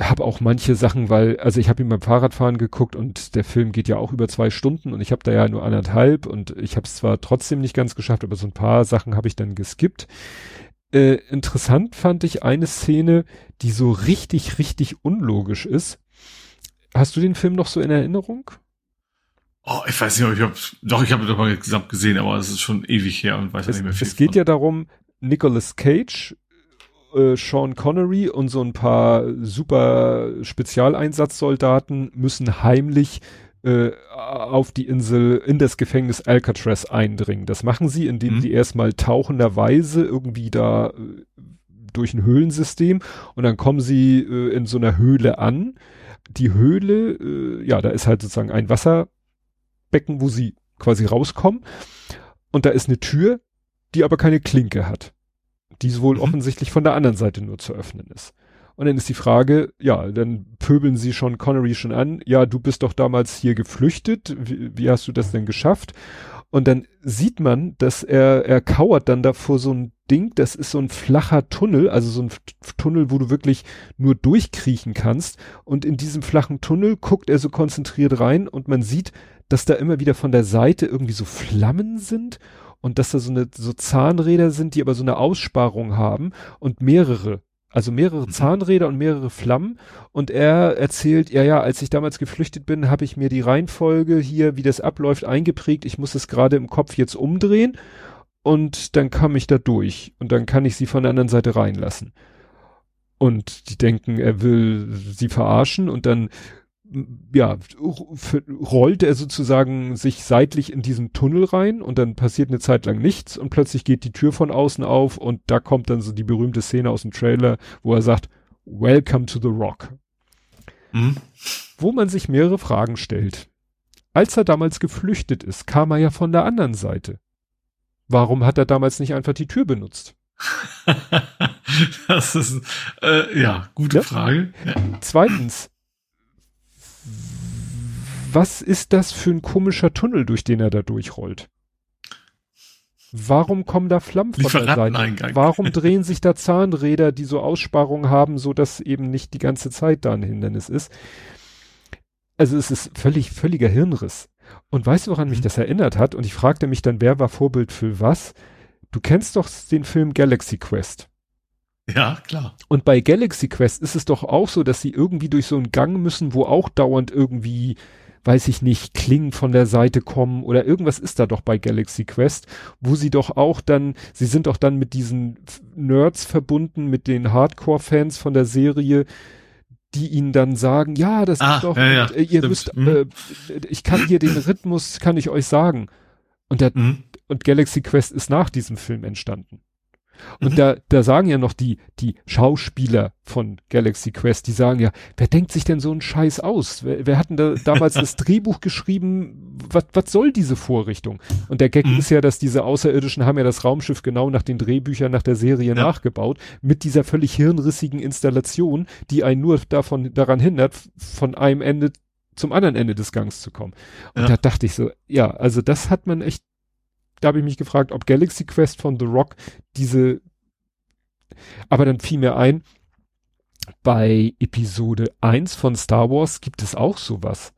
habe auch manche Sachen, weil, also ich habe ihn beim Fahrradfahren geguckt und der Film geht ja auch über zwei Stunden und ich habe da ja nur anderthalb und ich habe es zwar trotzdem nicht ganz geschafft, aber so ein paar Sachen habe ich dann geskippt. Äh, interessant fand ich eine Szene, die so richtig, richtig unlogisch ist. Hast du den Film noch so in Erinnerung? Oh, ich weiß nicht, ob ich hab, doch, ich habe doch mal gesamt gesehen, aber es ist schon ewig her und weiß es, nicht mehr viel. Es geht von. ja darum, Nicolas Cage äh, Sean Connery und so ein paar super Spezialeinsatzsoldaten müssen heimlich äh, auf die Insel in das Gefängnis Alcatraz eindringen. Das machen sie, indem mhm. sie erstmal tauchenderweise irgendwie da äh, durch ein Höhlensystem und dann kommen sie äh, in so einer Höhle an. Die Höhle, äh, ja, da ist halt sozusagen ein Wasserbecken, wo sie quasi rauskommen und da ist eine Tür, die aber keine Klinke hat die wohl mhm. offensichtlich von der anderen Seite nur zu öffnen ist. Und dann ist die Frage, ja, dann pöbeln sie schon Connery schon an, ja, du bist doch damals hier geflüchtet, wie, wie hast du das denn geschafft? Und dann sieht man, dass er, er kauert dann da vor so ein Ding, das ist so ein flacher Tunnel, also so ein Tunnel, wo du wirklich nur durchkriechen kannst. Und in diesem flachen Tunnel guckt er so konzentriert rein und man sieht, dass da immer wieder von der Seite irgendwie so Flammen sind und dass da so eine so Zahnräder sind, die aber so eine Aussparung haben und mehrere, also mehrere mhm. Zahnräder und mehrere Flammen und er erzählt, ja ja, als ich damals geflüchtet bin, habe ich mir die Reihenfolge hier, wie das abläuft, eingeprägt. Ich muss es gerade im Kopf jetzt umdrehen und dann kam ich da durch und dann kann ich sie von der anderen Seite reinlassen. Und die denken, er will sie verarschen und dann ja, rollt er sozusagen sich seitlich in diesen Tunnel rein und dann passiert eine Zeit lang nichts und plötzlich geht die Tür von außen auf und da kommt dann so die berühmte Szene aus dem Trailer, wo er sagt, Welcome to the Rock. Mhm. Wo man sich mehrere Fragen stellt. Als er damals geflüchtet ist, kam er ja von der anderen Seite. Warum hat er damals nicht einfach die Tür benutzt? das ist, äh, ja, gute ja? Frage. Ja. Zweitens, was ist das für ein komischer Tunnel, durch den er da durchrollt? Warum kommen da Flammen von der Seite? Warum drehen sich da Zahnräder, die so Aussparungen haben, so dass eben nicht die ganze Zeit da ein Hindernis ist? Also es ist völlig, völliger Hirnriss. Und weißt du, woran mich mhm. das erinnert hat? Und ich fragte mich dann, wer war Vorbild für was? Du kennst doch den Film Galaxy Quest. Ja, klar. Und bei Galaxy Quest ist es doch auch so, dass sie irgendwie durch so einen Gang müssen, wo auch dauernd irgendwie weiß ich nicht, Klingen von der Seite kommen oder irgendwas ist da doch bei Galaxy Quest, wo sie doch auch dann, sie sind doch dann mit diesen Nerds verbunden, mit den Hardcore-Fans von der Serie, die ihnen dann sagen, ja, das ah, ist doch, ja, ja, äh, ihr müsst, mhm. äh, ich kann hier den Rhythmus, kann ich euch sagen. Und der, mhm. und Galaxy Quest ist nach diesem Film entstanden. Und mhm. da, da sagen ja noch die, die Schauspieler von Galaxy Quest, die sagen ja, wer denkt sich denn so einen Scheiß aus? Wer, wer hat denn da damals das Drehbuch geschrieben? Was, was soll diese Vorrichtung? Und der Gag mhm. ist ja, dass diese Außerirdischen haben ja das Raumschiff genau nach den Drehbüchern nach der Serie ja. nachgebaut, mit dieser völlig hirnrissigen Installation, die einen nur davon, daran hindert, von einem Ende zum anderen Ende des Gangs zu kommen. Und ja. da dachte ich so, ja, also das hat man echt da habe ich mich gefragt, ob Galaxy Quest von The Rock diese, aber dann fiel mir ein, bei Episode 1 von Star Wars gibt es auch sowas.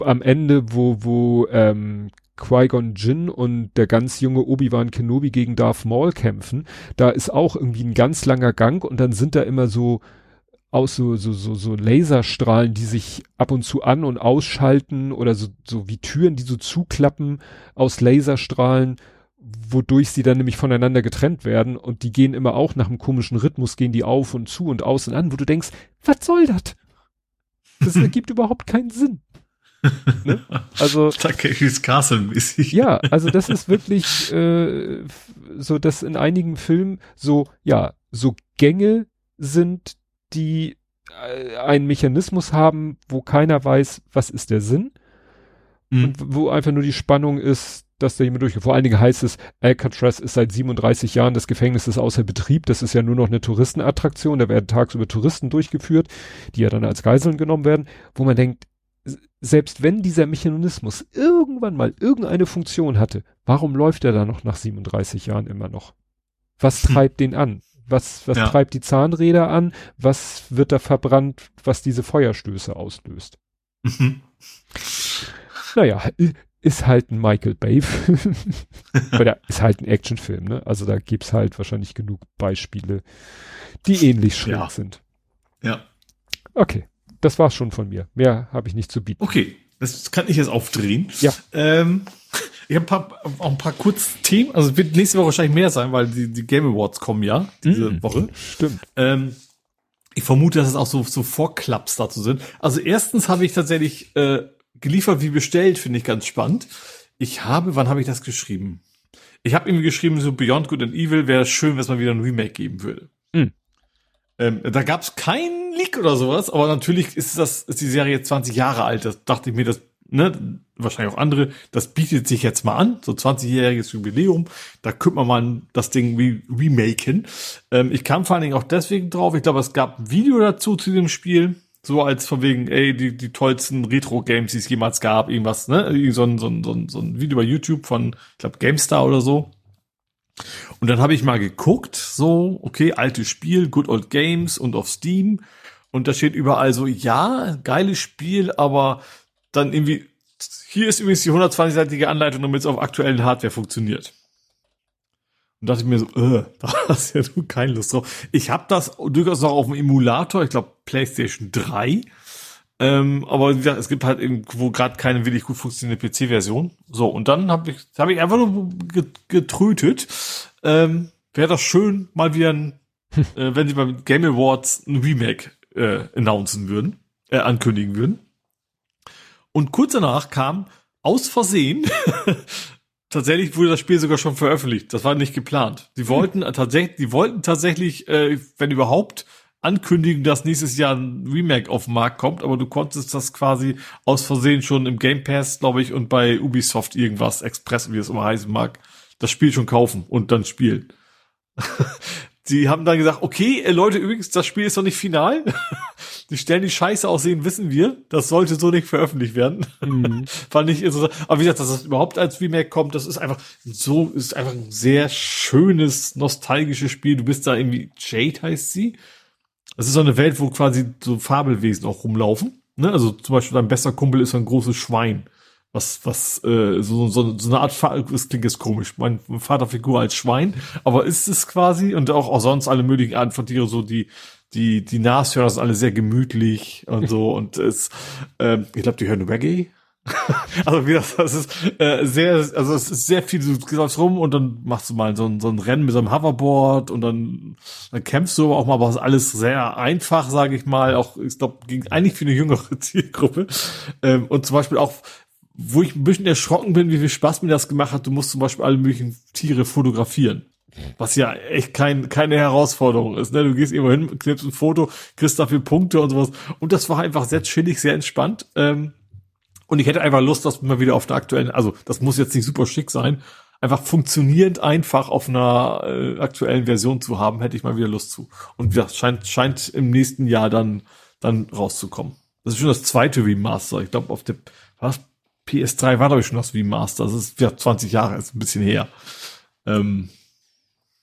Am Ende, wo, wo ähm, Qui-Gon Jinn und der ganz junge Obi-Wan Kenobi gegen Darth Maul kämpfen, da ist auch irgendwie ein ganz langer Gang und dann sind da immer so aus so, so, so, so Laserstrahlen, die sich ab und zu an- und ausschalten oder so, so wie Türen, die so zuklappen aus Laserstrahlen, wodurch sie dann nämlich voneinander getrennt werden und die gehen immer auch nach einem komischen Rhythmus, gehen die auf und zu und aus und an, wo du denkst, was soll das? Das ergibt überhaupt keinen Sinn. ne? Also Takeshis Castle mäßig. Ja, also das ist wirklich äh, so, dass in einigen Filmen so ja so Gänge sind, die äh, einen Mechanismus haben, wo keiner weiß, was ist der Sinn. Mhm. Und wo einfach nur die Spannung ist, dass da jemand durchgeht. Vor allen Dingen heißt es, Alcatraz ist seit 37 Jahren das Gefängnis ist außer Betrieb. Das ist ja nur noch eine Touristenattraktion. Da werden tagsüber Touristen durchgeführt, die ja dann als Geiseln genommen werden, wo man denkt, selbst wenn dieser Mechanismus irgendwann mal irgendeine Funktion hatte, warum läuft er da noch nach 37 Jahren immer noch? Was treibt den an? Was, was ja. treibt die Zahnräder an? Was wird da verbrannt, was diese Feuerstöße auslöst? Mhm. Naja, ist halt ein Michael Bay-Film. Oder ist halt ein Actionfilm, ne? Also da gibt's halt wahrscheinlich genug Beispiele, die ähnlich schräg ja. sind. Ja. Okay, das war's schon von mir. Mehr habe ich nicht zu bieten. Okay, das kann ich jetzt aufdrehen. Ja. Ähm, ich habe auch ein paar Kurzthemen. Also es wird nächste Woche wahrscheinlich mehr sein, weil die, die Game Awards kommen ja diese mm, Woche. Stimmt. Ähm, ich vermute, dass es auch so, so Vorklaps dazu sind. Also erstens habe ich tatsächlich äh, geliefert wie bestellt, finde ich ganz spannend. Ich habe, wann habe ich das geschrieben? Ich habe irgendwie geschrieben, so Beyond Good and Evil wäre schön, wenn es mal wieder ein Remake geben würde. Ähm, da gab es keinen Leak oder sowas, aber natürlich ist das ist die Serie jetzt 20 Jahre alt. Das dachte ich mir, das ne, wahrscheinlich auch andere, das bietet sich jetzt mal an, so 20-jähriges Jubiläum, da könnte man mal das Ding re remaken. Ähm, ich kam vor allen Dingen auch deswegen drauf, ich glaube, es gab ein Video dazu zu dem Spiel, so als von wegen, ey, die, die tollsten Retro-Games, die es jemals gab, irgendwas, ne, ein, so ein, so ein, so ein Video bei YouTube von, ich glaube, GameStar oder so. Und dann habe ich mal geguckt, so, okay, altes Spiel, Good Old Games und auf Steam. Und da steht überall so, ja, geiles Spiel, aber dann irgendwie, hier ist übrigens die 120-seitige Anleitung, damit es auf aktuellen Hardware funktioniert. Und dachte ich mir so, äh, da hast ja du keine Lust drauf. Ich habe das durchaus auch auf dem Emulator, ich glaube PlayStation 3. Ähm, aber wie gesagt, es gibt halt irgendwo gerade keine wirklich gut funktionierende PC-Version. So, und dann habe ich, hab ich einfach nur getrötet. Ähm, Wäre das schön, mal wieder ein, äh, wenn sie beim Game Awards ein Remake äh, announcen würden, äh, ankündigen würden. Und kurz danach kam aus Versehen, tatsächlich wurde das Spiel sogar schon veröffentlicht. Das war nicht geplant. Die wollten hm. tatsächlich, die wollten tatsächlich, äh, wenn überhaupt, ankündigen, dass nächstes Jahr ein Remake auf den Markt kommt, aber du konntest das quasi aus Versehen schon im Game Pass, glaube ich, und bei Ubisoft irgendwas, Express, wie es immer heißen mag, das Spiel schon kaufen und dann spielen. Sie haben dann gesagt, okay, äh, Leute, übrigens, das Spiel ist noch nicht final. die Stellen, die scheiße aussehen, wissen wir. Das sollte so nicht veröffentlicht werden. Mhm. Fand ich interessant. Aber wie gesagt, dass das überhaupt als Remake kommt, das ist einfach so, ist einfach ein sehr schönes, nostalgisches Spiel. Du bist da irgendwie, Jade heißt sie. Das ist so eine Welt, wo quasi so Fabelwesen auch rumlaufen. Ne? Also zum Beispiel dein bester Kumpel ist so ein großes Schwein was, was, äh, so, so, so eine Art, das klingt jetzt komisch, mein Vaterfigur als Schwein, aber ist es quasi und auch, auch sonst alle möglichen Arten von Tieren, so die, die, die Nashörner sind alle sehr gemütlich und so und es, ähm, ich glaube, die hören Reggae. also wie das, das ist äh, sehr, also es ist sehr viel, du läufst rum und dann machst du mal so ein, so ein Rennen mit so einem Hoverboard und dann, dann kämpfst du aber auch mal, aber es ist alles sehr einfach, sage ich mal, auch, ich glaube, eigentlich für eine jüngere Zielgruppe. Ähm, und zum Beispiel auch wo ich ein bisschen erschrocken bin, wie viel Spaß mir das gemacht hat. Du musst zum Beispiel alle möglichen Tiere fotografieren. Was ja echt kein, keine Herausforderung ist. Ne? Du gehst irgendwo hin, knippst ein Foto, kriegst dafür Punkte und sowas. Und das war einfach sehr chillig, sehr entspannt. Ähm, und ich hätte einfach Lust, das mal wieder auf der aktuellen, also das muss jetzt nicht super schick sein, einfach funktionierend einfach auf einer äh, aktuellen Version zu haben, hätte ich mal wieder Lust zu. Und ja, scheint, scheint im nächsten Jahr dann, dann rauszukommen. Das ist schon das zweite Remaster. Ich glaube, auf der was, PS3 war, glaube ich, schon das Remaster. Das ist ja 20 Jahre, ist ein bisschen her. Ähm,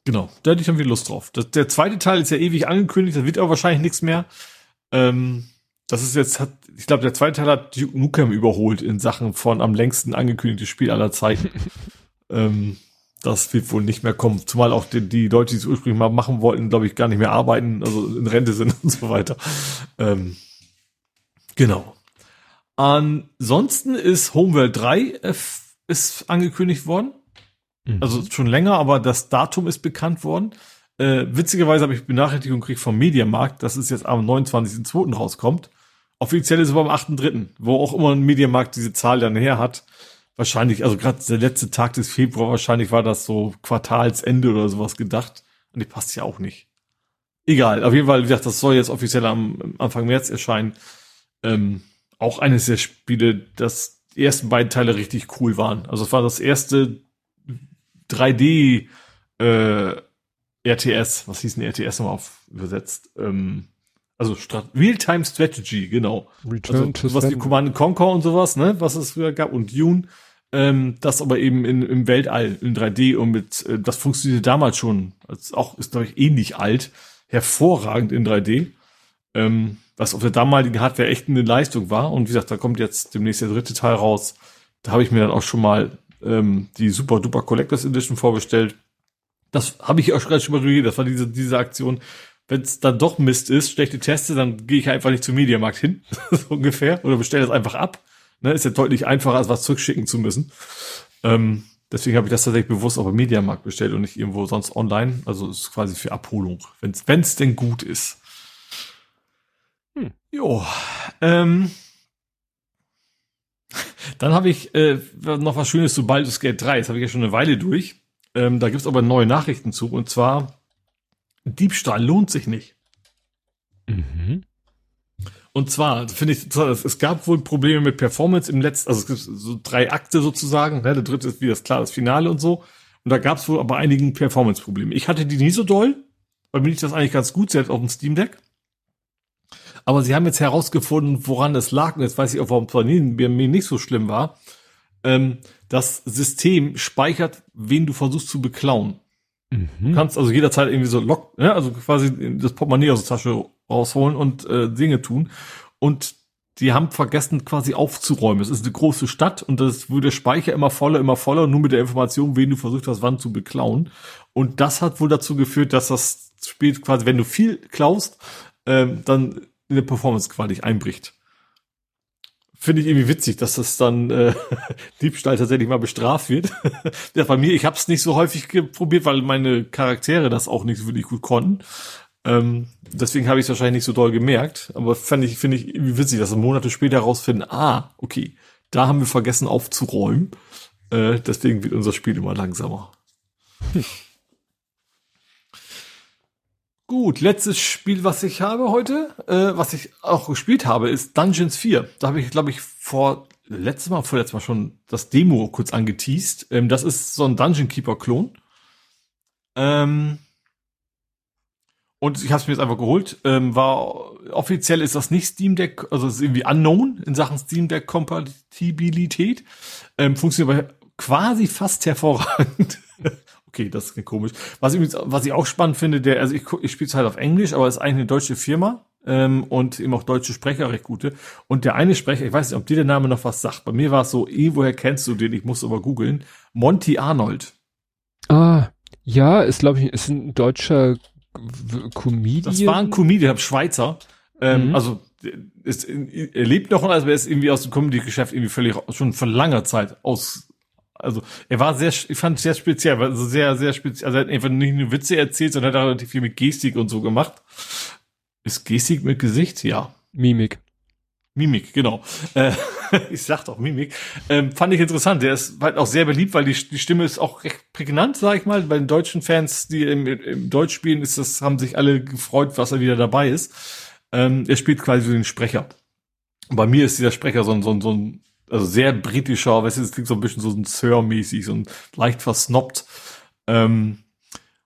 genau, da hätte ich dann wieder Lust drauf. Das, der zweite Teil ist ja ewig angekündigt, da wird aber wahrscheinlich nichts mehr. Ähm, das ist jetzt, hat, ich glaube, der zweite Teil hat Duke Nukem überholt in Sachen von am längsten angekündigtes Spiel aller Zeiten. ähm, das wird wohl nicht mehr kommen. Zumal auch die, die Leute, die es ursprünglich mal machen wollten, glaube ich, gar nicht mehr arbeiten, also in Rente sind und so weiter. Ähm, genau. Ansonsten ist Homeworld 3 äh, ist angekündigt worden. Mhm. Also schon länger, aber das Datum ist bekannt worden. Äh, witzigerweise habe ich Benachrichtigung gekriegt vom Mediamarkt, dass es jetzt am 29.02. rauskommt. Offiziell ist es aber am 8.3., wo auch immer ein Mediamarkt diese Zahl dann her hat. Wahrscheinlich, also gerade der letzte Tag des Februar, wahrscheinlich war das so Quartalsende oder sowas gedacht. Und die passt ja auch nicht. Egal, auf jeden Fall, wie gesagt, das soll jetzt offiziell am Anfang März erscheinen. Ähm, auch eines der Spiele, das die ersten beiden Teile richtig cool waren. Also es war das erste 3D äh, RTS, was hieß denn RTS nochmal auf übersetzt? Ähm, also Real-Time Strategy, genau. Return also, to was wie Command Conquer und sowas, ne, was es früher gab und Dune, ähm, das aber eben in, im Weltall in 3D und mit, äh, das funktionierte damals schon, als auch ist glaube ich ähnlich alt, hervorragend in 3D, ähm, was auf der damaligen Hardware echt eine Leistung war und wie gesagt, da kommt jetzt demnächst der dritte Teil raus. Da habe ich mir dann auch schon mal ähm, die Super Duper Collectors Edition vorbestellt. Das habe ich auch gerade schon mal reagiert. Das war diese, diese Aktion, wenn es dann doch Mist ist, schlechte Teste, dann gehe ich einfach nicht zum Mediamarkt hin, so ungefähr, oder bestelle es einfach ab. Ne, ist ja deutlich einfacher, als was zurückschicken zu müssen. Ähm, deswegen habe ich das tatsächlich bewusst auf dem Mediamarkt bestellt und nicht irgendwo sonst online. Also es ist quasi für Abholung, wenn es denn gut ist. Hm. Jo, ähm, dann habe ich äh, noch was Schönes zu Baldur's Gate 3. Das habe ich ja schon eine Weile durch. Ähm, da gibt's aber neue Nachrichten zu. Und zwar Diebstahl lohnt sich nicht. Mhm. Und zwar finde ich, es gab wohl Probleme mit Performance im letzten, also es gibt so drei Akte sozusagen. Ne? Der dritte ist wie das klar, das Finale und so. Und da gab es wohl aber einigen Performance-Probleme. Ich hatte die nie so doll, weil mir liegt das eigentlich ganz gut, selbst auf dem Steam Deck. Aber sie haben jetzt herausgefunden, woran es lag. Und jetzt weiß ich auch, warum es bei mir nicht so schlimm war. Ähm, das System speichert, wen du versuchst zu beklauen. Mhm. Du kannst also jederzeit irgendwie so lock, ja, also quasi das Portemonnaie aus der Tasche rausholen und äh, Dinge tun. Und die haben vergessen, quasi aufzuräumen. Es ist eine große Stadt und das würde der Speicher immer voller, immer voller, nur mit der Information, wen du versucht hast, wann zu beklauen. Und das hat wohl dazu geführt, dass das Spiel quasi, wenn du viel klaust, ähm, dann in der Performance quasi einbricht finde ich irgendwie witzig, dass das dann äh, Diebstahl tatsächlich mal bestraft wird. ja, bei mir, ich habe es nicht so häufig probiert, weil meine Charaktere das auch nicht so wirklich gut konnten. Ähm, deswegen habe ich es wahrscheinlich nicht so doll gemerkt. Aber fand ich, finde ich irgendwie witzig, dass wir Monate später herausfinden, ah, okay, da haben wir vergessen aufzuräumen. Äh, deswegen wird unser Spiel immer langsamer. Hm. Gut, letztes Spiel, was ich habe heute, äh, was ich auch gespielt habe, ist Dungeons 4. Da habe ich, glaube ich, vor letztes Mal, vorletztes Mal schon das Demo kurz angeteased. Ähm, das ist so ein Dungeon Keeper-Klon. Ähm, und ich habe es mir jetzt einfach geholt. Ähm, war offiziell ist das nicht Steam Deck, also ist irgendwie unknown in Sachen Steam Deck Kompatibilität. Ähm, funktioniert aber quasi fast hervorragend. Okay, das ist komisch. Was ich, was ich auch spannend finde, der, also ich, ich spiele es halt auf Englisch, aber es ist eigentlich eine deutsche Firma ähm, und eben auch deutsche Sprecher recht gute. Und der eine Sprecher, ich weiß nicht, ob dir der Name noch was sagt. Bei mir war es so, eh, woher kennst du den? Ich muss aber googeln. Monty Arnold. Ah, ja, ist glaube ich, ist ein deutscher Comedian. Das war ein Comedian, Schweizer. Ähm, mhm. Also ist, er lebt noch, also er ist irgendwie aus dem Comedy-Geschäft irgendwie völlig schon von langer Zeit aus also er war sehr, ich fand sehr speziell, also sehr, sehr speziell. Also er hat einfach nicht nur Witze erzählt, sondern hat relativ viel mit Gestik und so gemacht. Ist Gestik mit Gesicht? Ja. Mimik. Mimik, genau. Äh, ich sag doch Mimik, ähm, fand ich interessant. Der ist halt auch sehr beliebt, weil die, die Stimme ist auch recht prägnant, sag ich mal. Bei den deutschen Fans, die im, im Deutsch spielen, ist das, haben sich alle gefreut, was er wieder dabei ist. Ähm, er spielt quasi so den Sprecher. Und bei mir ist dieser Sprecher so ein, so ein, so ein also sehr britischer, weißt du, es klingt so ein bisschen so ein Sir-mäßig, so ein leicht versnobbt. Ähm,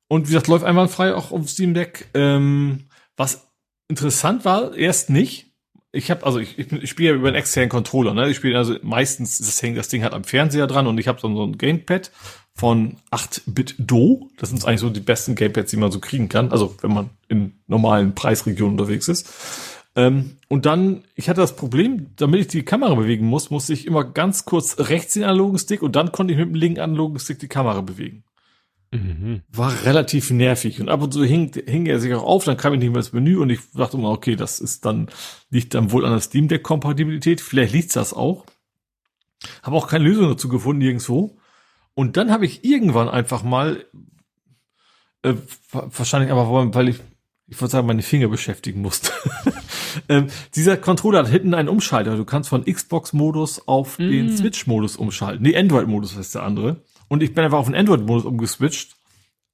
und wie gesagt, läuft einwandfrei auch auf Steam Deck. Ähm, was interessant war, erst nicht. Ich habe also ich, ich, ich spiele ja über einen externen Controller, ne? Ich spiele also meistens das hängt das Ding halt am Fernseher dran und ich habe so ein Gamepad von 8-Bit Do. Das sind eigentlich so die besten Gamepads, die man so kriegen kann. Also wenn man in normalen Preisregionen unterwegs ist. Ähm, und dann, ich hatte das Problem, damit ich die Kamera bewegen muss, musste ich immer ganz kurz rechts den analogen Stick und dann konnte ich mit dem linken analogen Stick die Kamera bewegen. Mhm. War relativ nervig und ab und zu hing, hing er sich auch auf, dann kam ich nicht mehr ins Menü und ich dachte immer, okay, das ist dann, liegt dann wohl an der Steam Deck Kompatibilität, vielleicht liegt das auch. Habe auch keine Lösung dazu gefunden, nirgendwo. Und dann habe ich irgendwann einfach mal, äh, wahrscheinlich aber, weil ich, ich würde sagen, meine Finger beschäftigen musste. ähm, dieser Controller hat hinten einen Umschalter. Du kannst von Xbox-Modus auf mm. den Switch-Modus umschalten. Nee, Android-Modus heißt der andere. Und ich bin einfach auf den Android-Modus umgeswitcht.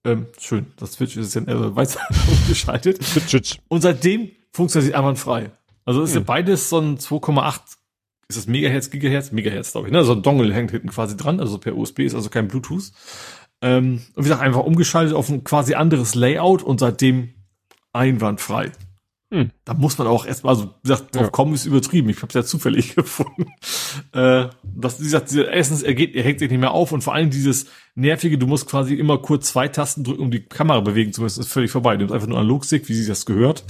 Ähm, schön, das Switch ist jetzt ja weiß umgeschaltet. Switch. Und seitdem funktioniert sie frei. Also ist ja. ja beides so ein 2,8 ist das Megahertz, Gigahertz? Megahertz, glaube ich, ne? So ein Dongle hängt hinten quasi dran, also per USB ist also kein Bluetooth. Ähm, und wie gesagt, einfach umgeschaltet auf ein quasi anderes Layout und seitdem einwandfrei. Hm. Da muss man auch erstmal, also wie gesagt, drauf ja. kommen ist übertrieben. Ich habe es ja zufällig gefunden. Äh, das, wie gesagt, erstens, er geht, er hängt sich nicht mehr auf und vor allem dieses nervige, du musst quasi immer kurz zwei Tasten drücken, um die Kamera bewegen zu müssen, ist völlig vorbei. Du hast einfach nur Analogstick, wie sich das gehört.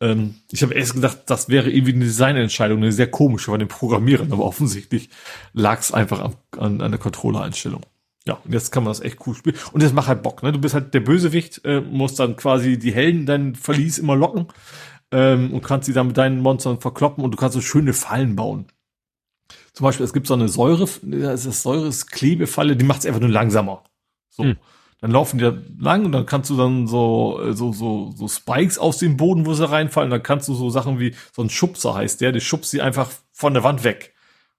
Ähm, ich habe erst gedacht, das wäre irgendwie eine Designentscheidung, eine sehr komische von den Programmierern, aber offensichtlich lag es einfach an, an, an der Controller-Einstellung. Ja, und jetzt kann man das echt cool spielen. Und das macht halt Bock, ne? Du bist halt der Bösewicht, äh, musst dann quasi die Helden dein Verlies immer locken ähm, und kannst sie dann mit deinen Monstern verkloppen und du kannst so schöne Fallen bauen. Zum Beispiel, es gibt so eine Säure, das ist Säures-Klebefalle, die macht es einfach nur langsamer. So. Hm. Dann laufen die da lang und dann kannst du dann so, äh, so, so, so Spikes aus dem Boden, wo sie reinfallen. Dann kannst du so Sachen wie, so ein Schubser heißt der, die schubst sie einfach von der Wand weg.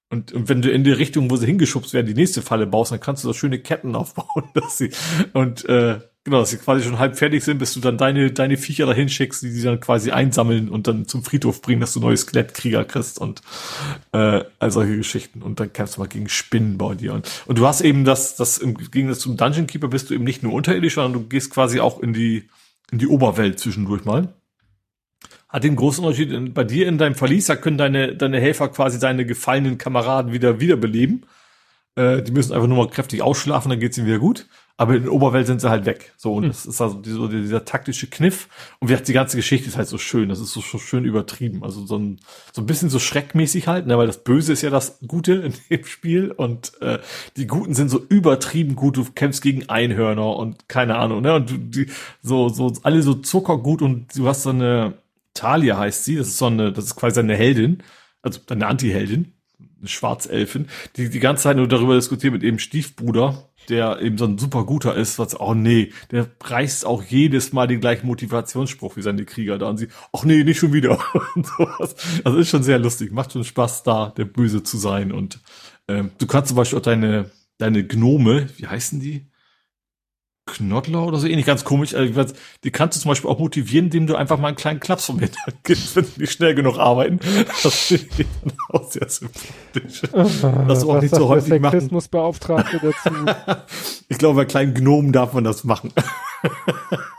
Und, und wenn du in die Richtung, wo sie hingeschubst werden, die nächste Falle baust, dann kannst du da schöne Ketten aufbauen, dass sie, und, äh, Genau, dass sie quasi schon halb fertig sind, bis du dann deine, deine Viecher dahin schickst, die sie dann quasi einsammeln und dann zum Friedhof bringen, dass du neue Skelettkrieger kriegst und äh, all solche Geschichten. Und dann kämpfst du mal gegen Spinnen bei dir. Und, und du hast eben das, das im Gegensatz zum Dungeon Keeper bist du eben nicht nur unterirdisch, sondern du gehst quasi auch in die, in die Oberwelt zwischendurch mal. Hat den großen Unterschied, bei dir in deinem Verlies, da können deine, deine Helfer quasi deine gefallenen Kameraden wieder wiederbeleben. Äh, die müssen einfach nur mal kräftig ausschlafen, dann geht's ihnen wieder gut aber in der Oberwelt sind sie halt weg. So, und hm. das ist also dieser, dieser taktische Kniff. Und wie gesagt, die ganze Geschichte ist halt so schön. Das ist so, so schön übertrieben. Also so ein, so ein bisschen so schreckmäßig halt, ne, weil das Böse ist ja das Gute in dem Spiel. Und äh, die Guten sind so übertrieben gut. Du kämpfst gegen Einhörner und keine Ahnung, ne? Und du, die, so, so, alle so zuckergut und du hast so eine Talia heißt sie, das ist so eine, das ist quasi eine Heldin, also eine Anti-Heldin, eine Schwarzelfin, die die ganze Zeit nur darüber diskutiert mit ihrem Stiefbruder, der eben so ein super guter ist, was, oh nee, der reißt auch jedes Mal den gleichen Motivationsspruch wie seine Krieger da und sie, ach nee, nicht schon wieder. und sowas. Also ist schon sehr lustig, macht schon Spaß da, der Böse zu sein und ähm, du kannst zum Beispiel auch deine, deine Gnome, wie heißen die? Knoddler oder so ähnlich, ganz komisch. Also, die kannst du zum Beispiel auch motivieren, indem du einfach mal einen kleinen Klaps vom Hintern gibst, wenn die schnell genug arbeiten. Das finde ich dann auch sehr sympathisch. das auch nicht so häufig machen. Dazu. ich glaube, bei kleinen Gnomen darf man das machen.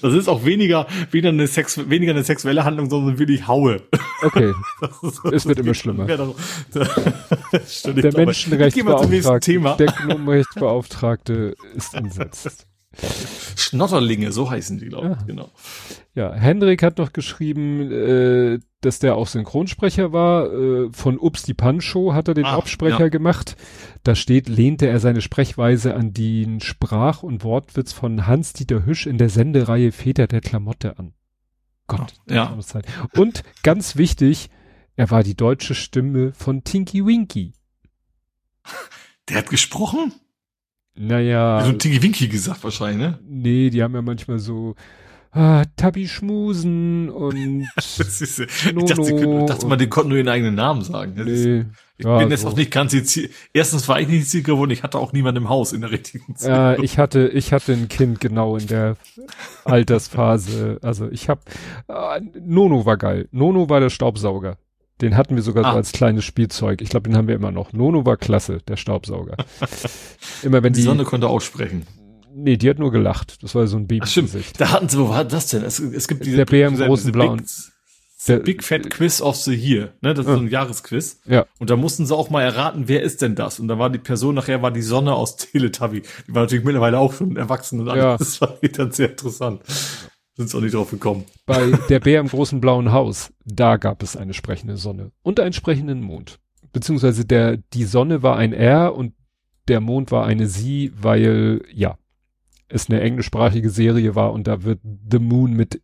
Das ist auch weniger, weniger eine, Sex, weniger eine sexuelle Handlung, sondern wirklich Haue. Okay. es wird immer schlimmer. der Menschenrechtsbeauftragte, der Gnomenrechtsbeauftragte ist entsetzt. Schnotterlinge, so heißen die, glaube ich, ja. genau. Ja, Hendrik hat noch geschrieben, äh, dass der auch Synchronsprecher war. Äh, von Ups die Pancho hat er den ah, Absprecher ja. gemacht. Da steht, lehnte er seine Sprechweise an den Sprach- und Wortwitz von Hans-Dieter Hüsch in der Sendereihe Väter der Klamotte an. Gott, oh, ja. Und ganz wichtig, er war die deutsche Stimme von Tinky Winky. Der hat gesprochen? Naja. Also Tinky Winky gesagt wahrscheinlich, ne? Nee, die haben ja manchmal so, ah, Tabi Schmusen und das ist, ich dachte, sie dachte mal, die konnten nur ihren eigenen Namen sagen. Nee. Ich ja, bin jetzt so. auch nicht ganz jetzt, erstens war ich nicht Ziel geworden, ich hatte auch niemanden im Haus in der richtigen Zeit. Ja, ich hatte, ich hatte ein Kind genau in der Altersphase. Also ich hab, äh, Nono war geil. Nono war der Staubsauger. Den hatten wir sogar ah. so als kleines Spielzeug. Ich glaube, den haben wir immer noch. Nono war klasse, der Staubsauger. immer wenn die, die Sonne konnte auch sprechen. Nee, die hat nur gelacht. Das war so ein Baby. Stimmt. Da hatten sie, wo war das denn? Es, es gibt diese, der Bär im großen blauen. Big, der, Big Fat Quiz of the Year, ne? Das ist ja. so ein Jahresquiz. Ja. Und da mussten sie auch mal erraten, wer ist denn das? Und da war die Person nachher war die Sonne aus Teletubby. Die war natürlich mittlerweile auch schon erwachsen und alles. Ja. Das war dann sehr interessant. Sind sie auch nicht drauf gekommen. Bei der Bär im großen blauen Haus, da gab es eine sprechende Sonne und einen sprechenden Mond. Beziehungsweise der, die Sonne war ein R und der Mond war eine Sie, weil, ja, es eine englischsprachige Serie war und da wird The Moon mit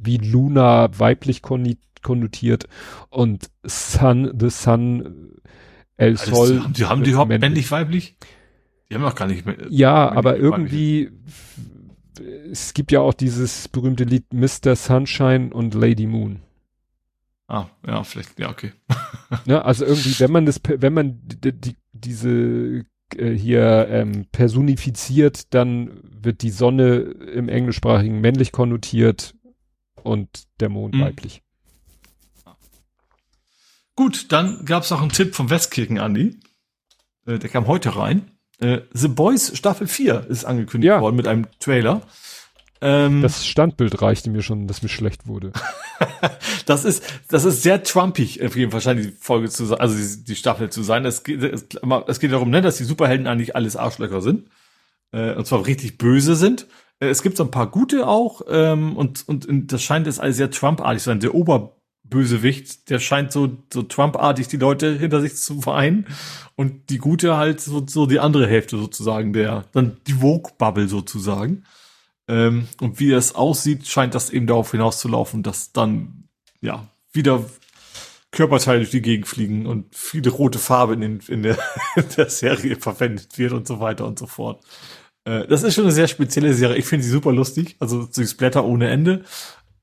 wie Luna weiblich konnotiert und Sun, The Sun, El Sol. Also, die haben die überhaupt männlich weiblich? Die haben auch gar nicht mehr. Ja, aber irgendwie, es gibt ja auch dieses berühmte Lied Mr. Sunshine und Lady Moon. Ah, ja, vielleicht, ja, okay. ne, also irgendwie, wenn man das, wenn man die, die, diese äh, hier ähm, personifiziert, dann wird die Sonne im englischsprachigen männlich konnotiert und der Mond mhm. weiblich. Gut, dann gab es noch einen Tipp vom Westkirchen, Andi. Äh, der kam heute rein. Äh, The Boys Staffel 4 ist angekündigt ja. worden mit einem Trailer. Ähm, das Standbild reichte mir schon, dass mir schlecht wurde. das ist, das ist sehr trumpig, auf jeden Fall scheint die Folge zu sein, also die, die Staffel zu sein. Es geht, es, es geht darum, ne, dass die Superhelden eigentlich alles Arschlöcher sind. Äh, und zwar richtig böse sind. Äh, es gibt so ein paar gute auch, ähm, und, und, und das scheint jetzt alles sehr Trump-artig zu sein. Der Oberbösewicht, der scheint so, so Trump-artig die Leute hinter sich zu vereinen. Und die gute halt so, so die andere Hälfte sozusagen, der, dann die Vogue-Bubble sozusagen. Ähm, und wie es aussieht, scheint das eben darauf hinauszulaufen, dass dann ja wieder Körperteile durch die Gegend fliegen und viele rote Farbe in, in, der, in der Serie verwendet wird und so weiter und so fort. Äh, das ist schon eine sehr spezielle Serie. Ich finde sie super lustig. Also sie Splatter ohne Ende.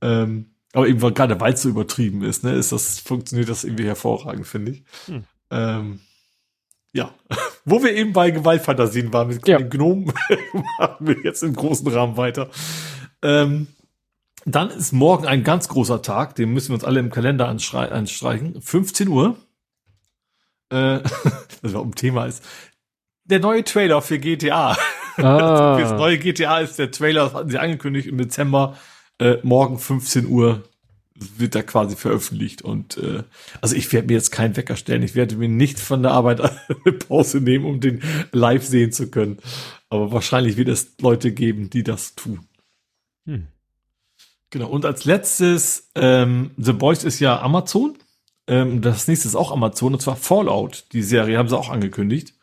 Ähm, aber eben gerade weil es so übertrieben ist, ne, ist das, funktioniert das irgendwie hervorragend, finde ich. Hm. Ähm, ja, wo wir eben bei Gewaltfantasien waren mit ja. Gnomen, machen wir jetzt im großen Rahmen weiter. Ähm, dann ist morgen ein ganz großer Tag, den müssen wir uns alle im Kalender anstreichen. 15 Uhr. Äh, das war um Thema ist. Der neue Trailer für GTA. Ah. das neue GTA ist der Trailer, das hatten sie angekündigt im Dezember. Äh, morgen 15 Uhr wird da quasi veröffentlicht. Und äh, also ich werde mir jetzt keinen Wecker stellen. Ich werde mir nicht von der Arbeit eine Pause nehmen, um den live sehen zu können. Aber wahrscheinlich wird es Leute geben, die das tun. Hm. Genau. Und als letztes, ähm, The Boys ist ja Amazon. Ähm, das nächste ist auch Amazon, und zwar Fallout. Die Serie haben sie auch angekündigt.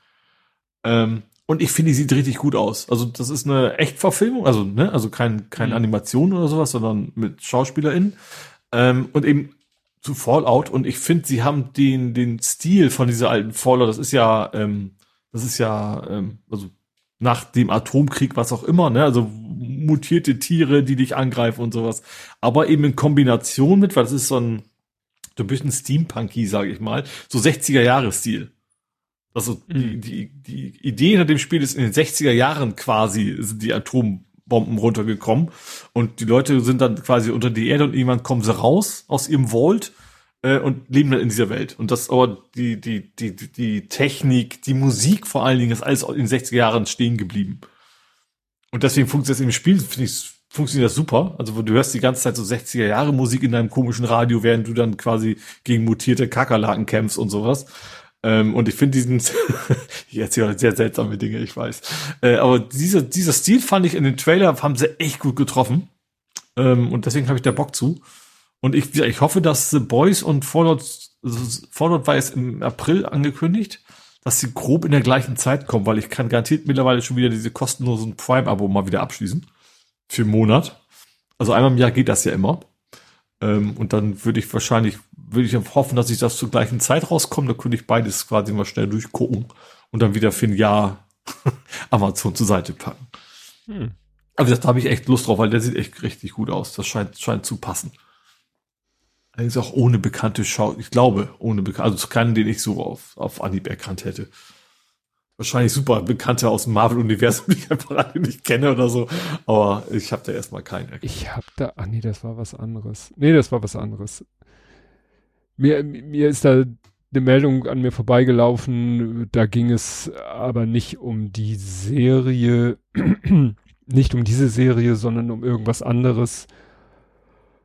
Ähm, und ich finde, die sieht richtig gut aus. Also das ist eine Echtverfilmung, also ne, also kein keine mhm. Animation oder sowas, sondern mit SchauspielerInnen. Ähm, und eben zu Fallout und ich finde, sie haben den, den Stil von dieser alten Fallout, das ist ja, ähm, das ist ja, ähm, also nach dem Atomkrieg, was auch immer, ne, also mutierte Tiere, die dich angreifen und sowas, aber eben in Kombination mit, weil das ist so ein, so ein bisschen Steampunky, sage ich mal, so 60er-Jahre-Stil. Also mhm. die, die, die Idee hinter dem Spiel ist in den 60er Jahren quasi sind die Atom Bomben runtergekommen. Und die Leute sind dann quasi unter die Erde und irgendwann kommen sie raus aus ihrem Vault äh, und leben dann in dieser Welt. Und das aber die, die, die, die Technik, die Musik vor allen Dingen ist alles in den 60er Jahren stehen geblieben. Und deswegen funktioniert das im Spiel, finde ich, funktioniert das super. Also du hörst die ganze Zeit so 60er Jahre Musik in deinem komischen Radio, während du dann quasi gegen mutierte Kakerlaken kämpfst und sowas. Ähm, und ich finde diesen, ich erzähle sehr seltsame Dinge, ich weiß. Äh, aber dieser, dieser Stil fand ich in den Trailer, haben sie echt gut getroffen. Ähm, und deswegen habe ich da Bock zu. Und ich, ich hoffe, dass The Boys und Fallout, Fallout war jetzt im April angekündigt, dass sie grob in der gleichen Zeit kommen, weil ich kann garantiert mittlerweile schon wieder diese kostenlosen Prime-Abo mal wieder abschließen. Für einen Monat. Also einmal im Jahr geht das ja immer. Ähm, und dann würde ich wahrscheinlich, würde ich hoffen, dass ich das zur gleichen Zeit rauskomme. Da könnte ich beides quasi mal schnell durchgucken und dann wieder für ein Jahr Amazon zur Seite packen. Hm. Aber da habe ich echt Lust drauf, weil der sieht echt richtig gut aus. Das scheint, scheint zu passen. Allerdings auch ohne bekannte Schau, ich glaube, ohne bekannte, also keinen, den ich so auf, auf Anhieb erkannt hätte. Wahrscheinlich super bekannte aus dem Marvel-Universum, die ich einfach alle nicht kenne oder so. Aber ich habe da erstmal keinen erkannt. Ich habe da, ah nee, das war was anderes. Nee, das war was anderes. Mir, mir ist da eine Meldung an mir vorbeigelaufen, da ging es aber nicht um die Serie, nicht um diese Serie, sondern um irgendwas anderes.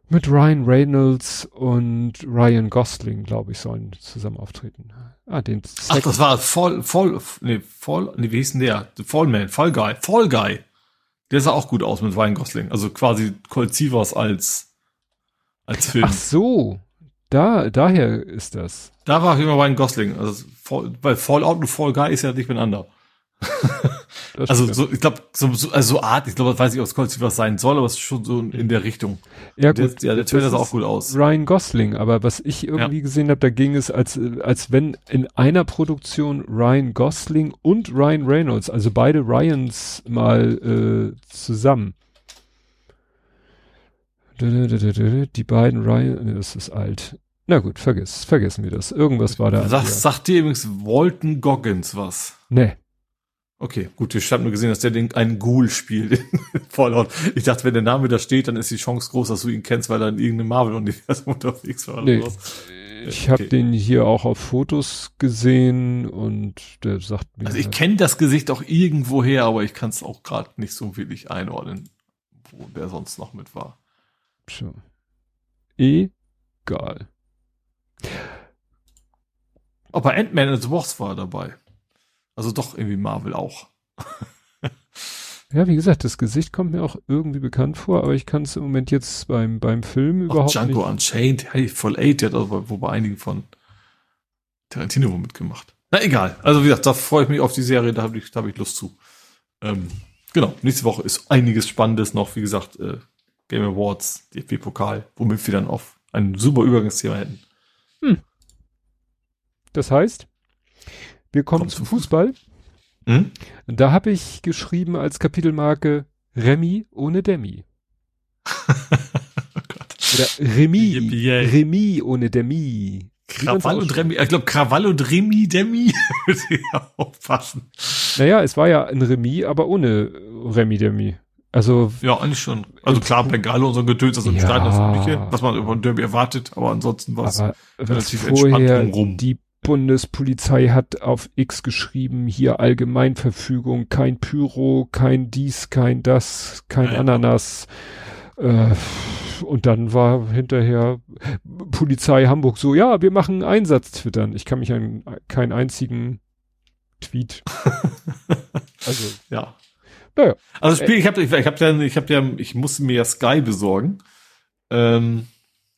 Mit Ryan Reynolds und Ryan Gosling, glaube ich, sollen zusammen auftreten. Ah, den Ach, das war Fall, Fall, nee, Fall, nee, wie hieß denn der? The Fall Man, Fall Guy, Fall Guy. Der sah auch gut aus mit Ryan Gosling. Also quasi Colt Sievers als, als Film. Ach so. Da, daher ist das. Da war immer Ryan Gosling. Also, weil Fallout und Fall Guy ist ja nicht miteinander. also so, ich glaube, so, so, also so Art, ich glaube, weiß ich, ob es was sein soll, aber es ist schon so in der Richtung. Ja, gut. Der, ja, der Trailer sah auch gut aus. Ryan Gosling, aber was ich irgendwie ja. gesehen habe, da ging es, als, als wenn in einer Produktion Ryan Gosling und Ryan Reynolds, also beide Ryans mal äh, zusammen. Die beiden Ryan, das ist alt. Na gut, vergiss, vergessen wir das. Irgendwas war da. Sag, sagt dir übrigens Walton Goggins was? Nee. Okay, gut, ich habe nur gesehen, dass der den einen Ghoul spielt in Fallout. Ich dachte, wenn der Name da steht, dann ist die Chance groß, dass du ihn kennst, weil er in irgendeinem Marvel-Universum unterwegs war. Nee. Ich okay. habe den hier auch auf Fotos gesehen und der sagt mir. Also ich kenne das Gesicht auch irgendwo her, aber ich kann es auch gerade nicht so wirklich einordnen, wo der sonst noch mit war. Egal. Aber Ant-Man and the Wasp war dabei. Also doch irgendwie Marvel auch. ja, wie gesagt, das Gesicht kommt mir auch irgendwie bekannt vor, aber ich kann es im Moment jetzt beim, beim Film überhaupt Django nicht. Django Unchained, hey, voll 8, der hat also wo bei einigen von Tarantino mitgemacht. Na egal. Also wie gesagt, da freue ich mich auf die Serie, da habe ich, da hab ich Lust zu. Ähm, genau, nächste Woche ist einiges Spannendes noch, wie gesagt, äh, Game Awards, DFB-Pokal, womit wir dann auf ein super Übergangsthema hätten. Hm. Das heißt, wir kommen Kommt zum Fußball. Hm? Da habe ich geschrieben als Kapitelmarke Remy ohne Demi. oh Oder Remy. Remy ohne Demi. Krawall und Remy, ich glaube Krawall und Remy Demi würde ja aufpassen. Naja, es war ja ein Remy, aber ohne Remy Demi. Also. Ja, eigentlich schon. Also klar, Bengalo und so ein Gedöns, also ja, Stein, das Übliche, was man über ein Derby erwartet, aber ansonsten war es relativ entspannt drumrum. Die Bundespolizei hat auf X geschrieben, hier Allgemeinverfügung, kein Pyro, kein dies, kein das, kein ja, Ananas. Äh, und dann war hinterher Polizei Hamburg so, ja, wir machen Einsatz twittern. Ich kann mich an keinen einzigen Tweet. also, ja. Naja. Also Spiel, ich habe ich hab ja, ich habe ja, ich musste mir ja Sky besorgen, ähm,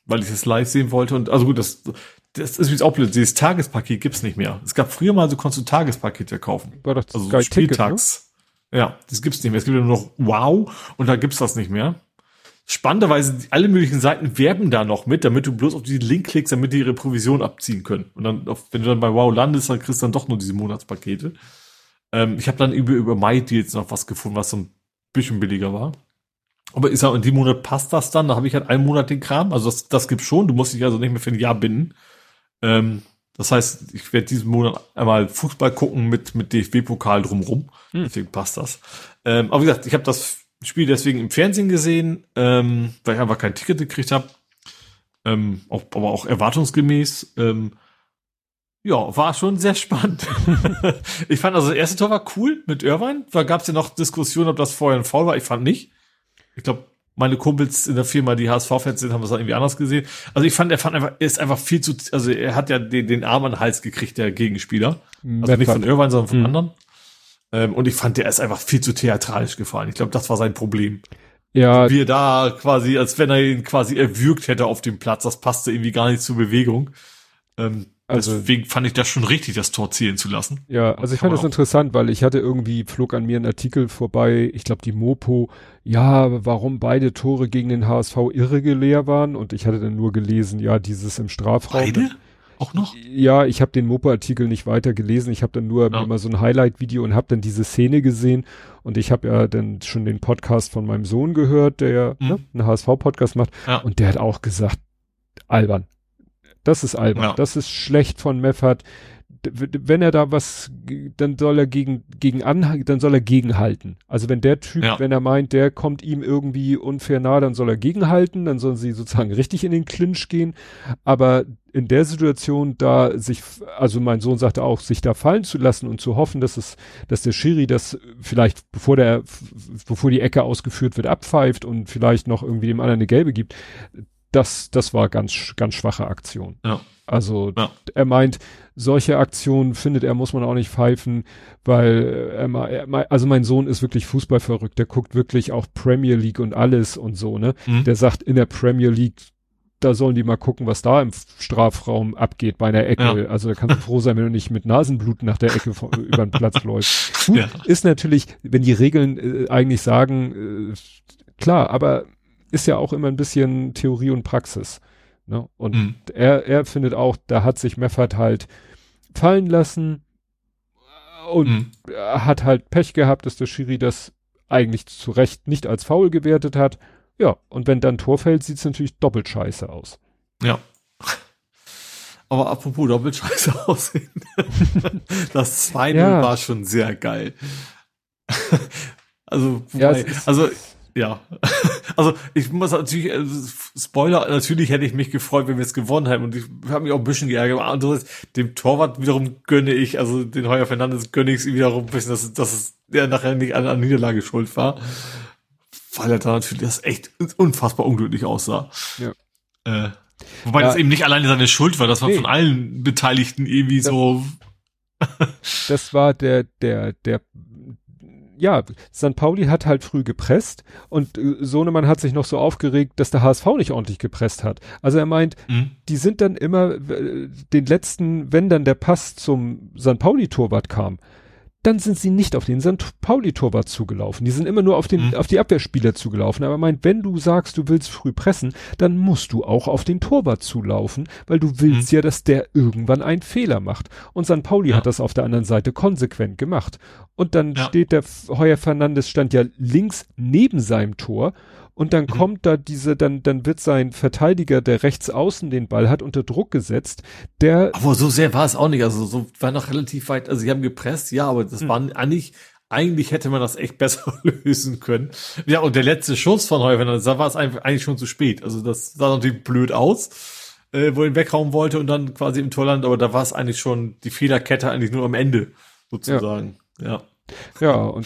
weil ich es live sehen wollte. Und also gut, das, das ist jetzt auch blöd. Dieses Tagespaket gibt's nicht mehr. Es gab früher mal, so konntest du Tagespakete kaufen. War doch also Sky Spieltags. Ticket, ne? Ja, das gibt's nicht mehr. Es gibt ja nur noch Wow und da gibt's das nicht mehr. Spannenderweise, alle möglichen Seiten werben da noch mit, damit du bloß auf diesen Link klickst, damit die ihre Provision abziehen können. Und dann, wenn du dann bei Wow landest, dann kriegst du dann doch nur diese Monatspakete. Ähm, ich habe dann über, über MyDeals noch was gefunden, was so ein bisschen billiger war. Aber ich sag, in dem Monat passt das dann, da habe ich halt einen Monat den Kram. Also das, das gibt's schon. Du musst dich also nicht mehr für ein Jahr binden. Ähm, das heißt, ich werde diesen Monat einmal Fußball gucken mit, mit DFB-Pokal drumrum. Hm. Deswegen passt das. Ähm, aber wie gesagt, ich habe das Spiel deswegen im Fernsehen gesehen, ähm, weil ich einfach kein Ticket gekriegt habe. Ähm, auch, aber auch erwartungsgemäß. Ähm, ja, war schon sehr spannend. ich fand also das erste Tor war cool mit Irvine. Da gab es ja noch Diskussionen, ob das vorher ein Foul war. Ich fand nicht. Ich glaube, meine Kumpels in der Firma, die HSV-Fans sind, haben das irgendwie anders gesehen. Also ich fand, er fand einfach, er ist einfach viel zu, also er hat ja den, den Arm an den Hals gekriegt, der Gegenspieler. Also nicht von Irvine, sondern von mhm. anderen. Ähm, und ich fand, der ist einfach viel zu theatralisch gefallen. Ich glaube, das war sein Problem. Ja. Wie er da quasi, als wenn er ihn quasi erwürgt hätte auf dem Platz. Das passte irgendwie gar nicht zur Bewegung. Ähm, also, Deswegen fand ich das schon richtig, das Tor zielen zu lassen. Ja, also ich fand das interessant, weil ich hatte irgendwie, flog an mir ein Artikel vorbei, ich glaube die Mopo, ja, warum beide Tore gegen den HSV irregulär waren und ich hatte dann nur gelesen, ja, dieses im Strafraum. Beide? auch noch? Ja, ich habe den Mopo-Artikel nicht weiter gelesen. Ich habe dann nur ja. mal so ein Highlight-Video und habe dann diese Szene gesehen. Und ich habe ja dann schon den Podcast von meinem Sohn gehört, der ja mhm. ne, einen HSV-Podcast macht. Ja. Und der hat auch gesagt, albern. Das ist albern. Ja. Das ist schlecht von Meffert wenn er da was, dann soll er gegen, gegen an, dann soll er gegenhalten. Also wenn der Typ, ja. wenn er meint, der kommt ihm irgendwie unfair nah, dann soll er gegenhalten, dann sollen sie sozusagen richtig in den Clinch gehen. Aber in der Situation da sich, also mein Sohn sagte auch, sich da fallen zu lassen und zu hoffen, dass es, dass der Schiri das vielleicht, bevor der, bevor die Ecke ausgeführt wird, abpfeift und vielleicht noch irgendwie dem anderen eine gelbe gibt, das, das war ganz, ganz schwache Aktion. Ja. Also ja. er meint, solche Aktionen findet er, muss man auch nicht pfeifen, weil er, er, also mein Sohn ist wirklich Fußballverrückt, der guckt wirklich auch Premier League und alles und so, ne? Mhm. Der sagt in der Premier League, da sollen die mal gucken, was da im Strafraum abgeht bei einer Ecke. Ja. Also da kannst du froh sein, wenn du nicht mit Nasenbluten nach der Ecke von, über den Platz läufst. Gut, ja. ist natürlich, wenn die Regeln äh, eigentlich sagen, äh, klar, aber ist ja auch immer ein bisschen Theorie und Praxis. Ne? Und mhm. er, er findet auch, da hat sich Meffert halt fallen lassen und mhm. hat halt Pech gehabt, dass der Schiri das eigentlich zu Recht nicht als faul gewertet hat. Ja, und wenn dann Tor fällt, sieht es natürlich doppelt scheiße aus. Ja. Aber apropos doppelt scheiße aussehen. das 2 ja. war schon sehr geil. also, wobei, ja, also ja. Also ich muss natürlich, äh, Spoiler, natürlich hätte ich mich gefreut, wenn wir es gewonnen hätten. Und ich habe mich auch ein bisschen geärgert. Aber anderes, dem Torwart wiederum gönne ich, also den Heuer Fernandes gönne ich es wiederum ein bisschen, dass, dass er nachher nicht an der Niederlage schuld war. Weil er da natürlich das echt unfassbar unglücklich aussah. Ja. Äh, wobei ja. das eben nicht alleine seine Schuld war, das war nee. von allen Beteiligten irgendwie das, so. das war der, der, der ja, St. Pauli hat halt früh gepresst und äh, Sohnemann hat sich noch so aufgeregt, dass der HSV nicht ordentlich gepresst hat. Also er meint, mhm. die sind dann immer äh, den letzten, wenn dann der Pass zum St. Pauli-Torwart kam, dann sind sie nicht auf den St. Pauli-Torwart zugelaufen. Die sind immer nur auf den, mhm. auf die Abwehrspieler zugelaufen. Aber meint, wenn du sagst, du willst früh pressen, dann musst du auch auf den Torwart zulaufen, weil du willst mhm. ja, dass der irgendwann einen Fehler macht. Und St. Pauli ja. hat das auf der anderen Seite konsequent gemacht. Und dann ja. steht der Heuer Fernandes stand ja links neben seinem Tor und dann mhm. kommt da diese, dann, dann wird sein Verteidiger, der rechts außen den Ball hat, unter Druck gesetzt. Der. Aber so sehr war es auch nicht. Also so war noch relativ weit. Also sie haben gepresst, ja, aber das mhm. war eigentlich, eigentlich hätte man das echt besser lösen können. Ja, und der letzte Schuss von Heuwender, da war es eigentlich schon zu spät. Also das sah natürlich blöd aus, äh, wo ihn weghauen wollte und dann quasi im Torland, aber da war es eigentlich schon die Fehlerkette eigentlich nur am Ende, sozusagen. Ja. Ja, ja und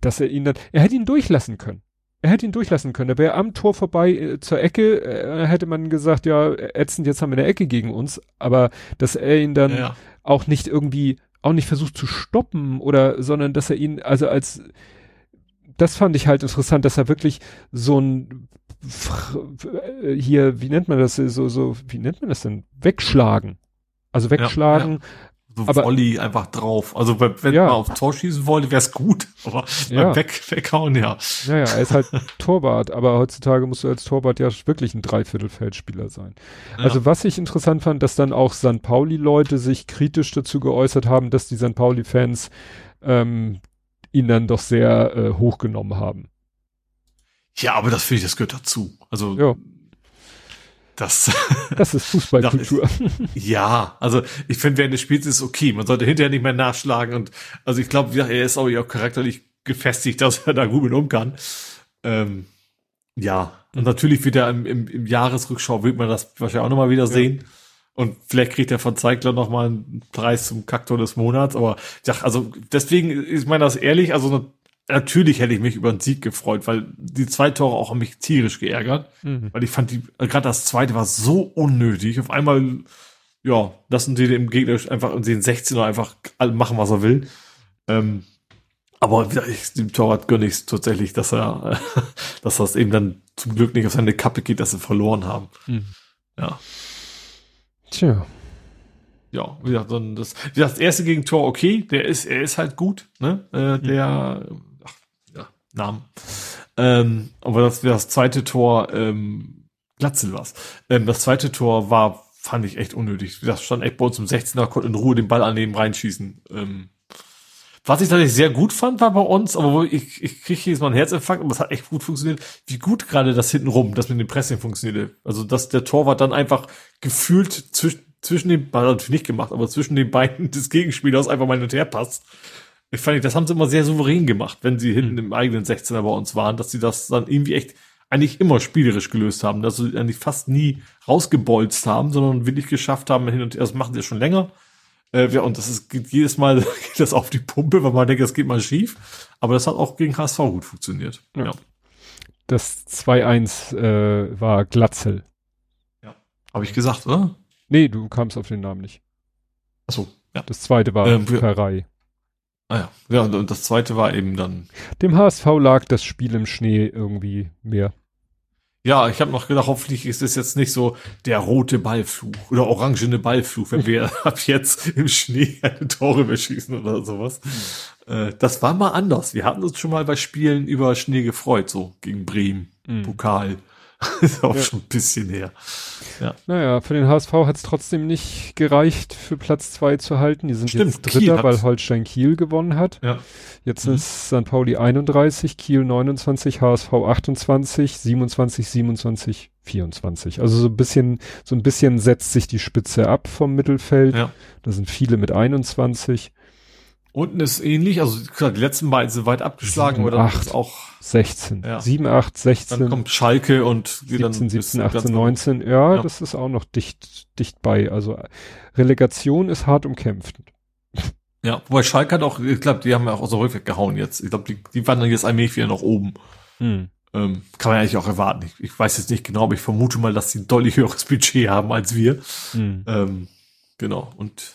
dass er ihn dann, er hätte ihn durchlassen können er hätte ihn durchlassen können. Er wäre am Tor vorbei äh, zur Ecke, äh, hätte man gesagt, ja, ätzend, jetzt haben wir eine Ecke gegen uns. Aber dass er ihn dann ja. auch nicht irgendwie, auch nicht versucht zu stoppen oder, sondern dass er ihn, also als, das fand ich halt interessant, dass er wirklich so ein, hier, wie nennt man das, so, so, wie nennt man das denn? Wegschlagen. Also wegschlagen, ja, so aber, Volley einfach drauf. Also wenn ja. man auf Tor schießen wollte, wäre es gut. Aber ja. weg, weghauen, ja. Ja, ja, er ist halt Torwart, aber heutzutage musst du als Torwart ja wirklich ein Dreiviertelfeldspieler sein. Ja. Also was ich interessant fand, dass dann auch St. Pauli-Leute sich kritisch dazu geäußert haben, dass die St. Pauli-Fans ähm, ihn dann doch sehr äh, hochgenommen haben. Ja, aber das finde ich, das gehört dazu. Also ja. Das, das ist Fußballkultur. ja, also ich finde, während des Spiels ist es okay. Man sollte hinterher nicht mehr nachschlagen und also ich glaube, er ist auch, auch charakterlich gefestigt, dass er da gut mit um kann. Ähm, ja, und natürlich wird er im, im, im Jahresrückschau, wird man das wahrscheinlich auch nochmal wieder sehen. Ja. Und vielleicht kriegt er von Zeigler nochmal einen Preis zum Kaktor des Monats. Aber ja, also deswegen ist man das ehrlich, also natürlich hätte ich mich über einen Sieg gefreut, weil die zwei Tore auch haben mich tierisch geärgert, mhm. weil ich fand die, gerade das zweite war so unnötig. Auf einmal, ja, lassen sie dem Gegner einfach und den 16er einfach machen, was er will. Ähm, aber ich, dem Torwart gönne ich es tatsächlich, dass er, dass das eben dann zum Glück nicht auf seine Kappe geht, dass sie verloren haben. Mhm. Ja. Tja. Ja, wie gesagt, das, wie gesagt, das erste Gegentor, okay, der ist, er ist halt gut, ne? Äh, der, mhm Namen. Ähm, aber das, das zweite Tor, ähm, Glatzel war's. Ähm, das zweite Tor war fand ich echt unnötig. Das stand echt bei uns im 16er, konnte in Ruhe den Ball annehmen, reinschießen. Ähm, was ich tatsächlich sehr gut fand, war bei uns, aber ich, ich kriege jedes Mal einen Herzinfarkt, aber es hat echt gut funktioniert, wie gut gerade das hintenrum, das mit dem Pressing funktionierte. Also, dass der Torwart dann einfach gefühlt zwischen, zwischen den, war natürlich nicht gemacht, aber zwischen den Beinen des Gegenspielers einfach mal hin und her passt. Ich fand, das haben sie immer sehr souverän gemacht, wenn sie hinten im eigenen 16er bei uns waren, dass sie das dann irgendwie echt eigentlich immer spielerisch gelöst haben, dass sie eigentlich fast nie rausgebolzt haben, sondern wirklich geschafft haben, hin und her, das machen sie schon länger, äh, ja, und das ist geht jedes Mal geht das auf die Pumpe, weil man denkt, das geht mal schief. Aber das hat auch gegen HSV gut funktioniert. Ja. ja. Das 2-1 äh, war Glatzel. Ja. Habe ich gesagt, oder? Nee, du kamst auf den Namen nicht. Ach so, ja. Das zweite war ähm, Ferrei. Ah ja. Ja, und, das zweite war eben dann. Dem HSV lag das Spiel im Schnee irgendwie mehr. Ja, ich habe noch gedacht, hoffentlich ist es jetzt nicht so der rote Ballfluch oder orangene Ballfluch, wenn wir ab jetzt im Schnee eine Tore beschießen oder sowas. Mhm. Äh, das war mal anders. Wir hatten uns schon mal bei Spielen über Schnee gefreut, so gegen Bremen, mhm. Pokal. ist auch ja. schon ein bisschen her. Ja. Naja, für den HSV hat es trotzdem nicht gereicht, für Platz zwei zu halten. Die sind Stimmt, jetzt Dritter, weil Holstein Kiel gewonnen hat. Ja. Jetzt mhm. ist St. Pauli 31, Kiel 29, HSV 28, 27, 27, 24. Also so ein bisschen, so ein bisschen setzt sich die Spitze ab vom Mittelfeld. Ja. Da sind viele mit 21. Unten ist ähnlich, also die letzten beiden sind weit abgeschlagen, 7, oder 8, auch 16. Ja. 7, 8, 16. Dann kommt Schalke und 17, 17, 18, 19. Ja, ja, das ist auch noch dicht, dicht bei. Also Relegation ist hart umkämpft. Ja, wobei Schalke hat auch, ich glaube, die haben ja auch aus der Rückweg gehauen jetzt. Ich glaube, die, die wandern jetzt allmählich wieder nach oben. Hm. Ähm, kann man eigentlich auch erwarten. Ich, ich, weiß jetzt nicht genau, aber ich vermute mal, dass sie ein deutlich höheres Budget haben als wir. Hm. Ähm, genau. Und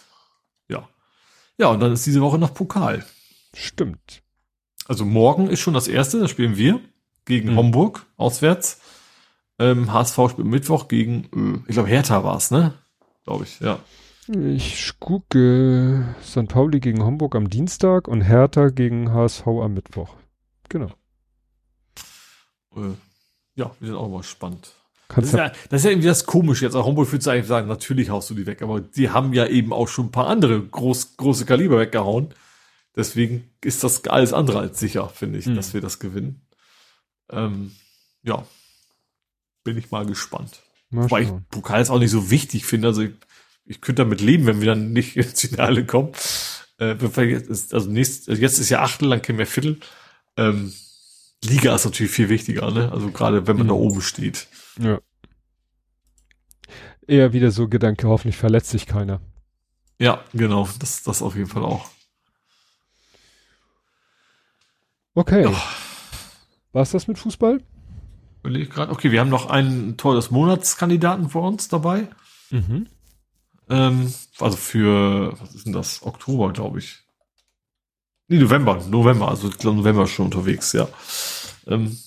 ja, und dann ist diese Woche noch Pokal. Stimmt. Also morgen ist schon das erste, da spielen wir gegen mhm. Homburg auswärts. Ähm, HSV spielt Mittwoch gegen, äh, ich glaube Hertha war es, ne? Glaube ich, ja. Ich gucke St. Pauli gegen Homburg am Dienstag und Hertha gegen HSV am Mittwoch. Genau. Äh, ja, wir sind auch mal spannend. Das ist, ja, das ist ja irgendwie das Komische jetzt. Auch Homburg würde eigentlich sagen, natürlich haust du die weg, aber die haben ja eben auch schon ein paar andere groß, große Kaliber weggehauen. Deswegen ist das alles andere als sicher, finde ich, hm. dass wir das gewinnen. Ähm, ja, bin ich mal gespannt. Mal Wobei ich Pokal jetzt auch nicht so wichtig finde. Also ich, ich könnte damit leben, wenn wir dann nicht ins Finale kommen. Äh, also nächst, also jetzt ist ja Achtel, dann kennen wir Viertel. Ähm, Liga ist natürlich viel wichtiger, ne? Also gerade wenn man mhm. da oben steht. Ja. Eher wieder so Gedanke, hoffentlich verletzt sich keiner. Ja, genau. Das, das auf jeden Fall auch. Okay. Ja. War das mit Fußball? Okay, wir haben noch einen Tor des Monatskandidaten vor uns dabei. Mhm. Ähm, also für, was ist denn das? Oktober, glaube ich. Nee, November, November, also ich glaube November schon unterwegs, ja. Ähm,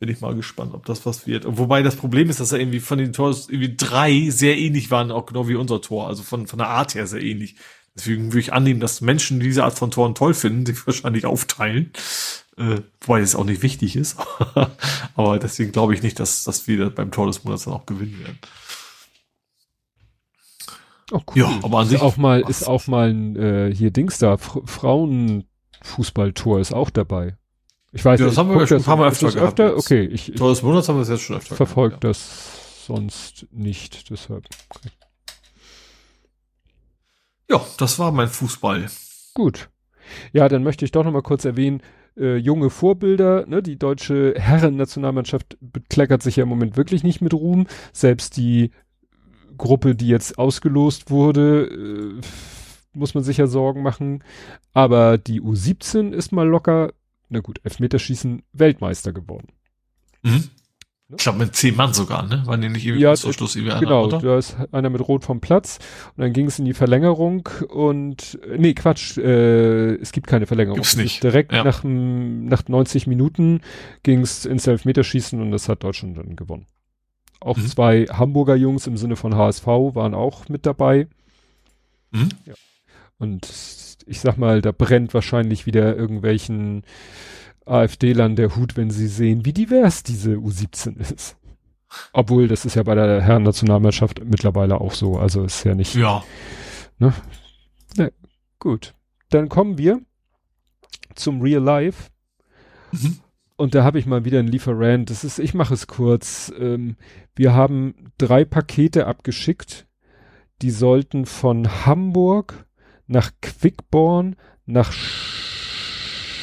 bin ich mal gespannt, ob das was wird. Wobei das Problem ist, dass er irgendwie von den Tors irgendwie drei sehr ähnlich waren, auch genau wie unser Tor. Also von, von der Art her sehr ähnlich. Deswegen würde ich annehmen, dass Menschen diese Art von Toren toll finden, sich wahrscheinlich aufteilen. Äh, wobei das auch nicht wichtig ist. Aber deswegen glaube ich nicht, dass, dass wir beim Tor des Monats dann auch gewinnen werden. Oh, cool. Ja, aber an ist sich auch mal ist auch mal ein äh, hier Dings da Frauenfußballtor ist auch dabei. Ich weiß, ja, das haben wir schon paar Mal öfter gehabt. Öfter? Okay, ich, Tor des Monats haben wir es jetzt schon öfter verfolgt gehabt, ja. das sonst nicht, deshalb. Okay. Ja, das war mein Fußball. Gut. Ja, dann möchte ich doch noch mal kurz erwähnen, äh, junge Vorbilder, ne, die deutsche Herren-Nationalmannschaft bekleckert sich ja im Moment wirklich nicht mit Ruhm. Selbst die Gruppe, die jetzt ausgelost wurde, äh, muss man sich ja Sorgen machen. Aber die U17 ist mal locker na gut, Elfmeterschießen Weltmeister geworden. Mhm. Ich glaube mit zehn Mann sogar, ne? Waren die nicht irgendwie ja, Schluss irgendwie Genau, einer, da ist einer mit Rot vom Platz und dann ging es in die Verlängerung und nee, Quatsch, äh, es gibt keine Verlängerung. Gibt's nicht. Direkt ja. nach, nach 90 Minuten ging es ins Elfmeterschießen und das hat Deutschland dann gewonnen. Auch mhm. zwei Hamburger Jungs im Sinne von HSV waren auch mit dabei. Mhm. Ja. Und ich sag mal, da brennt wahrscheinlich wieder irgendwelchen AfD-Lern der Hut, wenn sie sehen, wie divers diese U17 ist. Obwohl, das ist ja bei der Herren-Nationalmannschaft mittlerweile auch so. Also ist ja nicht. Ja. Ne? Ne, gut. Dann kommen wir zum Real Life. Mhm. Und da habe ich mal wieder ein Lieferant. Das ist, ich mache es kurz. Ähm, wir haben drei Pakete abgeschickt. Die sollten von Hamburg nach Quickborn, nach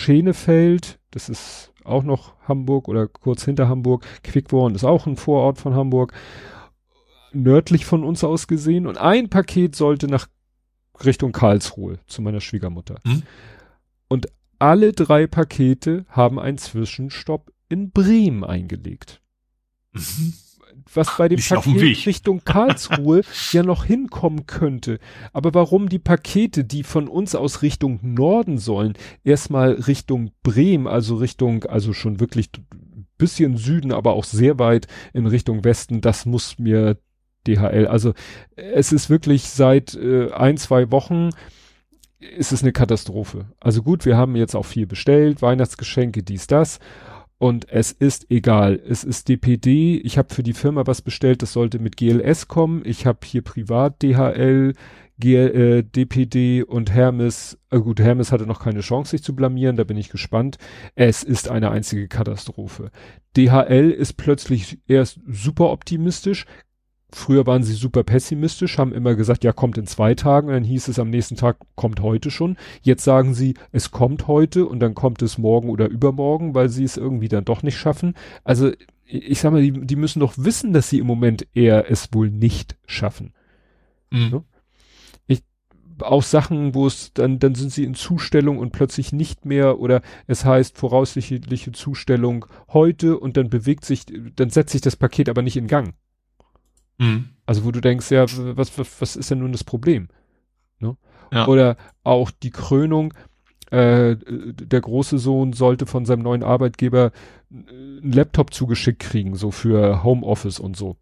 Schenefeld, das ist auch noch Hamburg oder kurz hinter Hamburg. Quickborn ist auch ein Vorort von Hamburg, nördlich von uns aus gesehen. Und ein Paket sollte nach Richtung Karlsruhe zu meiner Schwiegermutter. Hm? Und alle drei Pakete haben einen Zwischenstopp in Bremen eingelegt. Mhm. Was bei dem Nicht Paket Richtung Karlsruhe ja noch hinkommen könnte. Aber warum die Pakete, die von uns aus Richtung Norden sollen, erstmal Richtung Bremen, also Richtung, also schon wirklich bisschen Süden, aber auch sehr weit in Richtung Westen, das muss mir DHL. Also es ist wirklich seit äh, ein, zwei Wochen ist es eine Katastrophe. Also gut, wir haben jetzt auch viel bestellt, Weihnachtsgeschenke, dies, das. Und es ist egal. Es ist DPD. Ich habe für die Firma was bestellt, das sollte mit GLS kommen. Ich habe hier privat DHL, GL, äh, DPD und Hermes. Äh, gut, Hermes hatte noch keine Chance, sich zu blamieren, da bin ich gespannt. Es ist eine einzige Katastrophe. DHL ist plötzlich erst super optimistisch, Früher waren sie super pessimistisch, haben immer gesagt, ja, kommt in zwei Tagen, und dann hieß es am nächsten Tag, kommt heute schon. Jetzt sagen sie, es kommt heute und dann kommt es morgen oder übermorgen, weil sie es irgendwie dann doch nicht schaffen. Also, ich sag mal, die, die müssen doch wissen, dass sie im Moment eher es wohl nicht schaffen. Mhm. Ich, auch Sachen, wo es dann, dann sind sie in Zustellung und plötzlich nicht mehr oder es heißt voraussichtliche Zustellung heute und dann bewegt sich, dann setzt sich das Paket aber nicht in Gang. Mhm. Also wo du denkst, ja, was, was, was ist denn nun das Problem? Ne? Ja. Oder auch die Krönung, äh, der große Sohn sollte von seinem neuen Arbeitgeber einen Laptop zugeschickt kriegen, so für Homeoffice und so.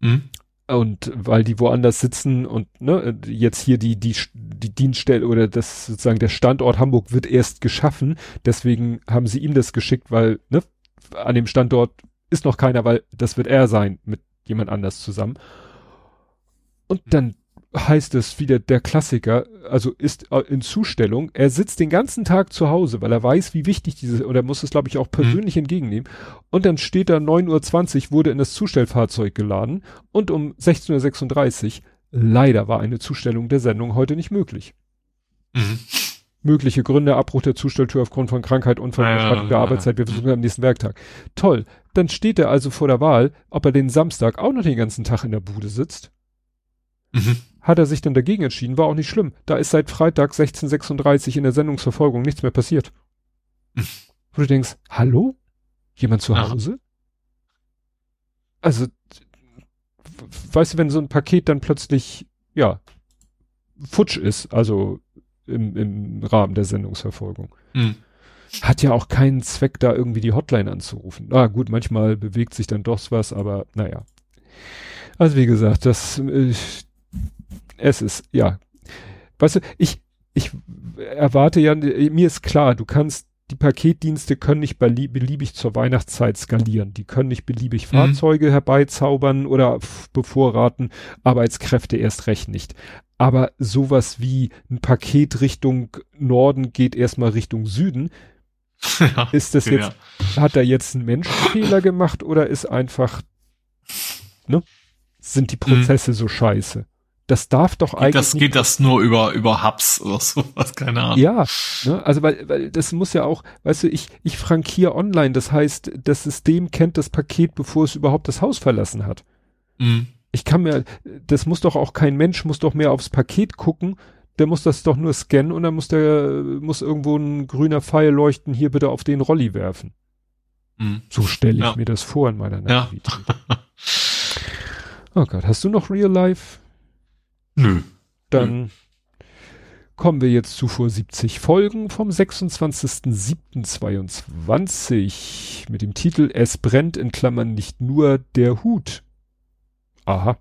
Mhm. Und weil die woanders sitzen und ne, jetzt hier die, die, die Dienststelle oder das sozusagen der Standort Hamburg wird erst geschaffen, deswegen haben sie ihm das geschickt, weil ne, an dem Standort ist noch keiner, weil das wird er sein mit jemand anders zusammen. Und dann heißt es wieder der Klassiker, also ist äh, in Zustellung, er sitzt den ganzen Tag zu Hause, weil er weiß, wie wichtig diese, oder muss es glaube ich auch persönlich mhm. entgegennehmen. Und dann steht da 9.20 Uhr, wurde in das Zustellfahrzeug geladen und um 16.36 Uhr, leider war eine Zustellung der Sendung heute nicht möglich. Mhm. Mögliche Gründe, Abbruch der Zustelltür aufgrund von Krankheit, Unfall, ja, der ja, Arbeitszeit, wir versuchen am nächsten Werktag. Toll. Dann steht er also vor der Wahl, ob er den Samstag auch noch den ganzen Tag in der Bude sitzt. Mhm. Hat er sich dann dagegen entschieden, war auch nicht schlimm. Da ist seit Freitag 1636 in der Sendungsverfolgung nichts mehr passiert. Mhm. Wo du denkst, hallo? Jemand zu Hause? Also, weißt du, wenn so ein Paket dann plötzlich, ja, futsch ist, also im, im Rahmen der Sendungsverfolgung. Mhm hat ja auch keinen Zweck, da irgendwie die Hotline anzurufen. Ah, gut, manchmal bewegt sich dann doch was, aber naja. Also wie gesagt, das, äh, es ist, ja. Weißt du, ich, ich erwarte ja, mir ist klar, du kannst, die Paketdienste können nicht beliebig zur Weihnachtszeit skalieren. Die können nicht beliebig mhm. Fahrzeuge herbeizaubern oder bevorraten, Arbeitskräfte erst recht nicht. Aber sowas wie ein Paket Richtung Norden geht erstmal Richtung Süden, ja, ist das jetzt, ja. hat er jetzt einen Menschenfehler gemacht oder ist einfach, ne? Sind die Prozesse mhm. so scheiße? Das darf doch eigentlich. Das geht das nur über, über Hubs oder sowas, keine Ahnung. Ja, ne? also weil, weil das muss ja auch, weißt du, ich, ich frankiere online, das heißt, das System kennt das Paket, bevor es überhaupt das Haus verlassen hat. Mhm. Ich kann mir, das muss doch auch kein Mensch, muss doch mehr aufs Paket gucken, der muss das doch nur scannen und dann muss der, muss irgendwo ein grüner Pfeil leuchten, hier bitte auf den Rolli werfen. Mhm. So stelle ich ja. mir das vor in meiner Nativität. Ja. oh Gott, hast du noch Real Life? Nö. Dann Nö. kommen wir jetzt zu vor 70 Folgen vom 26.07.22 mit dem Titel Es brennt in Klammern nicht nur der Hut. Aha.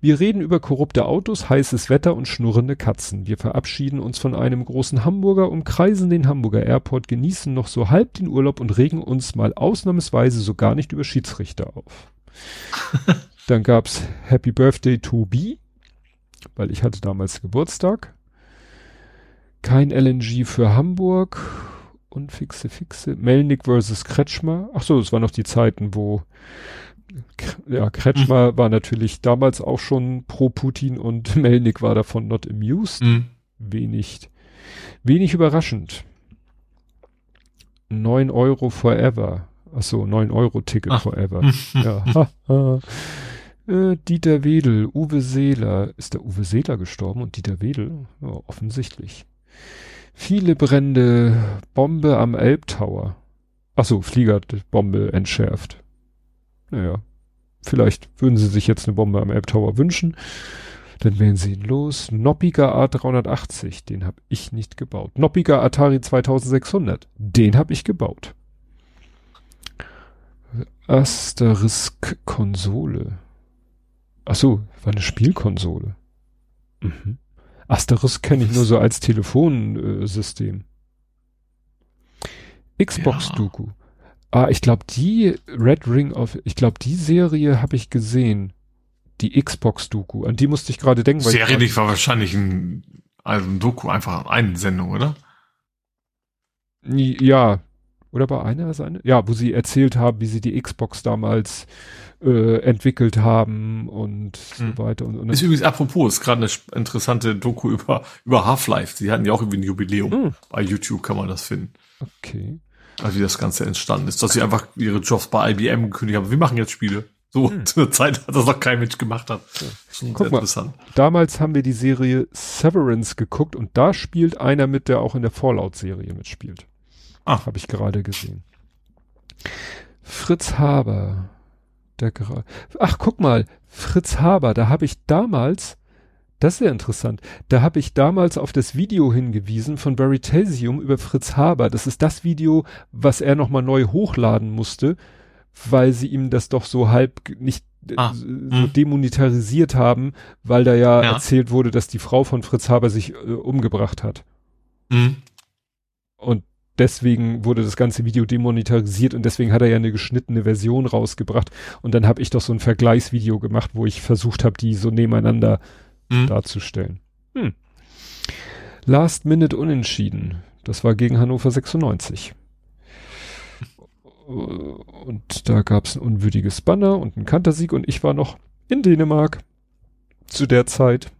Wir reden über korrupte Autos, heißes Wetter und schnurrende Katzen. Wir verabschieden uns von einem großen Hamburger, umkreisen den Hamburger Airport, genießen noch so halb den Urlaub und regen uns mal ausnahmsweise so gar nicht über Schiedsrichter auf. Dann gab's Happy Birthday to B, weil ich hatte damals Geburtstag. Kein LNG für Hamburg und fixe, fixe. Melnik versus Kretschmer. Ach so, das waren noch die Zeiten, wo ja, Kretschmer mhm. war natürlich damals auch schon pro Putin und Melnik war davon not amused. Mhm. Wenig, wenig überraschend. 9 Euro forever. Ach so, 9 Euro Ticket Ach. forever. ja. Äh, Dieter Wedel, Uwe Seeler. Ist der Uwe Seeler gestorben und Dieter Wedel? Ja, offensichtlich. Viele Brände, Bombe am Elbtower. Ach so, Fliegerbombe entschärft. Naja, vielleicht würden sie sich jetzt eine Bombe am Elbtower wünschen. Dann wären sie los. Noppiger A380, den habe ich nicht gebaut. Noppiger Atari 2600, den habe ich gebaut. Asterisk Konsole. Ach so, war eine Spielkonsole. Mhm. Asterisk kenne ich nur so als Telefonsystem. Xbox ja. Ah, ich glaube die Red Ring of, ich glaube die Serie habe ich gesehen. Die Xbox Doku. An die musste ich gerade denken. Weil Serie nicht war wahrscheinlich ein, also ein Doku einfach eine Sendung, oder? Ja. Oder war einer seine? Ja, wo sie erzählt haben, wie sie die Xbox damals äh, entwickelt haben und hm. so weiter. Und, und ist übrigens apropos, ist gerade eine interessante Doku über, über Half-Life. Sie hatten ja auch irgendwie ein Jubiläum. Hm. Bei YouTube kann man das finden. Okay. Also wie das Ganze entstanden ist, dass sie einfach ihre Jobs bei IBM gekündigt haben. Wir machen jetzt Spiele. So hm. zu einer Zeit, als das noch kein Mensch gemacht hat. Ja. Guck mal, damals haben wir die Serie Severance geguckt und da spielt einer mit, der auch in der Fallout-Serie mitspielt. Ah. Habe ich gerade gesehen. Fritz Haber. Der Ach, guck mal, Fritz Haber, da habe ich damals das ist ja interessant. Da habe ich damals auf das Video hingewiesen von Veritasium über Fritz Haber. Das ist das Video, was er nochmal neu hochladen musste, weil sie ihm das doch so halb nicht ah, so hm. demonetarisiert haben, weil da ja, ja, erzählt wurde, dass die Frau von Fritz Haber sich äh, umgebracht hat. Mhm. Und deswegen wurde das ganze Video demonetarisiert und deswegen hat er ja eine geschnittene Version rausgebracht. Und dann habe ich doch so ein Vergleichsvideo gemacht, wo ich versucht habe, die so nebeneinander mhm. darzustellen. Hm. Last Minute Unentschieden. Das war gegen Hannover 96. Und da gab es ein unwürdiges Banner und ein Kantersieg und ich war noch in Dänemark zu der Zeit.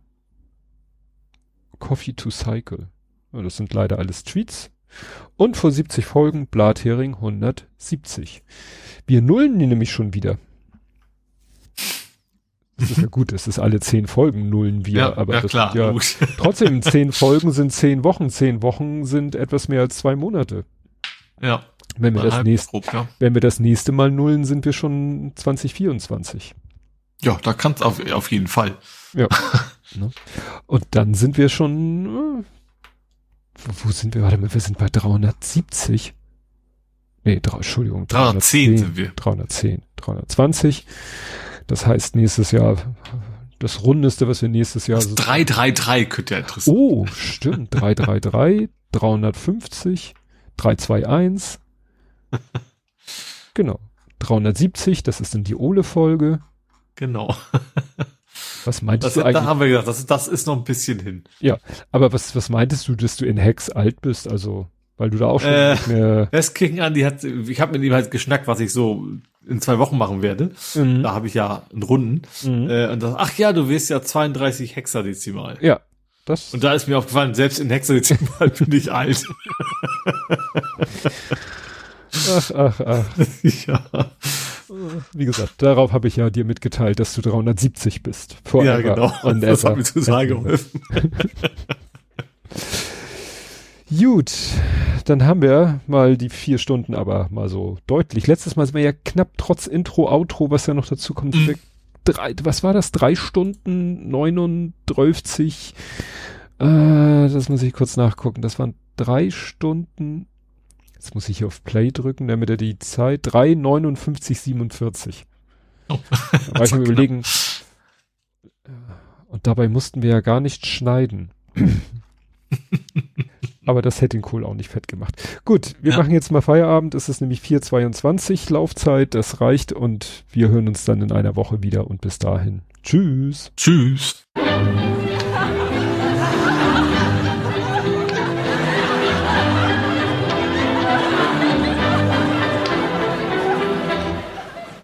Coffee to Cycle. Das sind leider alles Tweets. Und vor 70 Folgen Blathering 170. Wir nullen die nämlich schon wieder. Das ist ja gut, es ist alle zehn Folgen nullen wir, ja, aber ja, klar, ja trotzdem zehn Folgen sind zehn Wochen, zehn Wochen sind etwas mehr als zwei Monate. Ja. Wenn wir das nächste, grob, ja. wenn wir das nächste Mal nullen, sind wir schon 2024. Ja, da kann es auf, auf jeden Fall. Ja. ne? Und dann sind wir schon, äh, wo, wo sind wir? Warte mal, wir sind bei 370. Nee, drei, Entschuldigung. 310 sind wir. 310, 320. Das heißt, nächstes Jahr, das Rundeste, was wir nächstes Jahr. Das 333 könnte ja interessant. Oh, stimmt. 333, 350, 321. genau. 370, das ist dann die Ole-Folge. Genau. Was meintest das, du eigentlich? Da haben wir gesagt, das, das ist noch ein bisschen hin. Ja, aber was, was meintest du, dass du in Hex alt bist? Also, weil du da auch schon äh, nicht mehr... Das ging an, die hat, ich habe mit ihm halt geschnackt, was ich so in zwei Wochen machen werde. Mhm. Da habe ich ja einen Runden. Mhm. Äh, und das, ach ja, du wirst ja 32 Hexadezimal. Ja. Das und da ist mir aufgefallen, selbst in Hexadezimal bin ich alt. ach, ach, ach. ja. Wie gesagt, darauf habe ich ja dir mitgeteilt, dass du 370 bist. Forever ja, genau. Und das hat mir zu sagen geholfen. Gut, dann haben wir mal die vier Stunden aber mal so deutlich. Letztes Mal sind wir ja knapp trotz Intro, Outro, was ja noch dazu kommt, mhm. drei, was war das? Drei Stunden 39, äh, das muss ich kurz nachgucken. Das waren drei Stunden, jetzt muss ich hier auf Play drücken, damit er die Zeit, drei 59, 47. Oh. Da war ich mir überlegen, und dabei mussten wir ja gar nicht schneiden. Aber das hätte den Kohl auch nicht fett gemacht. Gut, wir ja. machen jetzt mal Feierabend. Es ist nämlich 4.22 Laufzeit. Das reicht und wir hören uns dann in einer Woche wieder und bis dahin. Tschüss. Tschüss.